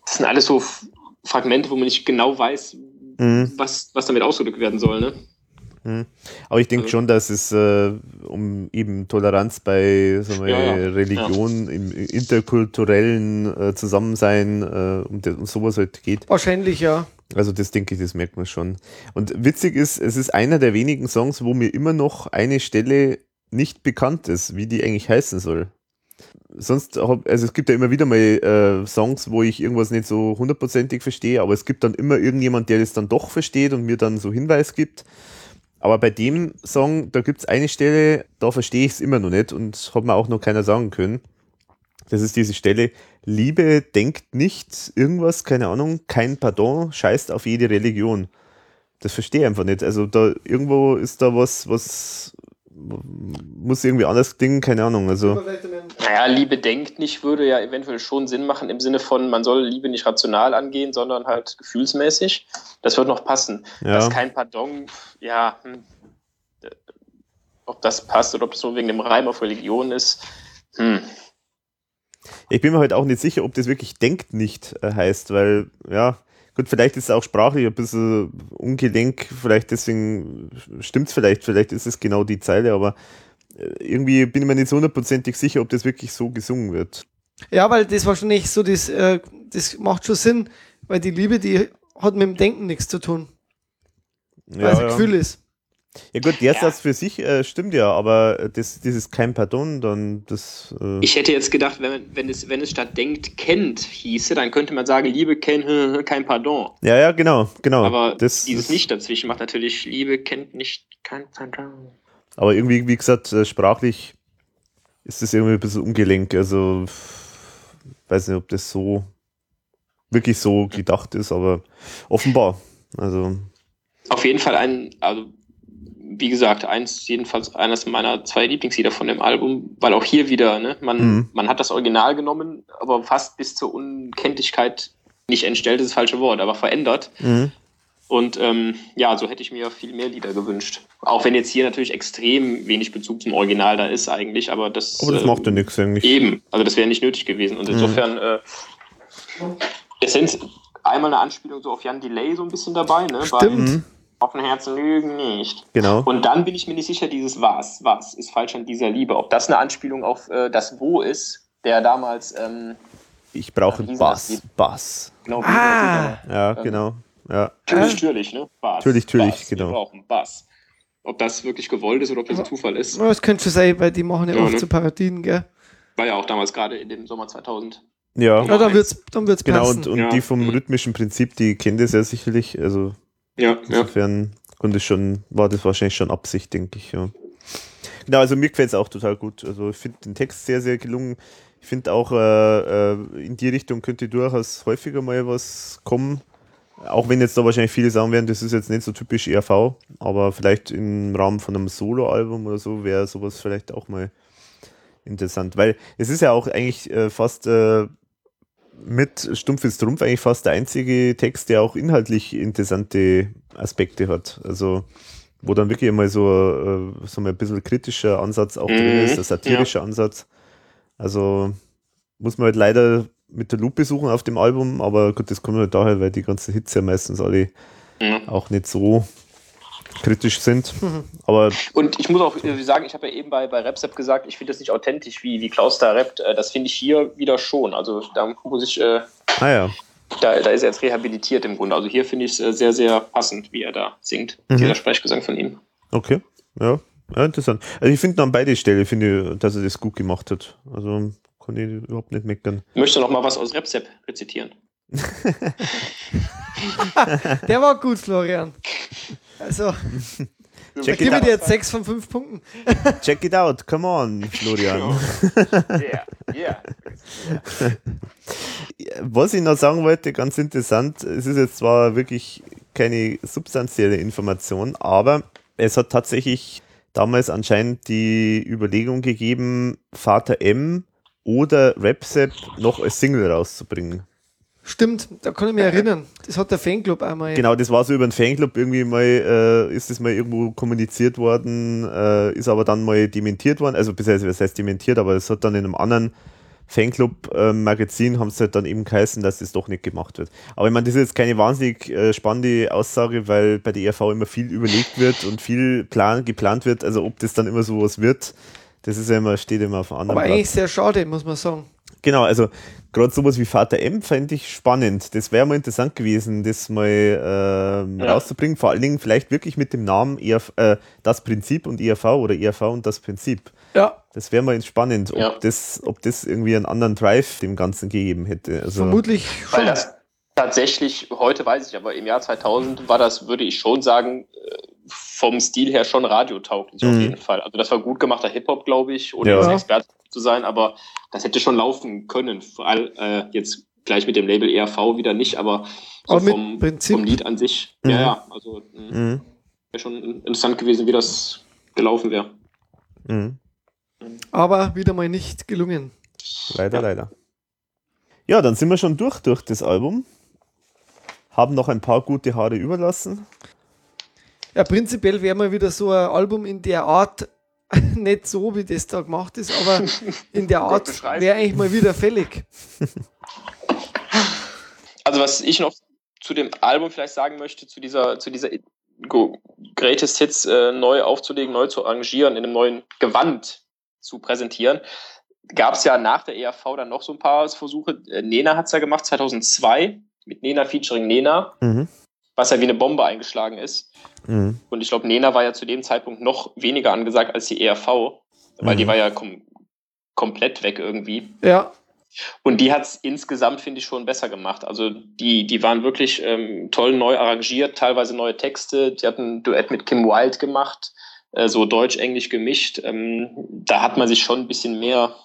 Das sind alles so F Fragmente, wo man nicht genau weiß, Mhm. was, was damit ausgedrückt werden soll. Ne? Mhm. Aber ich denke Also- schon, dass es äh, um eben Toleranz bei wir, Ja, ja. Religion, im interkulturellen äh, Zusammensein, äh, um, um sowas halt geht. Wahrscheinlich ja. Also das denke ich, das merkt man schon. Und witzig ist, es ist einer der wenigen Songs, wo mir immer noch eine Stelle nicht bekannt ist, wie die eigentlich heißen soll. Sonst, hab, also es gibt ja immer wieder mal äh, Songs, wo ich irgendwas nicht so hundertprozentig verstehe, aber es gibt dann immer irgendjemand, der das dann doch versteht und mir dann so Hinweis gibt. Aber bei dem Song, da gibt es eine Stelle, da verstehe ich es immer noch nicht und hat mir auch noch keiner sagen können. Das ist diese Stelle, Liebe denkt nicht irgendwas, keine Ahnung, kein Pardon, scheißt auf jede Religion. Das verstehe ich einfach nicht. Also da irgendwo ist da was, was muss irgendwie anders klingen, keine Ahnung. Also Naja, Liebe denkt nicht, würde ja eventuell schon Sinn machen im Sinne von, man soll Liebe nicht rational angehen, sondern halt gefühlsmäßig. Das wird noch passen. Ja. Das ist kein Pardon, ja, hm, ob das passt oder ob es nur wegen dem Reim auf Religion ist. Hm. ich bin mir halt auch nicht sicher, ob das wirklich denkt nicht äh, heißt, weil, ja, gut, vielleicht ist es auch sprachlich ein bisschen ungelenk, vielleicht deswegen stimmt's vielleicht, vielleicht ist es genau die Zeile, aber äh, irgendwie bin ich mir nicht so hundertprozentig sicher, ob das wirklich so gesungen wird. Ja, weil das wahrscheinlich so, das, äh, das macht schon Sinn, weil die Liebe, die hat mit dem Denken nichts zu tun, weil es ein Gefühl ist. Ja gut, der Ja. Satz für sich äh, stimmt ja, aber das, dieses kein Pardon, dann das. Äh, Ich hätte jetzt gedacht, wenn, wenn, es, wenn es statt denkt, kennt hieße, dann könnte man sagen, Liebe, kennt, kein Pardon. ja, ja, genau, genau. Aber das, dieses das, Nicht dazwischen macht natürlich Liebe, kennt nicht, kein Pardon. Aber irgendwie, wie gesagt, äh, sprachlich ist das irgendwie ein bisschen ungelenk. Also, weiß nicht, ob das so wirklich so gedacht ist, aber offenbar. Also, Auf jeden Fall ein, also wie gesagt, eins, jedenfalls eines meiner zwei Lieblingslieder von dem Album, weil auch hier wieder, ne, man, Mhm. man hat das Original genommen, aber fast bis zur Unkenntlichkeit nicht entstellt, ist das falsche Wort, aber verändert. mhm. Und ähm, ja, so hätte ich mir viel mehr Lieder gewünscht. Auch wenn jetzt hier natürlich extrem wenig Bezug zum Original da ist eigentlich, aber das, aber das äh, macht ja nichts eigentlich. Eben, also das wäre nicht nötig gewesen. Und insofern, äh, es sind einmal eine Anspielung so auf Jan Delay so ein bisschen dabei, ne? Bei Stimmt. Mhm. Auf den Herzen lügen nicht. Genau. Und dann bin ich mir nicht sicher, dieses Was, was ist falsch an dieser Liebe. Ob das eine Anspielung auf äh, das Wo ist, der damals, ähm, Ich brauche ist Bass. Bass. genau, Ah. Ja, Ähm, genau. Ja. Natürlich, natürlich, ne? Bass. Natürlich, natürlich, Bass. genau. Wir brauchen Bass. Ob das wirklich gewollt ist oder ob das ein Zufall ist, Das könnte schon sein, weil die machen ja, Ja, oft ne? so Parodien, gell? war ja auch damals gerade in dem Sommer 2000. Ja, Ja, dann wird's, dann wird's genau. passen. Und, und Ja. die vom Mhm. rhythmischen Prinzip, die kennt es ja sicherlich. Also, Ja, ja. insofern konnte es schon, war das wahrscheinlich schon Absicht, denke ich, ja. Genau, also mir gefällt es auch total gut. Also ich finde den Text sehr, sehr gelungen. Ich finde auch, äh, äh, in die Richtung könnte durchaus häufiger mal was kommen. Auch wenn jetzt da wahrscheinlich viele sagen werden, das ist jetzt nicht so typisch ERV, aber vielleicht im Rahmen von einem Soloalbum oder so wäre sowas vielleicht auch mal interessant. Weil es ist ja auch eigentlich äh, fast äh, mit Stumpf ist Trumpf eigentlich fast der einzige Text, der auch inhaltlich interessante Aspekte hat. Also wo dann wirklich mal so, äh, so ein bisschen kritischer Ansatz auch drin Mhm, ist, ein satirischer Ansatz. Also muss man halt leider mit der Lupe suchen auf dem Album, aber gut, das kommt halt daher, weil die ganzen Hits ja meistens alle Ja. auch nicht so kritisch sind. Mhm. Aber Und ich muss auch äh, sagen, ich habe ja eben bei, bei Rapsap gesagt, ich finde das nicht authentisch, wie, wie Klaus da rappt. Äh, Das finde ich hier wieder schon. Also da muss ich, äh, naja, da, da ist er jetzt rehabilitiert im Grunde. Also hier finde ich es äh, sehr, sehr passend, wie er da singt. Mhm. Dieser Sprechgesang von ihm. okay. Ja, ja interessant. Also ich finde an beide Stellen, finde ich, dass er das gut gemacht hat. Also kann ich überhaupt nicht meckern. Ich möchte noch mal was aus Rapsap rezitieren. Der war gut, Florian. Also, Check gebe it ich dir out. jetzt sechs von fünf Punkten. Check it out, come on, Florian. Yeah, yeah. Was ich noch sagen wollte, ganz interessant, es ist jetzt zwar wirklich keine substanzielle Information, aber es hat tatsächlich damals anscheinend die Überlegung gegeben, Vater M oder Rapsap noch als Single rauszubringen. Stimmt, da kann ich mich erinnern. Das hat der Fanclub einmal. Genau, das war so über den Fanclub irgendwie mal, äh, ist das mal irgendwo kommuniziert worden, äh, ist aber dann mal dementiert worden, also beziehungsweise was heißt dementiert, aber es hat dann in einem anderen Fanclub-Magazin haben sie halt dann eben geheißen, dass das doch nicht gemacht wird. Aber ich meine, das ist jetzt keine wahnsinnig äh, spannende Aussage, weil bei der ERV immer viel überlegt wird und viel plan, geplant wird, also ob das dann immer sowas wird, das ist ja immer, steht immer auf einem anderen Aber Blatt. eigentlich sehr schade, muss man sagen. Genau, also gerade sowas wie Vater M fände ich spannend. Das wäre mal interessant gewesen, das mal ähm, Ja. rauszubringen. Vor allen Dingen vielleicht wirklich mit dem Namen ERV, äh, das Prinzip und ERV oder ERV und das Prinzip. Ja, Das wäre mal spannend, ob, Ja. das, ob das irgendwie einen anderen Drive dem Ganzen gegeben hätte. Also, vermutlich Weil schon. das tatsächlich, heute weiß ich, aber im Jahr 2000 war das, würde ich schon sagen, äh, vom Stil her schon radiotauglich auf Mhm. jeden Fall. Also das war gut gemachter Hip-Hop, glaube ich, ohne Ja. Experte zu sein, aber das hätte schon laufen können. Vor allem äh, jetzt gleich mit dem Label ERV wieder nicht, aber so vom, Prinzip. vom Lied an sich. Mhm. Ja, ja, also mh, Mhm. wäre schon interessant gewesen, wie das gelaufen wäre. Mhm. Aber wieder mal nicht gelungen. Leider, leider. Ja, dann sind wir schon durch durch das Album. Haben noch ein paar gute Haare überlassen. Ja, prinzipiell wäre mal wieder so ein Album in der Art, nicht so wie das da gemacht ist, aber in der Art wäre eigentlich mal wieder fällig. Also was ich noch zu dem Album vielleicht sagen möchte, zu dieser, zu dieser Greatest Hits äh, neu aufzulegen, neu zu arrangieren, in einem neuen Gewand zu präsentieren, gab es ja nach der ERV dann noch so ein paar Versuche. Äh, Nena hat's ja gemacht, 2002, mit Nena featuring Nena. Mhm. Was ja wie eine Bombe eingeschlagen ist. Mhm. Und ich glaube, Nena war ja zu dem Zeitpunkt noch weniger angesagt als die ERV, weil Mhm. die war ja kom komplett weg irgendwie. Ja, Und die hat es insgesamt, finde ich, schon besser gemacht. Also die, die waren wirklich ähm, toll neu arrangiert, teilweise neue Texte. Die hatten ein Duett mit Kim Wilde gemacht, äh, so Deutsch-Englisch gemischt. Ähm, da hat man sich schon ein bisschen mehr,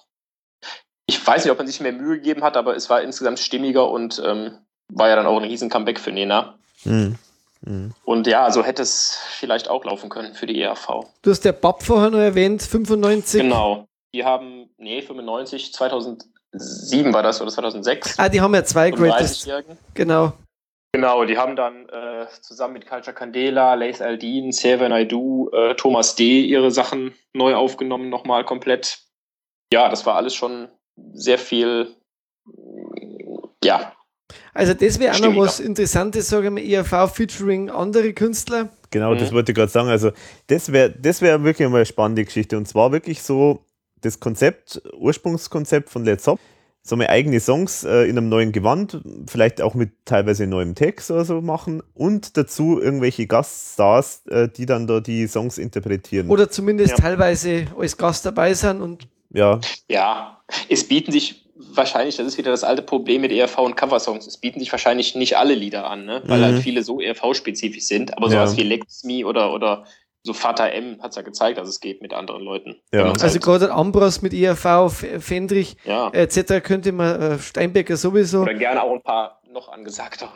ich weiß nicht, ob man sich mehr Mühe gegeben hat, aber es war insgesamt stimmiger und ähm, war ja dann auch ein riesen Comeback für Nena. Mhm. Mhm. Und ja, so hätte es vielleicht auch laufen können für die ERV. du hast der Bab vorher noch erwähnt, 95. Genau. Die haben, nee, 95, 2007 war das oder 2006. Ah, die haben ja zwei Greatest. 30-Jährigen. Genau. Genau, die haben dann äh, zusammen mit Culture Candela, Lace Aldin, Seven I Do, äh, Thomas D. ihre Sachen neu aufgenommen, nochmal komplett. Ja, das war alles schon sehr viel, ja, Also das wäre auch noch was Interessantes, sage ich mal, ERV featuring andere Künstler. Genau, Mhm. das wollte ich gerade sagen. Also, das wäre das wär wirklich mal eine spannende Geschichte. Und zwar wirklich so das Konzept, Ursprungskonzept von Let's Up. So meine eigene Songs äh, in einem neuen Gewand, vielleicht auch mit teilweise neuem Text oder so machen und dazu irgendwelche Gaststars, äh, die dann da die Songs interpretieren. Oder zumindest Ja. teilweise als Gast dabei sind und ja, ja, es bieten sich wahrscheinlich, das ist wieder das alte Problem mit ERV und Coversongs, es bieten sich wahrscheinlich nicht alle Lieder an, ne? weil Mhm. halt viele so ERV-spezifisch sind, aber Ja. sowas wie Lex Me oder, oder so Vater M hat es ja gezeigt, dass es geht mit anderen Leuten. Ja. Also halt, gerade Ambros mit ERV, Fendrich ja. etc. könnte man, äh, Steinbecker sowieso. Oder gerne auch ein paar noch angesagtere.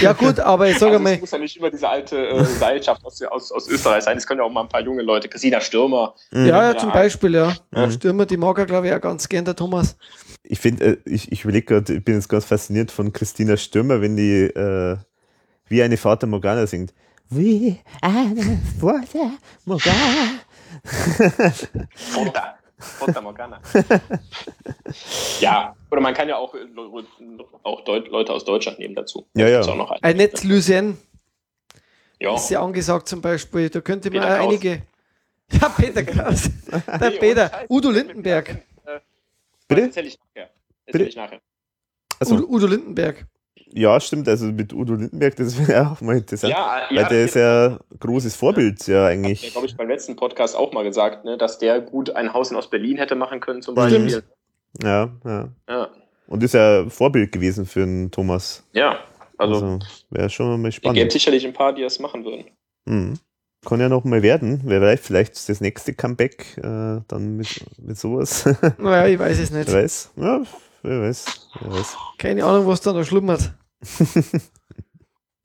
Ja gut, aber ich sage Also mal, es muss ja nicht immer diese alte äh, Seilschaft aus, aus, aus Österreich sein. Es können ja auch mal ein paar junge Leute. Christina Stürmer. Mhm. ja, ja, zum Beispiel, ja. Mhm. Stürmer, die mag er, glaube ich, auch ganz gern, der Thomas. ich finde, äh, ich, ich überlege gerade, ich bin jetzt ganz fasziniert von Christina Stürmer, wenn die äh, wie eine Fata Morgana singt. Wie eine Fata Morgana. Fota. Fota Morgana. ja, oder man kann ja auch, äh, auch Deut Leute aus Deutschland nehmen dazu. Ja, ja. Ist auch noch ein. Annette Lucien Ja. ist ja angesagt zum Beispiel. Da könnte man Peter auch Kraus. einige. Ja, Peter Kraus. Der Nee, Peter. Scheiß. Udo Lindenberg. Äh, Bitte? Erzähl ich nachher. Bitte? Erzähl ich nachher. Also, Udo, Udo Lindenberg. Ja, stimmt. Also mit Udo Lindenberg, das wäre auch mal interessant. Ja, weil der ist ja großes Vorbild, ja, Ja, eigentlich. glaube ich, beim letzten Podcast auch mal gesagt, ne, dass der gut ein Haus in Ostberlin hätte machen können, zum Stimmt. Beispiel. Ja, ja. Ja, Und ist ja Vorbild gewesen für den Thomas. ja also, Also wäre schon mal es gäbe spannend. sicherlich ein paar, die das machen würden. Mhm. Kann ja noch mal werden. Wer weiß, vielleicht das nächste Comeback äh, dann mit, mit sowas. Naja, ich weiß es nicht. wer weiß. Ja, wer weiß. Wer weiß. Keine Ahnung, was da noch schlummert.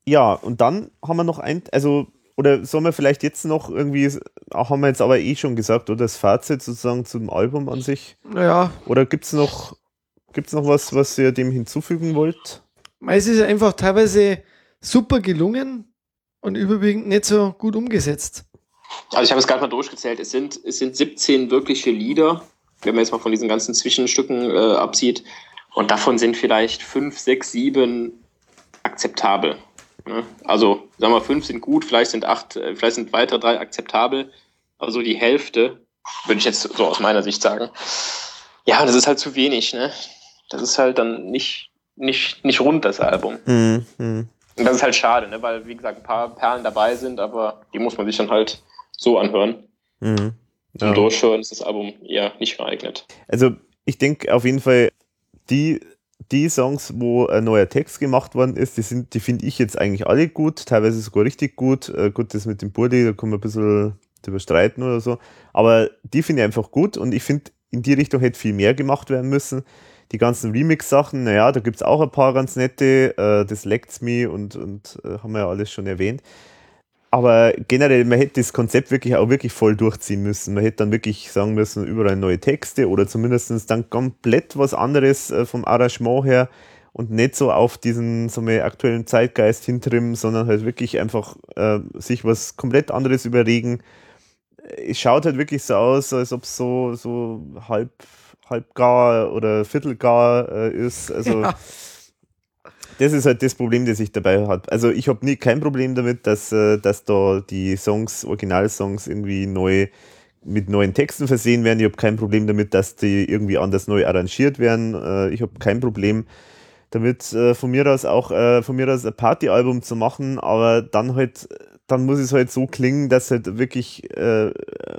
Ja, und dann haben wir noch ein, also, oder sollen wir vielleicht jetzt noch irgendwie, auch haben wir jetzt aber eh schon gesagt, oder das Fazit sozusagen zum Album an sich? Naja, Oder gibt's noch, gibt's noch was, was ihr dem hinzufügen wollt? es ist einfach teilweise super gelungen und überwiegend nicht so gut umgesetzt. Also ich habe es gerade mal durchgezählt. Es sind, es sind 17 wirkliche Lieder, wenn man jetzt mal von diesen ganzen Zwischenstücken äh, absieht. Und davon sind vielleicht fünf, sechs, sieben akzeptabel. Ne? Also sagen wir, fünf sind gut, vielleicht sind acht, äh, vielleicht sind weitere drei akzeptabel. Also die Hälfte, würde ich jetzt so aus meiner Sicht sagen. Ja, das ist halt zu wenig, ne? Das ist halt dann nicht, nicht, nicht rund, das Album. Mhm. Mhm. Und das ist halt schade, ne? weil, wie gesagt, ein paar Perlen dabei sind, aber die muss man sich dann halt so anhören. Mhm. Zum Ja. Durchhören ist das Album eher nicht geeignet. Also ich denke auf jeden Fall, die, die Songs, wo ein neuer Text gemacht worden ist, die sind, die finde ich jetzt eigentlich alle gut, teilweise sogar richtig gut. Äh, gut, das mit dem Burdi, da kann man ein bisschen drüber streiten oder so. Aber die finde ich einfach gut und ich finde, in die Richtung hätte viel mehr gemacht werden müssen. Die ganzen Remix-Sachen, naja, da gibt es auch ein paar ganz nette, äh, das Lects Me und, und äh, haben wir ja alles schon erwähnt. Aber generell, man hätte das Konzept wirklich auch wirklich voll durchziehen müssen. Man hätte dann wirklich sagen müssen, überall neue Texte oder zumindest dann komplett was anderes äh, vom Arrangement her und nicht so auf diesen so mal aktuellen Zeitgeist hintrimmen, sondern halt wirklich einfach äh, sich was komplett anderes überlegen. Es schaut halt wirklich so aus, als ob es so, so halb, halb gar oder viertelgar äh, ist. Also Ja. Das ist halt das Problem, das ich dabei habe. Also ich habe kein Problem damit, dass, äh, dass da die Songs, Originalsongs irgendwie neu mit neuen Texten versehen werden. Ich habe kein Problem damit, dass die irgendwie anders neu arrangiert werden. Äh, ich habe kein Problem damit äh, von mir aus auch von mir aus ein Partyalbum zu machen, aber dann halt, dann muss es halt so klingen, dass halt wirklich, äh,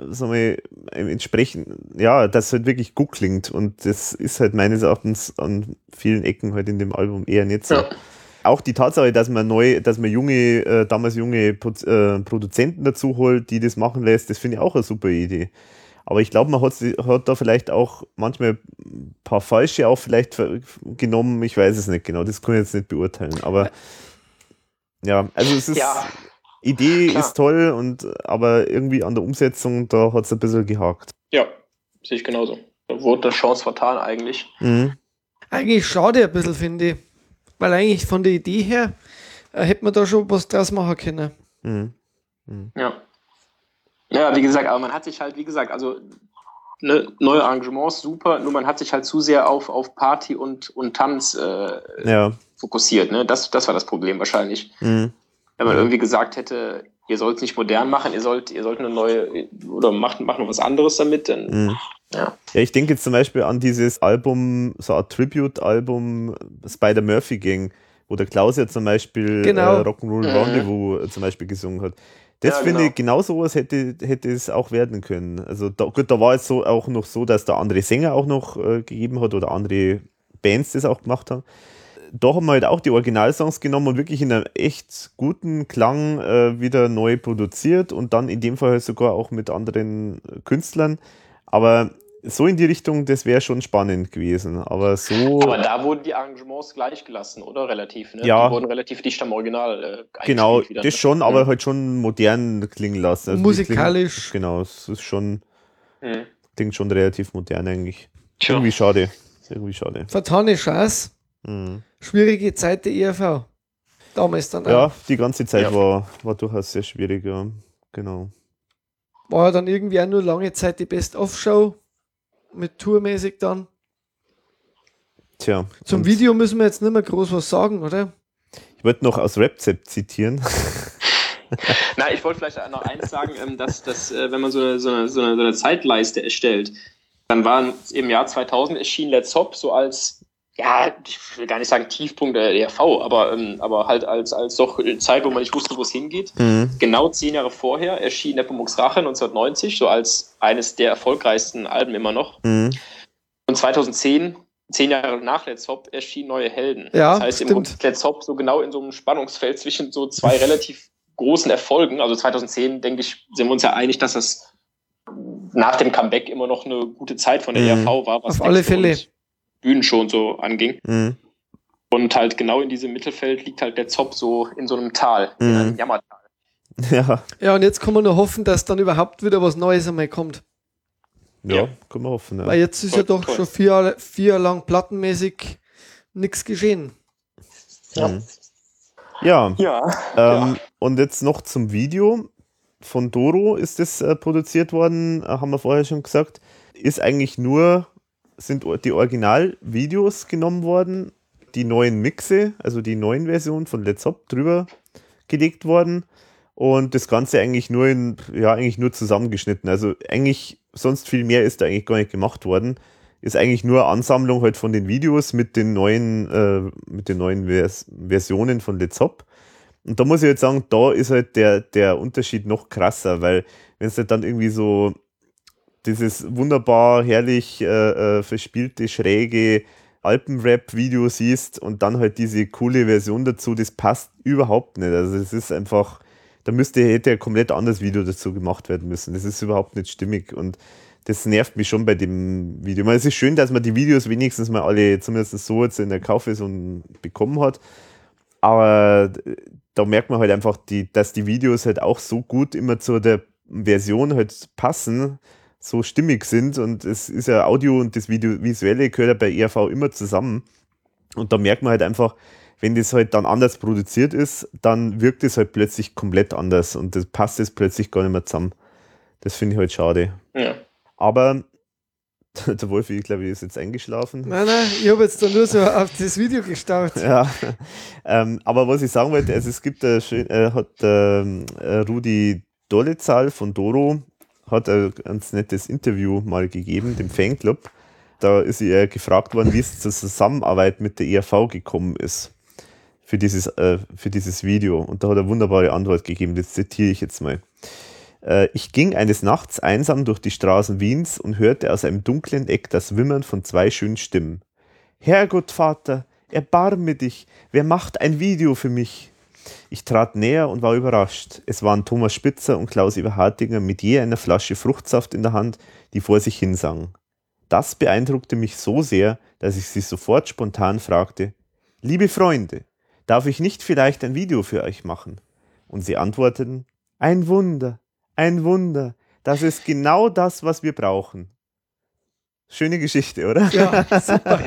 sagen wir, entsprechend, ja, dass halt wirklich gut klingt und das ist halt meines Erachtens an vielen Ecken halt in dem Album eher nicht so. Ja. Auch die Tatsache, dass man neu, dass man junge, äh, damals junge Pro äh, Produzenten dazu holt, die das machen lässt, das finde ich auch eine super Idee. Aber ich glaube, man hat, hat da vielleicht auch manchmal ein paar falsche auch vielleicht genommen. Ich weiß es nicht genau. Das kann ich jetzt nicht beurteilen. Aber ja, also es ist, Ja. Idee Klar. ist toll und aber irgendwie an der Umsetzung, da hat es ein bisschen gehakt. Ja, sehe ich genauso. Da wurde eine Chance vertan eigentlich. Mhm. Eigentlich schade ein bisschen, finde ich. Weil eigentlich von der Idee her äh, hätte man da schon was draus machen können. Mhm. Ja. Ja, wie gesagt, aber man hat sich halt, wie gesagt, also ne, neue Arrangements super, nur man hat sich halt zu sehr auf, auf Party und, und Tanz äh, Ja. fokussiert. Ne? Das, das war das Problem wahrscheinlich. Mhm. Wenn man irgendwie gesagt hätte, ihr sollt es nicht modern machen, ihr sollt, ihr sollt eine neue oder macht, macht noch was anderes damit, dann Mhm. ja. Ja, ich denke jetzt zum Beispiel an dieses Album, so ein Tribute-Album Spider Murphy Gang, wo der Klaus ja zum Beispiel Genau. äh, Rock'n'Roll Mhm. Rendezvous äh, zum Beispiel gesungen hat. Das Ja, finde genau. ich, genau sowas hätte, hätte es auch werden können. Also da, gut, da war es so auch noch so, dass da andere Sänger auch noch äh, gegeben hat oder andere Bands das auch gemacht haben. Da haben wir halt auch die Originalsongs genommen und wirklich in einem echt guten Klang äh, wieder neu produziert und dann in dem Fall halt sogar auch mit anderen äh, Künstlern. Aber so in die Richtung, das wäre schon spannend gewesen. Aber so. Aber da wurden die Arrangements gleich gelassen, oder? Relativ, ne? Ja. Die wurden relativ dicht am Original äh, Genau, wieder, das ne? schon, aber Mhm. halt schon modern klingen lassen. Also Musikalisch. Klingen, genau, es ist schon, Mhm. klingt schon relativ modern eigentlich. Tja. Irgendwie schade. Irgendwie schade. Vertane Chance. Mhm. Schwierige Zeit der ERV. Damals dann auch. Ja, die ganze Zeit Ja. war, war durchaus sehr schwierig, ja. Genau. War ja dann irgendwie auch nur lange Zeit die Best-of-Show. Mit Tourmäßig dann. Tja. Zum Video müssen wir jetzt nicht mehr groß was sagen, oder? Ich wollte noch aus Rap-Zep zitieren. Na, ich wollte vielleicht noch eins sagen, ähm, dass, dass äh, wenn man so eine, so, eine, so, eine, so eine Zeitleiste erstellt, dann waren im Jahr 2000 erschien Let's Hop so als, ja, ich will gar nicht sagen Tiefpunkt der ERV, aber, ähm, aber halt als, als doch Zeit, wo man nicht wusste, wo es hingeht. Mhm. Genau zehn Jahre vorher erschien Nepomuk's Rache 1990, so als eines der erfolgreichsten Alben immer noch. Mhm. Und 2010, zehn Jahre nach Let's Hop, erschien Neue Helden. Ja, das heißt, im stimmt. Grunde ist Let's Hop so genau in so einem Spannungsfeld zwischen so zwei relativ großen Erfolgen. Also 2010, denke ich, sind wir uns ja einig, dass das nach dem Comeback immer noch eine gute Zeit von der Mhm. ERV war, was Auf alle Fälle. und Bühnenshow und so anging. Mhm. Und halt genau in diesem Mittelfeld liegt halt der Zop so in so einem Tal, in Mhm. einem Jammertal. Ja, Ja, und jetzt kann man nur hoffen, dass dann überhaupt wieder was Neues einmal kommt. ja, Ja. können wir hoffen. Ja. Weil jetzt ist ja Voll, doch voll. schon vier Jahre, vier Jahre lang plattenmäßig nichts geschehen. Mhm. Ja, Ja. ähm, und jetzt noch zum Video. Von Doro ist das äh, produziert worden, äh, haben wir vorher schon gesagt. Ist eigentlich nur, sind die Originalvideos genommen worden, die neuen Mixe, also die neuen Versionen von Let's Hop drüber gelegt worden und das Ganze eigentlich nur in, ja, eigentlich nur zusammengeschnitten. Also eigentlich, sonst viel mehr ist da eigentlich gar nicht gemacht worden. Ist eigentlich nur Ansammlung halt von den Videos mit den neuen, äh, mit den neuen Vers Versionen von Let's Hop. Und da muss ich jetzt sagen, da ist halt der, der Unterschied noch krasser, weil wenn es halt dann irgendwie so dieses wunderbar herrlich äh, äh, verspielte, schräge Alpenrap-Video siehst und dann halt diese coole Version dazu, das passt überhaupt nicht. Also es ist einfach, da müsste, hätte ein komplett anderes Video dazu gemacht werden müssen. Das ist überhaupt nicht stimmig und das nervt mich schon bei dem Video. Meine, es ist schön, dass man die Videos wenigstens mal alle, zumindest so jetzt in der Kaufversion bekommen hat. Aber da merkt man halt einfach, die, dass die Videos halt auch so gut immer zu der Version halt passen, so stimmig sind und es ist ja Audio und das Video visuelle gehört ja bei ERV immer zusammen. Und da merkt man halt einfach, wenn das halt dann anders produziert ist, dann wirkt es halt plötzlich komplett anders und das passt jetzt plötzlich gar nicht mehr zusammen. Das finde ich halt schade. ja. Aber der Wolfi, ich glaube, ist jetzt eingeschlafen. Nein, nein, ich habe jetzt da nur so auf das Video gestarrt. Ja, ähm, aber was ich sagen wollte, also es gibt ein schön, äh, hat ähm, äh, Rudi Dollezahl von Doro hat ein ganz nettes Interview mal gegeben, dem Fanclub. Da ist er gefragt worden, wie es zur Zusammenarbeit mit der ERV gekommen ist für dieses, äh, für dieses Video. Und da hat er wunderbare Antwort gegeben. Das zitiere ich jetzt mal. Äh, ich ging eines Nachts einsam durch die Straßen Wiens und hörte aus einem dunklen Eck das Wimmern von zwei schönen Stimmen. Herrgott, Vater, erbarme dich, wer macht ein Video für mich? Ich trat näher und war überrascht. Es waren Thomas Spitzer und Klaus Eberhardinger mit je einer Flasche Fruchtsaft in der Hand, die vor sich hinsangen. Das beeindruckte mich so sehr, dass ich sie sofort spontan fragte, Liebe Freunde, darf ich nicht vielleicht ein Video für euch machen? Und sie antworteten, ein Wunder, ein Wunder, das ist genau das, was wir brauchen. Schöne Geschichte, oder? Ja, super.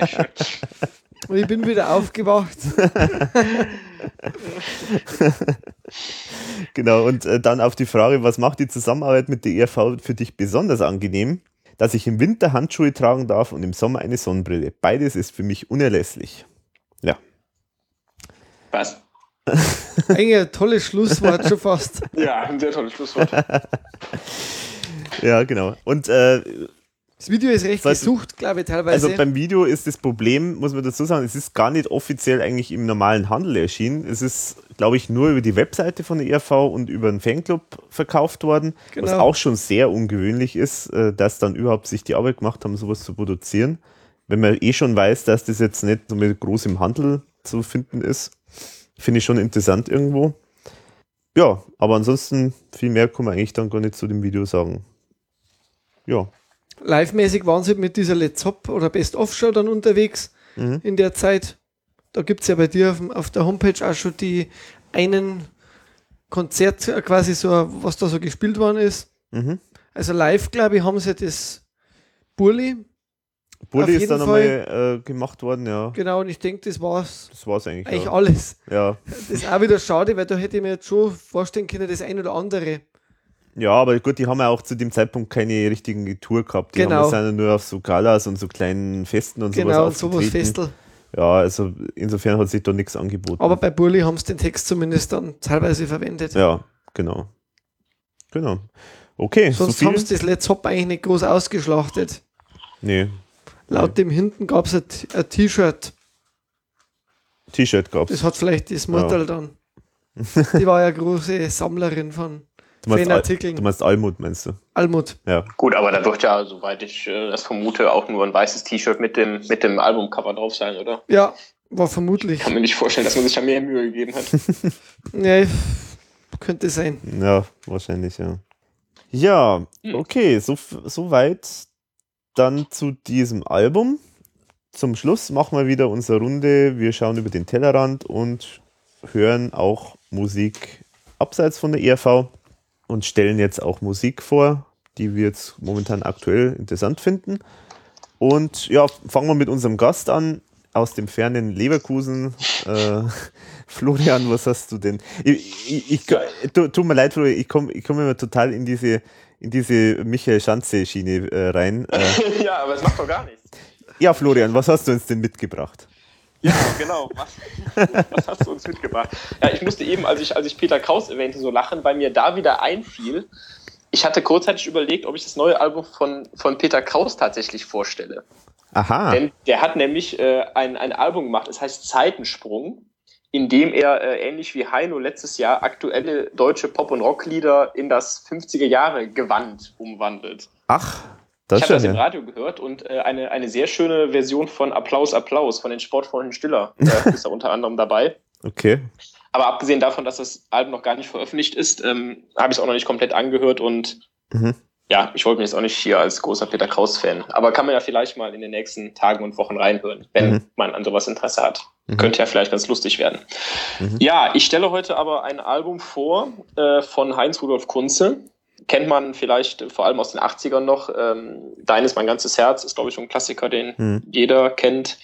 Und ich bin wieder aufgewacht. genau, und äh, dann auf die Frage, was macht die Zusammenarbeit mit der ERV für dich besonders angenehm? Dass ich im Winter Handschuhe tragen darf und im Sommer eine Sonnenbrille. Beides ist für mich unerlässlich. Ja. Was? Ein tolles Schlusswort schon fast. Ja, ein sehr tolles Schlusswort. Ja, genau. Und äh, Das Video ist recht Was- gesucht, glaube ich, teilweise. also beim Video ist das Problem, muss man dazu sagen, es ist gar nicht offiziell eigentlich im normalen Handel erschienen. Es ist, glaube ich, nur über die Webseite von der ERV und über einen Fanclub verkauft worden, was Genau. auch schon sehr ungewöhnlich ist, äh, dass dann überhaupt sich die Arbeit gemacht haben, sowas zu produzieren. Wenn man eh schon weiß, dass das jetzt nicht so mit groß im Handel zu finden ist, finde ich schon interessant irgendwo. Ja, aber ansonsten viel mehr kann man eigentlich dann gar nicht zu dem Video sagen. Ja, Live-mäßig waren sie mit dieser Let's Hop oder Best of Show dann unterwegs Mhm. in der Zeit. Da gibt es ja bei dir auf, auf der Homepage auch schon die einen Konzert, äh, quasi so, was da so gespielt worden ist. mhm. Also live, glaube ich, haben sie das Burli. Bulli Auf ist dann einmal äh, gemacht worden, ja. Genau, und ich denke, das war's Das war's eigentlich. eigentlich ja. alles. Ja. Das ist auch wieder schade, weil da hätte ich mir jetzt schon vorstellen können, das ein oder andere. Ja, aber gut, die haben ja auch zu dem Zeitpunkt keine richtigen Tour gehabt. Die Genau. haben sind ja nur auf so Galas und so kleinen Festen und Genau, sowas sowas aufgetreten. Festel. Ja, also insofern hat sich da nichts angeboten. Aber bei Burli haben sie den Text zumindest dann teilweise verwendet. ja, genau. Genau. Okay, Sonst so haben sie das Let's Hop eigentlich nicht groß ausgeschlachtet. Nee, Laut dem hinten gab es ein T-Shirt. T-Shirt gab's. Das hat vielleicht das Mutter dann. Die war ja große Sammlerin von Du meinst, Al Fanartikeln. du meinst Almut, meinst du? Almut. Ja. Gut, aber da wird ja, soweit ich äh, das vermute, auch nur ein weißes T-Shirt mit dem, mit dem Albumcover drauf sein, oder? Ja, war vermutlich. Kann mir nicht vorstellen, dass man sich da mehr Mühe gegeben hat. Nee, könnte sein. Ja, wahrscheinlich, ja. Ja, Hm. okay, so, so weit dann zu diesem Album. Zum Schluss machen wir wieder unsere Runde. Wir schauen über den Tellerrand und hören auch Musik abseits von der ERV und stellen jetzt auch Musik vor, die wir jetzt momentan aktuell interessant finden. Und ja, fangen wir mit unserem Gast an aus dem fernen Leverkusen. Äh, Florian, was hast du denn? Ich, ich, ich, tu- tut mir leid, Florian, ich komme ich komm immer total in diese, in diese Michael Schanze-Schiene äh, rein. Äh, ja, aber es macht doch gar nichts. ja, Florian, was hast du uns denn mitgebracht? Ja, genau. Was, was hast du uns mitgebracht? Ja, ich musste eben, als ich, als ich Peter Kraus erwähnte, so lachen, weil mir da wieder einfiel. Ich hatte kurzzeitig überlegt, ob ich das neue Album von, von Peter Kraus tatsächlich vorstelle. Aha. Denn der hat nämlich äh, ein, ein Album gemacht, es heißt Zeitensprung, in dem er äh, ähnlich wie Heino letztes Jahr aktuelle deutsche Pop- und Rocklieder in das 50er Jahre Gewand umwandelt. Ach, das ich habe das im Radio gehört und äh, eine, eine sehr schöne Version von Applaus, Applaus von den Sportfreunden Stiller äh, ist da unter anderem dabei. Okay. Aber abgesehen davon, dass das Album noch gar nicht veröffentlicht ist, ähm, habe ich es auch noch nicht komplett angehört und Mhm. ja, ich wollte mich jetzt auch nicht hier als großer Peter Kraus-Fan. Aber kann man ja vielleicht mal in den nächsten Tagen und Wochen reinhören, wenn Mhm. man an sowas Interesse hat. Mhm. Könnte ja vielleicht ganz lustig werden. Mhm. Ja, ich stelle heute aber ein Album vor äh, von Heinz-Rudolf Kunze. Kennt man vielleicht vor allem aus den 80ern noch. Ähm, Dein ist mein ganzes Herz ist, glaube ich, so ein Klassiker, den Mhm. jeder kennt.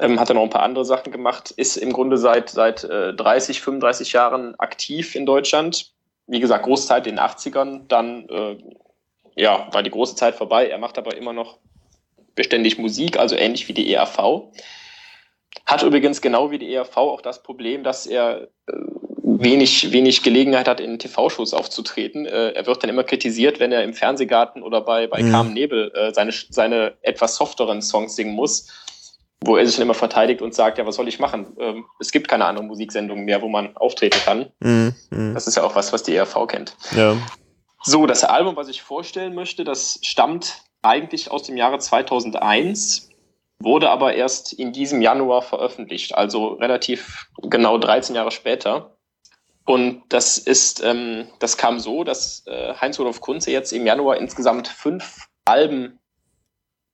Ähm, hat er noch ein paar andere Sachen gemacht. Ist im Grunde seit, seit äh, 30, 35 Jahren aktiv in Deutschland. Wie gesagt, Großzeit in den 80ern. Dann äh, ja, war die große Zeit vorbei. Er macht aber immer noch beständig Musik, also ähnlich wie die ERV. Hat übrigens genau wie die ERV auch das Problem, dass er äh, wenig, wenig Gelegenheit hat, in TV-Shows aufzutreten. Äh, er wird dann immer kritisiert, wenn er im Fernsehgarten oder bei, bei Mhm. Carmen Nebel äh, seine, seine etwas softeren Songs singen muss, wo er sich dann immer verteidigt und sagt, ja, was soll ich machen? Ähm, es gibt keine anderen Musiksendungen mehr, wo man auftreten kann. Mhm. Mhm. Das ist ja auch was, was die ERV kennt. Ja. So, das Album, was ich vorstellen möchte, das stammt eigentlich aus dem Jahre 2001, wurde aber erst in diesem Januar veröffentlicht, also relativ genau 13 Jahre später. Und das ist, ähm, das kam so, dass äh, Heinz-Rudolf Kunze jetzt im Januar insgesamt fünf Alben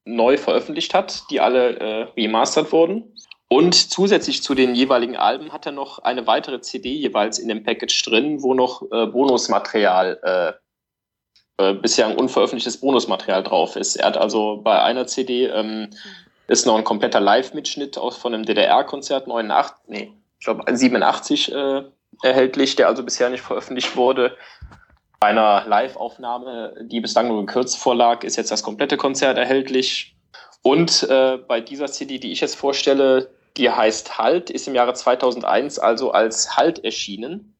neu veröffentlicht hat, die alle äh, remastert wurden. Und zusätzlich zu den jeweiligen Alben hat er noch eine weitere CD jeweils in dem Package drin, wo noch äh, Bonusmaterial äh, äh, bisher unveröffentlichtes Bonusmaterial drauf ist. Er hat also bei einer CD ähm, ist noch ein kompletter Live-Mitschnitt aus von einem DDR-Konzert 89, nee, ich glaube 87 äh, erhältlich, der also bisher nicht veröffentlicht wurde. Bei einer Live-Aufnahme, die bislang nur gekürzt vorlag, ist jetzt das komplette Konzert erhältlich. Und äh, bei dieser CD, die ich jetzt vorstelle, die heißt Halt, ist im Jahre 2001 also als Halt erschienen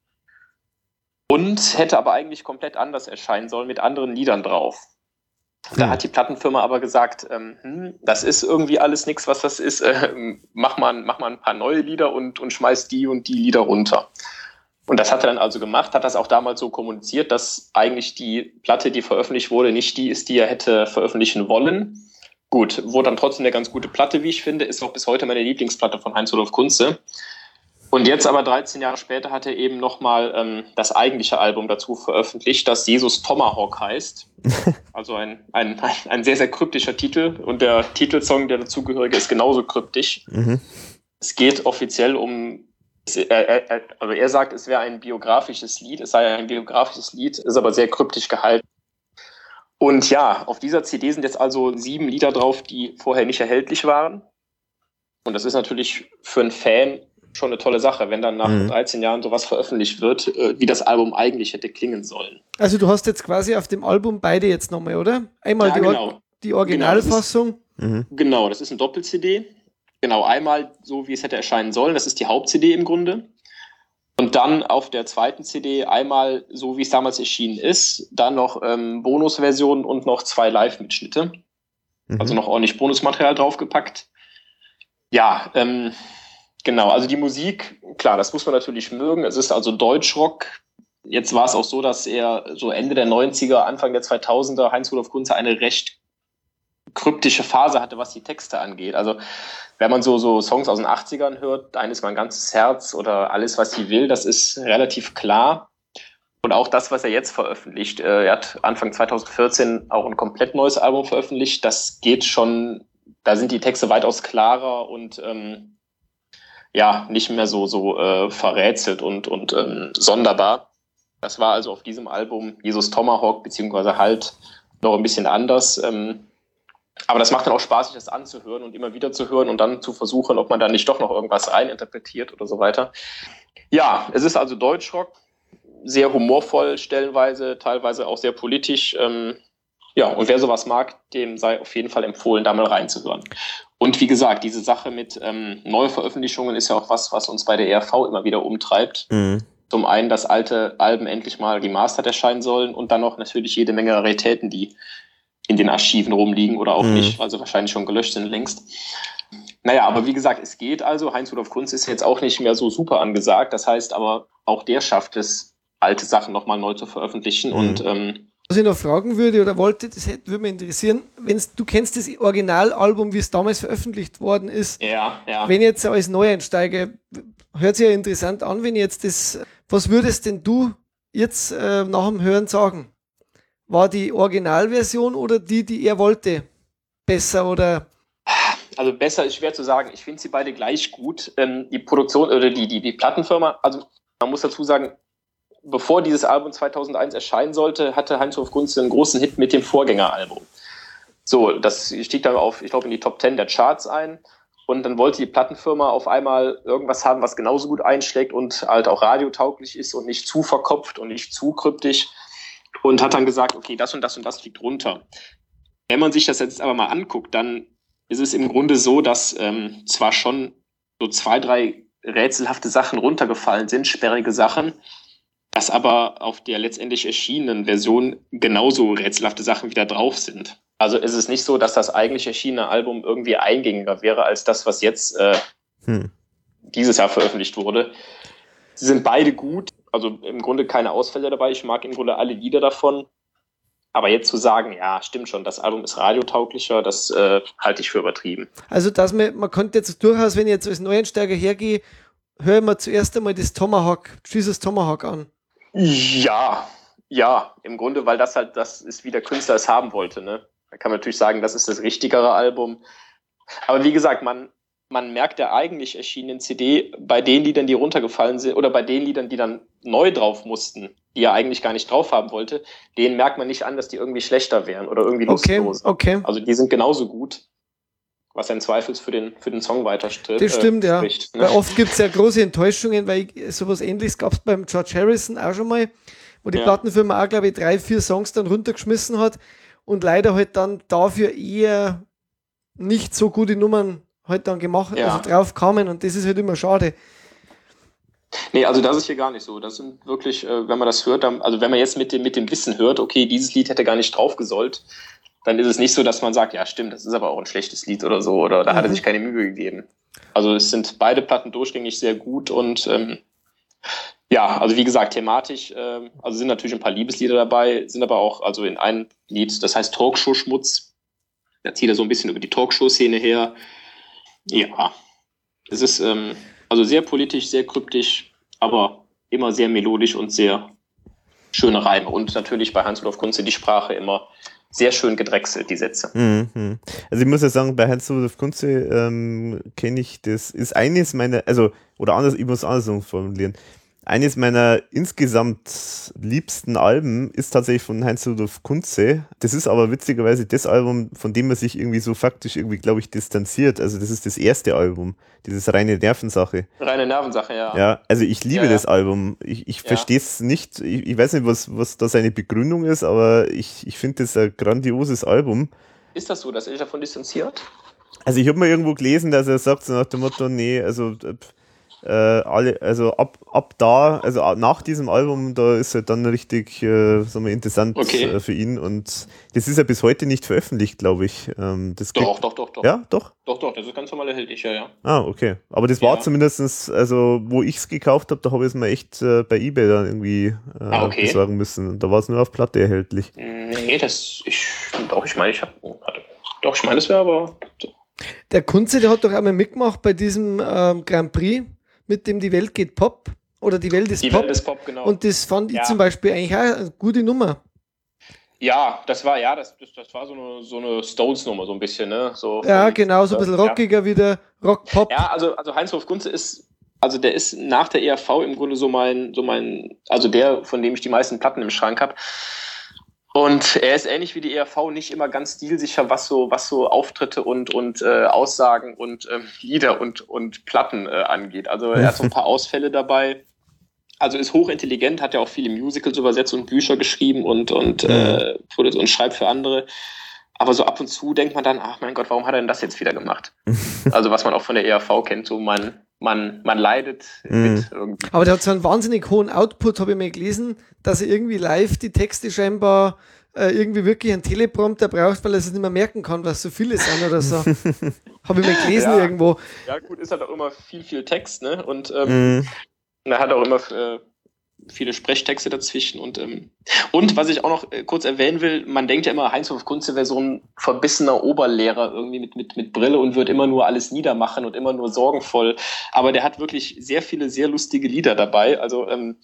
und hätte aber eigentlich komplett anders erscheinen sollen mit anderen Liedern drauf. Da Hm. hat die Plattenfirma aber gesagt, ähm, hm, das ist irgendwie alles nichts, was das ist. Äh, mach, mal, mach mal ein paar neue Lieder und, und schmeiß die und die Lieder runter. Und das hat er dann also gemacht, hat das auch damals so kommuniziert, dass eigentlich die Platte, die veröffentlicht wurde, nicht die ist, die er hätte veröffentlichen wollen. Gut, wurde dann trotzdem eine ganz gute Platte, wie ich finde, ist auch bis heute meine Lieblingsplatte von Heinz-Rudolf Kunze. Und jetzt aber 13 Jahre später hat er eben nochmal ähm, das eigentliche Album dazu veröffentlicht, das Jesus Tomahawk heißt. Also ein, ein, ein sehr, sehr kryptischer Titel. Und der Titelsong, der dazugehörige, ist genauso kryptisch. Mhm. Es geht offiziell um, also er sagt, es wäre ein biografisches Lied, es sei ein biografisches Lied, ist aber sehr kryptisch gehalten. Und ja, auf dieser CD sind jetzt also sieben Lieder drauf, die vorher nicht erhältlich waren. Und das ist natürlich für einen Fan schon eine tolle Sache, wenn dann nach Mhm. 13 Jahren sowas veröffentlicht wird, äh, wie das Album eigentlich hätte klingen sollen. Also du hast jetzt quasi auf dem Album beide jetzt nochmal, oder? Einmal Ja, die, Or genau. die Originalfassung. Mhm. Genau, das ist ein Doppel-CD. Genau, einmal so, wie es hätte erscheinen sollen. Das ist die Haupt-CD im Grunde. Und dann auf der zweiten CD einmal so, wie es damals erschienen ist. Dann noch ähm, Bonusversionen und noch zwei Live-Mitschnitte. Mhm. Also noch ordentlich Bonusmaterial draufgepackt. Ja, ähm, genau. Also die Musik, klar, das muss man natürlich mögen. Es ist also Deutschrock. Jetzt war es auch so, dass er so Ende der 90er, Anfang der 2000er Heinz-Rudolf Kunze eine recht kryptische Phase hatte, was die Texte angeht. Also wenn man so, so Songs aus den 80ern hört, Dein ist mein ganzes Herz oder Alles, was sie will, das ist relativ klar. Und auch das, was er jetzt veröffentlicht, äh, er hat Anfang 2014 auch ein komplett neues Album veröffentlicht. Das geht schon, da sind die Texte weitaus klarer und ähm, ja, nicht mehr so, so äh, verrätselt und, und ähm, sonderbar. Das war also auf diesem Album Jesus Tomahawk beziehungsweise halt noch ein bisschen anders. Ähm, aber das macht dann auch Spaß, sich das anzuhören und immer wieder zu hören und dann zu versuchen, ob man da nicht doch noch irgendwas reininterpretiert oder so weiter. Ja, es ist also Deutschrock, sehr humorvoll stellenweise, teilweise auch sehr politisch. Ähm, ja, und wer sowas mag, dem sei auf jeden Fall empfohlen, da mal reinzuhören. Und wie gesagt, diese Sache mit ähm, Neuveröffentlichungen ist ja auch was, was uns bei der ERV immer wieder umtreibt. Mhm. Zum einen, dass alte Alben endlich mal remastert erscheinen sollen und dann noch natürlich jede Menge Raritäten, die in den Archiven rumliegen oder auch Mhm. nicht, weil sie wahrscheinlich schon gelöscht sind längst. Naja, aber wie gesagt, es geht also. Heinz-Rudolf Kunz ist jetzt auch nicht mehr so super angesagt. Das heißt aber, auch der schafft es, alte Sachen nochmal neu zu veröffentlichen. Mhm. Und ähm, Was ich noch fragen würde oder wollte, das hätte, würde mich interessieren, wenn's, du kennst das Originalalbum, wie es damals veröffentlicht worden ist. ja, ja. Wenn ich jetzt als Neueinsteiger, hört sich ja interessant an, wenn ich jetzt das, was würdest denn du jetzt äh, nach dem Hören sagen? War die Originalversion oder die, die er wollte, besser oder? Also besser ist schwer zu sagen. Ich finde sie beide gleich gut. Ähm, die Produktion oder die, die, die Plattenfirma, also man muss dazu sagen, bevor dieses Album 2001 erscheinen sollte, hatte Heinz-Rudolf Kunze einen großen Hit mit dem Vorgängeralbum. So, das stieg dann auf, ich glaube, in die Top 10 der Charts ein. Und dann wollte die Plattenfirma auf einmal irgendwas haben, was genauso gut einschlägt und halt auch radiotauglich ist und nicht zu verkopft und nicht zu kryptisch. Und hat dann gesagt, okay, das und das und das fliegt runter. Wenn man sich das jetzt aber mal anguckt, dann ist es im Grunde so, dass ähm, zwar schon so zwei, drei rätselhafte Sachen runtergefallen sind, sperrige Sachen, dass aber auf der letztendlich erschienenen Version genauso rätselhafte Sachen wieder drauf sind. Also ist es nicht so, dass das eigentlich erschienene Album irgendwie eingängiger wäre als das, was jetzt äh, Hm. dieses Jahr veröffentlicht wurde. Sie sind beide gut, also im Grunde keine Ausfälle dabei. Ich mag im Grunde alle Lieder davon. Aber jetzt zu sagen, ja, stimmt schon, das Album ist radiotauglicher, das äh, halte ich für übertrieben. Also, dass man, man könnte jetzt durchaus, wenn ich jetzt als Neuensteiger hergehe, höre ich mir zuerst einmal das Tomahawk, Jesus Tomahawk an. Ja, ja, im Grunde, weil das halt das ist, wie der Künstler es haben wollte. Ne? Da kann man natürlich sagen, das ist das richtigere Album. Aber wie gesagt, man, man merkt der eigentlich erschienenen CD bei den Liedern, die runtergefallen sind, oder bei den Liedern, die dann neu drauf mussten, die er eigentlich gar nicht drauf haben wollte, denen merkt man nicht an, dass die irgendwie schlechter wären oder irgendwie Okay, lustlos. okay. Also die sind genauso gut, was ein Zweifels für den, für den Song weiterstritt. Das stimmt, ja. spricht, ne? Weil oft gibt es ja große Enttäuschungen, weil ich, sowas ähnliches gab es beim George Harrison auch schon mal, wo die Ja. Plattenfirma auch, glaube ich, drei, vier Songs dann runtergeschmissen hat und leider halt dann dafür eher nicht so gute Nummern halt dann gemacht, Ja. also drauf kamen und das ist halt immer schade. Nee, also das ist hier gar nicht so. Das sind wirklich, äh, wenn man das hört, also wenn man jetzt mit dem, mit dem Wissen hört, okay, dieses Lied hätte gar nicht drauf gesollt, dann ist es nicht so, dass man sagt, ja stimmt, das ist aber auch ein schlechtes Lied oder so, oder da hat er Mhm. sich keine Mühe gegeben. Also es sind beide Platten durchgängig sehr gut und ähm, ja, also wie gesagt, thematisch, ähm, also sind natürlich ein paar Liebeslieder dabei, sind aber auch, also in einem Lied, das heißt Talkshow-Schmutz, da zieht er so ein bisschen über die Talkshow-Szene her. Ja, es ist ähm, also sehr politisch, sehr kryptisch, aber immer sehr melodisch und sehr schöne Reime. Und natürlich bei Hans-Rudolf Kunze die Sprache immer sehr schön gedrechselt, die Sätze. Mhm. Also ich muss ja sagen, bei Hans-Rudolf Kunze ähm, kenne ich das, ist eines meiner, also, oder anders, ich muss andersrum formulieren. Eines meiner insgesamt liebsten Alben ist tatsächlich von Heinz-Rudolf Kunze. Das ist aber witzigerweise das Album, von dem man sich irgendwie so faktisch irgendwie, glaube ich, distanziert. Also das ist das erste Album, dieses reine Nervensache. Reine Nervensache, ja. Ja, also ich liebe Ja, ja. das Album. Ich, ich Ja. verstehe es nicht. Ich, ich weiß nicht, was, was da seine Begründung ist, aber ich, ich finde das ein grandioses Album. Ist das so, dass er sich davon distanziert? Also ich habe mal irgendwo gelesen, dass er sagt so nach dem Motto, nee, also äh, äh, alle, also ab, ab da, also nach diesem Album, da ist er dann richtig, äh, sagen wir, interessant Okay. äh, für ihn und das ist ja bis heute nicht veröffentlicht, glaube ich. Ähm, das Doch, doch, doch, doch. Ja, doch. Doch, doch, das ist ganz normal erhältlich, ja, ja. Ah, okay. Aber das war Ja. zumindestens, also wo ich es gekauft habe, da habe ich es mir echt äh, bei Ebay dann irgendwie äh, Ah, okay. besorgen müssen. Und da war es nur auf Platte erhältlich. Nee, das, ich, doch, ich meine, ich habe, warte. Doch, ich meine, das wäre aber, Der Kunze, der hat doch einmal mitgemacht bei diesem ähm, Grand Prix, mit dem Die Welt geht Pop oder Die Welt ist die Pop. Welt ist Pop, genau. Und das fand ich Ja. zum Beispiel eigentlich auch eine gute Nummer. ja, das war, ja, das, das, das war so eine, so eine Stones-Nummer, so ein bisschen, ne? So Ja, genau, so ein bisschen Ja. rockiger wieder, Rock-Pop. Ja, also, also Heinz-Hof Kunze ist, also der ist nach der ERV im Grunde so mein, so mein, also der, von dem ich die meisten Platten im Schrank habe. Und er ist ähnlich wie die ERV nicht immer ganz stilsicher, was so, was so Auftritte und, und äh, Aussagen und ähm, Lieder und, und Platten äh, angeht. Also er hat so ein paar Ausfälle dabei. Also ist hochintelligent, hat ja auch viele Musicals übersetzt und Bücher geschrieben und, und, äh, produ- und schreibt für andere. Aber so ab und zu denkt man dann, ach mein Gott, warum hat er denn das jetzt wieder gemacht? Also was man auch von der ERV kennt, so man, man, man leidet Mhm. mit irgendwie. Aber der hat so einen wahnsinnig hohen Output, habe ich mal gelesen, dass er irgendwie live die Texte scheinbar äh, irgendwie wirklich einen Teleprompter braucht, weil er sich nicht mehr merken kann, was so viele sind oder so. habe ich mal gelesen Ja. irgendwo. Ja gut, ist halt auch immer viel, viel Text, ne? Und ähm, Mhm. er hat auch immer äh, viele Sprechtexte dazwischen und ähm, und was ich auch noch äh, kurz erwähnen will, man denkt ja immer, Heinz-Hof Kunze wäre so ein verbissener Oberlehrer irgendwie mit, mit, mit Brille und wird immer nur alles niedermachen und immer nur sorgenvoll. Aber der hat wirklich sehr viele sehr lustige Lieder dabei. Also ähm,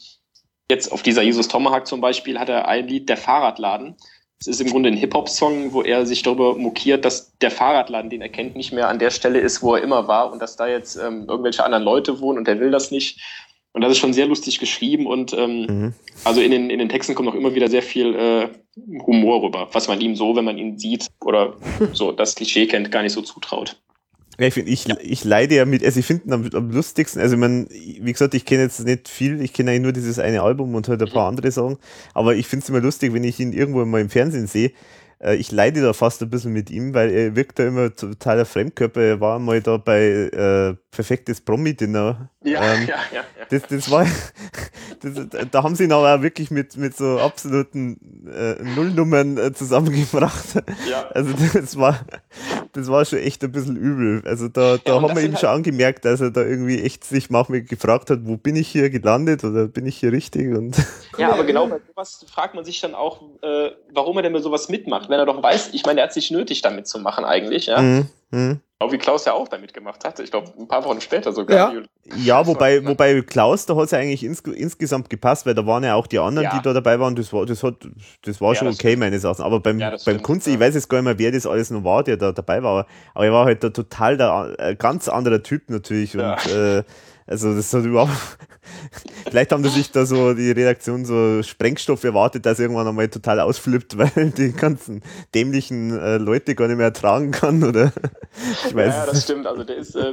jetzt auf dieser Jesus Tomahawk zum Beispiel hat er ein Lied, der Fahrradladen. Es ist im Grunde ein Hip-Hop-Song, wo er sich darüber mokiert, dass der Fahrradladen, den er kennt, nicht mehr an der Stelle ist, wo er immer war und dass da jetzt ähm, irgendwelche anderen Leute wohnen und er will das nicht. Und das ist schon sehr lustig geschrieben und ähm, Mhm. also in den, in den Texten kommt auch immer wieder sehr viel äh, Humor rüber, was man ihm so, wenn man ihn sieht oder so das Klischee kennt, gar nicht so zutraut. Ja, ich finde, ich, ich leide ja mit, also ich finde am, am lustigsten, also ich mein, wie gesagt, ich kenne jetzt nicht viel, ich kenne eigentlich nur dieses eine Album und halt ein paar andere Sachen, aber ich finde es immer lustig, wenn ich ihn irgendwo mal im Fernsehen sehe, ich leide da fast ein bisschen mit ihm, weil er wirkt da immer totaler Fremdkörper. Er war mal da bei äh, Perfektes Promi-Dinner. Ja, Ähm, ja, ja, ja. Das, das war, das, da haben sie ihn aber auch wirklich mit, mit so absoluten äh, Nullnummern äh, zusammengebracht. ja. Also das war, das war schon echt ein bisschen übel. Also da, da Ja, haben wir ihm schon halt- angemerkt, dass er da irgendwie echt sich manchmal gefragt hat, wo bin ich hier gelandet oder bin ich hier richtig und Ja, aber genau bei sowas fragt man sich dann auch, äh, warum er denn mit sowas mitmacht, wenn er doch weiß, ich meine, er hat sich nötig damit zu machen eigentlich, ja. Mhm, mhm. Auch wie Klaus ja auch damit gemacht hat. Ich glaube, ein paar Wochen später sogar. Ja. Ja, wobei, wobei Klaus, da hat es ja eigentlich ins, insgesamt gepasst, weil da waren ja auch die anderen, Ja. die da dabei waren, das war, das hat, das war Ja, schon das okay, stimmt. meines Erachtens. Aber beim, beim stimmt, ja. ich weiß jetzt gar nicht mehr, wer das alles noch war, der da dabei war, aber er war halt der total der, äh, ganz anderer Typ natürlich Ja. und, äh, also das hat überhaupt, vielleicht haben die sich da so, die Redaktion so Sprengstoff erwartet, dass er irgendwann einmal total ausflippt, weil die ganzen dämlichen äh, Leute gar nicht mehr ertragen kann, oder? Ich weiß Ja, das stimmt. Also der ist äh,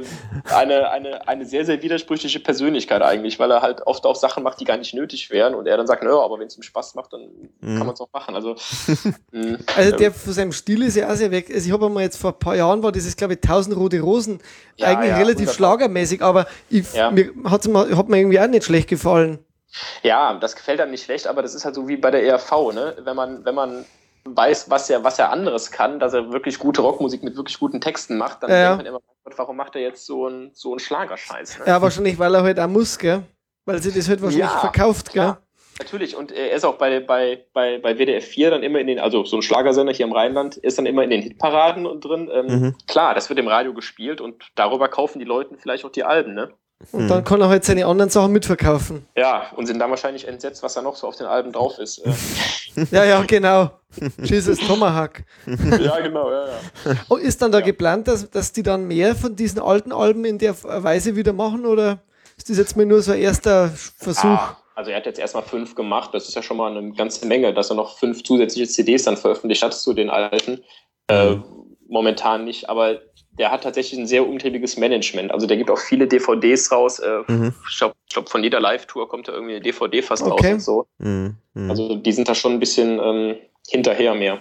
eine, eine, eine sehr, sehr widersprüchliche Persönlichkeit eigentlich, weil er halt oft auch Sachen macht, die gar nicht nötig wären und er dann sagt, naja, aber wenn es ihm Spaß macht, dann Mhm. kann man es auch machen. Also, mh, Also ähm, der von seinem Stil ist ja auch sehr weg. Also ich habe einmal jetzt vor ein paar Jahren war dieses, glaube ich, 1000 rote Rosen. Ja, eigentlich ja, relativ wunderbar. schlagermäßig, aber ich, Ja. mir hat mir irgendwie auch nicht schlecht gefallen. Ja, das gefällt einem nicht schlecht, aber das ist halt so wie bei der ERV, ne? Wenn man, wenn man weiß, was er, was er anderes kann, dass er wirklich gute Rockmusik mit wirklich guten Texten macht, dann Ja, ja. denkt man immer, warum macht er jetzt so einen so einen Schlagerscheiß? Ne? Ja, wahrscheinlich, weil er halt auch muss, gell? Weil sie das halt wahrscheinlich Ja, verkauft, gell? klar. Natürlich, und er ist auch bei, bei, bei, bei WDR 4 dann immer in den, also so ein Schlagersender hier im Rheinland, ist dann immer in den Hitparaden und drin. Ähm, Mhm. Klar, das wird im Radio gespielt und darüber kaufen die Leute vielleicht auch die Alben, ne? Und Mhm. dann kann er halt seine anderen Sachen mitverkaufen. Ja, und sind dann wahrscheinlich entsetzt, was da noch so auf den Alben drauf ist. Äh, Ja, ja, genau. Jesus Tomahawk. ja, genau, ja, ja. Oh, ist dann da Ja. geplant, dass, dass die dann mehr von diesen alten Alben in der Weise wieder machen oder ist das jetzt mal nur so ein erster Versuch? Ah, also er hat jetzt erstmal fünf gemacht, das ist ja schon mal eine ganze Menge, dass er noch fünf zusätzliche CDs dann veröffentlicht hat zu den alten. Äh, momentan nicht, aber der hat tatsächlich ein sehr umtriebiges Management. Also der gibt auch viele DVDs raus. Äh, Mhm. Ich glaube, glaub, von jeder Live-Tour kommt da irgendwie eine DVD fast Okay. raus und so. Mhm, mhm. Also die sind da schon ein bisschen ähm, hinterher mehr.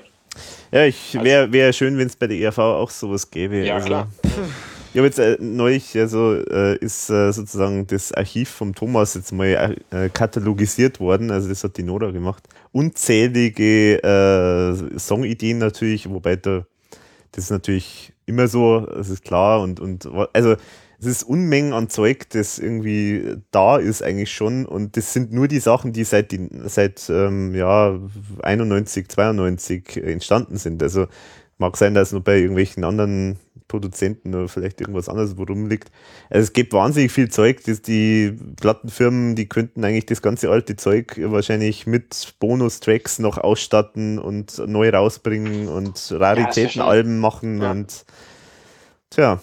Ja, ich wäre wär schön, wenn es bei der ERV auch sowas gäbe. Ja, also, klar. Ich habe jetzt äh, neulich, also äh, ist äh, sozusagen das Archiv vom Thomas jetzt mal äh, katalogisiert worden, also das hat die Nora gemacht. Unzählige äh, Songideen natürlich, wobei da das natürlich immer so, das ist klar und, und also es ist Unmengen an Zeug, das irgendwie da ist eigentlich schon und das sind nur die Sachen, die seit, seit ähm, ja, 91, 92 entstanden sind. Also mag sein, dass noch bei irgendwelchen anderen Produzenten oder vielleicht irgendwas anderes wo rumliegt. Also es gibt wahnsinnig viel Zeug, das die Plattenfirmen, die könnten eigentlich das ganze alte Zeug wahrscheinlich mit Bonustracks noch ausstatten und neu rausbringen und Raritätenalben machen Ja. und tja,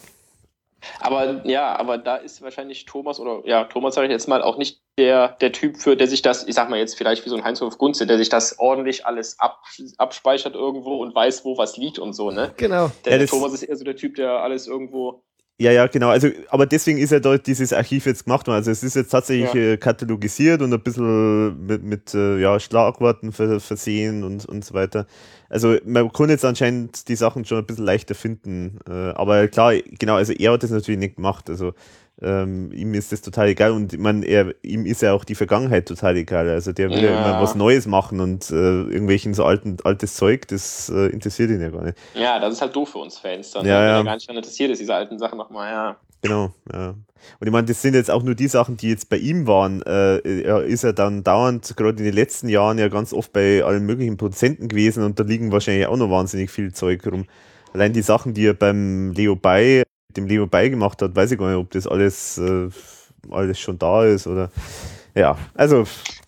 Aber ja, aber da ist wahrscheinlich Thomas oder ja, Thomas sage ich jetzt mal auch nicht der, der Typ für, der sich das, ich sag mal jetzt vielleicht wie so ein Heinz-Hof Gunze, der sich das ordentlich alles ab, abspeichert irgendwo und weiß, wo was liegt und so, ne? Genau. Der, Ja, Thomas ist eher so der Typ, der alles irgendwo. Ja, ja, genau. Also, aber deswegen ist ja dort dieses Archiv jetzt gemacht worden. Also es ist jetzt tatsächlich Ja. äh, katalogisiert und ein bisschen mit, mit äh, ja, Schlagworten ver versehen und, und so weiter. Also man kann jetzt anscheinend die Sachen schon ein bisschen leichter finden. Äh, aber klar, genau, also er hat das natürlich nicht gemacht. Also ähm, ihm ist das total egal und meine, er, ihm ist ja auch die Vergangenheit total egal. Also der will ja, Ja. immer was Neues machen und äh, irgendwelchen so alten, altes Zeug, das äh, interessiert ihn ja gar nicht. Ja, das ist halt doof für uns Fans dann, Ja, wenn ja. er gar nicht daran interessiert ist, diese alten Sachen nochmal, ja. Genau, ja. Und ich meine, das sind jetzt auch nur die Sachen, die jetzt bei ihm waren. Äh, er ist ja dann dauernd, gerade in den letzten Jahren, ja ganz oft bei allen möglichen Produzenten gewesen und da liegen wahrscheinlich auch noch wahnsinnig viel Zeug rum. Allein die Sachen, die er beim Leo Bay, dem Leo Bay gemacht hat, weiß ich gar nicht, ob das alles, äh, alles schon da ist oder. Ja, also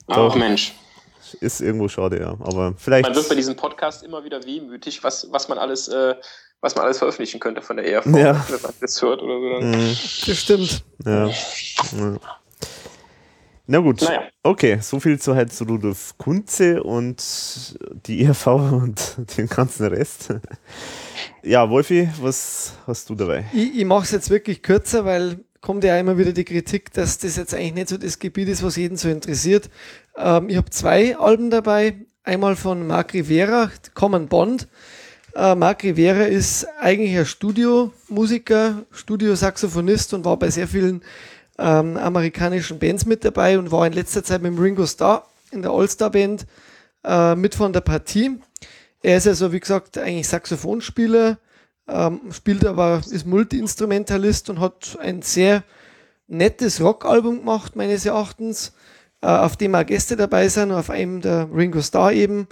Ach doch, Mensch. ist irgendwo schade, ja. Aber vielleicht. Man wird bei diesem Podcast immer wieder wehmütig, was, was man alles, äh, was man alles veröffentlichen könnte von der ERV, Ja. wenn man das hört oder so. Mhm, Das stimmt. ja. ja. Na gut. Naja. Okay, so viel zu halt zu Rudolf Kunze und die ERV und den ganzen Rest. Ja, Wolfi, was hast du dabei? Ich, ich mache es jetzt wirklich kürzer, weil kommt ja immer wieder die Kritik, dass das jetzt eigentlich nicht so das Gebiet ist, was jeden so interessiert. Ähm, ich habe zwei Alben dabei. Einmal von Mark Rivera, Common Bond. Äh, Mark Rivera ist eigentlich ein Studiomusiker, Studiosaxophonist und war bei sehr vielen ähm, amerikanischen Bands mit dabei und war in letzter Zeit mit dem Ringo Starr in der All-Star-Band äh, mit von der Partie. Er ist also, wie gesagt, eigentlich Saxophonspieler, ähm, spielt aber, ist Multi-Instrumentalist und hat ein sehr nettes Rockalbum gemacht, meines Erachtens, äh, auf dem auch Gäste dabei sind, auf einem der Ringo Starr eben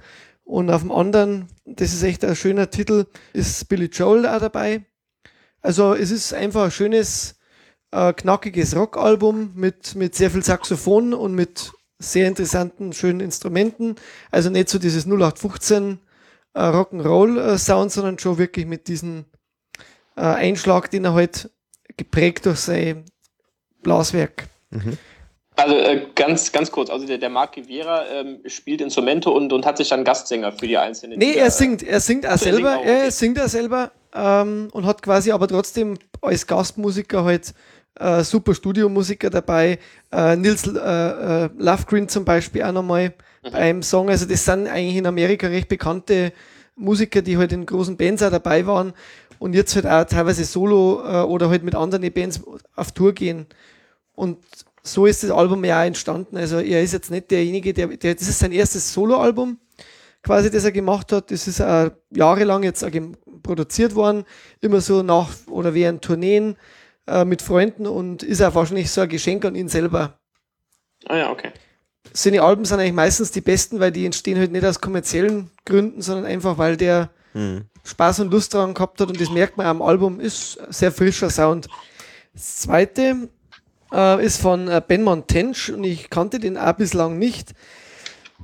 und auf dem anderen, das ist echt ein schöner Titel, ist Billy Joel auch dabei. Also es ist einfach ein schönes, äh, knackiges Rockalbum mit, mit sehr viel Saxophon und mit sehr interessanten, schönen Instrumenten. Also nicht so dieses 0815 äh, Rock'n'Roll-Sound, sondern schon wirklich mit diesem äh, Einschlag, den er halt geprägt durch sein Blaswerk. Mhm. Also äh, ganz, ganz kurz, also der, der Marc Rivera ähm, spielt Instrumente und, und hat sich dann Gastsänger für die einzelnen. Nee, Lieder, er singt, er singt auch so, er selber, singt auch, er okay. singt auch selber ähm, und hat quasi aber trotzdem als Gastmusiker halt äh, super Studiomusiker dabei. Äh, Nils äh, äh, Lovegreen zum Beispiel auch nochmal Mhm. beim Song. Also das sind eigentlich in Amerika recht bekannte Musiker, die halt in großen Bands auch dabei waren und jetzt halt auch teilweise solo äh, oder halt mit anderen Bands auf Tour gehen. Und so ist das Album ja auch entstanden. Also er ist jetzt nicht derjenige, der, der das ist sein erstes Soloalbum quasi, das er gemacht hat. Das ist äh, jahrelang jetzt auch produziert worden, immer so nach oder während Tourneen äh, mit Freunden und ist auch wahrscheinlich so ein Geschenk an ihn selber. Ah ja, okay. Seine Alben sind eigentlich meistens die besten, weil die entstehen halt nicht aus kommerziellen Gründen, sondern einfach, weil der Hm. Spaß und Lust daran gehabt hat und das merkt man am Album, ist ein sehr frischer Sound. Das zweite äh, ist von äh, Ben Montench und ich kannte den auch bislang nicht.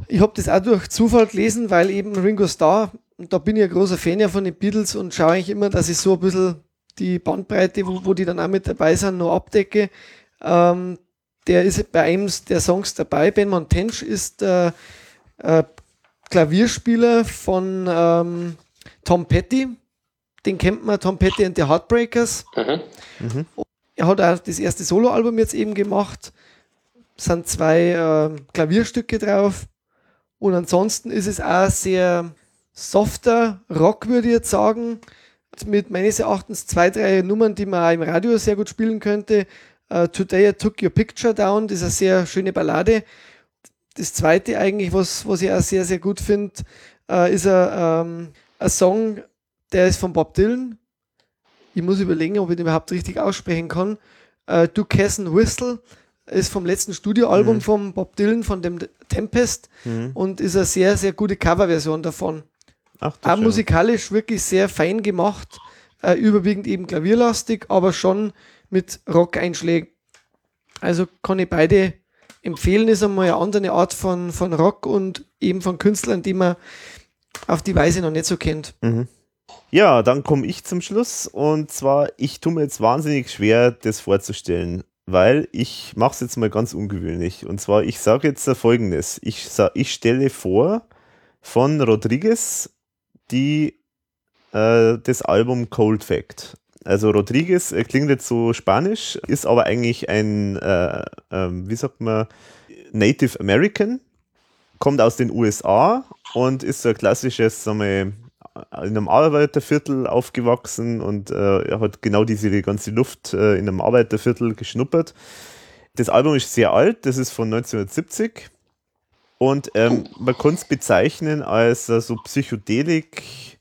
Ich habe das auch durch Zufall gelesen, weil eben Ringo Starr, und da bin ich ein großer Fan ja von den Beatles und schaue eigentlich immer, dass ich so ein bisschen die Bandbreite, wo, wo die dann auch mit dabei sind, noch abdecke. Ähm, der ist bei einem der Songs dabei. Ben Montench ist äh, äh, Klavierspieler von ähm, Tom Petty. Den kennt man, Tom Petty and the Heartbreakers. Mhm. Er hat auch das erste Soloalbum jetzt eben gemacht. Es sind zwei äh, Klavierstücke drauf. Und ansonsten ist es auch sehr softer Rock, würde ich jetzt sagen. Mit meines Erachtens zwei, drei Nummern, die man im Radio sehr gut spielen könnte. Äh, Today I Took Your Picture Down, das ist eine sehr schöne Ballade. Das zweite eigentlich, was, was ich auch sehr, sehr gut finde, äh, ist ein, ähm, ein Song, der ist von Bob Dylan. Ich muss überlegen, ob ich den überhaupt richtig aussprechen kann. Äh, Do Cassin Whistle ist vom letzten Studioalbum Mhm. von Bob Dylan, von dem Tempest Mhm. und ist eine sehr, sehr gute Coverversion davon. Ach, Auch Schau. musikalisch wirklich sehr fein gemacht, äh, überwiegend eben klavierlastig, aber schon mit Rock-Einschlägen. Also kann ich beide empfehlen, ist einmal eine andere Art von, von Rock und eben von Künstlern, die man auf die Weise noch nicht so kennt. Mhm. Ja, dann komme ich zum Schluss und zwar, ich tue mir jetzt wahnsinnig schwer, das vorzustellen, weil ich mache es jetzt mal ganz ungewöhnlich. Und zwar, ich sage jetzt folgendes. Ich, ich stelle vor von Rodriguez die, äh, das Album Cold Fact. Also Rodriguez äh, klingt jetzt so spanisch, ist aber eigentlich ein, äh, ähm, wie sagt man, Native American, kommt aus den USA und ist so ein klassisches, sagen wir, in einem Arbeiterviertel aufgewachsen und äh, hat genau diese ganze Luft äh, in einem Arbeiterviertel geschnuppert. Das Album ist sehr alt, das ist von 1970 und ähm, man kann es bezeichnen als äh, so Psychedelik.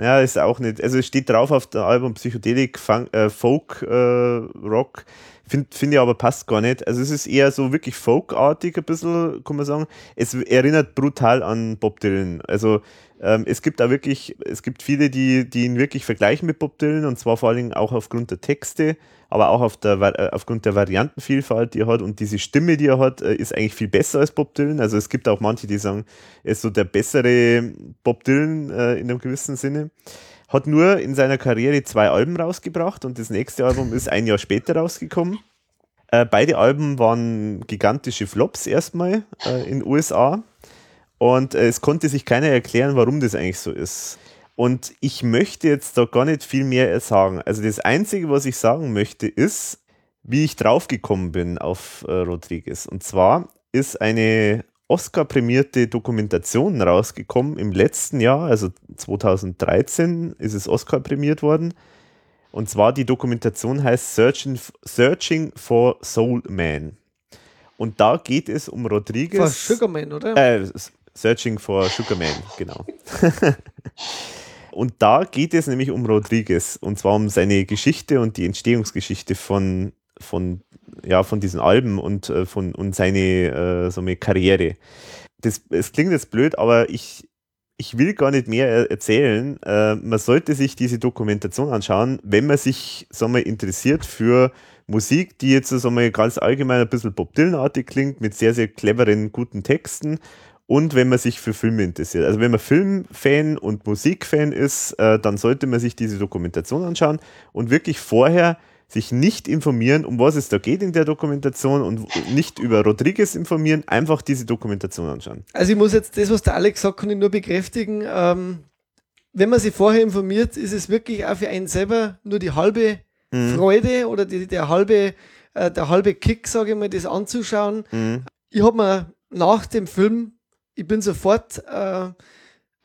Ja, ist auch nicht. Also es steht drauf auf dem Album Psychedelik, Funk, äh, Folk, äh, Rock. Finde find ich aber passt gar nicht. Also es ist eher so wirklich folkartig ein bisschen, kann man sagen. Es erinnert brutal an Bob Dylan. Also ähm, es gibt da wirklich, es gibt viele, die, die ihn wirklich vergleichen mit Bob Dylan und zwar vor allem auch aufgrund der Texte, aber auch auf der, äh, aufgrund der Variantenvielfalt, die er hat und diese Stimme, die er hat, äh, ist eigentlich viel besser als Bob Dylan. Also es gibt auch manche, die sagen, er ist so der bessere Bob Dylan äh, in einem gewissen Sinne. Hat nur in seiner Karriere zwei Alben rausgebracht und das nächste Album ist ein Jahr später rausgekommen. Äh, beide Alben waren gigantische Flops erstmal äh, in den USA. Und äh, es konnte sich keiner erklären, warum das eigentlich so ist. Und ich möchte jetzt da gar nicht viel mehr sagen. Also das Einzige, was ich sagen möchte, ist, wie ich draufgekommen bin auf äh, Rodriguez. Und zwar ist eine Oscar-prämierte Dokumentation rausgekommen im letzten Jahr, also 2013 ist es Oscar prämiert worden. Und zwar die Dokumentation heißt Searching, Searching for Soul Man. Und da geht es um Rodriguez. War Sugarman, oder? Äh, Searching for Sugarman, genau. und da geht es nämlich um Rodriguez und zwar um seine Geschichte und die Entstehungsgeschichte von, von, ja, von diesen Alben und, äh, von, und seine äh, so eine Karriere. Das, es klingt jetzt blöd, aber ich, ich will gar nicht mehr er- erzählen. Äh, man sollte sich diese Dokumentation anschauen, wenn man sich sagen wir, interessiert für Musik, die jetzt sagen wir, ganz allgemein ein bisschen Bob Dylan-artig klingt, mit sehr, sehr cleveren, guten Texten. Und wenn man sich für Filme interessiert. Also wenn man Filmfan und Musikfan ist, äh, dann sollte man sich diese Dokumentation anschauen und wirklich vorher sich nicht informieren, um was es da geht in der Dokumentation und nicht über Rodriguez informieren, einfach diese Dokumentation anschauen. Also ich muss jetzt das, was der Alex sagt, kann ich nur bekräftigen. Ähm, wenn man sich vorher informiert, ist es wirklich auch für einen selber nur die halbe Mhm. Freude oder die, der halbe, äh, der halbe Kick, sage ich mal, das anzuschauen. Mhm. Ich habe mir nach dem Film, ich bin sofort äh,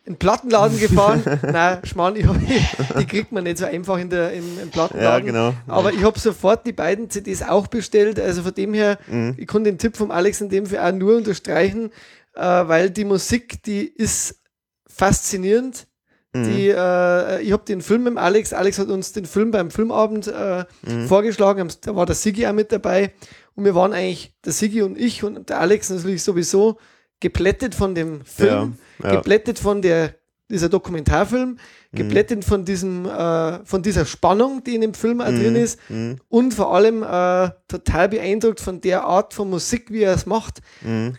in den Plattenladen gefahren. Nein, Schmarrn, ich hab, die kriegt man nicht so einfach in der, im, im Ja, Plattenladen. genau. Aber ich habe sofort die beiden CDs auch bestellt. Also von dem her, Mhm. ich kann den Tipp vom Alex in dem Fall auch nur unterstreichen, äh, weil die Musik, die ist faszinierend. Mhm. Die, äh, ich habe den Film mit Alex, Alex hat uns den Film beim Filmabend äh, Mhm. vorgeschlagen, da war der Sigi auch mit dabei und wir waren eigentlich, der Sigi und ich und der Alex natürlich sowieso geplättet von dem Film, Ja, ja. geplättet von der, dieser Dokumentarfilm, Mhm. geplättet von diesem, äh, von dieser Spannung, die in dem Film auch drin ist Mhm. und vor allem äh, total beeindruckt von der Art von Musik, wie er es macht. Mhm.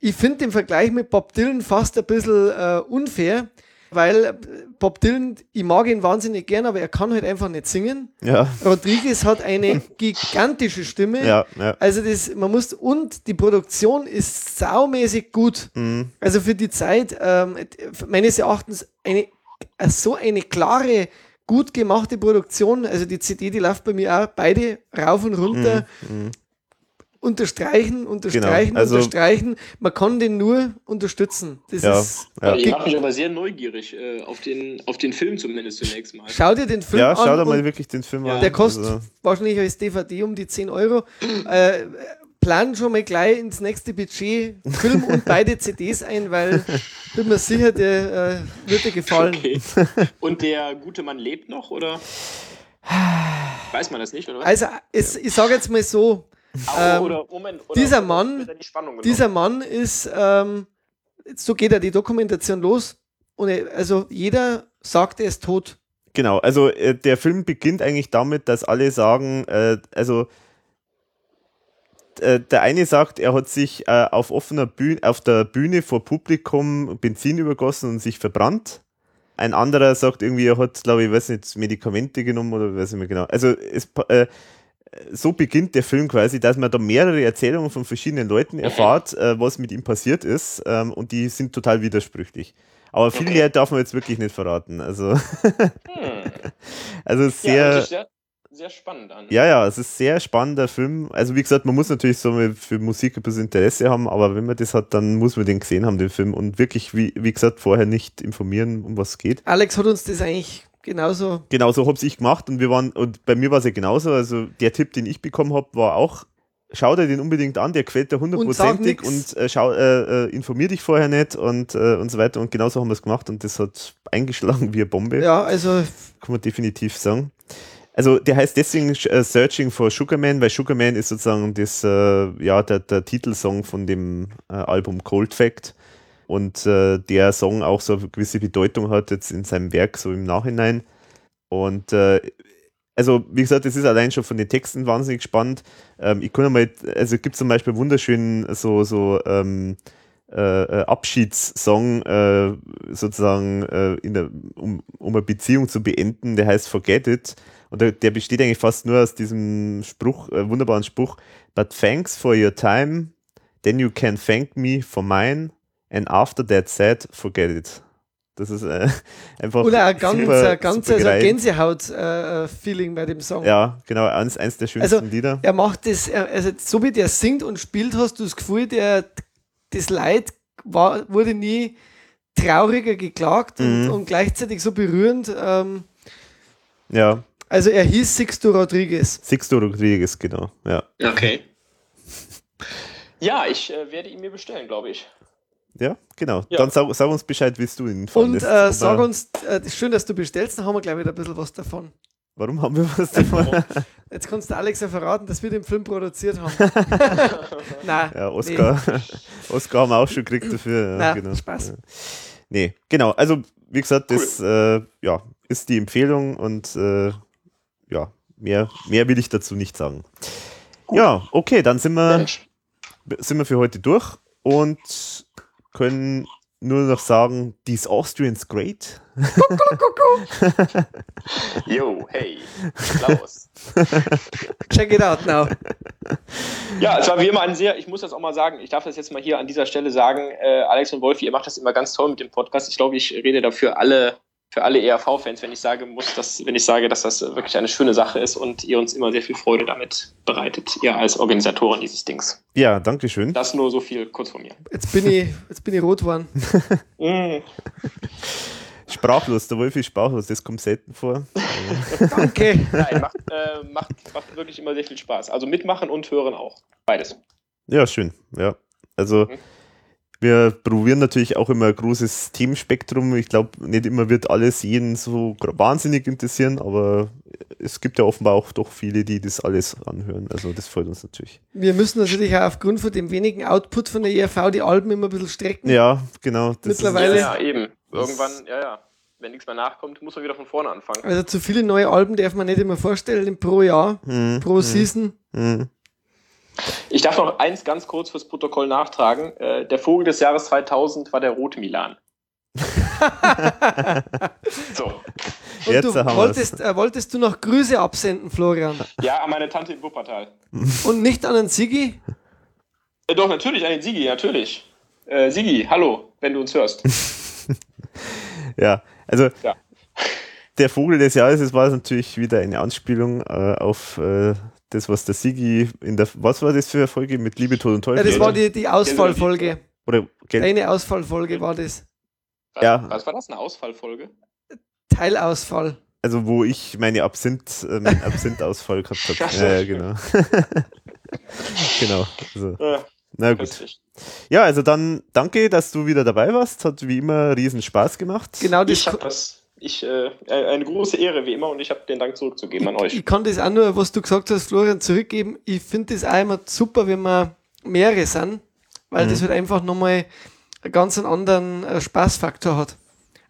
Ich finde den Vergleich mit Bob Dylan fast ein bisschen äh, unfair, weil Bob Dylan, ich mag ihn wahnsinnig gern, aber er kann halt einfach nicht singen. Ja, Rodriguez hat eine gigantische Stimme. ja, ja. Also das, man muss, und die Produktion ist saumäßig gut. Mhm. Also für die Zeit, ähm, meines Erachtens, eine, äh, so eine klare, gut gemachte Produktion. Also die CD, die läuft bei mir auch beide rauf und runter. Unterstreichen, unterstreichen, Genau, also- unterstreichen. Man kann den nur unterstützen. Das Ja, ist, ja. Ich mache mich aber sehr neugierig äh, auf, den, auf den Film zumindest zunächst mal. schau dir den Film Ja, an. schau dir und mal wirklich den Film an. Der kostet Also, wahrscheinlich als DVD um die 10 Euro. Äh, plan schon mal gleich ins nächste Budget Film und beide CDs ein, weil bin mir sicher, der äh, wird dir gefallen. Okay. Und der gute Mann lebt noch, oder? Weiß man das nicht, oder was? Also es, ich sage jetzt mal so, ähm, oder, Moment, oder, dieser oder Mann- er dieser Mann ist, ähm, so geht ja die Dokumentation los. Und er, also jeder sagt, er ist tot. Genau, also äh, der Film beginnt eigentlich damit, dass alle sagen, äh, also äh, der eine sagt, er hat sich äh, auf offener Bühne, auf der Bühne vor Publikum Benzin übergossen und sich verbrannt. Ein anderer sagt irgendwie, er hat, glaube ich, weiß nicht, Medikamente genommen oder weiß nicht mehr genau. Also es, äh, so beginnt der Film quasi, dass man da mehrere Erzählungen von verschiedenen Leuten erfahrt, äh, was mit ihm passiert ist, ähm, und die sind total widersprüchlich. Aber viel mehr darf man jetzt wirklich nicht verraten. Also, also ja, sehr, sich sehr, sehr spannend an. ja, ja, es ist ein sehr spannender Film. Also wie gesagt, man muss natürlich so für Musik ein bisschen Interesse haben, aber wenn man das hat, dann muss man den gesehen haben, den Film, und wirklich, wie, wie gesagt, vorher nicht informieren, um was es geht. Alex hat uns das eigentlich genauso. Genau, so hab's ich gemacht und wir waren, und bei mir war es ja genauso, also der Tipp, den ich bekommen habe, war auch, schau dir den unbedingt an, der gefällt dir hundertprozentig nix. und, äh, schau, äh, äh, informier dich vorher nicht und, äh, und so weiter und genauso haben wir es gemacht und das hat eingeschlagen wie eine Bombe. Ja, also kann man definitiv sagen. Also der heißt deswegen äh, Searching for Sugarman, weil Sugarman ist sozusagen das, äh, ja, der, der Titelsong von dem Album Cold Fact und äh, der Song auch so eine gewisse Bedeutung hat jetzt in seinem Werk so im Nachhinein. Und äh, also wie gesagt, es ist allein schon von den Texten wahnsinnig spannend. Ähm, ich kann mal, also gibt zum Beispiel wunderschönen so, so ähm, äh, äh, Abschiedssong äh, sozusagen, äh, in der, um, um eine Beziehung zu beenden, der heißt Forget It. Und der, der besteht eigentlich fast nur aus diesem Spruch, äh, wunderbaren Spruch, But thanks for your time, then you can thank me for mine, and after that said, forget it. Das ist äh, einfach oder ein ganz, super, ein ganz also. Gänsehaut-Feeling bei dem Song. Ja, genau, eins, eins der schönsten Also, Lieder. Er macht das, er- also so wie der singt und spielt, hast du das Gefühl, der, das Leid war, wurde nie trauriger geklagt und, Mhm. und gleichzeitig so berührend. Ähm, Ja, also er hieß Sixto Rodriguez. Sixto Rodriguez, genau. Ja, Okay. Ja, ich äh, werde ihn mir bestellen, glaube ich. Ja genau. Ja. Dann sag, sag uns Bescheid, wie du ihn Und fandest. äh, ob sag uns, äh, schön, dass du bestellst, dann haben wir gleich wieder ein bisschen was davon. Warum haben wir was davon? Jetzt kannst du Alex ja verraten, dass wir den Film produziert haben. Nein, Ja, Oscar. Oscar haben wir auch schon gekriegt dafür. Ja, Na, genau. Spaß. Ja. Nee, genau. Also, wie gesagt, das äh, ja, ist die Empfehlung und äh, ja, mehr, mehr will ich dazu nicht sagen. Ja, okay, dann sind wir, Mensch. sind wir für heute durch und können nur noch sagen, these Austrians great. Yo, hey, Klaus. Check it out now. Ja, es war wie immer ein sehr, ich muss das auch mal sagen, ich darf das jetzt mal hier an dieser Stelle sagen, äh, Alex und Wolfi, ihr macht das immer ganz toll mit dem Podcast. Ich glaube, ich rede dafür alle, für alle ERV-Fans, wenn ich sage muss, dass, wenn ich sage, dass das wirklich eine schöne Sache ist und ihr uns immer sehr viel Freude damit bereitet, ihr als Organisatoren dieses Dings. Ja, danke schön. Das nur so viel kurz von mir. Jetzt bin ich, jetzt bin ich rot geworden. Mm. Sprachlos, der Wolf ist sprachlos, das kommt selten vor. Danke. Nein, macht, äh, macht, macht wirklich immer sehr viel Spaß. Also mitmachen und hören auch. Beides. Ja, schön. Ja. Also Mhm. Wir probieren natürlich auch immer ein großes Themenspektrum. Ich glaube, nicht immer wird alles jeden so wahnsinnig interessieren, aber es gibt ja offenbar auch doch viele, die das alles anhören. Also das freut uns natürlich. Wir müssen natürlich auch aufgrund von dem wenigen Output von der ERV die Alben immer ein bisschen strecken. Ja, genau. Das Mittlerweile- Ja, ja, eben. Irgendwann, ja, ja. Wenn nichts mehr nachkommt, muss man wieder von vorne anfangen. Also zu viele neue Alben darf man nicht immer vorstellen pro Jahr, Ist, hm, pro Season. hm. Ich darf noch eins ganz kurz fürs Protokoll nachtragen. Äh, der Vogel des Jahres 2000 war der rote Milan. so. Und Jetzt du wolltest, äh, wolltest du noch Grüße absenden, Florian? Ja, an meine Tante in Wuppertal. Und nicht an den Sigi? Äh, doch, natürlich, an den Sigi, natürlich. Äh, Sigi, hallo, wenn du uns hörst. Ja, also Ja. der Vogel des Jahres, das war natürlich wieder eine Anspielung äh, auf äh, das, was der Sigi in der, was war das für eine Folge mit Liebe, Tod und Ja, Teufel? das war die, die Ausfallfolge. Oder Eine Ausfallfolge war das. Was, Ja. was war das? Eine Ausfallfolge? Teilausfall. Also wo ich meine Absinth, äh, meinen Absinthausfall gehabt habe. so. Ja, ja, genau. genau. Also, na gut. Ja, also dann danke, dass du wieder dabei warst. Hat wie immer riesen Spaß gemacht. Genau das. Ich habe das. Ich, äh, eine große Ehre, wie immer, und ich habe den Dank zurückzugeben an euch. Ich kann das auch nur, was du gesagt hast, Florian, zurückgeben. Ich finde das auch immer super, wenn wir mehrere sind, weil Mhm. das halt einfach nochmal einen ganz anderen äh, Spaßfaktor hat.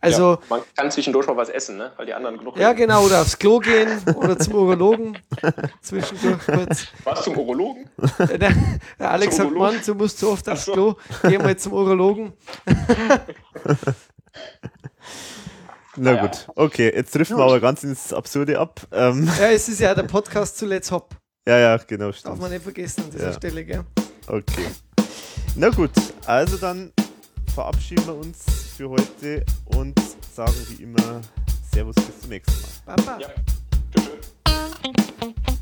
Also, ja, man kann zwischendurch mal was essen, ne? weil die anderen genug ja, genau, oder aufs Klo gehen oder zum Urologen zwischendurch kurz. Was zum Urologen? Äh, Der, der Alex sagt? Mann, du musst zu oft aufs so. Klo, geh mal zum Urologen. Na ja. gut, okay, jetzt trifft man aber ganz ins Absurde ab. Ähm. Ja, es ist ja der Podcast zu Let's Hop. Ja, ja, genau, stimmt. Darf man nicht vergessen an dieser ja. Stelle, gell? Okay. Na gut, also dann verabschieden wir uns für heute und sagen wie immer Servus bis zum nächsten Mal. Baba. Ja. Tschüss.